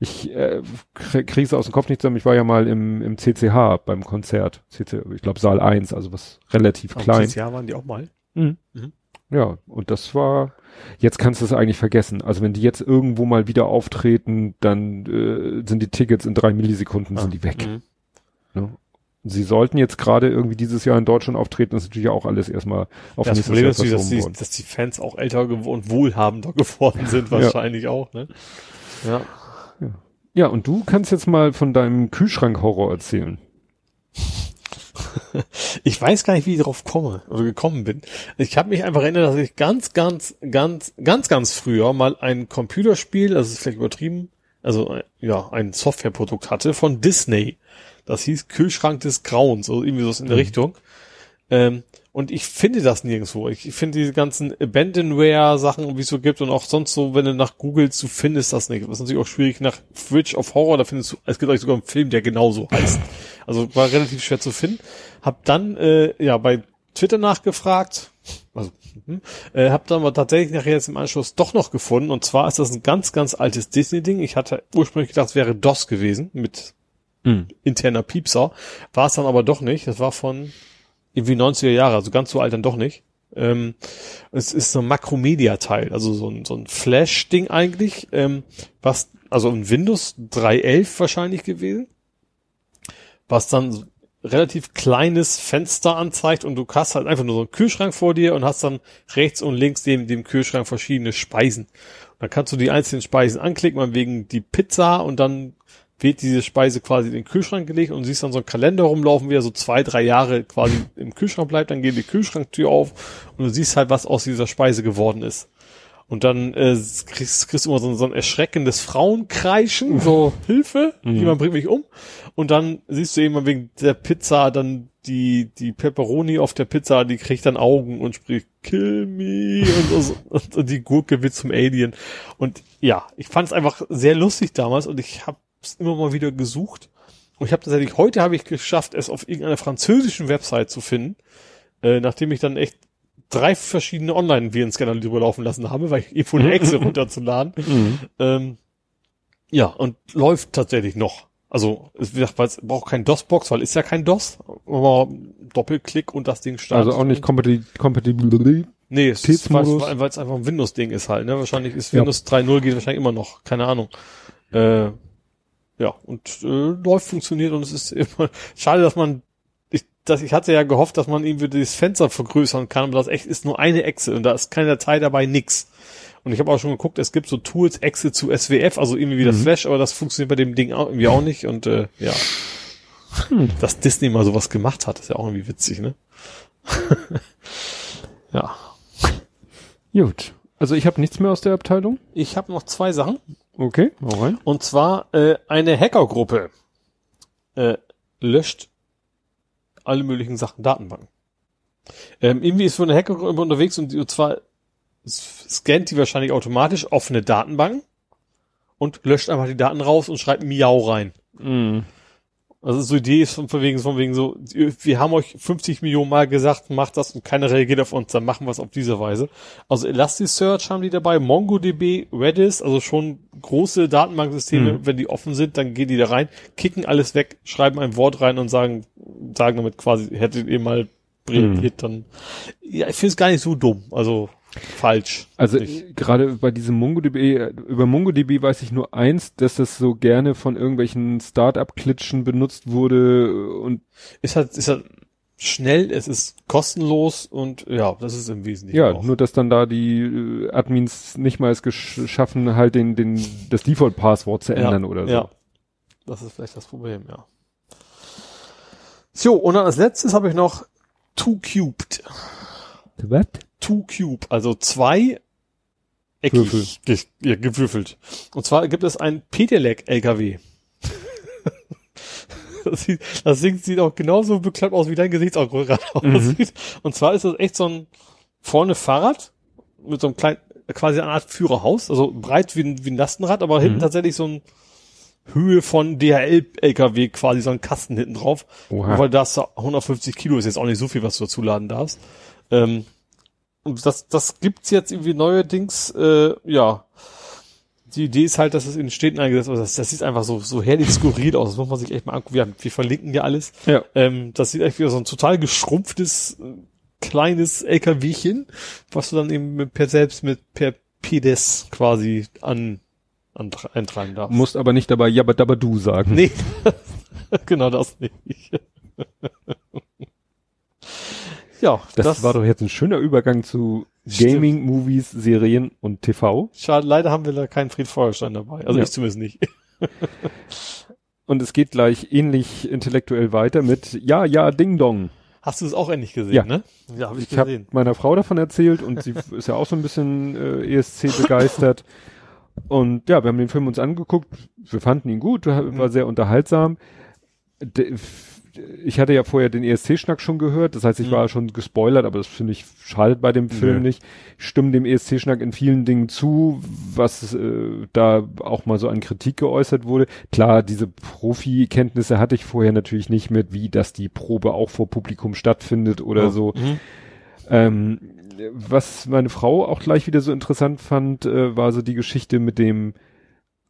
Ich äh, kriege es aus dem Kopf nicht zusammen. Ich war ja mal im, im CCH beim Konzert. CC, ich glaube Saal 1, also was relativ Am klein. Jahr waren die auch mal. Ja, und das war, jetzt kannst du es eigentlich vergessen. Also wenn die jetzt irgendwo mal wieder auftreten, dann äh, sind die Tickets in drei Millisekunden sind die weg. Mhm. Ne? Sie sollten jetzt gerade irgendwie dieses Jahr in Deutschland auftreten, das ist natürlich auch alles erstmal auf Das nächstes Problem Jahr ist dass verschoben die, dass die Fans auch älter und wohlhabender geworden sind, Ja. wahrscheinlich auch, ne? Ja. Ja, und du kannst jetzt mal von deinem Kühlschrank-Horror erzählen. Ich weiß gar nicht, wie ich darauf komme oder gekommen bin. Ich habe mich einfach erinnert, dass ich ganz, ganz, ganz, ganz, ganz früher mal ein Computerspiel, also ist vielleicht übertrieben, also äh, ja, ein Softwareprodukt hatte von Disney. Das hieß Kühlschrank des Grauens, oder irgendwie so in der Mhm. Richtung. Ähm, und ich finde das nirgendwo. Ich finde diese ganzen Abandonware-Sachen, wie es so gibt und auch sonst so, wenn du nach googelst, du findest das nicht. Das ist natürlich auch schwierig nach Fridge of Horror, da findest du, es gibt euch sogar einen Film, der genauso heißt. Also war relativ schwer zu finden. Hab dann, äh, ja, bei Twitter nachgefragt, also, mhm, äh, hab dann aber tatsächlich nachher jetzt im Anschluss doch noch gefunden und zwar ist das ein ganz, ganz altes Disney-Ding. Ich hatte ursprünglich gedacht, es wäre DOS gewesen mit interner Piepser. War es dann aber doch nicht. Das war von irgendwie 90er Jahre, also ganz so alt dann doch nicht. Ähm, es ist so ein Makromedia-Teil, also so ein, so ein Flash-Ding eigentlich, ähm, was, also ein Windows 3.11 wahrscheinlich gewesen, was dann relativ kleines Fenster anzeigt und du hast halt einfach nur so einen Kühlschrank vor dir und hast dann rechts und links neben dem Kühlschrank verschiedene Speisen. Und dann kannst du die einzelnen Speisen anklicken, wegen die Pizza und dann wird diese Speise quasi in den Kühlschrank gelegt und siehst dann so einen Kalender rumlaufen, wie er so zwei, drei Jahre quasi im Kühlschrank bleibt, dann geht die Kühlschranktür auf und du siehst halt, was aus dieser Speise geworden ist. Und dann äh, kriegst, kriegst du immer so, ein- so ein erschreckendes Frauenkreischen, so Hilfe, jemand bringt mich um. Und dann siehst du eben wegen der Pizza dann die, die Pepperoni auf der Pizza, die kriegt dann Augen und spricht Kill me und, so, und, und die Gurke wird zum Alien. Und ja, ich fand es einfach sehr lustig damals und ich habe es immer mal wieder gesucht. Und ich habe tatsächlich, heute habe ich geschafft, es auf irgendeiner französischen Website zu finden, äh, nachdem ich dann echt drei verschiedene Online-Virenscanner drüber laufen lassen habe, weil ich irgendwo eine Exe runterzuladen. Ähm, ja, und läuft tatsächlich noch. Also, es, wie gesagt, weil es braucht kein DOS-Box, weil ist ja kein DOS. Aber Doppelklick und das Ding startet. Also auch nicht kompatibel. Nee, es ist, weil es einfach ein Windows-Ding ist halt, ne? Wahrscheinlich ist Ja. Windows 3.0 geht wahrscheinlich immer noch, keine Ahnung. Äh, ja, und äh, läuft, funktioniert und es ist immer schade, dass man ich, dass ich hatte ja gehofft, dass man irgendwie das Fenster vergrößern kann, aber das echt ist nur eine Echse und da ist keine Datei dabei, nix. Und ich habe auch schon geguckt, es gibt so Tools, Echse zu SWF, also irgendwie wie das Flash, aber das funktioniert bei dem Ding auch, irgendwie auch nicht und äh, ja. Dass Disney mal sowas gemacht hat, ist ja auch irgendwie witzig, ne? ja. Gut. Also ich habe nichts mehr aus der Abteilung. Ich habe noch zwei Sachen. Okay, rein. Und zwar äh, eine Hackergruppe äh, löscht alle möglichen Sachen Datenbanken. Ähm, irgendwie ist so eine Hackergruppe unterwegs und, und zwar scannt die wahrscheinlich automatisch offene Datenbank und löscht einfach die Daten raus und schreibt Miau rein. Mm. Also so Idee ist von wegen, von wegen so, wir haben euch 50 Millionen Mal gesagt, macht das und keiner reagiert auf uns, dann machen wir es auf diese Weise. Also Elasticsearch haben die dabei, MongoDB, Redis, also schon große Datenbanksysteme, mhm. wenn die offen sind, dann gehen die da rein, kicken alles weg, schreiben ein Wort rein und sagen, sagen damit quasi, hättet ihr mal reagiert, mhm. dann, ja, ich finde es gar nicht so dumm, also falsch. Also gerade bei diesem MongoDB, über MongoDB weiß ich nur eins, dass das so gerne von irgendwelchen Start-up-Klitschen benutzt wurde und ist halt, ist halt schnell, es ist kostenlos und ja, das ist im Wesentlichen. Ja, auch. nur dass dann da die äh, Admins nicht mal es geschaffen, halt den, den, das Default-Passwort zu ändern ja, oder so. Ja. Das ist vielleicht das Problem, ja. So, und dann als letztes habe ich noch Two Cubed. Was? Two Cube, also zwei eckig ge ja, gewürfelt. Und zwar gibt es ein Pedelec LKW. das, sieht, das Ding sieht auch genauso beklappt aus, wie dein Gesichtsausdruck gerade mhm. aussieht. Und zwar ist das echt so ein vorne Fahrrad mit so einem kleinen, quasi eine Art Führerhaus, also breit wie ein, wie ein Lastenrad, aber mhm. hinten tatsächlich so ein Höhe von DHL-LKW quasi so ein Kasten hinten drauf. Oha. Weil das 150 Kilo ist jetzt auch nicht so viel, was du dazu laden darfst. Ähm, und das, das gibt's jetzt irgendwie neuerdings, äh, ja. Die Idee ist halt, dass es in Städten eingesetzt wird. Das, das sieht einfach so, so herrlich skurril aus. Das muss man sich echt mal angucken. Wir, wir verlinken ja alles. Ja. Ähm, das sieht echt wie so ein total geschrumpftes, äh, kleines LKWchen, was du dann eben mit, per selbst mit, per PDS quasi an, an, eintragen darfst. Musst aber nicht dabei Jabba Dabba Du sagen. Nee. genau das nicht. Ja, das, das, war doch jetzt ein schöner Übergang zu Gaming, stimmt. Movies, Serien und TV. Schade, leider haben wir da keinen Fried Feuerstein dabei. Also ja. ich zumindest nicht. und es geht gleich ähnlich intellektuell weiter mit Ja, ja, Ding Dong. Hast du es auch endlich gesehen, ja. ne? Ja, habe ich, ich gesehen. Ich habe meiner Frau davon erzählt und sie ist ja auch so ein bisschen äh, ESC begeistert. Und ja, wir haben den Film uns angeguckt. Wir fanden ihn gut, war mhm. sehr unterhaltsam. De ich hatte ja vorher den ESC-Schnack schon gehört, das heißt, ich mhm. war schon gespoilert, aber das finde ich schadet bei dem Film nee. nicht. Ich stimme dem ESC-Schnack in vielen Dingen zu, was äh, da auch mal so an Kritik geäußert wurde. Klar, diese Profi-Kenntnisse hatte ich vorher natürlich nicht mit, wie dass die Probe auch vor Publikum stattfindet oder oh. so. Mhm. Ähm, was meine Frau auch gleich wieder so interessant fand, äh, war so die Geschichte mit dem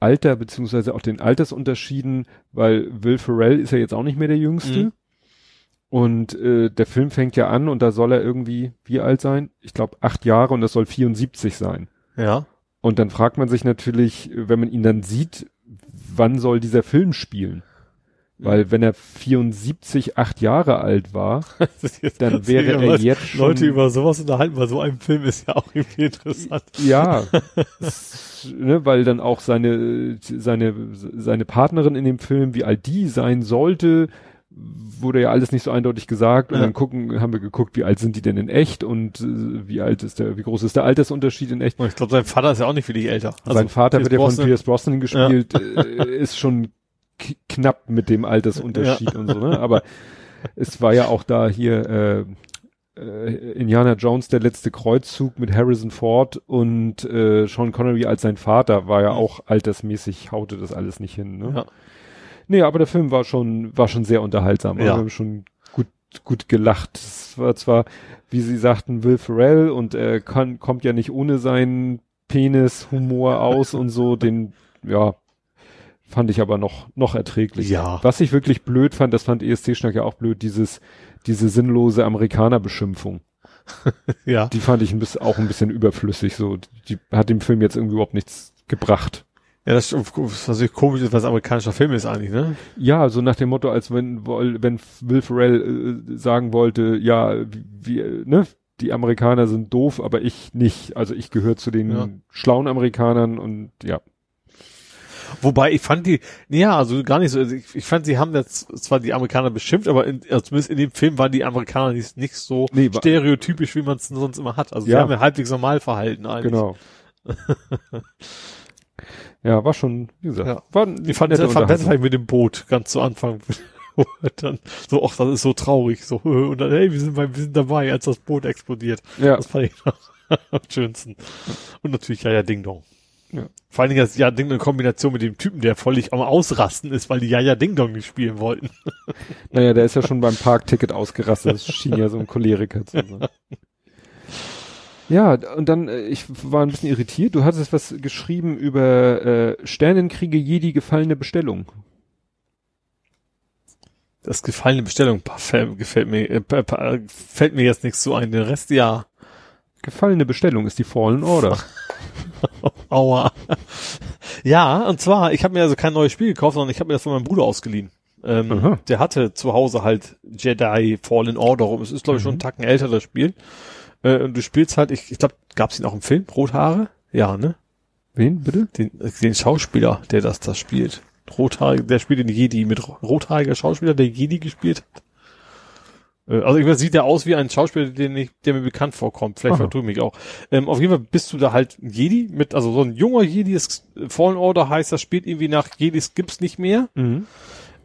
Alter beziehungsweise auch den Altersunterschieden, weil Will Ferrell ist ja jetzt auch nicht mehr der Jüngste. Mhm. Und äh, der Film fängt ja an und da soll er irgendwie wie alt sein? Ich glaube acht Jahre und das soll 74 sein. Ja. Und dann fragt man sich natürlich, wenn man ihn dann sieht, wann soll dieser Film spielen? Weil wenn er 74, acht Jahre alt war, dann wäre er was, jetzt schon... Leute über sowas unterhalten, weil so ein Film ist ja auch irgendwie interessant. Ja, ne, weil dann auch seine, seine, seine Partnerin in dem Film, wie alt die sein sollte, wurde ja alles nicht so eindeutig gesagt. Und ja. dann gucken, haben wir geguckt, wie alt sind die denn in echt und äh, wie alt ist der, wie groß ist der Altersunterschied in echt. Ich glaube, sein Vater ist ja auch nicht wirklich älter. Also sein Vater wird ja von Pierce Brosnan gespielt, ja. äh, ist schon knapp mit dem Altersunterschied ja. und so, ne? Aber es war ja auch da hier äh, äh, Indiana Jones der letzte Kreuzzug mit Harrison Ford und äh, Sean Connery als sein Vater war ja auch altersmäßig haute das alles nicht hin, ne? Ja. Nee, aber der Film war schon war schon sehr unterhaltsam. Ja. Wir haben schon gut gut gelacht. Es war zwar, wie Sie sagten, Will Ferrell und er kann, kommt ja nicht ohne seinen Penis Humor aus und so, den ja Fand ich aber noch, noch erträglich. Ja. Was ich wirklich blöd fand, das fand ESC-Schnack ja auch blöd, dieses, diese sinnlose Amerikanerbeschimpfung. ja. Die fand ich ein bisschen, auch ein bisschen überflüssig, so. Die hat dem Film jetzt irgendwie überhaupt nichts gebracht. Ja, das ist was natürlich komisch ist, was amerikanischer Film ist eigentlich, ne? Ja, so nach dem Motto, als wenn, wenn Will Ferrell äh, sagen wollte, ja, wie, ne, die Amerikaner sind doof, aber ich nicht. Also ich gehöre zu den ja. schlauen Amerikanern und ja. Wobei ich fand die, ja, also gar nicht so, also ich, ich fand, sie haben jetzt zwar die Amerikaner beschimpft, aber in, also zumindest in dem Film waren die Amerikaner nicht, nicht so nee, stereotypisch, wie man es sonst immer hat. Also ja. sie haben ja halbwegs normal verhalten eigentlich. Genau. ja, war schon, wie gesagt, ja. war, ich fand fand besser mit dem Boot ganz zu Anfang. dann so, ach, das ist so traurig, so, und dann, hey, wir sind, bei, wir sind dabei, als das Boot explodiert. Ja. Das fand ich noch. Am schönsten. Und natürlich Jaja Ding Dong. Ja. Vor allen Dingen das Jaja Ding in Kombination mit dem Typen, der völlig am Ausrasten ist, weil die Jaja Ding Dong nicht spielen wollten. Naja, der ist ja schon beim Parkticket ausgerastet. Das schien ja so ein Choleriker zu sein. Ja, und dann, äh, ich war ein bisschen irritiert. Du hattest was geschrieben über äh, Sternenkriege Jedi gefallene Bestellung. Das gefallene Bestellung gefällt mir, äh, fällt mir jetzt nichts so ein. Den Rest ja. Gefallene Bestellung ist die Fallen Order. Aua. Ja, und zwar, ich habe mir also kein neues Spiel gekauft, sondern ich habe mir das von meinem Bruder ausgeliehen. Ähm, der hatte zu Hause halt Jedi Fallen Order. Es ist, glaube ich, schon einen mhm. Tacken älter, das Spiel. Äh, und du spielst halt, ich, ich glaube, gab es ihn auch im Film? Rothaare? Ja, ne? Wen, bitte? Den, den Schauspieler, der das da spielt. Rothaarig, der spielt den Jedi mit rothaariger Schauspieler, der Jedi gespielt hat. Äh, also ich sieht der aus wie ein Schauspieler, den ich, der mir bekannt vorkommt. Vielleicht vertue ich mich auch. Ähm, auf jeden Fall bist du da halt Jedi mit, also so ein junger Jedi ist Fallen Order heißt, das spielt irgendwie nach Jedis gibt's nicht mehr. Mhm.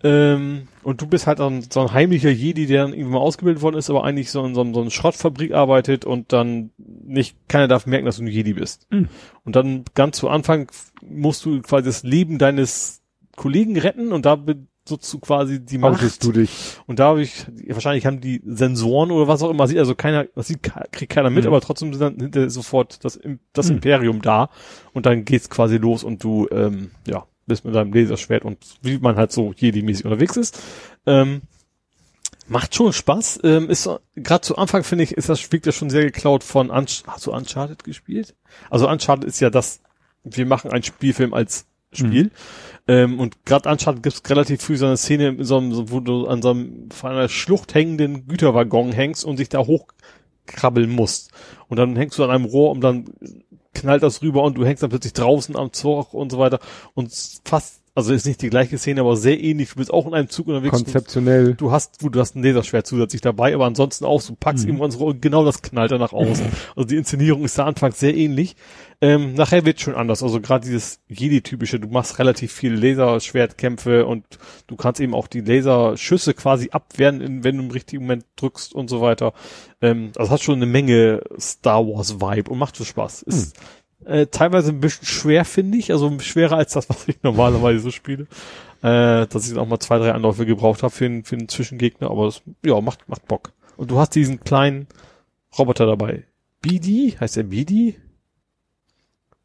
Ähm, und du bist halt dann so ein heimlicher Jedi, der dann irgendwann mal ausgebildet worden ist, aber eigentlich so in so, so einer Schrottfabrik arbeitet und dann nicht, keiner darf merken, dass du ein Jedi bist. Mhm. Und dann ganz zu Anfang musst du quasi das Leben deines Kollegen retten und da so quasi die Macht. du dich. Und da habe ich, wahrscheinlich haben die Sensoren oder was auch immer, sieht also keiner, das sieht, kriegt keiner mit, mhm. aber trotzdem sind dann hinter sofort das, das mhm. Imperium da und dann geht's quasi los und du, ähm, ja, bist mit deinem Laserschwert und wie man halt so Jedi-mäßig unterwegs ist. Ähm, macht schon Spaß. Ähm, ist gerade zu Anfang finde ich, ist das Spiel ja schon sehr geklaut von Unch hast du Uncharted gespielt? Also Uncharted ist ja das, wir machen einen Spielfilm als Spiel. Mhm. Ähm, und gerade Uncharted gibt es relativ früh so eine Szene, in so einem, wo du an so einem von einer Schlucht hängenden Güterwaggon hängst und sich da hochkrabbeln musst. Und dann hängst du an einem Rohr und dann knallt das rüber und du hängst dann plötzlich draußen am Zug und so weiter und fast also ist nicht die gleiche Szene, aber sehr ähnlich. Du bist auch in einem Zug unterwegs. Konzeptionell. Du hast, du hast ein Laserschwert zusätzlich dabei, aber ansonsten auch, du packst mhm. irgendwann so und genau das knallt dann nach außen. also die Inszenierung ist da anfangs sehr ähnlich. Ähm, nachher wird schon anders. Also gerade dieses Jedi-typische, du machst relativ viele Laserschwertkämpfe und du kannst eben auch die Laserschüsse quasi abwehren, wenn du im richtigen Moment drückst und so weiter. Ähm, also hat schon eine Menge Star Wars-Vibe und macht so Spaß. Ist, mhm äh, teilweise ein bisschen schwer, finde ich. Also schwerer als das, was ich normalerweise so spiele. Äh, dass ich auch mal zwei, drei Anläufe gebraucht habe für, einen, für einen Zwischengegner. Aber das, ja, macht, macht Bock. Und du hast diesen kleinen Roboter dabei. BD? Heißt der BD?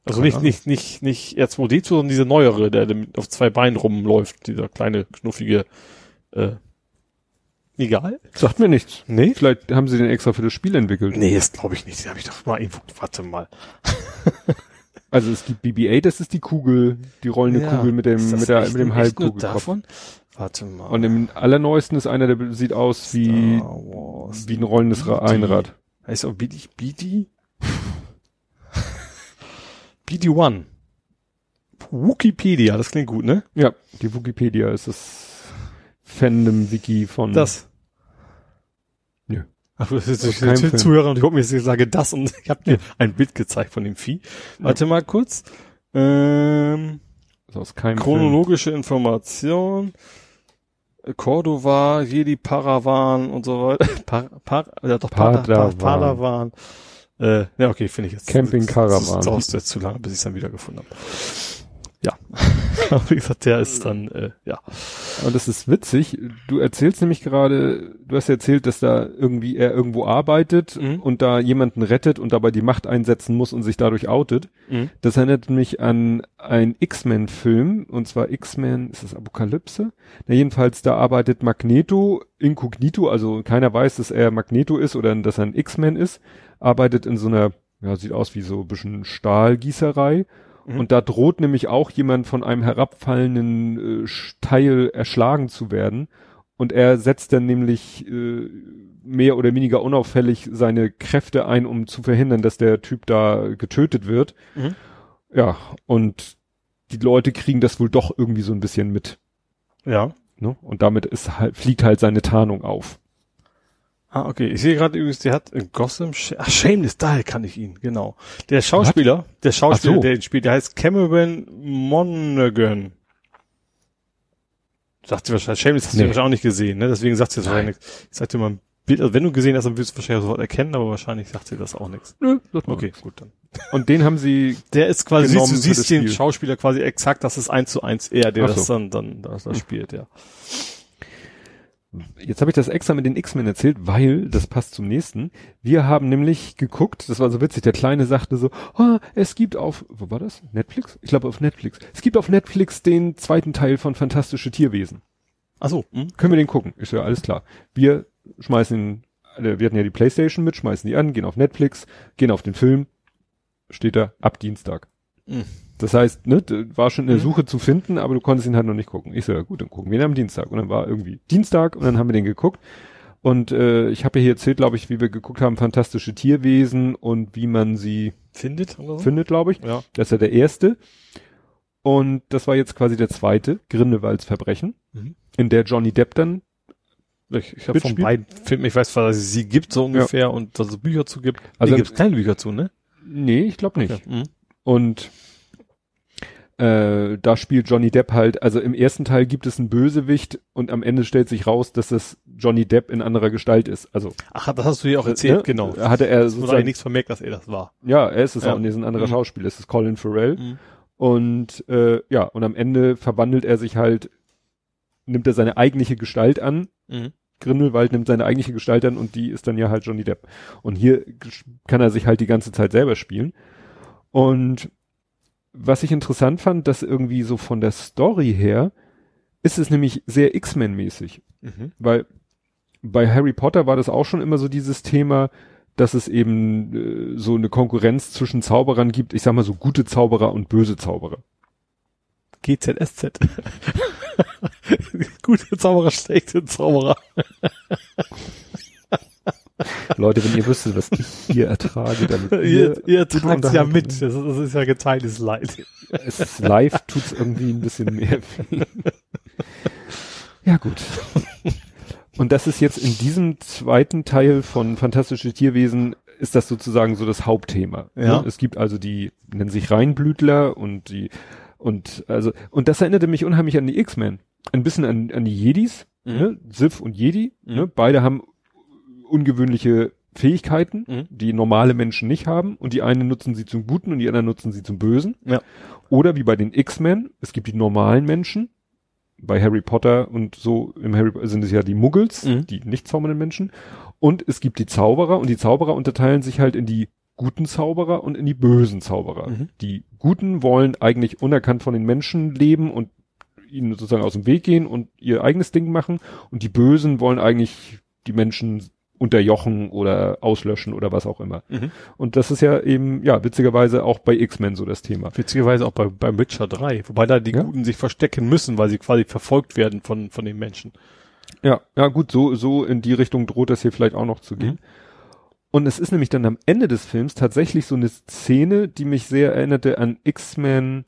Also nicht, nicht, nicht, nicht R2D2, sondern diese neuere, der, auf zwei Beinen rumläuft. Dieser kleine, knuffige, äh, Egal. Sagt mir nichts. Nee? Vielleicht haben sie den extra für das Spiel entwickelt. Nee, das glaube ich nicht. Den habe ich doch mal irgendwo. Warte mal. also es gibt BB-8, das ist die Kugel, die rollende ja, Kugel mit dem, mit der, mit dem Halbkugel. davon? Warte mal. Und im allerneuesten ist einer, der sieht aus wie, wie ein rollendes. Einrad. Heißt auch BD, BD? BD1. Wikipedia, das klingt gut, ne? Ja, die Wikipedia ist das Fandom-Wiki von. Das. Ach, das ist also Zuhörer und ich gucke mir jetzt, ich sage das und ich habe dir ein Bild gezeigt von dem Vieh. Warte mal kurz. Ähm, aus keinem chronologische Film. Information. Cordova, Jedi Paravan und so weiter. Par, par, ja doch, Padawan. Padawan. Äh, ja, okay, finde ich jetzt. Camping Caravan. Das dauert jetzt zu lange, bis ich es dann wieder gefunden habe ja. Wie gesagt, der ist dann, äh, ja. Aber das ist witzig. Du erzählst nämlich gerade, du hast erzählt, dass da irgendwie er irgendwo arbeitet mhm. und da jemanden rettet und dabei die Macht einsetzen muss und sich dadurch outet. Mhm. Das erinnert mich an einen X-Men-Film, und zwar X-Men, ist das Apokalypse? Na, jedenfalls, da arbeitet Magneto inkognito, also keiner weiß, dass er Magneto ist oder dass er ein X-Men ist, arbeitet in so einer, ja, sieht aus wie so ein bisschen Stahlgießerei Mhm. Und da droht nämlich auch jemand von einem herabfallenden äh, Teil erschlagen zu werden. Und er setzt dann nämlich äh, mehr oder weniger unauffällig seine Kräfte ein, um zu verhindern, dass der Typ da getötet wird. Mhm. Ja, und die Leute kriegen das wohl doch irgendwie so ein bisschen mit. Ja. Ne? Und damit ist halt, fliegt halt seine Tarnung auf. Ah, okay. Ich sehe gerade übrigens, der hat in Gotham, ach, Shameless, daher kann ich ihn, genau. Der Schauspieler, What? der Schauspieler, so. der ihn spielt, der heißt Cameron Monaghan. Sagt sie wahrscheinlich, Shameless hast nee. du wahrscheinlich auch nicht gesehen, ne? Deswegen sagt sie jetzt wahrscheinlich nichts. Ich sagte mal ein Bild, also wenn du gesehen hast, dann wirst du wahrscheinlich sofort erkennen, aber wahrscheinlich sagt sie das auch nichts. Nö, das Okay, gut dann. Und den haben sie, Der ist quasi, siehst, du das siehst den Spiel. Schauspieler quasi exakt, das ist eins zu eins er, der so. das dann, dann, das, das spielt, ja. Jetzt habe ich das extra mit den X-Men erzählt, weil das passt zum nächsten. Wir haben nämlich geguckt, das war so witzig, der Kleine sagte so, ah, es gibt auf, wo war das? Netflix? Ich glaube auf Netflix. Es gibt auf Netflix den zweiten Teil von Fantastische Tierwesen. Ach so, hm? Können wir den gucken? So, ja, alles klar. Wir schmeißen ihn, äh, wir hatten ja die Playstation mit, schmeißen die an, gehen auf Netflix, gehen auf den Film, steht da ab Dienstag. Mhm. Das heißt, ne, war schon in der Mhm. Suche zu finden, aber du konntest ihn halt noch nicht gucken. Ich so, ja gut, dann gucken wir ihn am Dienstag. Und dann war irgendwie Dienstag und dann haben wir den geguckt. Und äh, ich habe ja hier erzählt, glaube ich, wie wir geguckt haben, fantastische Tierwesen und wie man sie findet oder so? findet, glaube ich. Ja. Das ist ja der erste. Und das war jetzt quasi der zweite, Grindelwalds Verbrechen, Mhm. in der Johnny Depp dann Ich, ich habe von beiden Filmen, ich weiß, dass es sie gibt so ungefähr und dass es Bücher zu gibt. Also- Also gibt es kleine Bücher zu, ne? Nee, ich glaube nicht. Okay. Mhm. Und äh, da spielt Johnny Depp halt, also im ersten Teil gibt es einen Bösewicht und am Ende stellt sich raus, dass das Johnny Depp in anderer Gestalt ist. Also Ach, das hast du dir auch erzählt, ne, genau. Hatte er eigentlich sozusagen, nichts vermerkt, dass er das war. ja, er ist es Ja. auch, er ist ein anderer Mhm. Schauspieler, es ist Colin Farrell. Mhm. Und äh, ja, und am Ende verwandelt er sich halt, nimmt er seine eigentliche Gestalt an. Mhm. Grindelwald nimmt seine eigentliche Gestalt an und die ist dann ja halt Johnny Depp. Und hier kann er sich halt die ganze Zeit selber spielen. Und was ich interessant fand, dass irgendwie so von der Story her ist es nämlich sehr X-Men-mäßig. Mhm. Weil bei Harry Potter war das auch schon immer so dieses Thema, dass es eben äh, so eine Konkurrenz zwischen Zauberern gibt. Ich sag mal so gute Zauberer und böse Zauberer. GZSZ. Gute Zauberer, schlechte Zauberer. Leute, wenn ihr wüsstet, was ich hier ertrage, damit Ihr, ihr tragt ja unterhalten mit. Das ist, das ist ja geteiltes Leid. es ist live tut's irgendwie ein bisschen mehr. weh. ja, gut. Und das ist jetzt in diesem zweiten Teil von Fantastische Tierwesen ist das sozusagen so das Hauptthema. Ja. Ne? Es gibt also die, nennen sich Reinblütler und die, und also, und das erinnerte mich unheimlich an die X-Men. Ein bisschen an, an die Jedis, Mhm. ne? Sif und Jedi, Mhm. ne? Beide haben ungewöhnliche Fähigkeiten, Mhm. die normale Menschen nicht haben und die einen nutzen sie zum Guten und die anderen nutzen sie zum Bösen. Ja. Oder wie bei den X-Men, es gibt die normalen Menschen. Bei Harry Potter und so im Harry sind es ja die Muggels, Mhm. die nicht zaubernden Menschen. Und es gibt die Zauberer und die Zauberer unterteilen sich halt in die guten Zauberer und in die bösen Zauberer. Mhm. Die guten wollen eigentlich unerkannt von den Menschen leben und ihnen sozusagen aus dem Weg gehen und ihr eigenes Ding machen. Und die Bösen wollen eigentlich die Menschen unterjochen oder auslöschen oder was auch immer. Mhm. Und das ist ja eben, ja, witzigerweise auch bei X-Men so das Thema. Witzigerweise auch bei, bei Witcher 3. Wobei da die Ja. Guten sich verstecken müssen, weil sie quasi verfolgt werden von, von den Menschen. Ja, ja gut, so, so in die Richtung droht das hier vielleicht auch noch zu gehen. Mhm. Und es ist nämlich dann am Ende des Films tatsächlich so eine Szene, die mich sehr erinnerte an X-Men.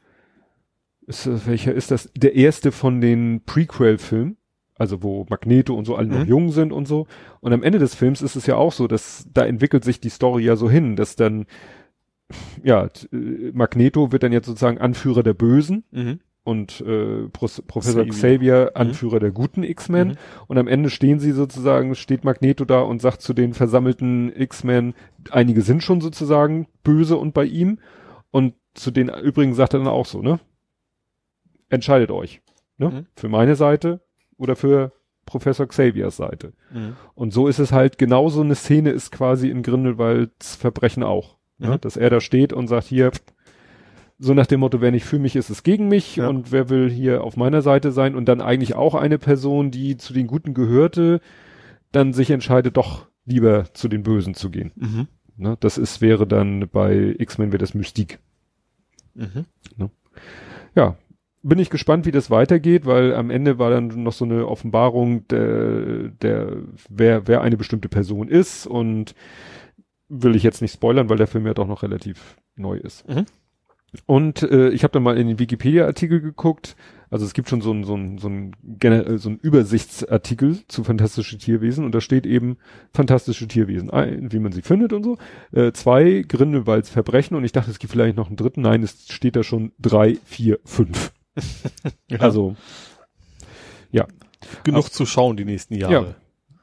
Ist, welcher ist das? Der erste von den Prequel-Filmen. Also wo Magneto und so alle noch Mhm. jung sind und so. Und am Ende des Films ist es ja auch so, dass da entwickelt sich die Story ja so hin, dass dann, ja, äh, Magneto wird dann jetzt sozusagen Anführer der Bösen Mhm. und äh, Pros Professor Xavier. Xavier Anführer der guten X-Men. Mhm. Und am Ende stehen sie sozusagen, steht Magneto da und sagt zu den versammelten X-Men, einige sind schon sozusagen böse und bei ihm. Und zu den übrigen sagt er dann auch so, ne? Entscheidet euch. Ne? Mhm. Für meine Seite oder für Professor Xaviers Seite. Mhm. Und so ist es halt, genauso eine Szene ist quasi in Grindelwalds Verbrechen auch. Ne? Mhm. Dass er da steht und sagt, hier, so nach dem Motto, wer nicht für mich ist, ist gegen mich Ja. und wer will hier auf meiner Seite sein und dann eigentlich auch eine Person, die zu den Guten gehörte, dann sich entscheidet, doch lieber zu den Bösen zu gehen. Mhm. Ne? Das ist, wäre dann bei X-Men wäre das Mystik. Mhm. Ja, bin ich gespannt, wie das weitergeht, weil am Ende war dann noch so eine Offenbarung, der, der, wer, wer eine bestimmte Person ist und will ich jetzt nicht spoilern, weil der Film ja doch noch relativ neu ist. Mhm. Und äh, ich habe dann mal in den Wikipedia-Artikel geguckt. Also es gibt schon so ein so ein so ein, generell so ein Übersichtsartikel zu fantastische Tierwesen und da steht eben fantastische Tierwesen, ein, wie man sie findet und so. Äh, zwei Grindelwalds Verbrechen und ich dachte, es gibt vielleicht noch einen dritten. Nein, es steht da schon drei, vier, fünf. Ja. Also genug zu schauen die nächsten Jahre. Ja.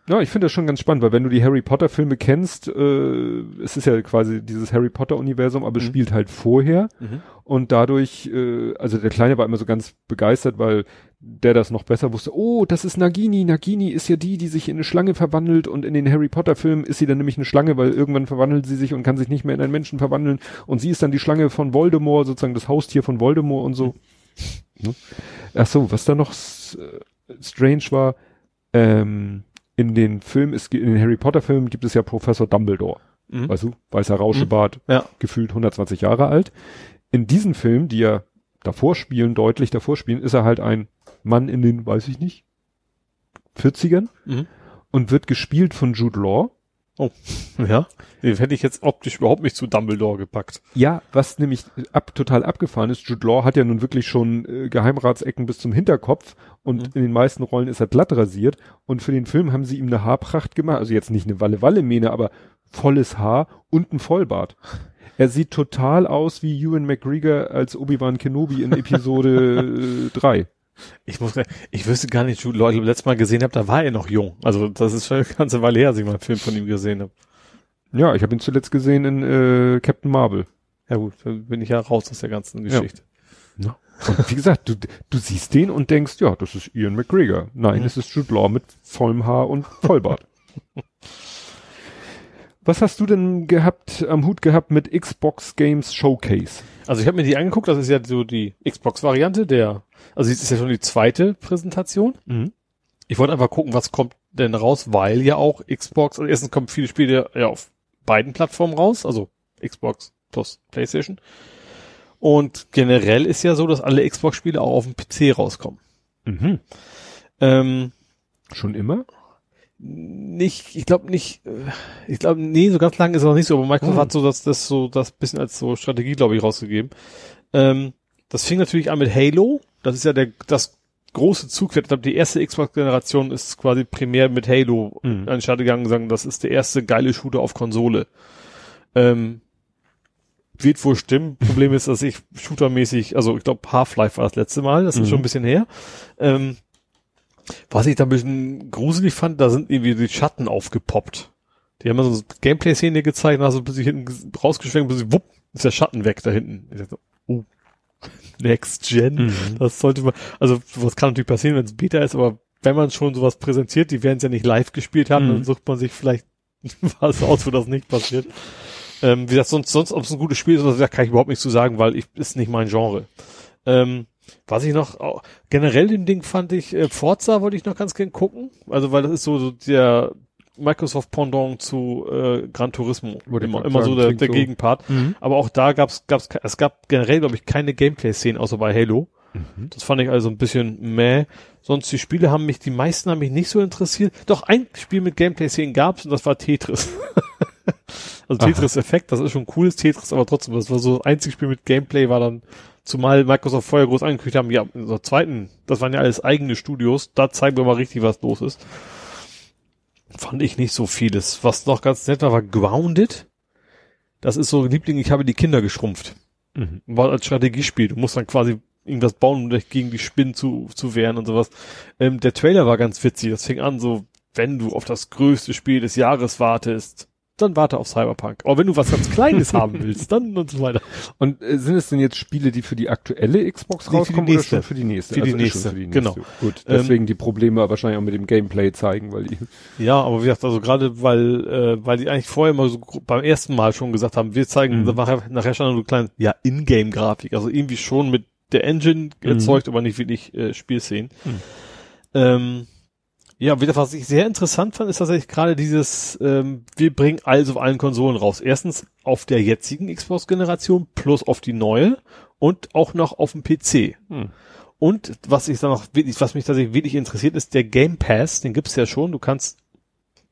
Ja, ich finde das schon ganz spannend, weil wenn du die Harry Potter Filme kennst, äh, es ist ja quasi dieses Harry Potter Universum, aber mhm. spielt halt vorher mhm. und dadurch, äh, also der Kleine war immer so ganz begeistert, weil der das noch besser wusste. Oh, das ist Nagini. Nagini ist ja die, die sich in eine Schlange verwandelt und in den Harry Potter Filmen ist sie dann nämlich eine Schlange, weil irgendwann verwandelt sie sich und kann sich nicht mehr in einen Menschen verwandeln und sie ist dann die Schlange von Voldemort, sozusagen das Haustier von Voldemort und so. Mhm. Ach so, was da noch äh, strange war, ähm, in den Filmen, ist, in den Harry Potter Filmen gibt es ja Professor Dumbledore. Mhm. Weißt du, weißer Rauschebart, mhm. ja. gefühlt 120 Jahre alt. In diesen Filmen, die ja davor spielen, deutlich davor spielen, ist er halt ein Mann in den, weiß ich nicht, 40ern mhm. und wird gespielt von Jude Law. Oh, ja. Den hätte ich jetzt optisch überhaupt nicht zu Dumbledore gepackt. Ja, was nämlich ab, total abgefahren ist, Jude Law hat ja nun wirklich schon äh, Geheimratsecken bis zum Hinterkopf und mhm. in den meisten Rollen ist er glatt rasiert und für den Film haben sie ihm eine Haarpracht gemacht, also jetzt nicht eine Walle-Walle-Mähne, aber volles Haar und ein Vollbart. Er sieht total aus wie Ewan McGregor als Obi-Wan Kenobi in Episode 3. Ich muss, ich wüsste gar nicht, Leute, letztes Mal gesehen habe, da war er noch jung. Also das ist schon eine ganze Weile her, als ich mal einen Film von ihm gesehen habe. Ja, ich habe ihn zuletzt gesehen in äh, Captain Marvel. Ja gut, da bin ich ja raus aus der ganzen Geschichte. Ja. Und wie gesagt, du, du siehst den und denkst, ja, das ist Ian McGregor. Nein, mhm. es ist Jude Law mit vollem Haar und Vollbart. Was hast du denn gehabt, am Hut gehabt mit Xbox Games Showcase? Also ich habe mir die angeguckt, das ist ja so die Xbox-Variante der, also es ist ja schon die zweite Präsentation. Mhm. Ich wollte einfach gucken, was kommt denn raus, weil ja auch Xbox, also erstens kommen viele Spiele ja auf beiden Plattformen raus, also Xbox plus PlayStation. Und generell ist ja so, dass alle Xbox-Spiele auch auf dem PC rauskommen. Mhm. Ähm, Schon immer? Nicht, ich glaube nicht, äh, ich glaube, nee, so ganz lang ist es noch nicht so, aber Microsoft mhm. hat so das, das so, das bisschen als so Strategie, glaube ich, rausgegeben. Ähm, das fing natürlich an mit Halo. Das ist ja der, das große Zugpferd. Ich glaube, die erste Xbox-Generation ist quasi primär mit Halo mhm. an den Start gegangen und sagen, das ist der erste geile Shooter auf Konsole. Ähm, wird wohl stimmen. Problem ist, dass ich shootermäßig, also ich glaube Half-Life war das letzte Mal, das ist mhm. schon ein bisschen her. Ähm, was ich da ein bisschen gruselig fand, da sind irgendwie die Schatten aufgepoppt. Die haben so eine Gameplay-Szene gezeigt, also bis ich hinten rausgeschwenkt, bis ich, wupp, ist der Schatten weg da hinten. Ich dachte, oh, Next Gen. Mhm. Das sollte man, also was kann natürlich passieren, wenn es Beta ist, aber wenn man schon sowas präsentiert, die werden es ja nicht live gespielt haben, mhm. dann sucht man sich vielleicht was aus, wo das nicht passiert. Ähm, wie gesagt, sonst, sonst, ob es ein gutes Spiel ist oder so, kann ich überhaupt nicht zu sagen, weil ich, ist nicht mein Genre. Ähm, was ich noch, oh, generell dem Ding fand ich, äh, Forza wollte ich noch ganz gern gucken. Also, weil das ist so, so der Microsoft Pendant zu äh, Gran Turismo. Immer, immer so der, der Gegenpart. Mhm. Aber auch da gab's, gab's, es gab generell, glaube ich, keine Gameplay-Szenen außer bei Halo. Mhm. Das fand ich also ein bisschen meh. Sonst die Spiele haben mich, die meisten haben mich nicht so interessiert. Doch ein Spiel mit Gameplay-Szenen gab's und das war Tetris. also Tetris-Effekt, das ist schon cooles Tetris, aber trotzdem, das war so, einzig Spiel mit Gameplay war dann, zumal Microsoft vorher groß angekündigt haben, ja, in unserer zweiten, das waren ja alles eigene Studios, da zeigen wir mal richtig, was los ist. Fand ich nicht so vieles. Was noch ganz nett war, war Grounded. Das ist so ein Liebling, ich habe die Kinder geschrumpft. Mhm. War als Strategiespiel. Du musst dann quasi irgendwas bauen, um dich gegen die Spinnen zu, zu wehren und sowas. Ähm, der Trailer war ganz witzig. Das fing an so, wenn du auf das größte Spiel des Jahres wartest, dann warte auf Cyberpunk. Aber wenn du was ganz Kleines haben willst, dann und so weiter. Und äh, sind es denn jetzt Spiele, die für die aktuelle Xbox nee, rauskommen oder schon für die nächste? Für die, also nächste. Für die nächste. Genau. Gut, deswegen ähm, die Probleme wahrscheinlich auch mit dem Gameplay zeigen, weil die. Ja, aber wie gesagt, also gerade weil äh, weil die eigentlich vorher mal so beim ersten Mal schon gesagt haben, wir zeigen mhm. nachher, nachher schon eine kleine ja In-Game-Grafik, also irgendwie schon mit der Engine mhm. erzeugt, aber nicht wirklich äh, Spielszenen. Mhm. Ähm, ja, wieder was ich sehr interessant fand, ist tatsächlich gerade dieses, ähm, wir bringen alles auf allen Konsolen raus. Erstens auf der jetzigen Xbox-Generation plus auf die neue und auch noch auf dem PC. Hm. Und was ich dann noch wirklich, was mich tatsächlich wirklich interessiert, ist der Game Pass, den gibt's ja schon. Du kannst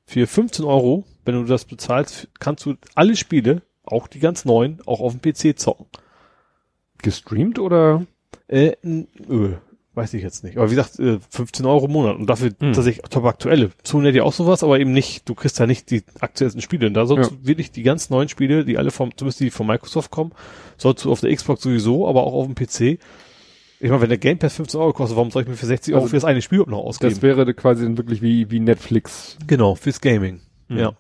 für 15 Euro, wenn du das bezahlst, kannst du alle Spiele, auch die ganz neuen, auch auf dem PC zocken. Gestreamt oder? Äh, nö, Weiß ich jetzt nicht. Aber wie gesagt, 15 äh, Euro im Monat. Und dafür hm. tatsächlich top aktuelle. Zone ja auch sowas, aber eben nicht, du kriegst ja nicht die aktuellsten Spiele. Und da sollst ja. du wirklich die ganz neuen Spiele, die alle vom, zumindest die von Microsoft kommen, sollst du auf der Xbox sowieso, aber auch auf dem PC Ich meine, wenn der Game Pass 15 Euro kostet, warum soll ich mir für 60 Euro Also, für das eine Spiel noch ausgeben? Das wäre quasi dann wirklich wie, wie Netflix. genau, fürs Gaming. Mhm. Ja.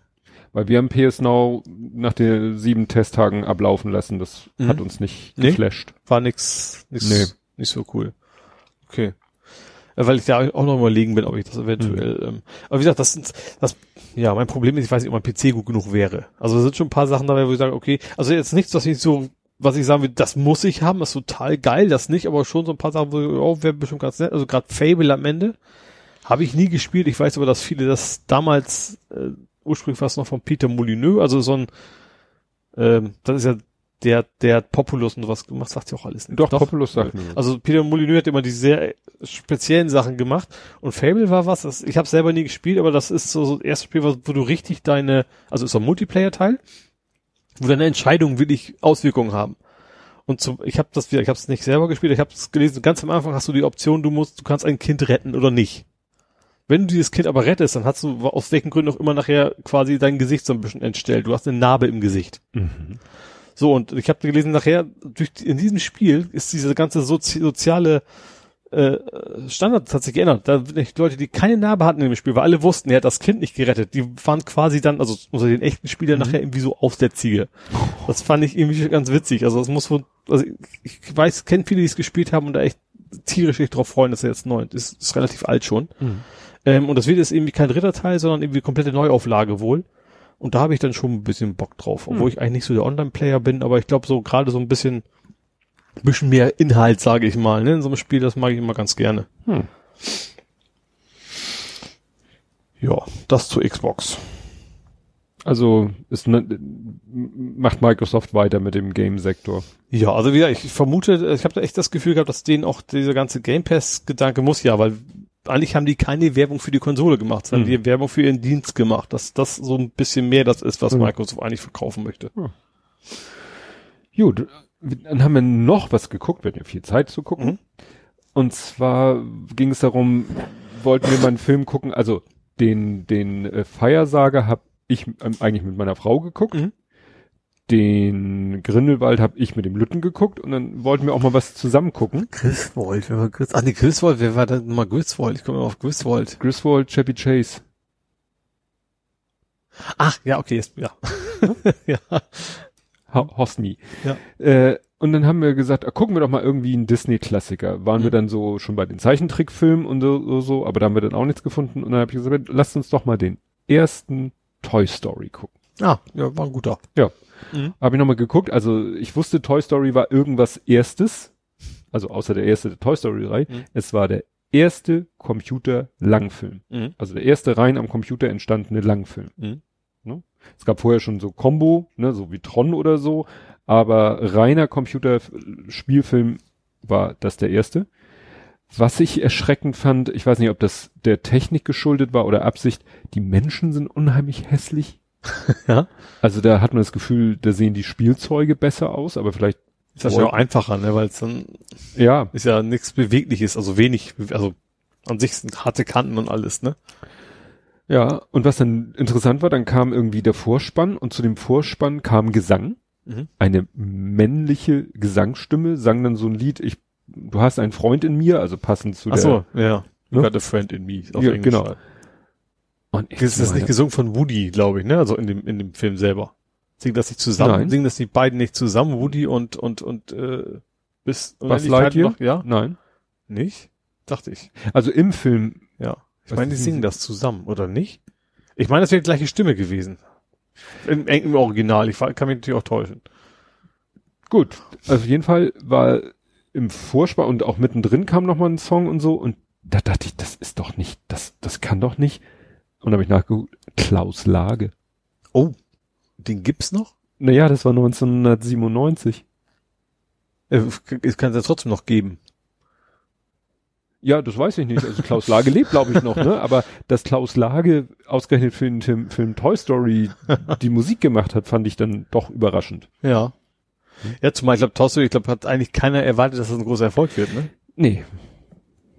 Weil wir haben PS Now nach den sieben Testtagen ablaufen lassen. Das Mhm. hat uns nicht Nee. geflasht. War nix, nix, Nee. nicht so cool. Okay. Ja, Weil ich da auch noch überlegen bin, ob ich das eventuell, ähm, aber wie gesagt, das sind, das, ja, mein Problem ist, ich weiß nicht, ob mein PC gut genug wäre. Also es sind schon ein paar Sachen dabei, wo ich sage, okay, also jetzt nichts, was ich so, was ich sagen will, das muss ich haben, das ist total geil, das nicht, aber schon so ein paar Sachen, wo, ich, oh, wäre bestimmt ganz nett, also gerade Fable am Ende, habe ich nie gespielt, ich weiß aber, dass viele das damals, äh, ursprünglich war es noch von Peter Molyneux, also so ein, ähm, das ist ja der, der hat Populus und sowas gemacht, sagt ja auch alles nicht. Doch, Populus sagt mir was. Also Peter Molyneux hat immer die sehr speziellen Sachen gemacht und Fable war was, das, ich habe selber nie gespielt, aber das ist so, so das erste Spiel, wo wo du richtig deine, also ist so ein Multiplayer-Teil, wo deine Entscheidungen wirklich Auswirkungen haben. Und zum, ich habe das wieder, ich habe es nicht selber gespielt, ich habe es gelesen, ganz am Anfang hast du die Option, du musst, du kannst ein Kind retten oder nicht. Wenn du dieses Kind aber rettest, dann hast du aus welchen Gründen auch immer nachher quasi dein Gesicht so ein bisschen entstellt. Du hast eine Narbe im Gesicht. Mhm. So, und ich habe gelesen, nachher, durch, in diesem Spiel ist diese ganze sozi soziale äh, Standard hat sich geändert. Da sind echt Leute, die keine Narbe hatten in dem Spiel, weil alle wussten, er hat das Kind nicht gerettet. Die waren quasi dann, also unter den echten Spielern nachher irgendwie so aus der Ziege. Das fand ich irgendwie ganz witzig. Also es muss wohl, also ich, ich weiß, kenne viele, die es gespielt haben und da echt tierisch sich drauf freuen, dass er jetzt neu ist. Ist, ist relativ alt schon. Mhm. Ähm, und das wird jetzt irgendwie kein Ritterteil, sondern irgendwie komplette Neuauflage wohl. Und da habe ich dann schon ein bisschen Bock drauf, obwohl ich eigentlich nicht so der Online-Player bin, aber ich glaube so gerade so ein bisschen, bisschen mehr Inhalt, sage ich mal, ne, in so einem Spiel, das mag ich immer ganz gerne. Hm. Ja, das zu Xbox. Also ist ne, macht Microsoft weiter mit dem Game-Sektor. Ja, also wieder, ich vermute, ich habe da echt das Gefühl gehabt, dass denen auch dieser ganze Game Pass-Gedanke muss ja, weil eigentlich haben die keine Werbung für die Konsole gemacht, sondern Hm. die Werbung für ihren Dienst gemacht, dass das so ein bisschen mehr das ist, was Hm. Microsoft eigentlich verkaufen möchte. Gut, dann haben wir noch was geguckt, wir hatten ja viel Zeit zu gucken. Mhm. Und zwar ging es darum, wollten wir mal einen Film gucken, also den, den äh, Feiersager habe ich ähm, eigentlich mit meiner Frau geguckt. Mhm. Den Grindelwald habe ich mit dem Lütten geguckt und dann wollten wir auch mal was zusammen gucken. Griswold, wer war Gris? Ach nee, Griswold, wer war denn mal Griswold? Ich komme immer auf Griswold. Griswold, Chevy Chase. Ach, ja, okay, ist, ja. ja. Hosni. Ja. Äh, und dann haben wir gesagt, ah, gucken wir doch mal irgendwie einen Disney-Klassiker. Waren wir Mhm. dann so schon bei den Zeichentrickfilmen und so, so, so, aber da haben wir dann auch nichts gefunden. Und dann habe ich gesagt, lasst uns doch mal den ersten Toy Story gucken. Ah, ja, war ein guter. Ja. Mhm. Habe ich nochmal geguckt. Also ich wusste, Toy Story war irgendwas erstes. Also außer der erste der Toy Story 3. Mhm. Es war der erste Computer-Langfilm. Mhm. Also der erste rein am Computer entstandene Langfilm. Mhm. Ne? Es gab vorher schon so Combo, ne, so wie Tron oder so, aber reiner Computerspielfilm war das der erste. Was ich erschreckend fand, ich weiß nicht, ob das der Technik geschuldet war oder Absicht, die Menschen sind unheimlich hässlich. Ja. Also da hat man das Gefühl, da sehen die Spielzeuge besser aus, aber vielleicht, Ist das ja auch einfacher, ne, weil es dann ja, ist ja nichts Bewegliches, also wenig, also an sich sind harte Kanten und alles, ne? ja. Und was dann interessant war, dann kam irgendwie der Vorspann und zu dem Vorspann kam Gesang. Mhm. eine männliche Gesangsstimme sang dann so ein Lied, ich, du hast einen Freund in mir, also passend zu Ach der. so, ja. You Ne? got a friend in me. Auf Ja, Englisch genau. halt. Und ich Ist das meine, nicht gesungen von Woody, glaube ich, ne? Also in dem, in dem Film selber. Singen das nicht zusammen? Nein. Singen das die beiden nicht zusammen? Woody und, und, und, äh, bis, Unendlichkeit Lightyear? noch? Ja? Nein. Nicht? Dachte ich. Also im Film, Ja. Ich Was meine, die ist singen das zusammen, oder nicht? Ich meine, das wäre die gleiche Stimme gewesen. Im, im Original. Ich kann mich natürlich auch täuschen. gut, also auf jeden Fall war im Vorspann und auch mittendrin kam noch mal ein Song und so und da dachte ich, das ist doch nicht, das, das kann doch nicht. Und habe ich nachgeguckt, Klaus Lage. Oh. Den gibt's noch? Naja, das war 1997. Äh, Es kann es ja trotzdem noch geben. Ja, das weiß ich nicht. Also Klaus Lage lebt, glaube ich, noch, ne? Aber dass Klaus Lage ausgerechnet für den Film, Film Toy Story die Musik gemacht hat, fand ich dann doch überraschend. Ja. Ja, zumal ich glaube, Tosso, ich glaube, hat eigentlich keiner erwartet, dass das ein großer Erfolg wird, ne? Nee.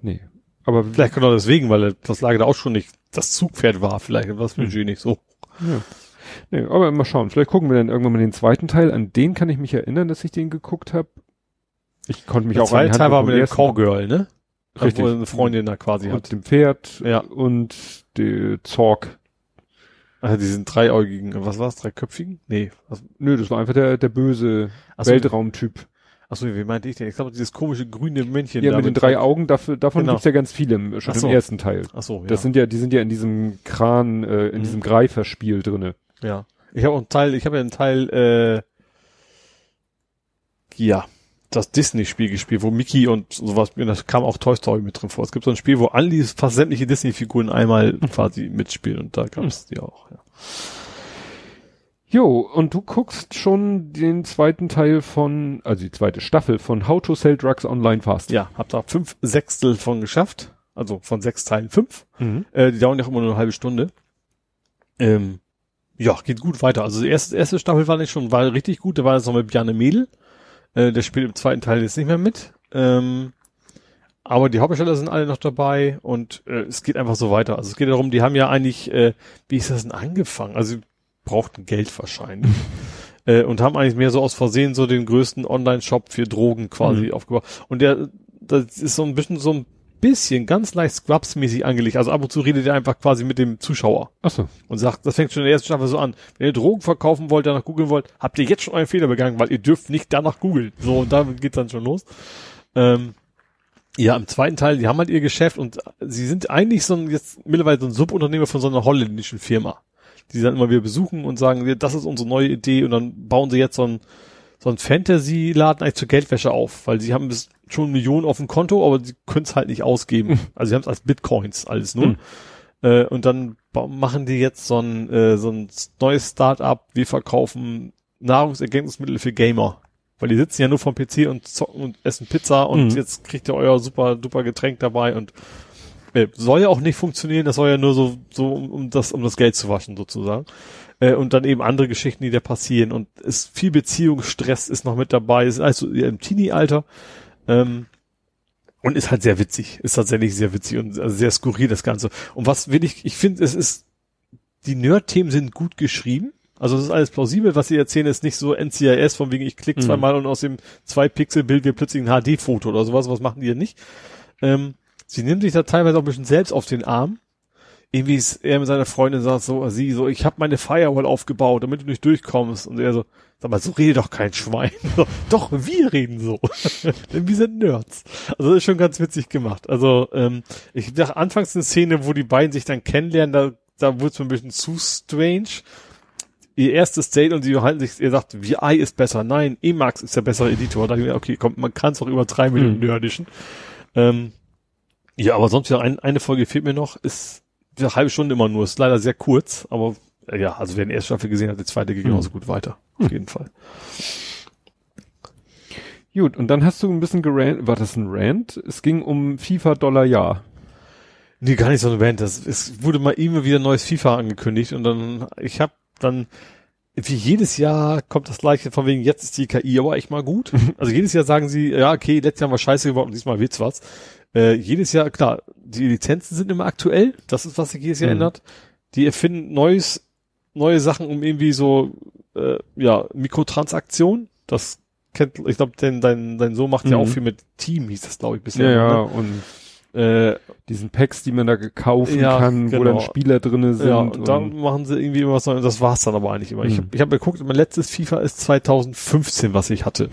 Nee. Aber Vielleicht genau deswegen, weil das Lager da auch schon nicht das Zugpferd war, vielleicht war das Hm. Budget nicht so. Ja. Nee, aber mal schauen. Vielleicht gucken wir dann irgendwann mal den zweiten Teil. An den kann ich mich erinnern, dass ich den geguckt habe. Ich konnte mich Der auch die zweite Teil war mit dem ersten- Cowgirl, ne? Richtig. Wo eine Freundin da quasi und hat. dem Pferd Ja. und der Zorg. Also diesen dreiäugigen, was war's, dreiköpfigen? Nee. Was, Nö, das war einfach der, der böse so. Weltraumtyp. Achso, wie meinte ich denn? Ich glaube, dieses komische grüne Männchen Ja, mit den drei Augen, dafür, davon Genau. gibt's ja ganz viele im, schon so. im ersten Teil. Achso, ja. Das sind ja, die sind ja in diesem Kran, äh, in Mhm. diesem Greiferspiel drinne. Ja. Ich habe auch einen Teil, ich habe ja einen Teil, äh, ja, das Disney-Spiel gespielt, wo Mickey und sowas, und das kam auch Toy Story mit drin vor. Es gibt so ein Spiel, wo all die fast sämtliche Disney-Figuren einmal quasi mitspielen und da gab es die auch, ja. Jo, und du guckst schon den zweiten Teil von, also die zweite Staffel von How to Sell Drugs Online Fast. Ja, hab da fünf Sechstel von geschafft. Also von sechs Teilen fünf. Mhm. Äh, die dauern ja auch immer nur eine halbe Stunde. Ähm, ja, geht gut weiter. Also die erste, erste Staffel war nicht schon, war richtig gut. Da war jetzt noch mit Bjarne Mädel. Äh, der spielt im zweiten Teil jetzt nicht mehr mit. Ähm, aber die Hauptdarsteller sind alle noch dabei und äh, es geht einfach so weiter. Also es geht darum, die haben ja eigentlich, äh, wie ist das denn angefangen? Also brauchten Geld wahrscheinlich. äh, und haben eigentlich mehr so aus Versehen so den größten Online-Shop für Drogen quasi Mhm. aufgebaut. Und der, das ist so ein bisschen so ein bisschen ganz leicht Scrubs-mäßig angelegt. Also ab und zu redet er einfach quasi mit dem Zuschauer Ach so. und sagt, das fängt schon in der ersten Staffel so an. Wenn ihr Drogen verkaufen wollt, danach googeln wollt, habt ihr jetzt schon einen Fehler begangen, weil ihr dürft nicht danach googeln. So, und damit geht's dann schon los. Ähm, ja, im zweiten Teil, die haben halt ihr Geschäft und sie sind eigentlich so ein, jetzt mittlerweile so ein Subunternehmer von so einer holländischen Firma. Die sie dann immer wieder besuchen und sagen, das ist unsere neue Idee und dann bauen sie jetzt so ein, so ein Fantasy-Laden eigentlich zur Geldwäsche auf, weil sie haben bis schon Millionen auf dem Konto, aber sie können es halt nicht ausgeben. Also sie haben es als Bitcoins alles nur. Hm. Äh, und dann machen die jetzt so ein, äh, so ein neues Start-up, wir verkaufen Nahrungsergänzungsmittel für Gamer. Weil die sitzen ja nur vom PC und zocken und essen Pizza und Mhm. jetzt kriegt ihr euer super duper Getränk dabei und äh, soll ja auch nicht funktionieren, das soll ja nur so, so um, um das, um das Geld zu waschen sozusagen. Äh, und dann eben andere Geschichten, die da passieren und es viel Beziehungsstress ist noch mit dabei, ist also im Teenie-Alter. Ähm, und ist halt sehr witzig, ist tatsächlich sehr witzig und also sehr skurril das Ganze. Und was will ich, ich finde, es ist, die Nerd-Themen sind gut geschrieben. Also es ist alles plausibel, was sie erzählen, ist nicht so NCIS, von wegen ich klicke Mhm. zweimal und aus dem 2-Pixel-Bild wird plötzlich ein HD-Foto oder sowas, was machen die ja nicht. Ähm, sie nimmt sich da teilweise auch ein bisschen selbst auf den Arm. Irgendwie ist er mit seiner Freundin sagt so, sie so, ich habe meine Firewall aufgebaut, damit du nicht durchkommst. Und er so, sag mal, so rede doch kein Schwein. So, doch, wir reden so. Denn wir sind Nerds. Also das ist schon ganz witzig gemacht. Also ähm, ich dachte anfangs eine Szene, wo die beiden sich dann kennenlernen, da, da wurde es mir ein bisschen zu strange. Ihr erstes Date und sie halten sich, ihr sagt, VI ist besser. Nein, Emacs ist der bessere Editor. Da dachte ich mir, okay, komm, man kann es auch übertreiben mit dem Hm. Nerdischen. Ähm, ja, aber sonst wieder ein, eine Folge fehlt mir noch, ist eine halbe Stunde immer nur, ist leider sehr kurz, aber äh, ja, also wer die erste Staffel gesehen hat, die zweite geht Hm. genauso gut weiter. Auf jeden Fall. Gut, und dann hast du ein bisschen gerant, war das ein Rant? Es ging um FIFA Dollar Jahr. Nee, gar nicht so eine Band. Das, es wurde mal immer wieder neues FIFA angekündigt und dann, ich habe dann, wie jedes Jahr kommt das gleiche von wegen, jetzt ist die KI aber echt mal gut. Also jedes Jahr sagen sie, ja, okay, letztes Jahr war scheiße geworden, diesmal wird's was. Äh, jedes Jahr, klar, die Lizenzen sind immer aktuell, das ist, was sich jedes Jahr Mhm. ändert. Die erfinden neues, neue Sachen, um irgendwie so, äh, ja, Mikrotransaktionen. Das kennt, ich glaube, dein, dein, dein Sohn macht ja Mhm. auch viel mit Team, hieß das, glaube ich, bisher. Ja, ja, Ne? und Äh, diesen Packs, die man da kaufen Ja, kann, wo genau. dann Spieler drinne sind. Ja, und da und- machen sie irgendwie immer was Neues. Das war's dann aber eigentlich immer. Ich Mhm. habe ich hab geguckt, mein letztes FIFA ist 2015, was ich hatte.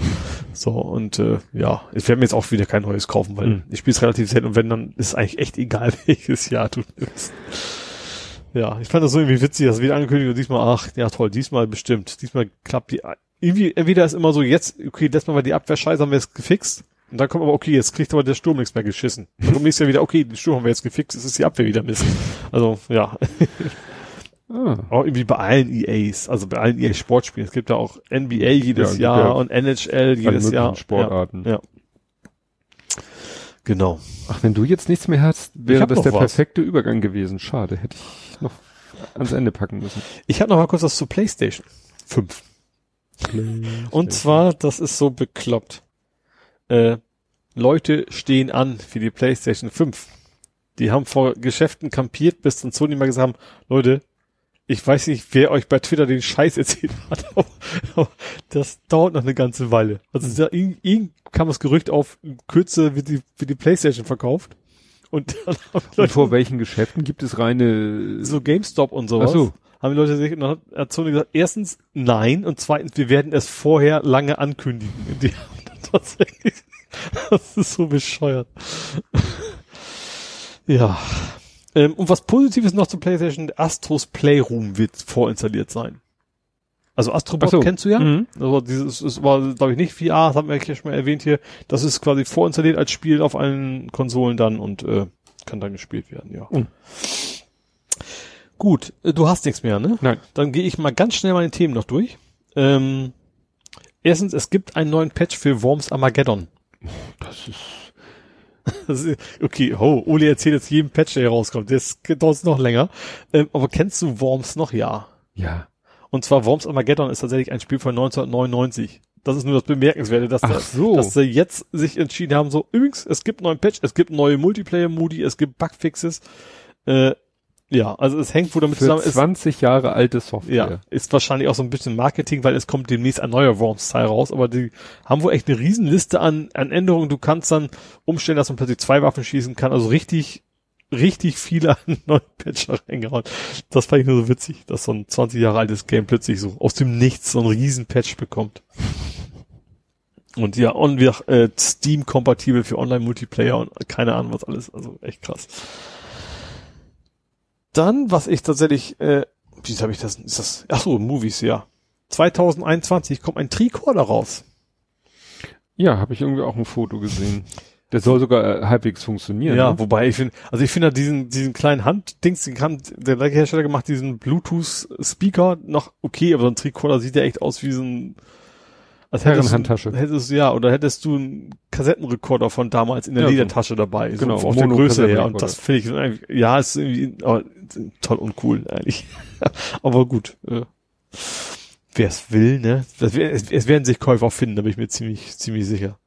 So, und äh, ja, ich werde mir jetzt auch wieder kein neues kaufen, weil Mhm. ich spiele es relativ selten und wenn, dann ist es eigentlich echt egal, welches Jahr du nimmst. Ja, ich fand das so irgendwie witzig, dass wieder angekündigt und diesmal, ach, ja toll, diesmal bestimmt. Diesmal klappt die, irgendwie, entweder ist immer so, jetzt, okay, letztes Mal war die Abwehr scheiße, haben wir es gefixt. Und dann kommt aber, okay, jetzt kriegt aber der Sturm nichts mehr geschissen. Dann kommt nächstes Jahr wieder, okay, den Sturm haben wir jetzt gefixt, es ist die Abwehr wieder Mist. Also, ja, ah, auch irgendwie bei allen EAs, also bei allen EA Sportspielen. Es gibt ja auch NBA jedes Ja, Jahr ja. und NHL jedes Jahr. Sportarten. Ja, ja. Genau. Ach, wenn du jetzt nichts mehr hast, wäre das der was. perfekte Übergang gewesen. Schade, hätte ich noch ans Ende packen müssen. Ich habe noch mal kurz was zu PlayStation 5. Und zwar, das ist so bekloppt. Äh, Leute stehen an für die PlayStation 5. Die haben vor Geschäften kampiert, bis dann Sony mal gesagt haben, Leute, ich weiß nicht, wer euch bei Twitter den Scheiß erzählt hat, aber, das dauert noch eine ganze Weile. Also irgend kam das Gerücht auf, Kürze wird die, wird die Playstation verkauft. Und, dann haben und vor welchen Geschäften gibt es reine so GameStop und sowas? Ach so. Haben die Leute sich, und dann hat Sony gesagt, erstens nein und zweitens, wir werden es vorher lange ankündigen. Die haben tatsächlich, das ist so bescheuert. ja. Ähm, und was Positives noch zur PlayStation, Astros Playroom wird vorinstalliert sein. Also Astrobot so. kennst du ja. Mhm. Also dieses es war, glaube ich, nicht VR, das haben wir ja schon mal erwähnt hier. Das ist quasi vorinstalliert als Spiel auf allen Konsolen dann und äh, kann dann gespielt werden, ja. Mhm. Gut, äh, du hast nichts mehr, ne? Nein. Dann gehe ich mal ganz schnell meine Themen noch durch. Ähm, erstens, es gibt einen neuen Patch für Worms Armageddon. Das ist okay, oh, Uli erzählt jetzt jedem Patch, der hier rauskommt. Das dauert noch länger. Ähm, aber kennst du Worms noch? Ja. Ja. Und zwar Worms Armageddon ist tatsächlich ein Spiel von 1999. Das ist nur das Bemerkenswerte, dass, Ach so. dass sie jetzt sich entschieden haben, so, übrigens, es gibt neuen Patch, es gibt neue Multiplayer-Modi, es gibt Bugfixes. Äh, ja, also es hängt wohl damit Für zusammen. 20 Jahre alte Software. Ja, ist wahrscheinlich auch so ein bisschen Marketing, weil es kommt demnächst ein neuer Worms-Teil raus, aber die haben wohl echt eine Riesenliste an, an Änderungen. Du kannst dann umstellen, dass man plötzlich zwei Waffen schießen kann, also richtig, richtig viele an neuen Patcher reingehauen. Das fand ich nur so witzig, dass so ein 20 Jahre altes Game plötzlich so aus dem Nichts so einen riesen Patch bekommt. Und ja, und wir äh, Steam-kompatibel für Online-Multiplayer und keine Ahnung was alles. Also echt krass. Dann, was ich tatsächlich, äh, wie habe ich das, ist das, ach so, Movies, ja. 2021 kommt ein Tricorder raus. Ja, habe ich irgendwie auch ein Foto gesehen. Der soll sogar äh, halbwegs funktionieren. Ja, ne? wobei ich finde, also ich finde diesen, diesen kleinen Handdings, den kann der gleiche Hersteller gemacht, diesen Bluetooth-Speaker noch okay, aber so ein Tricorder sieht ja echt aus wie so ein, als Herrenhandtasche. Hättest du, ja, oder hättest du einen Kassettenrekorder von damals in der ja, Ledertasche dabei. Genau, so auf der Größe her. Und das finde ich eigentlich, ja, ist irgendwie aber, toll und cool eigentlich. aber gut. Äh, Wer es will, ne? Das, es, es werden sich Käufer finden, da bin ich mir ziemlich, ziemlich sicher.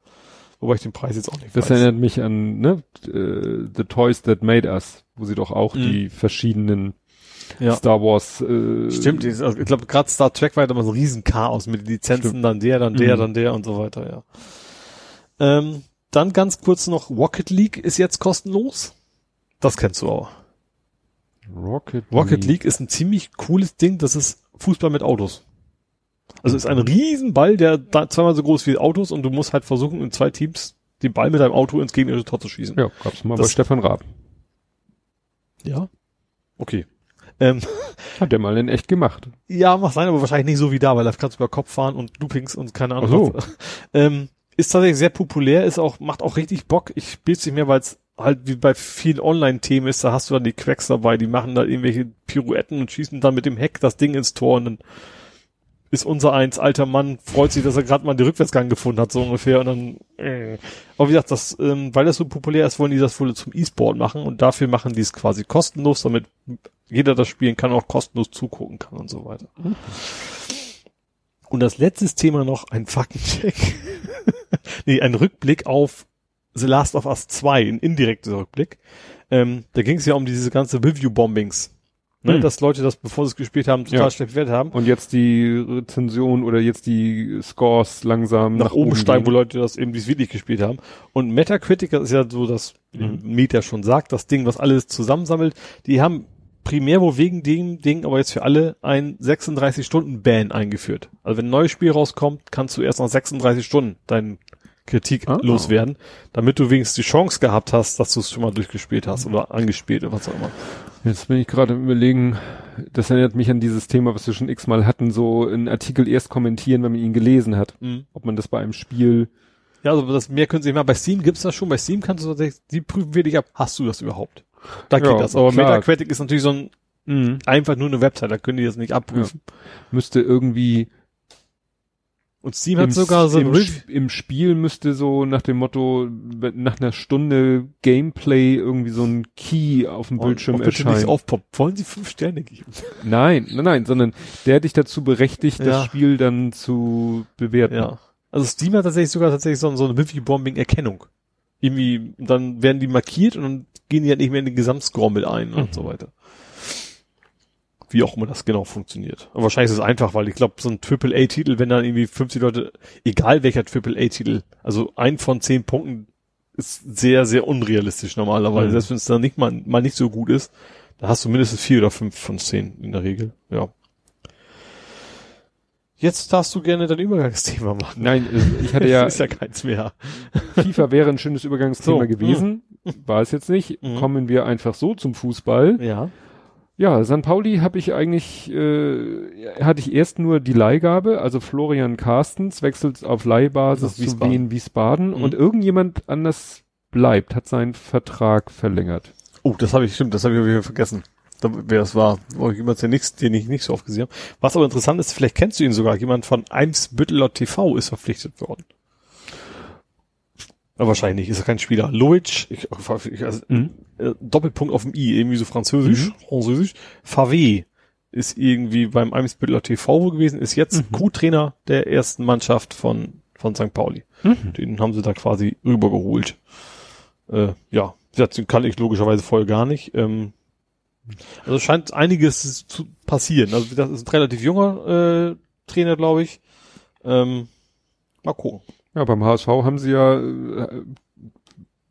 Wobei ich den Preis jetzt auch nicht Das weiß. erinnert mich an, ne, uh, The Toys That Made Us, wo sie doch auch mhm. die verschiedenen ja. Star Wars. Äh, Stimmt, ich, also ich glaube gerade Star Trek war ja immer so ein Riesenchaos mit Lizenzen, Stimmt. dann der, dann der, mhm. dann der und so weiter, ja. Ähm, dann ganz kurz noch Rocket League ist jetzt kostenlos. Das kennst du auch. Rocket, Rocket League. League ist ein ziemlich cooles Ding, das ist Fußball mit Autos. Also ist ein Riesenball, der da zweimal so groß wie Autos und du musst halt versuchen, in zwei Teams den Ball mit deinem Auto ins gegnerische Tor zu schießen. Ja, gab's mal das, bei Stefan Raab. Ja. Okay. Ähm, Hat der mal in echt gemacht. Ja, macht sein, aber wahrscheinlich nicht so wie da, weil da kannst du über Kopf fahren und Loopings und keine Ahnung. So. ähm, ist tatsächlich sehr populär, ist auch, macht auch richtig Bock. Ich spiel's nicht mehr, weil es halt wie bei vielen Online-Themen ist, da hast du dann die Quacks dabei, die machen da irgendwelche Pirouetten und schießen dann mit dem Heck das Ding ins Tor und dann ist unser eins alter Mann, freut sich, dass er gerade mal die Rückwärtsgang gefunden hat, so ungefähr. Und dann, äh. Aber wie gesagt, das, ähm, weil das so populär ist, wollen die das wohl zum E-Sport machen und dafür machen die es quasi kostenlos, damit jeder das spielen kann, auch kostenlos zugucken kann und so weiter. Und das letzte Thema noch, ein Faktencheck. nee, ein Rückblick auf The Last of Us 2, ein indirekter Rückblick. Ähm, da ging es ja um diese ganze Review-Bombings Ne, hm. Dass Leute das, bevor sie es gespielt haben, total ja. schlecht bewertet haben. Und jetzt die Rezension oder jetzt die Scores langsam nach, nach oben steigen, wo Leute das eben wirklich gespielt haben. Und Metacritic ist ja so, dass mhm. Meta schon sagt, das Ding, was alles zusammensammelt, die haben primär wo wegen dem Ding, aber jetzt für alle ein 36-Stunden-Ban eingeführt. Also wenn ein neues Spiel rauskommt, kannst du erst nach 36 Stunden deinen Kritik ah, loswerden, damit du wenigstens die Chance gehabt hast, dass du es schon mal durchgespielt hast oder angespielt oder was auch immer. Jetzt bin ich gerade im überlegen, das erinnert mich an dieses Thema, was wir schon x-mal hatten, so einen Artikel erst kommentieren, wenn man ihn gelesen hat. Mhm. Ob man das bei einem Spiel ja, also das mehr können Sie mal. Bei Steam gibt's das schon. Bei Steam kannst du tatsächlich, die prüfen wirklich ab, hast du das überhaupt? Da geht ja, das. Aber klar. Metacritic ist natürlich so ein, mhm. einfach nur eine Website, da können die das nicht abprüfen. Ja. Müsste irgendwie und Steam hat sogar so im, im Spiel müsste so nach dem Motto nach einer Stunde Gameplay irgendwie so ein Key auf dem oh, Bildschirm erscheinen. Nicht aufpoppt. Wollen Sie fünf Sterne geben? Nein, nein, nein, sondern der dich dazu berechtigt, ja. das Spiel dann zu bewerten. Ja. Also Steam hat tatsächlich sogar tatsächlich so, so eine Wiki-Bombing-Erkennung. Irgendwie, dann werden die markiert und dann gehen die halt nicht mehr in den Gesamtscrommel ein mhm. und so weiter. Wie auch immer das genau funktioniert. Aber wahrscheinlich ist es einfach, weil ich glaube, so ein Triple-A-Titel, wenn dann irgendwie 50 Leute, egal welcher Triple-A-Titel, also ein von zehn Punkten ist sehr, sehr unrealistisch normalerweise. Mhm. Selbst wenn es dann nicht mal, mal nicht so gut ist, da hast du mindestens vier oder fünf von zehn in der Regel. Ja. Jetzt darfst du gerne dein Übergangsthema machen. Nein, ich hatte ja. ist ja keins mehr. FIFA wäre ein schönes Übergangsthema so. gewesen. Mhm. War es jetzt nicht. Mhm. Kommen wir einfach so zum Fußball. Ja. Ja, San Pauli habe ich eigentlich, äh, hatte ich erst nur die Leihgabe, also Florian Carstens wechselt auf Leihbasis zu Wien Wiesbaden mhm. und irgendjemand anders bleibt, hat seinen Vertrag verlängert. Oh, das habe ich, stimmt, das habe ich vergessen wer es war. Oh, jemand, der nichts, den ich nicht so oft gesehen habe. Was aber interessant ist, vielleicht kennst du ihn sogar. Jemand von Eimsbütteler TV ist verpflichtet worden. Wahrscheinlich ist er kein Spieler. Loic, ich, ich, also, mhm. äh, Doppelpunkt auf dem I, irgendwie so französisch, mhm. französisch. Favé ist irgendwie beim Eimsbütteler TV gewesen, ist jetzt mhm. Co-Trainer der ersten Mannschaft von, von St. Pauli. Mhm. Den haben sie da quasi rübergeholt. Äh, ja, den kann ich logischerweise voll gar nicht. Ähm, also scheint einiges zu passieren. Also das ist ein relativ junger äh, Trainer, glaube ich. Ähm, mal gucken. Ja, beim HSV haben sie ja äh,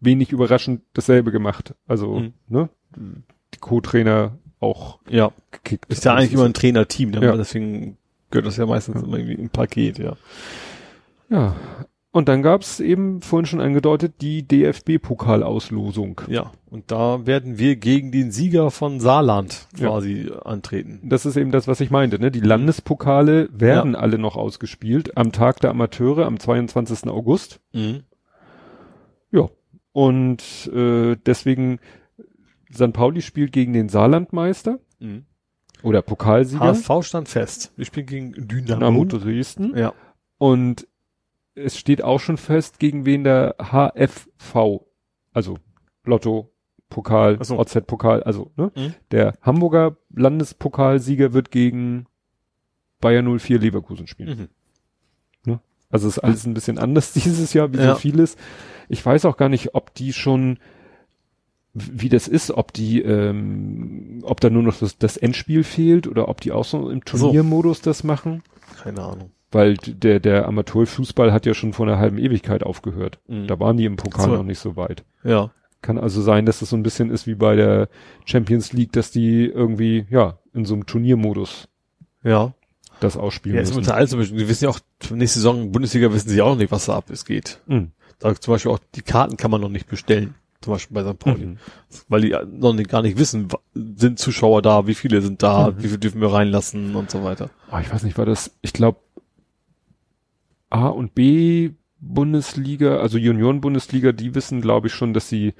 wenig überraschend dasselbe gemacht. Also, mhm. ne? Die Co-Trainer auch ja. gekickt. Ist ja eigentlich immer ein Trainerteam, ne? ja. deswegen gehört das ja meistens ja. immer irgendwie im Paket, ja. Ja, und dann gab's eben vorhin schon angedeutet die DFB-Pokalauslosung. Ja, und da werden wir gegen den Sieger von Saarland quasi ja. antreten. Das ist eben das, was ich meinte. Ne? Die Landespokale werden ja. alle noch ausgespielt am Tag der Amateure am 22. August. Mhm. Ja, und äh, deswegen St. Pauli spielt gegen den Saarlandmeister. Mhm. Oder Pokalsieger. HSV stand fest. Wir spielen gegen Dynamo, Dynamo Dresden. Ja. Und es steht auch schon fest, gegen wen der HFV, also Lotto, Pokal, so. OZ-Pokal, also ne? Mhm. der Hamburger Landespokalsieger wird gegen Bayer 04 Leverkusen spielen. Mhm. Ne? Also ist alles ein bisschen anders dieses Jahr, wie ja. so vieles. Ich weiß auch gar nicht, ob die schon, wie das ist, ob die, ähm, ob da nur noch das, das Endspiel fehlt oder ob die auch so im Turniermodus so. das machen. Keine Ahnung weil der, der Amateurfußball hat ja schon vor einer halben Ewigkeit aufgehört. Mhm. Da waren die im Pokal so. noch nicht so weit. Ja. Kann also sein, dass das so ein bisschen ist wie bei der Champions League, dass die irgendwie, ja, in so einem Turniermodus ja. das ausspielen ja, müssen. Ja, also, die wissen ja auch, nächste Saison Bundesliga wissen sie auch nicht, was da ab es geht. Mhm. Da zum Beispiel auch, die Karten kann man noch nicht bestellen. Zum Beispiel bei St. Pauli. Mhm. Weil die noch nicht, gar nicht wissen, sind Zuschauer da, wie viele sind da, mhm. wie viele dürfen wir reinlassen und so weiter. Oh, ich weiß nicht, war das, ich glaube, A und B Bundesliga, also Junioren-Bundesliga, die wissen, glaube ich, schon, dass sie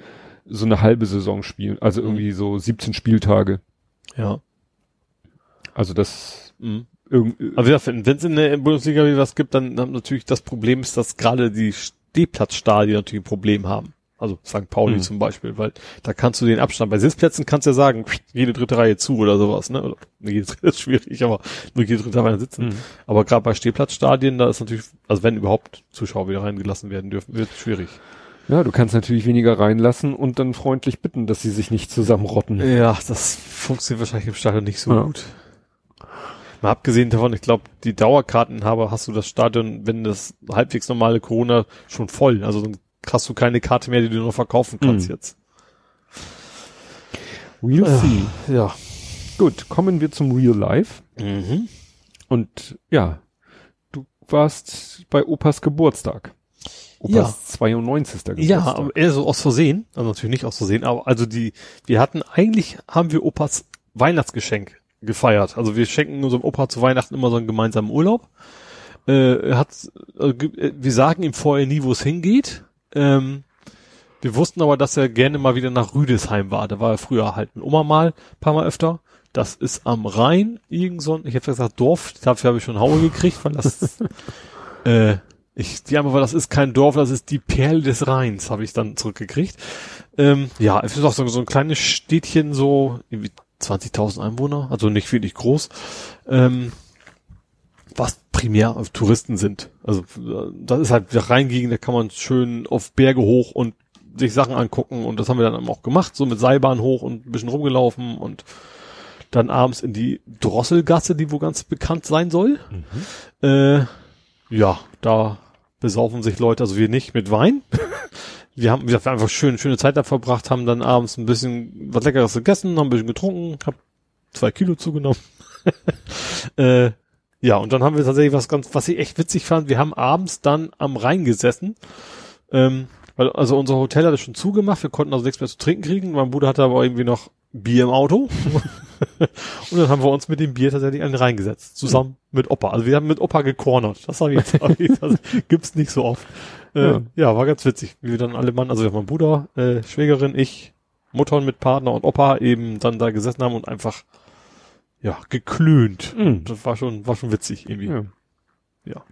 so eine halbe Saison spielen, also mhm. irgendwie so 17 Spieltage. Ja. Also das mhm. Aber ja, wenn es in der Bundesliga was gibt, dann haben natürlich das Problem ist, dass gerade die Stehplatzstadien natürlich ein Problem haben. Also St. Pauli mhm. zum Beispiel, weil da kannst du den Abstand, bei Sitzplätzen kannst du ja sagen, jede dritte Reihe zu oder sowas, ne? Oder, jede dritte ist schwierig, aber nur jede dritte Reihe sitzen. Mhm. Aber gerade bei Stehplatzstadien, da ist natürlich, also wenn überhaupt Zuschauer wieder reingelassen werden dürfen, wird es schwierig. Ja, du kannst natürlich weniger reinlassen und dann freundlich bitten, dass sie sich nicht zusammenrotten. Ja, das funktioniert wahrscheinlich im Stadion nicht so ja. gut. Mal abgesehen davon, ich glaube, die Dauerkartenhaber hast du das Stadion, wenn das halbwegs normale Corona schon voll. Also dann hast du keine Karte mehr, die du nur verkaufen kannst mhm. jetzt. We'll äh, see. Ja. Gut, kommen wir zum Real Life. Mhm. Und ja, du warst bei Opas Geburtstag. Opas ja. 92. Geburtstag. Ja, eher so aus Versehen. Also natürlich nicht aus Versehen, aber also die, wir hatten eigentlich, haben wir Opas Weihnachtsgeschenk gefeiert. Also wir schenken unserem Opa zu Weihnachten immer so einen gemeinsamen Urlaub. Äh, hat, äh, wir sagen ihm vorher nie, wo es hingeht. Ähm, wir wussten aber, dass er gerne mal wieder nach Rüdesheim war. Da war er früher halt mit Oma mal, paar Mal öfter. Das ist am Rhein, irgend so ein, ich hätte gesagt Dorf, dafür habe ich schon Haue gekriegt, weil das, äh, ich, die haben aber, das ist kein Dorf, das ist die Perle des Rheins, habe ich dann zurückgekriegt. Ähm, ja, es ist auch so, so ein kleines Städtchen, so irgendwie 20.000 Einwohner, also nicht wirklich groß. Ähm, was primär Touristen sind. Also das ist halt der Rheingegend, da kann man schön auf Berge hoch und sich Sachen angucken und das haben wir dann auch gemacht, so mit Seilbahn hoch und ein bisschen rumgelaufen und dann abends in die Drosselgasse, die wo ganz bekannt sein soll. Mhm. Äh, ja, da besaufen sich Leute, also wir nicht, mit Wein. wir haben, wir haben einfach schön, schöne Zeit da verbracht, haben dann abends ein bisschen was Leckeres gegessen, haben ein bisschen getrunken, hab zwei Kilo zugenommen. äh, ja, und dann haben wir tatsächlich was ganz, was ich echt witzig fand, wir haben abends dann am Rhein gesessen, ähm, weil, also unser Hotel hatte schon zugemacht, wir konnten also nichts mehr zu trinken kriegen, mein Bruder hatte aber irgendwie noch Bier im Auto. und dann haben wir uns mit dem Bier tatsächlich einen reingesetzt, zusammen mhm. mit Opa. Also wir haben mit Opa gecornert. Das, hab ich, hab ich, das gibt's nicht so oft. Äh, ja. ja. war ganz witzig, wie wir dann alle Mann, also mein Bruder, äh, Schwägerin, ich, Mutter mit Partner und Opa eben dann da gesessen haben und einfach ja geklönt. Mhm. Das war schon war schon witzig irgendwie. Ja. ja.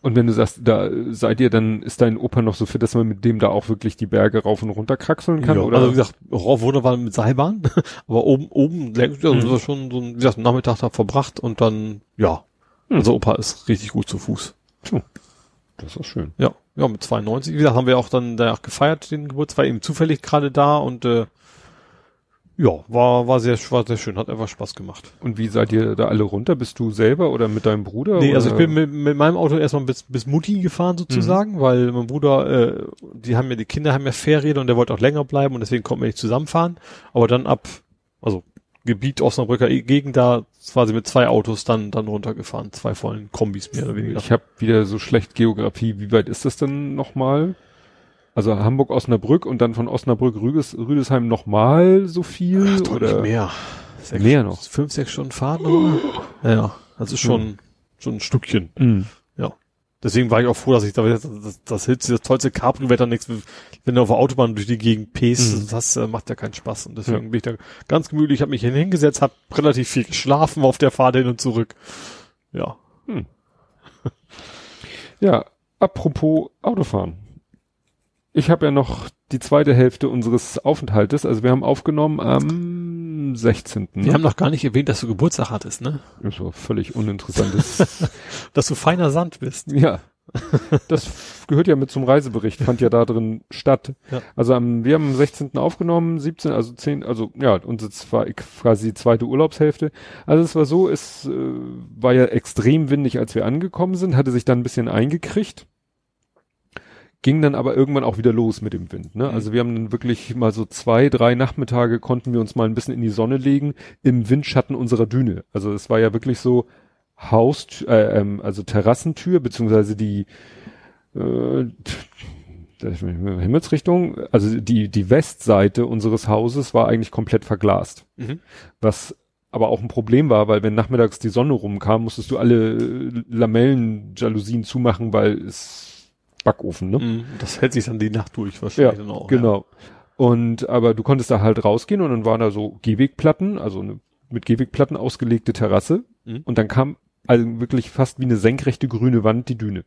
Und wenn du sagst, da seid ihr, dann ist dein Opa noch so fit, dass man mit dem da auch wirklich die Berge rauf und runter kraxeln kann? Ja, oder? Also wie gesagt, rauf runter war mit Seilbahn, aber oben, oben, also mhm. schon so ein, wie gesagt, Nachmittag da verbracht und dann, ja. Mhm. Also Opa ist richtig gut zu Fuß. Puh. Das ist schön. Ja, ja, mit 92. Wie gesagt, haben wir auch dann da gefeiert, den Geburtstag, war eben zufällig gerade da und äh, ja, war, war sehr, war sehr schön, hat einfach Spaß gemacht. Und wie seid ihr da alle runter? Bist du selber oder mit deinem Bruder? Nee, also ich bin mit, mit meinem Auto erstmal bis, bis Mutti gefahren sozusagen, mhm. weil mein Bruder, äh, die haben ja, die Kinder haben ja Ferien und der wollte auch länger bleiben und deswegen konnten wir nicht zusammenfahren. Aber dann ab, also Gebiet Osnabrücker Gegend da quasi mit zwei Autos dann dann runtergefahren, zwei vollen Kombis mehr oder weniger. Ich habe wieder so schlecht Geografie. Wie weit ist das denn nochmal? Also Hamburg Osnabrück und dann von Osnabrück Rüdes, Rüdesheim nochmal so viel Ach, oder mehr? Sechs, mehr noch. Fünf, sechs Stunden Fahrt oder? Ja, das ist schon mhm. schon ein Stückchen. Mhm. Ja. Deswegen war ich auch froh, dass ich da das, das, das, das tollste Cabrio-Wetter nichts, wenn du auf der Autobahn durch die Gegend pest, mhm. das äh, macht ja keinen Spaß. Und deswegen ja. bin ich da ganz gemütlich, habe mich hingesetzt, habe relativ viel geschlafen auf der Fahrt hin und zurück. Ja. Hm. Ja, apropos Autofahren. Ich habe ja noch die zweite Hälfte unseres Aufenthaltes. Also wir haben aufgenommen am 16. Wir ne? haben noch gar nicht erwähnt, dass du Geburtstag hattest, ne? Das war völlig uninteressantes. dass du feiner Sand bist. Ja. Das gehört ja mit zum Reisebericht, fand ja da drin statt. Ja. Also am, wir haben am 16. aufgenommen, 17, also 10, also ja, unsere war quasi die zweite Urlaubshälfte. Also es war so, es äh, war ja extrem windig, als wir angekommen sind, hatte sich dann ein bisschen eingekriegt ging dann aber irgendwann auch wieder los mit dem Wind. Ne? Mhm. Also wir haben dann wirklich mal so zwei, drei Nachmittage konnten wir uns mal ein bisschen in die Sonne legen im Windschatten unserer Düne. Also es war ja wirklich so Haus, äh, ähm, also Terrassentür beziehungsweise die äh, Himmelsrichtung, also die die Westseite unseres Hauses war eigentlich komplett verglast, mhm. was aber auch ein Problem war, weil wenn nachmittags die Sonne rumkam, musstest du alle Lamellen-Jalousien zumachen, weil es Backofen, ne? Mhm. Das hält sich dann die Nacht durch wahrscheinlich ja, dann auch. Genau. Ja. Und aber du konntest da halt rausgehen und dann waren da so Gehwegplatten, also eine mit Gehwegplatten ausgelegte Terrasse. Mhm. Und dann kam also wirklich fast wie eine senkrechte grüne Wand die Düne.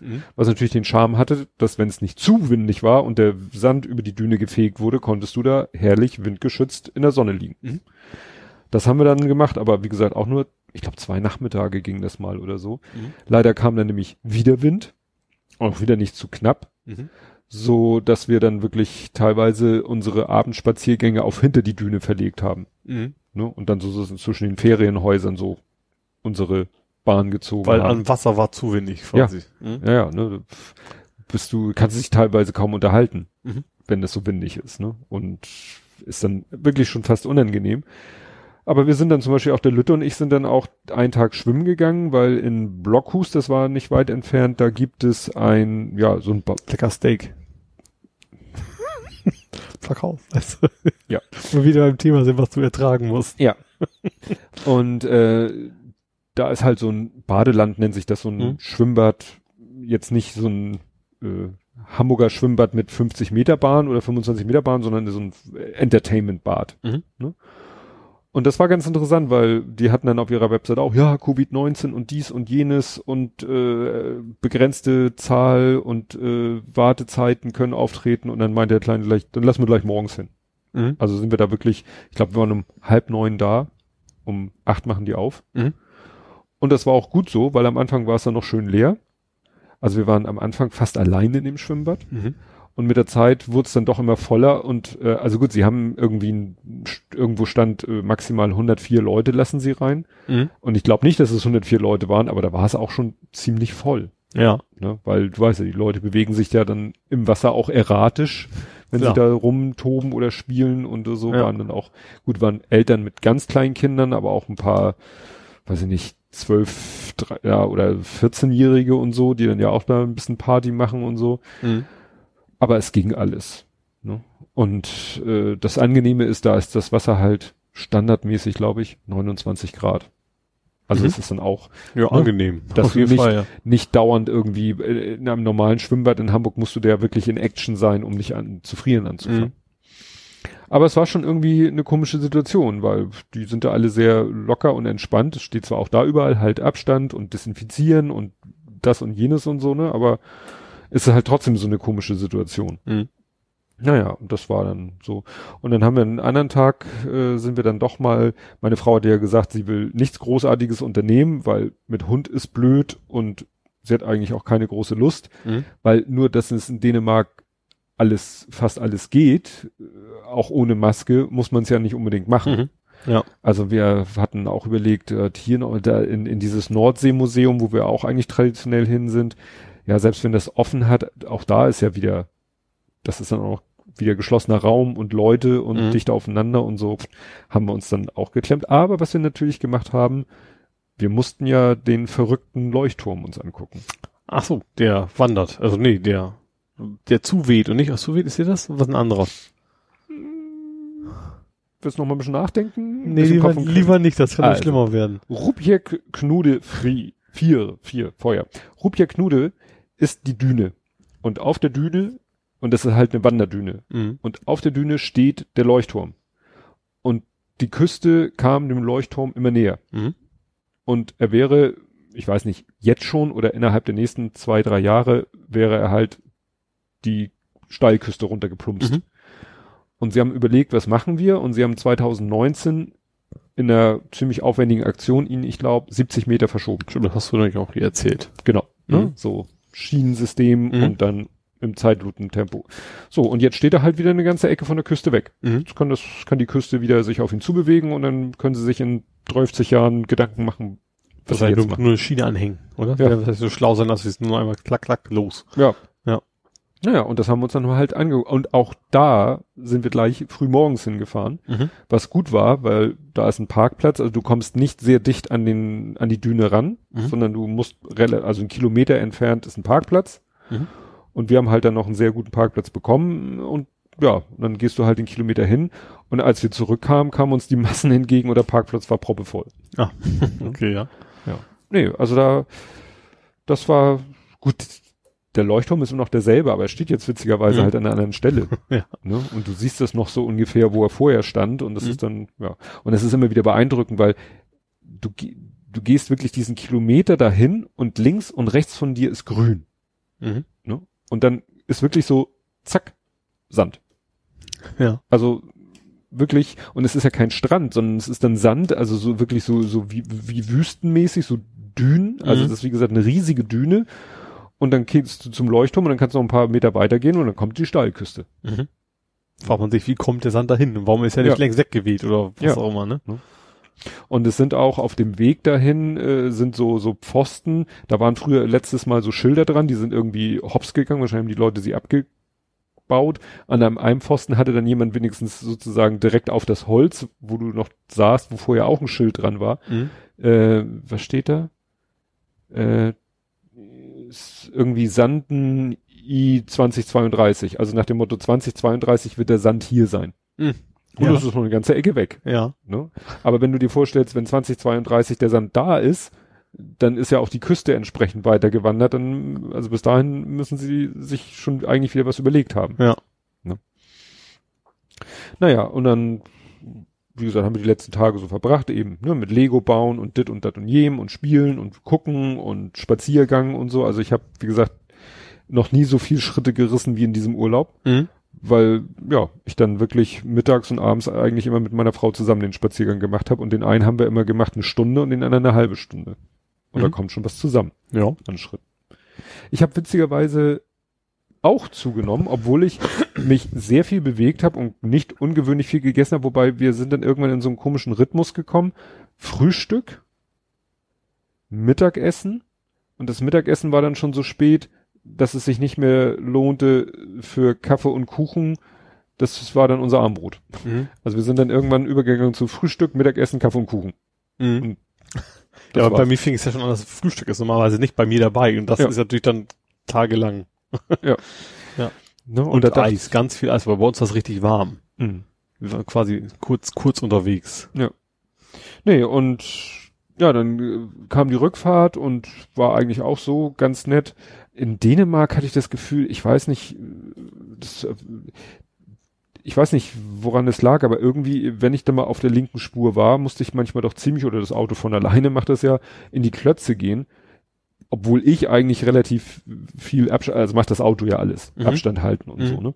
Mhm. Was natürlich den Charme hatte, dass wenn es nicht zu windig war und der Sand über die Düne gefegt wurde, konntest du da herrlich windgeschützt in der Sonne liegen. Mhm. Das haben wir dann gemacht, aber wie gesagt auch nur, ich glaube zwei Nachmittage ging das mal oder so. Mhm. Leider kam dann nämlich wieder Wind auch wieder nicht zu knapp. Mhm. So, dass wir dann wirklich teilweise unsere Abendspaziergänge auf hinter die Düne verlegt haben. Mhm. Ne? Und dann so, so zwischen den Ferienhäusern so unsere Bahn gezogen Weil haben. an Wasser war zu wenig quasi. Ja, mhm. ja, ja ne? Bist du, kannst dich teilweise kaum unterhalten, mhm. wenn das so windig ist, ne? Und ist dann wirklich schon fast unangenehm. Aber wir sind dann zum Beispiel auch der Lütte und ich sind dann auch einen Tag schwimmen gegangen, weil in Blockhus, das war nicht weit entfernt, da gibt es ein, ja, so ein lecker Steak. Verkauf. Also, ja. Wo wir wieder beim Thema sind, was du ertragen musst. Ja. Und äh, da ist halt so ein Badeland, nennt sich das, so ein mhm. Schwimmbad, jetzt nicht so ein äh, Hamburger Schwimmbad mit 50 Meter Bahn oder 25 Meter Bahn, sondern so ein Entertainment-Bad. Mhm. Ne? Und das war ganz interessant, weil die hatten dann auf ihrer Website auch, ja, Covid-19 und dies und jenes und äh, begrenzte Zahl und äh, Wartezeiten können auftreten und dann meinte der Kleine gleich, dann lassen wir gleich morgens hin. Mhm. Also sind wir da wirklich, ich glaube, wir waren um halb neun da, um acht machen die auf. Mhm. Und das war auch gut so, weil am Anfang war es dann noch schön leer. Also wir waren am Anfang fast alleine in dem Schwimmbad. Mhm. Und mit der Zeit wurde es dann doch immer voller und äh, also gut, sie haben irgendwie ein, irgendwo stand äh, maximal 104 Leute lassen sie rein. Mhm. Und ich glaube nicht, dass es 104 Leute waren, aber da war es auch schon ziemlich voll. Ja. Ne? Weil du weißt ja, die Leute bewegen sich ja dann im Wasser auch erratisch, wenn Klar. sie da rumtoben oder spielen und so Ja. waren dann auch, gut, waren Eltern mit ganz kleinen Kindern, aber auch ein paar, weiß ich nicht, zwölf, ja, oder 14-Jährige und so, die dann ja auch da ein bisschen Party machen und so. Mhm. Aber es ging alles. Ne? Und äh, das Angenehme ist, da ist das Wasser halt standardmäßig, glaube ich, 29 Grad. Also Mhm. es ist dann auch Ja, angenehm. Das Auf jeden nicht- Fall, ja. nicht dauernd irgendwie äh, in einem normalen Schwimmbad in Hamburg musst du da wirklich in Action sein, um nicht an zu frieren anzufangen. Aber es war schon irgendwie eine komische Situation, weil die sind da alle sehr locker und entspannt. Es steht zwar auch da überall halt Abstand und Desinfizieren und das und jenes und so, ne, aber ist halt trotzdem so eine komische Situation. Mhm. Naja, und das war dann so. Und dann haben wir einen anderen Tag, äh, sind wir dann doch mal, meine Frau hat ja gesagt, sie will nichts Großartiges unternehmen, weil mit Hund ist blöd und sie hat eigentlich auch keine große Lust, Mhm. weil nur, dass es in Dänemark alles, fast alles geht, äh, auch ohne Maske, muss man es ja nicht unbedingt machen. Mhm. Ja. Also wir hatten auch überlegt, äh, hier in, in dieses Nordseemuseum, wo wir auch eigentlich traditionell hin sind. Ja, selbst wenn das offen hat, auch da ist ja wieder, das ist dann auch wieder geschlossener Raum und Leute und Mhm. dicht aufeinander und so haben wir uns dann auch geklemmt. Aber was wir natürlich gemacht haben, wir mussten ja den verrückten Leuchtturm uns angucken. Ach so, der wandert. Also nee, der, der zuweht und nicht, ach zuweht, ist hier das? Was ein anderer? Willst du noch mal ein bisschen nachdenken? Nee, lieber, lieber nicht, das kann Also. schlimmer werden. Rupjek Knude Fri, vier, vier, Feuer. Rupjek Knude ist die Düne. Und auf der Düne, und das ist halt eine Wanderdüne, Mhm. und auf der Düne steht der Leuchtturm. Und die Küste kam dem Leuchtturm immer näher. Mhm. Und er wäre, ich weiß nicht, jetzt schon oder innerhalb der nächsten zwei, drei Jahre wäre er halt die Steilküste runtergeplumpst. Mhm. Und sie haben überlegt, was machen wir? Und sie haben 2019 in einer ziemlich aufwendigen Aktion ihn, ich glaube, 70 Meter verschoben. Stimmt, das hast du nämlich auch hier erzählt. Genau. Ne? Mhm. So Schienensystem Mhm. und dann im Zeitlupentempo. So, und jetzt steht er halt wieder eine ganze Ecke von der Küste weg. Mhm. Jetzt kann das, kann die Küste wieder sich auf ihn zubewegen und dann können sie sich in 30 Jahren Gedanken machen, was Das sie heißt, jetzt nur, nur eine Schiene anhängen, oder? Ja. Das heißt, so schlau sein, dass es nur einmal klack, klack, los. Ja. Ja. Naja, und das haben wir uns dann halt angeguckt. Und auch da sind wir gleich früh morgens hingefahren, Mhm. was gut war, weil da ist ein Parkplatz, also du kommst nicht sehr dicht an den, an die Düne ran, Mhm. sondern du musst, also einen Kilometer entfernt ist ein Parkplatz. Mhm. Und wir haben halt dann noch einen sehr guten Parkplatz bekommen und ja, dann gehst du halt den Kilometer hin und als wir zurückkamen, kamen uns die Massen entgegen und der Parkplatz war proppevoll. Ah, okay, ja. Nee, also da, das war gut. Der Leuchtturm ist immer noch derselbe, aber er steht jetzt witzigerweise Mhm. halt an einer anderen Stelle. Ja. Ne? Und du siehst das noch so ungefähr, wo er vorher stand und das Mhm. ist dann, ja. Und es ist immer wieder beeindruckend, weil du, du gehst wirklich diesen Kilometer dahin und links und rechts von dir ist grün. Mhm. Ne? Und dann ist wirklich so, zack, Sand. Ja. Also wirklich, und es ist ja kein Strand, sondern es ist dann Sand, also so wirklich so, so wie, wie wüstenmäßig, so Dünen. Also Mhm. das ist wie gesagt eine riesige Düne. Und dann gehst du zum Leuchtturm und dann kannst du noch ein paar Meter weitergehen und dann kommt die Steilküste. Mhm. Fragt man sich, wie kommt der Sand dahin? Und warum ist er nicht Ja. längst weggeweht oder was Ja. auch immer, ne? Und es sind auch auf dem Weg dahin äh, sind so so Pfosten. Da waren früher letztes Mal so Schilder dran, die sind irgendwie hops gegangen. Wahrscheinlich haben die Leute sie abgebaut. An einem, einem Pfosten hatte dann jemand wenigstens sozusagen direkt auf das Holz, wo du noch saßt, wo vorher auch ein Schild dran war. Mhm. Äh, was steht da? Äh, irgendwie Sanden I 2032. Also nach dem Motto 2032 wird der Sand hier sein. Mhm. Und Ja. das ist noch eine ganze Ecke weg. Ja. Ne? Aber wenn du dir vorstellst, wenn 2032 der Sand da ist, dann ist ja auch die Küste entsprechend weiter gewandert. Dann, also bis dahin müssen sie sich schon eigentlich wieder was überlegt haben. Ja. Ne? Naja, und dann, wie gesagt, haben wir die letzten Tage so verbracht, eben ne, mit Lego bauen und dit und dat und jem und spielen und gucken und Spaziergang und so. Also ich habe, wie gesagt, noch nie so viel Schritte gerissen wie in diesem Urlaub Mhm. weil ja, ich dann wirklich mittags und abends eigentlich immer mit meiner Frau zusammen den Spaziergang gemacht habe und den einen haben wir immer gemacht eine Stunde und den anderen eine halbe Stunde. Und da Mhm. kommt schon was zusammen Ja. an Schritt. Ich habe witzigerweise auch zugenommen, obwohl ich mich sehr viel bewegt habe und nicht ungewöhnlich viel gegessen habe, wobei wir sind dann irgendwann in so einen komischen Rhythmus gekommen. Frühstück, Mittagessen und das Mittagessen war dann schon so spät, dass es sich nicht mehr lohnte für Kaffee und Kuchen. Das war dann unser Armbrot. Mhm. Also wir sind dann irgendwann übergegangen zu Frühstück, Mittagessen, Kaffee und Kuchen. Mhm. Und ja, aber bei mir fing es ja schon an, das Frühstück ist normalerweise nicht bei mir dabei und das ja. ist natürlich dann tagelang. ja. ja. Ne? Und, und Eis, ganz viel Eis, aber bei uns war es richtig warm. Mhm. Wir waren quasi kurz, kurz unterwegs. Ja. Nee, und ja, dann äh, kam die Rückfahrt und war eigentlich auch so ganz nett. In Dänemark hatte ich das Gefühl, ich weiß nicht, das, äh, ich weiß nicht, woran es lag, aber irgendwie, wenn ich da mal auf der linken Spur war, musste ich manchmal doch ziemlich, oder das Auto von alleine macht das ja, in die Klötze gehen. Obwohl ich eigentlich relativ viel Abstand, also macht das Auto ja alles, mhm. Abstand halten und mhm. so, ne?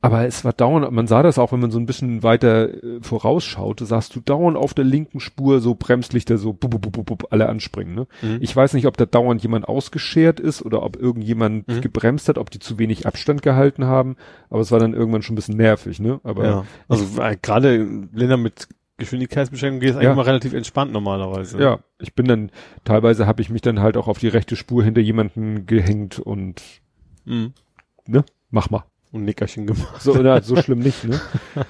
Aber es war dauernd, man sah das auch, wenn man so ein bisschen weiter äh, vorausschaute, sahst du dauernd auf der linken Spur so Bremslichter so bub, bub, bub, bub, alle anspringen. Ne? Mhm. Ich weiß nicht, ob da dauernd jemand ausgeschert ist oder ob irgendjemand mhm. gebremst hat, ob die zu wenig Abstand gehalten haben. Aber es war dann irgendwann schon ein bisschen nervig. Ne? Aber ja. also äh, gerade Länder mit Geschwindigkeitsbeschränkung geht es eigentlich ja. mal relativ entspannt normalerweise. Ja, ich bin dann, teilweise habe ich mich dann halt auch auf die rechte Spur hinter jemanden gehängt und mhm. ne, mach mal und Nickerchen gemacht. So, na, so schlimm nicht, ne?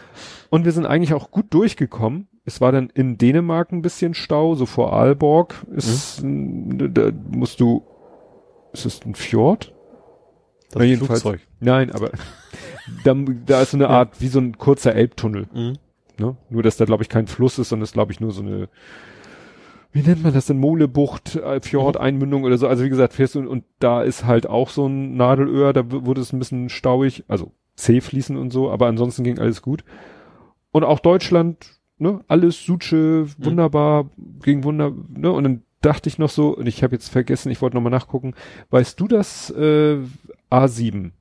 Und wir sind eigentlich auch gut durchgekommen. Es war dann in Dänemark ein bisschen Stau, so vor Aalborg ist, mhm. da musst du, ist es ein Fjord? Das jedenfalls, Flugzeug. Nein, aber da, da ist so eine Art, wie so ein kurzer Elbtunnel. Mhm. Ne? Nur, dass da, glaube ich, kein Fluss ist, sondern es, glaube ich, nur so eine, wie nennt man das denn, Molebucht, äh, Fjord-Einmündung oder so. Also wie gesagt, fährst du, und da ist halt auch so ein Nadelöhr, da wurde es ein bisschen stauig, also C fließen und so, aber ansonsten ging alles gut. Und auch Deutschland, ne, alles Suche, wunderbar, mhm. ging wunder, ne, und dann dachte ich noch so, und ich habe jetzt vergessen, ich wollte nochmal nachgucken, weißt du das äh, A7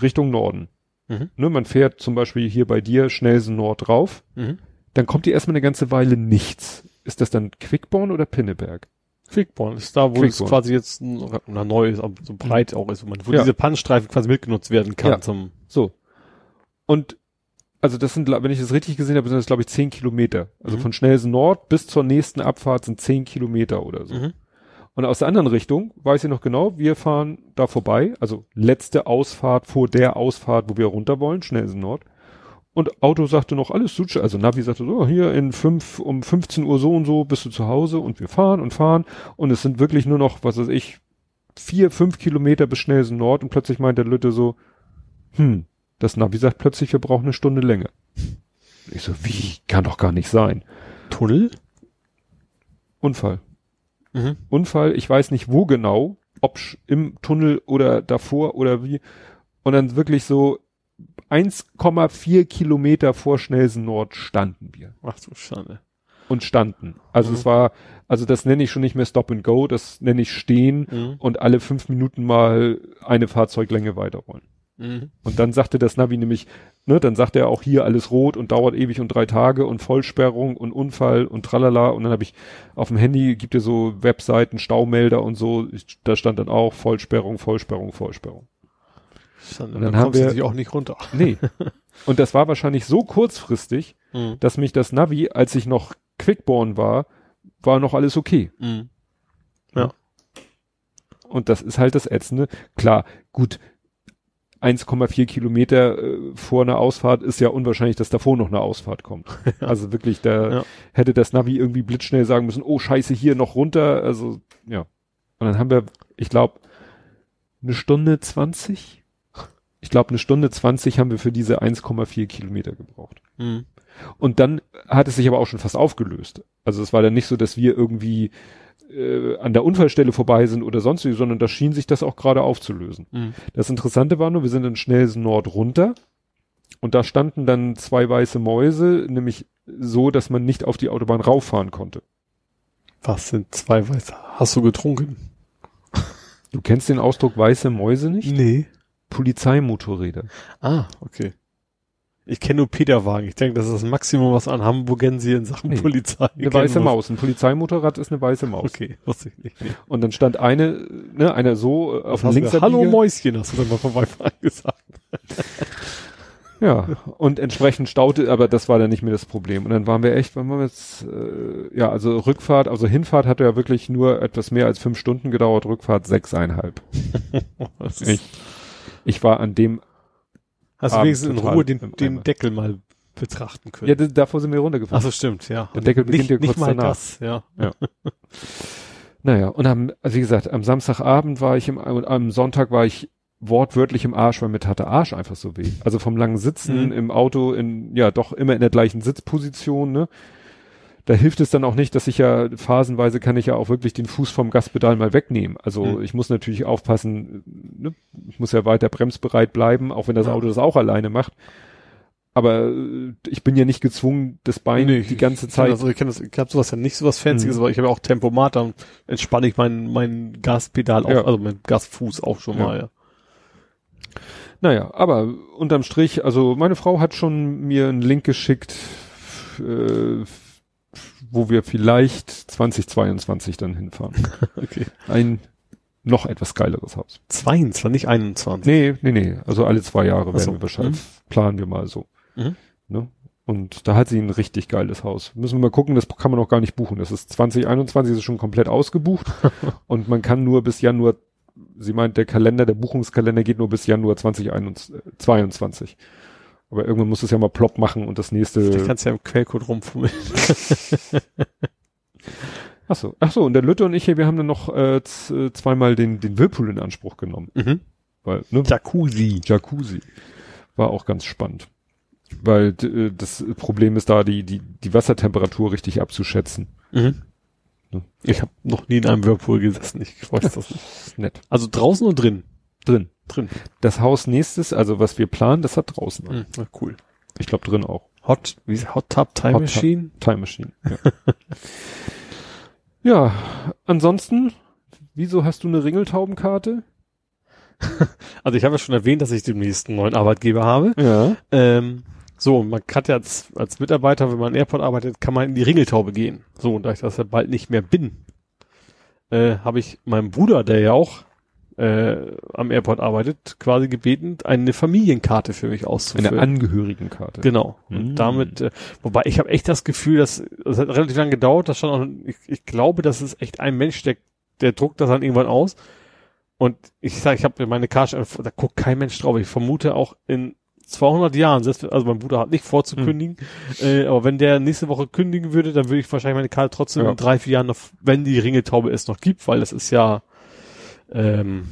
Richtung Norden? Mhm. Ne, man fährt zum Beispiel hier bei dir Schnellsen Nord drauf, mhm. dann kommt dir erstmal eine ganze Weile nichts ist das dann Quickborn oder Pinneberg? Quickborn ist da, wo Quickborn. es quasi jetzt na, neu ist, aber so breit mhm. auch ist, wo, man, wo ja. diese Pannenstreifen quasi mitgenutzt werden kann ja. zum. So. Und also das sind, wenn ich das richtig gesehen habe, sind das glaube ich zehn Kilometer. Also mhm. von Schnellsen Nord bis zur nächsten Abfahrt sind zehn Kilometer oder so. Mhm. Und aus der anderen Richtung weiß ich noch genau, wir fahren da vorbei, also letzte Ausfahrt vor der Ausfahrt, wo wir runter wollen, Schnellsen Nord. Und Auto sagte noch alles Suche, also Navi sagte so, hier in fünf, um 15 Uhr so und so bist du zu Hause und wir fahren und fahren und es sind wirklich nur noch, was weiß ich, vier, fünf Kilometer bis Schnellsen Nord und plötzlich meint der Lütte so, hm, das Navi sagt plötzlich, wir brauchen eine Stunde länger. Ich so, wie? Kann doch gar nicht sein. Tunnel? Unfall. Mhm. Unfall, ich weiß nicht wo genau, ob im Tunnel oder davor oder wie. Und dann wirklich so, 1,4 Kilometer vor Schnellsen Nord standen wir. Ach du Schande. Und standen. Also mhm. es war, also das nenne ich schon nicht mehr Stop and Go, das nenne ich stehen mhm. und alle fünf Minuten mal eine Fahrzeuglänge weiterrollen. Mhm. Und dann sagte das Navi nämlich, ne, dann sagt er auch hier alles rot und dauert ewig und drei Tage und Vollsperrung und Unfall und tralala. Und dann habe ich auf dem Handy gibt es so Webseiten, Staumelder und so, da stand dann auch Vollsperrung, Vollsperrung, Vollsperrung. Dann, und dann, dann haben wir sich auch nicht runter. Nee. Und das war wahrscheinlich so kurzfristig, mhm. dass mich das Navi, als ich noch Quickborn war, war noch alles okay. Mhm. Ja. Und das ist halt das Ätzende. Klar, gut, 1,4 Kilometer äh, vor einer Ausfahrt ist ja unwahrscheinlich, dass davor noch eine Ausfahrt kommt. Also wirklich, da ja. hätte das Navi irgendwie blitzschnell sagen müssen, oh scheiße, hier noch runter. Also, ja. Und dann haben wir, ich glaube, eine Stunde zwanzig ich glaube, eine Stunde zwanzig haben wir für diese 1,4 Kilometer gebraucht. Mhm. Und dann hat es sich aber auch schon fast aufgelöst. Also es war dann nicht so, dass wir irgendwie äh, an der Unfallstelle vorbei sind oder sonst wie, sondern da schien sich das auch gerade aufzulösen. Mhm. Das Interessante war nur, wir sind in Schnellsen Nord runter und da standen dann zwei weiße Mäuse, nämlich so, dass man nicht auf die Autobahn rauffahren konnte. Was sind zwei weiße? Hast du getrunken? Du kennst den Ausdruck weiße Mäuse nicht? Nee. Polizeimotorräder. Ah, okay. Ich kenne nur Peterwagen. Ich denke, das ist das Maximum, was an Hamburgensi in Sachen Nee. Polizei Eine weiße Maus. Ein Polizeimotorrad ist eine weiße Maus. Okay, wusste ich nicht. Nee. Und dann stand eine, ne, einer so äh, auf dem links Hallo Mäuschen, hast du dann mal vorbeifahren gesagt. Ja, und entsprechend staute, aber das war dann nicht mehr das Problem. Und dann waren wir echt, wann waren wir jetzt, äh, ja, also Rückfahrt, also Hinfahrt hatte ja wirklich nur etwas mehr als fünf Stunden gedauert, Rückfahrt sechseinhalb. Ich, ich war an dem, Hast du Abend wenigstens in Ruhe den, den. Deckel mal betrachten können? ja, davor sind wir runtergefahren. Ach so, stimmt, ja. Der Deckel beginnt nicht, ja nicht kurz mal danach. das, ja. Naja, und am, also wie gesagt, am Samstagabend war ich im, und am Sonntag war ich wortwörtlich im Arsch, weil mir tat der Arsch einfach so weh. Also vom langen Sitzen Mhm. im Auto in, ja, doch immer in der gleichen Sitzposition, ne? Da hilft es dann auch nicht, dass ich ja phasenweise kann ich ja auch wirklich den Fuß vom Gaspedal mal wegnehmen. Also Mhm. ich muss natürlich aufpassen, ne? ich muss ja weiter bremsbereit bleiben, auch wenn das Ja. Auto das auch alleine macht. Aber äh, ich bin ja nicht gezwungen, das Bein Nee, die ganze Zeit. Also ich, das, ich habe sowas ja nicht sowas Fancyes, Mhm. aber ich habe ja auch Tempomat, dann entspanne ich mein, mein Gaspedal auch, Ja. also mein Gasfuß auch schon Ja. mal, ja. Naja, aber unterm Strich, also meine Frau hat schon mir einen Link geschickt, äh, wo wir vielleicht 2022 dann hinfahren. Okay. Ein noch etwas geileres Haus. 22, nicht 21. Nee, nee, nee. Also alle zwei Jahre Ach werden so. wir wahrscheinlich, Mhm. planen wir mal so. Mhm. Ne? Und da hat sie ein richtig geiles Haus. Müssen wir mal gucken, das kann man noch gar nicht buchen. Das ist 2021 ist schon komplett ausgebucht und man kann nur bis Januar, sie meint, der Kalender, der Buchungskalender geht nur bis Januar 2022. Aber irgendwann muss es ja mal plopp machen und das nächste. kannst du ja im Quellcode rumfummeln. Ach so, ach so, und der Lütte und ich hier, wir haben dann noch äh, äh, zweimal den, den Whirlpool in Anspruch genommen. Mhm. Weil, ne, Jacuzzi. Jacuzzi. War auch ganz spannend. Weil äh, das Problem ist da, die, die, die Wassertemperatur richtig abzuschätzen. Mhm. Ne? Ich habe noch nie in einem Whirlpool gesessen. Ich weiß das nicht. Nett. Also draußen und drin? Drin. Drin. Das Haus nächstes, also was wir planen, das hat draußen. Mhm. Na, cool. Ich glaube drin auch. Hot, wie ist Hot Tub Time Hot Tub. Machine? Time Machine. Ja. ja, ansonsten, wieso hast du eine Ringeltaubenkarte? Also ich habe ja schon erwähnt, dass ich demnächst einen neuen Arbeitgeber habe. Ja. Ähm, so, man kann ja als, als Mitarbeiter, wenn man in Airport arbeitet, kann man in die Ringeltaube gehen. So, und da ich das ja bald nicht mehr bin, äh, habe ich meinem Bruder, der ja auch äh, am Airport arbeitet, quasi gebeten, eine Familienkarte für mich auszufüllen. Eine Angehörigenkarte. Genau. Und Mm. damit, äh, wobei ich habe echt das Gefühl, dass das hat relativ lange gedauert, das stand auch, ich, ich glaube, das ist echt ein Mensch, der, der druckt das dann irgendwann aus. Und ich sage, ich habe meine Karte, da guckt kein Mensch drauf. Ich vermute auch in 200 Jahren, selbst, also mein Bruder hat nicht vor zu Hm. kündigen, äh, aber wenn der nächste Woche kündigen würde, dann würde ich wahrscheinlich meine Karte trotzdem Ja. in drei, vier Jahren noch, wenn die Ringeltaube es noch gibt, weil das ist ja ähm,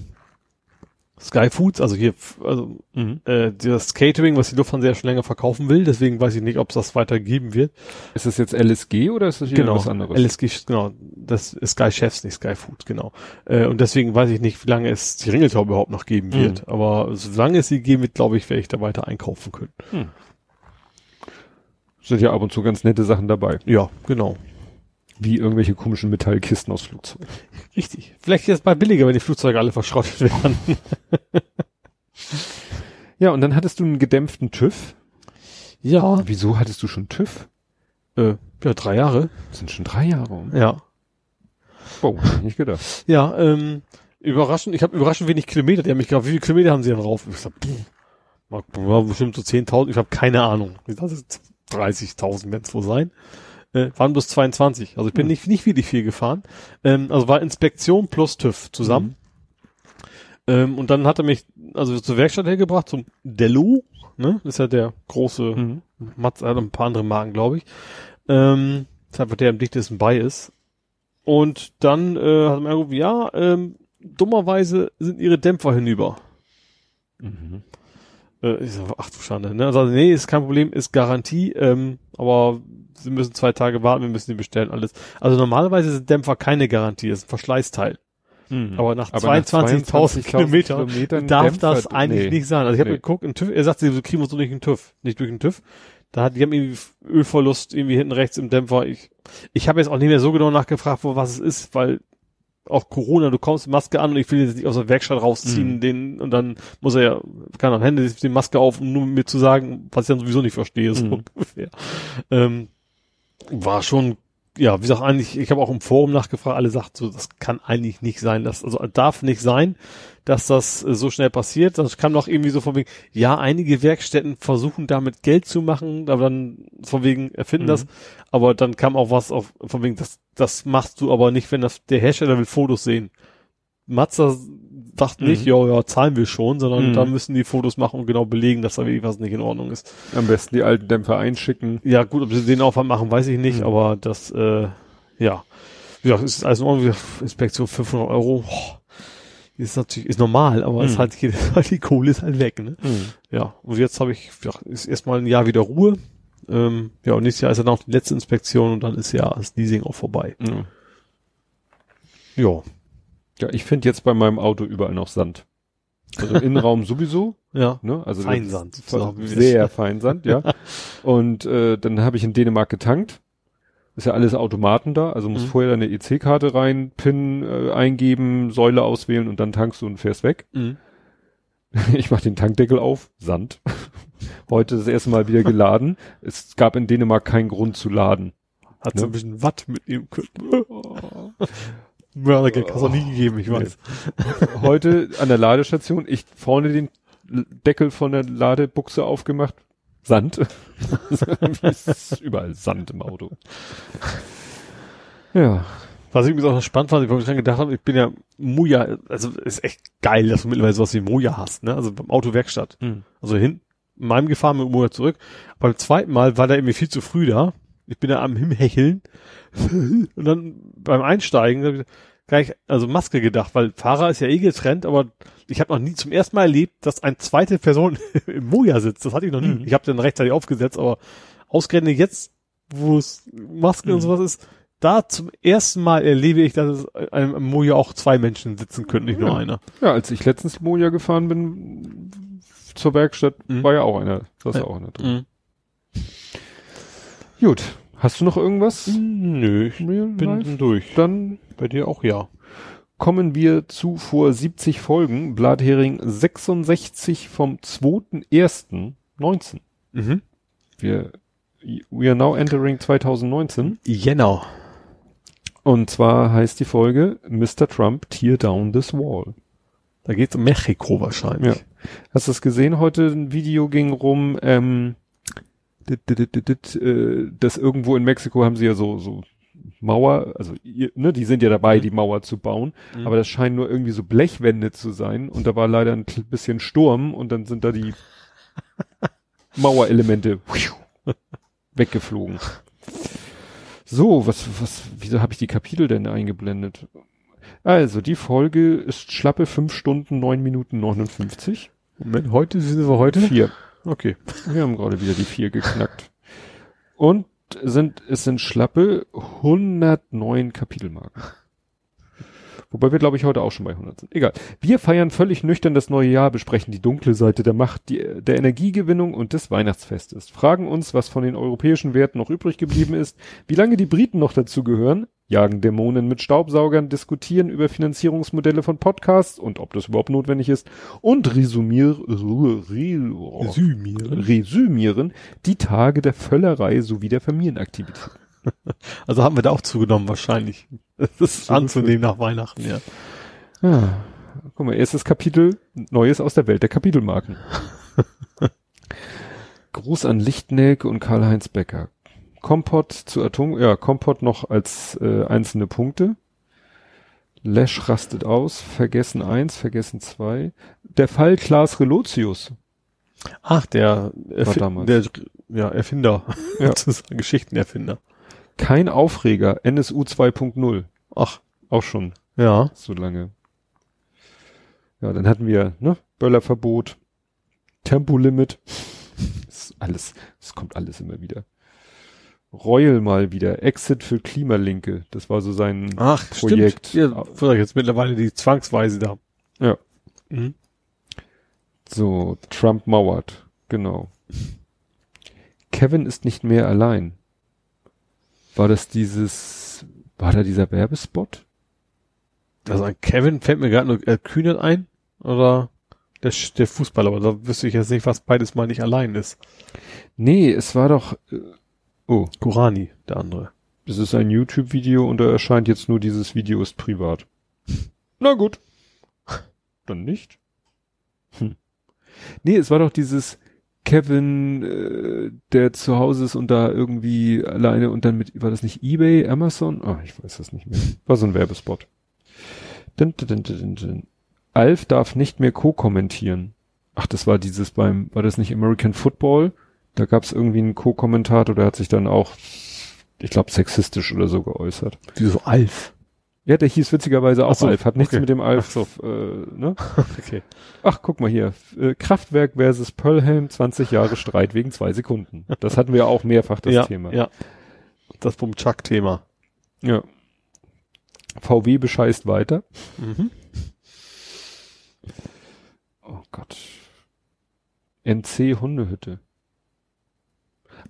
Sky Foods, also hier, also Mhm. äh, das Catering, was die Lufthansa ja schon länger verkaufen will, deswegen weiß ich nicht, ob es das weiter geben wird. Ist das jetzt LSG oder ist das hier Genau, was anderes? LSG, genau, das ist Sky Chefs, nicht Sky Food, genau. Äh, und deswegen weiß ich nicht, wie lange es die Ringeltaube überhaupt noch geben wird. Mhm. Aber solange es sie geben wird, glaube ich, werde ich da weiter einkaufen können. Sind ja ab und zu ganz nette Sachen dabei. Ja, genau. Wie irgendwelche komischen Metallkisten aus Flugzeugen. Richtig. Vielleicht ist es bald billiger, wenn die Flugzeuge alle verschrottet werden. Ja, und dann hattest du einen gedämpften TÜV. Ja. Wieso hattest du schon TÜV? Äh, ja, drei Jahre. Das sind schon drei Jahre um. Ja. Wow, ich nicht gedacht. Ja, ähm, überraschend, ich habe überraschend wenig Kilometer. Die haben mich gefragt, wie viele Kilometer haben sie denn drauf? Ich sag, pff, mal- mal bestimmt so 10.000, ich habe keine Ahnung. Das ist 30.000 werden es wohl sein. Äh, waren bloß 22. Also ich bin Hm. nicht, nicht wirklich viel gefahren. Ähm, also war Inspektion plus TÜV zusammen. Ähm, und dann hat er mich also zur Werkstatt hergebracht, zum Dello, ne? Das ist ja der große Mhm. Matz, er hat ein paar andere Marken, glaube ich. Ähm, das ist einfach der am dichtesten bei ist. Und dann äh, hat man irgendwie, ja, ähm, dummerweise sind ihre Dämpfer hinüber. Mhm. Äh, ich so, ach du Schande, ne? Also, nee, ist kein Problem, ist Garantie, ähm, aber sie müssen zwei Tage warten, wir müssen die bestellen, alles. Also normalerweise sind Dämpfer keine Garantie, ist ein Verschleißteil. Mhm. Aber nach Aber nach 22.000 Kilometern Kilometern darf Dämpfer- das eigentlich nee. nicht sein. Also ich habe Nee. geguckt, ein TÜV, er sagt, sie kriegen wir so nicht einen TÜV, nicht durch einen TÜV. Da hat, die haben irgendwie Ölverlust irgendwie hinten rechts im Dämpfer. Ich, ich habe jetzt auch nicht mehr so genau nachgefragt, wo was es ist, weil auch Corona, du kommst Maske an und ich will jetzt nicht aus der Werkstatt rausziehen, Mhm. den, und dann muss er ja, keine Ahnung, Hände die Maske auf, um nur mir zu sagen, was ich dann sowieso nicht verstehe, so Mhm. ungefähr. Ähm, war schon, ja, wie gesagt, eigentlich, ich habe auch im Forum nachgefragt, alle sagt so, das kann eigentlich nicht sein, das, also darf nicht sein, dass das äh, so schnell passiert. Das kam noch irgendwie so von wegen, ja, einige Werkstätten versuchen damit Geld zu machen, aber dann von wegen erfinden Mhm. das, aber dann kam auch was auf, von wegen, das, das machst du aber nicht, wenn das, der Hersteller will Fotos sehen. Mazda sagt nicht, Mhm. ja, ja, zahlen wir schon, sondern Mhm. dann müssen die Fotos machen und genau belegen, dass da wirklich was nicht in Ordnung ist. Am besten die alten Dämpfer einschicken. Ja, gut, ob sie den Aufwand machen, weiß ich nicht, Mhm. aber das, äh, ja. Es ist also in Ordnung, Inspektion 500 Euro, boah, ist natürlich, ist normal, aber ist Mhm. halt, halt, die Kohle ist halt weg, ne? Ja, und jetzt habe ich, ja, ist erstmal ein Jahr wieder Ruhe. Ähm, ja, und nächstes Jahr ist dann auch die letzte Inspektion und dann ist ja das Leasing auch vorbei. Ja. Ja, ich finde jetzt bei meinem Auto überall noch Sand. Also im Innenraum sowieso, ja. ne? Also Feinsand, wir Sehr Feinsand, ja. Und äh, dann habe ich in Dänemark getankt. Ist ja alles Automaten da, also musst Mhm. vorher deine EC-Karte rein, PIN äh, eingeben, Säule auswählen und dann tankst du und fährst weg. Mhm. Ich mach den Tankdeckel auf, Sand. Heute das erste Mal wieder geladen. Es gab in Dänemark keinen Grund zu laden. Hat Ne? so ein bisschen Watt mitnehmen können. Ja, der Gag hast du nie gegeben, ich weiß. Heute an der Ladestation, ich vorne den Deckel von der Ladebuchse aufgemacht, Sand. ist überall Sand im Auto. Ja. Was ich übrigens auch noch spannend fand, ich dran gedacht habe, ich bin ja Moja, also ist echt geil, dass du mittlerweile sowas wie Moja hast, ne? Also beim Autowerkstatt. Also hin, in meinem gefahren mit Moja zurück. Beim zweiten Mal war der irgendwie viel zu früh da. Ich bin da am Himhecheln. Und dann beim Einsteigen hab ich gleich, also Maske gedacht, weil Fahrer ist ja eh getrennt, aber ich habe noch nie zum ersten Mal erlebt, dass eine zweite Person im Moja sitzt. Das hatte ich noch nie. Mhm. Ich habe den rechtzeitig aufgesetzt, aber ausgerechnet jetzt, wo es Maske und Mhm. sowas ist, da zum ersten Mal erlebe ich, dass es einem im Moja auch zwei Menschen sitzen können, nicht nur Ja. einer. Ja, als ich letztens Moja gefahren bin zur Werkstatt, Mhm. war ja auch einer, saß Ja. auch einer drin. Gut. Hast du noch irgendwas? Nö, ich bin Life? durch. Dann Bei dir auch ja. kommen wir zu vor 70 Folgen, Blathering 66 vom 2.1.19. Mhm. Wir, we are now entering 2019. Jänner. Und zwar heißt die Folge Mr. Trump Tear Down This Wall. Da geht's um Mexiko wahrscheinlich. Ja. Hast du es gesehen? Heute ein Video ging rum, ähm, äh, dass irgendwo in Mexiko haben sie ja so, so Mauer, also ne, die sind ja dabei, Mhm. die Mauer zu bauen, Mhm. aber das scheinen nur irgendwie so Blechwände zu sein und da war leider ein bisschen Sturm und dann sind da die Mauerelemente weggeflogen. So, was, was, wieso habe ich die Kapitel denn eingeblendet? Also, die Folge ist schlappe fünf Stunden, neun Minuten 59. Moment, heute sind wir heute? Vier. Okay. Wir haben gerade wieder die vier geknackt. Und sind, es sind schlappe 109 Kapitelmarken. Wobei wir, glaube ich, heute auch schon bei 100 sind. Egal. Wir feiern völlig nüchtern das neue Jahr, besprechen die dunkle Seite der Macht, die, der Energiegewinnung und des Weihnachtsfestes. Fragen uns, was von den europäischen Werten noch übrig geblieben ist, wie lange die Briten noch dazu gehören, jagen Dämonen mit Staubsaugern, diskutieren über Finanzierungsmodelle von Podcasts und ob das überhaupt notwendig ist und resümier, re, Resümieren. resümieren die Tage der Völlerei sowie der Familienaktivität. Also haben wir da auch zugenommen wahrscheinlich. Das ist So anzunehmen nach Weihnachten, ja. Ah, guck mal, erstes Kapitel, Neues aus der Welt der Kapitelmarken. Gruß an Lichtnelke und Karl-Heinz Becker. Kompott zu Atom, ja, Kompott noch als äh, einzelne Punkte. Lesch rastet aus, vergessen eins, vergessen zwei. Der Fall Klaas Relotius. Ach, der, damals. der ja, Erfinder. Ja. Geschichtenerfinder. Kein Aufreger, NSU 2.0. Ach, Auch schon ja. so lange. Ja, dann hatten wir, ne, Böllerverbot, Tempolimit. ist alles, es kommt alles immer wieder. Royal mal wieder, Exit für Klimalinke. Das war so sein Ach, Projekt. stimmt. Ja, jetzt mittlerweile die zwangsweise da. Ja. Mhm. So, Trump mauert. Genau. Kevin ist nicht mehr allein. War das dieses, war da dieser Werbespot? Also an Kevin fällt mir gerade nur äh, Kühnert ein oder der, der Fußballer, aber da wüsste ich jetzt nicht, was beides mal nicht allein ist. Nee, es war doch. Äh, oh. Kurani, der andere. Es ist ein YouTube-Video und da erscheint jetzt nur dieses Video ist privat. Na gut. Dann nicht. Hm. Nee, es war doch dieses Kevin, äh, der zu Hause ist und da irgendwie alleine und dann mit, war das nicht eBay, Amazon? Ah, oh, ich weiß das nicht mehr. War so ein Werbespot. Dun, dun, dun, Alf darf nicht mehr co-kommentieren. Ach, das war dieses beim, war das nicht American Football? Da gab es irgendwie einen Co-Kommentator, der hat sich dann auch, ich glaube, sexistisch oder so geäußert. Wieso Alf? Ja, der hieß witzigerweise auch so, Alf, hat nichts okay. mit dem Alf, so. äh, ne? okay. Ach, guck mal hier, äh, Kraftwerk versus Pearlhelm, 20 Jahre Streit wegen zwei Sekunden. Das hatten wir auch mehrfach, das ja, Thema. Ja, das vom Chuck-Thema. Ja. VW bescheißt weiter. Mhm. Oh Gott. NC Hundehütte.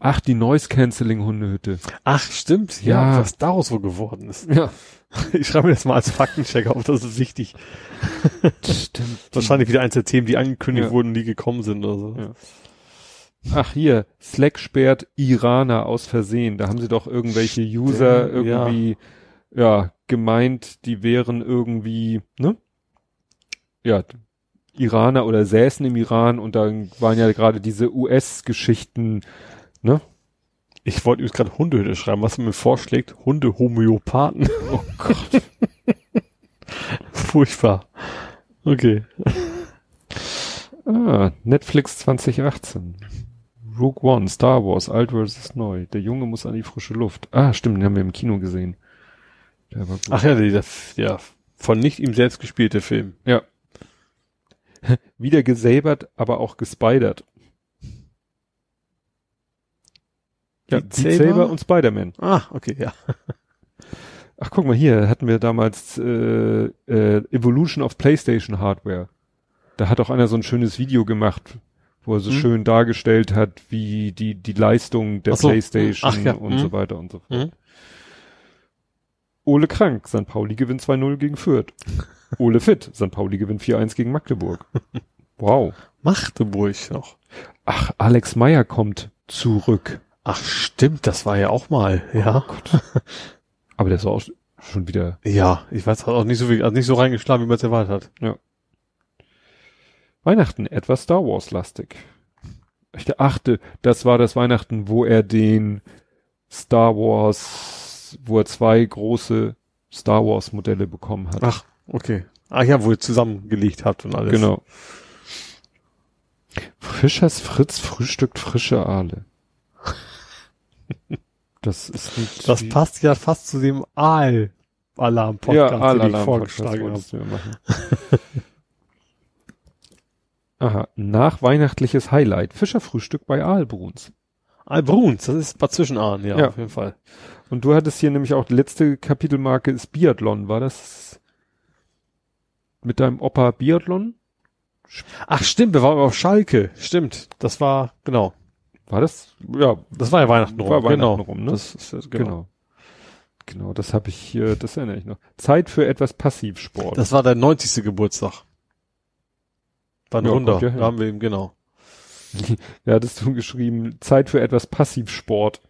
Ach, die Noise Cancelling Hundehütte. Ach, stimmt. Ja, ja, was daraus wohl geworden ist. Ja. Ich schreibe mir das mal als Faktencheck auf, das ist wichtig. Stimmt. Wahrscheinlich wieder eins der Themen, die angekündigt ja. wurden, die gekommen sind oder so. Ja. Ach hier, Slack sperrt Iraner aus Versehen. Da haben sie doch irgendwelche User Stimmt, irgendwie, ja. ja, gemeint, die wären irgendwie, ne? Ja, Iraner oder säßen im Iran und dann waren ja gerade diese US-Geschichten, ne? Ich wollte übrigens gerade Hundehütte schreiben, was mir vorschlägt. Hunde-Homöopathen. Oh Gott. Furchtbar. Okay. Ah, Netflix 2018. Rogue One, Star Wars, alt versus neu. Der Junge muss an die frische Luft. Ah, stimmt, den haben wir im Kino gesehen. Ach ja, der, der von nicht ihm selbst gespielte Film. Ja. Wieder gesäbert, aber auch gespidert. Ja, Beat Saber und Spider-Man. Ah, okay, ja. Ach, guck mal, hier hatten wir damals äh, äh, Evolution of PlayStation Hardware. Da hat auch einer so ein schönes Video gemacht, wo er so hm. schön dargestellt hat, wie die die Leistung der so. PlayStation Ach, ja. und hm. so weiter und so fort. Hm. Ole krank, St. Pauli gewinnt 2-0 gegen Fürth. Ole fit, St. Pauli gewinnt 4-1 gegen Magdeburg. Wow. Magdeburg noch. Ach, Alex Meyer kommt zurück. Ach stimmt, das war ja auch mal, ja. Oh Aber der ist auch schon wieder. Ja, ich weiß auch nicht so viel, also nicht so reingeschlagen, wie man es erwartet hat. Ja. Weihnachten etwas Star Wars lastig. Ich achte, das war das Weihnachten, wo er den Star Wars, wo er zwei große Star Wars Modelle bekommen hat. Ach, okay. Ach ja, wo ihr zusammengelegt habt und alles. Genau. Fischers Fritz frühstückt frische Aale. Das ist nicht Das passt ja fast zu dem Aal-Alarm-Podcast, ja, Aal den ich vorgeschlagen habe. Aha, nachweihnachtliches Highlight. Fischerfrühstück bei Aalbruns. Aalbruns, das ist Bad Zwischenahn, ja, ja, auf jeden Fall. Und du hattest hier nämlich auch die letzte Kapitelmarke ist Biathlon. War das mit deinem Opa Biathlon? Ach stimmt, wir waren auf Schalke. Stimmt, das war, genau. War das? Ja, das war ja Weihnachten rum. War Weihnachten genau. rum, ne? Das ist, genau. genau. Genau, das habe ich hier, das erinnere ich noch. Zeit für etwas Passivsport. Das war der 90. Geburtstag. War ein ja, Wunder. Ja, da haben wir eben, genau. ja, hattest du geschrieben, Zeit für etwas Passivsport.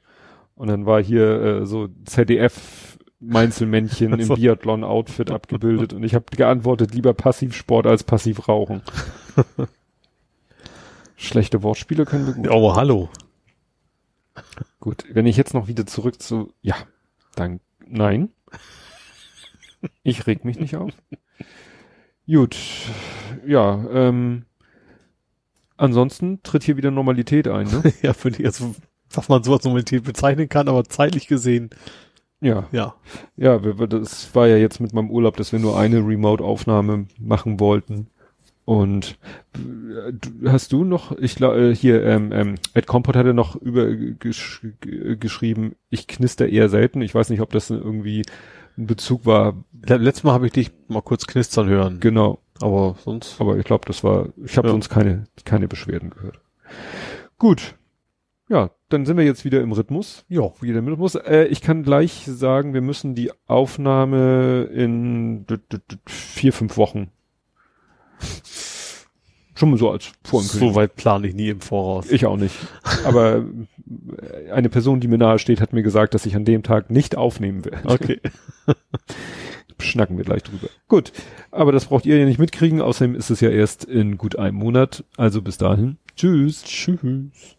Und dann war hier äh, so ZDF Meinzelmännchen im Biathlon-Outfit abgebildet und ich habe geantwortet, lieber Passivsport als Passivrauchen. Schlechte Wortspiele können wir gut. Oh, hallo. Gut, wenn ich jetzt noch wieder zurück zu, ja, dann, nein. Ich reg mich nicht auf. Gut, ja, ähm, ansonsten tritt hier wieder Normalität ein, ne? ja, für die, also, was man so als Normalität bezeichnen kann, aber zeitlich gesehen. Ja. Ja. Ja, das war ja jetzt mit meinem Urlaub, dass wir nur eine Remote-Aufnahme machen wollten. Und äh, hast du noch, ich glaube, äh, hier, ähm, ähm, Ed Compot hatte noch über gesch geschrieben, ich knister eher selten. Ich weiß nicht, ob das irgendwie ein Bezug war. Letztes Mal habe ich dich mal kurz knistern hören. Genau. Aber sonst. Aber ich glaube, das war, ich habe ja. sonst keine, keine Beschwerden gehört. Gut. Ja, dann sind wir jetzt wieder im Rhythmus. Ja. Wieder im Rhythmus. Äh, ich kann gleich sagen, wir müssen die Aufnahme in vier, fünf Wochen. Schon mal so als Vorankündigung. So weit plane ich nie im Voraus. Ich auch nicht. Aber äh, eine Person, die mir nahe steht, hat mir gesagt, dass ich an dem Tag nicht aufnehmen werde. Okay. Schnacken wir gleich drüber. Gut. Aber das braucht ihr ja nicht mitkriegen. Außerdem ist es ja erst in gut einem Monat. Also bis dahin. Tschüss. Tschüss.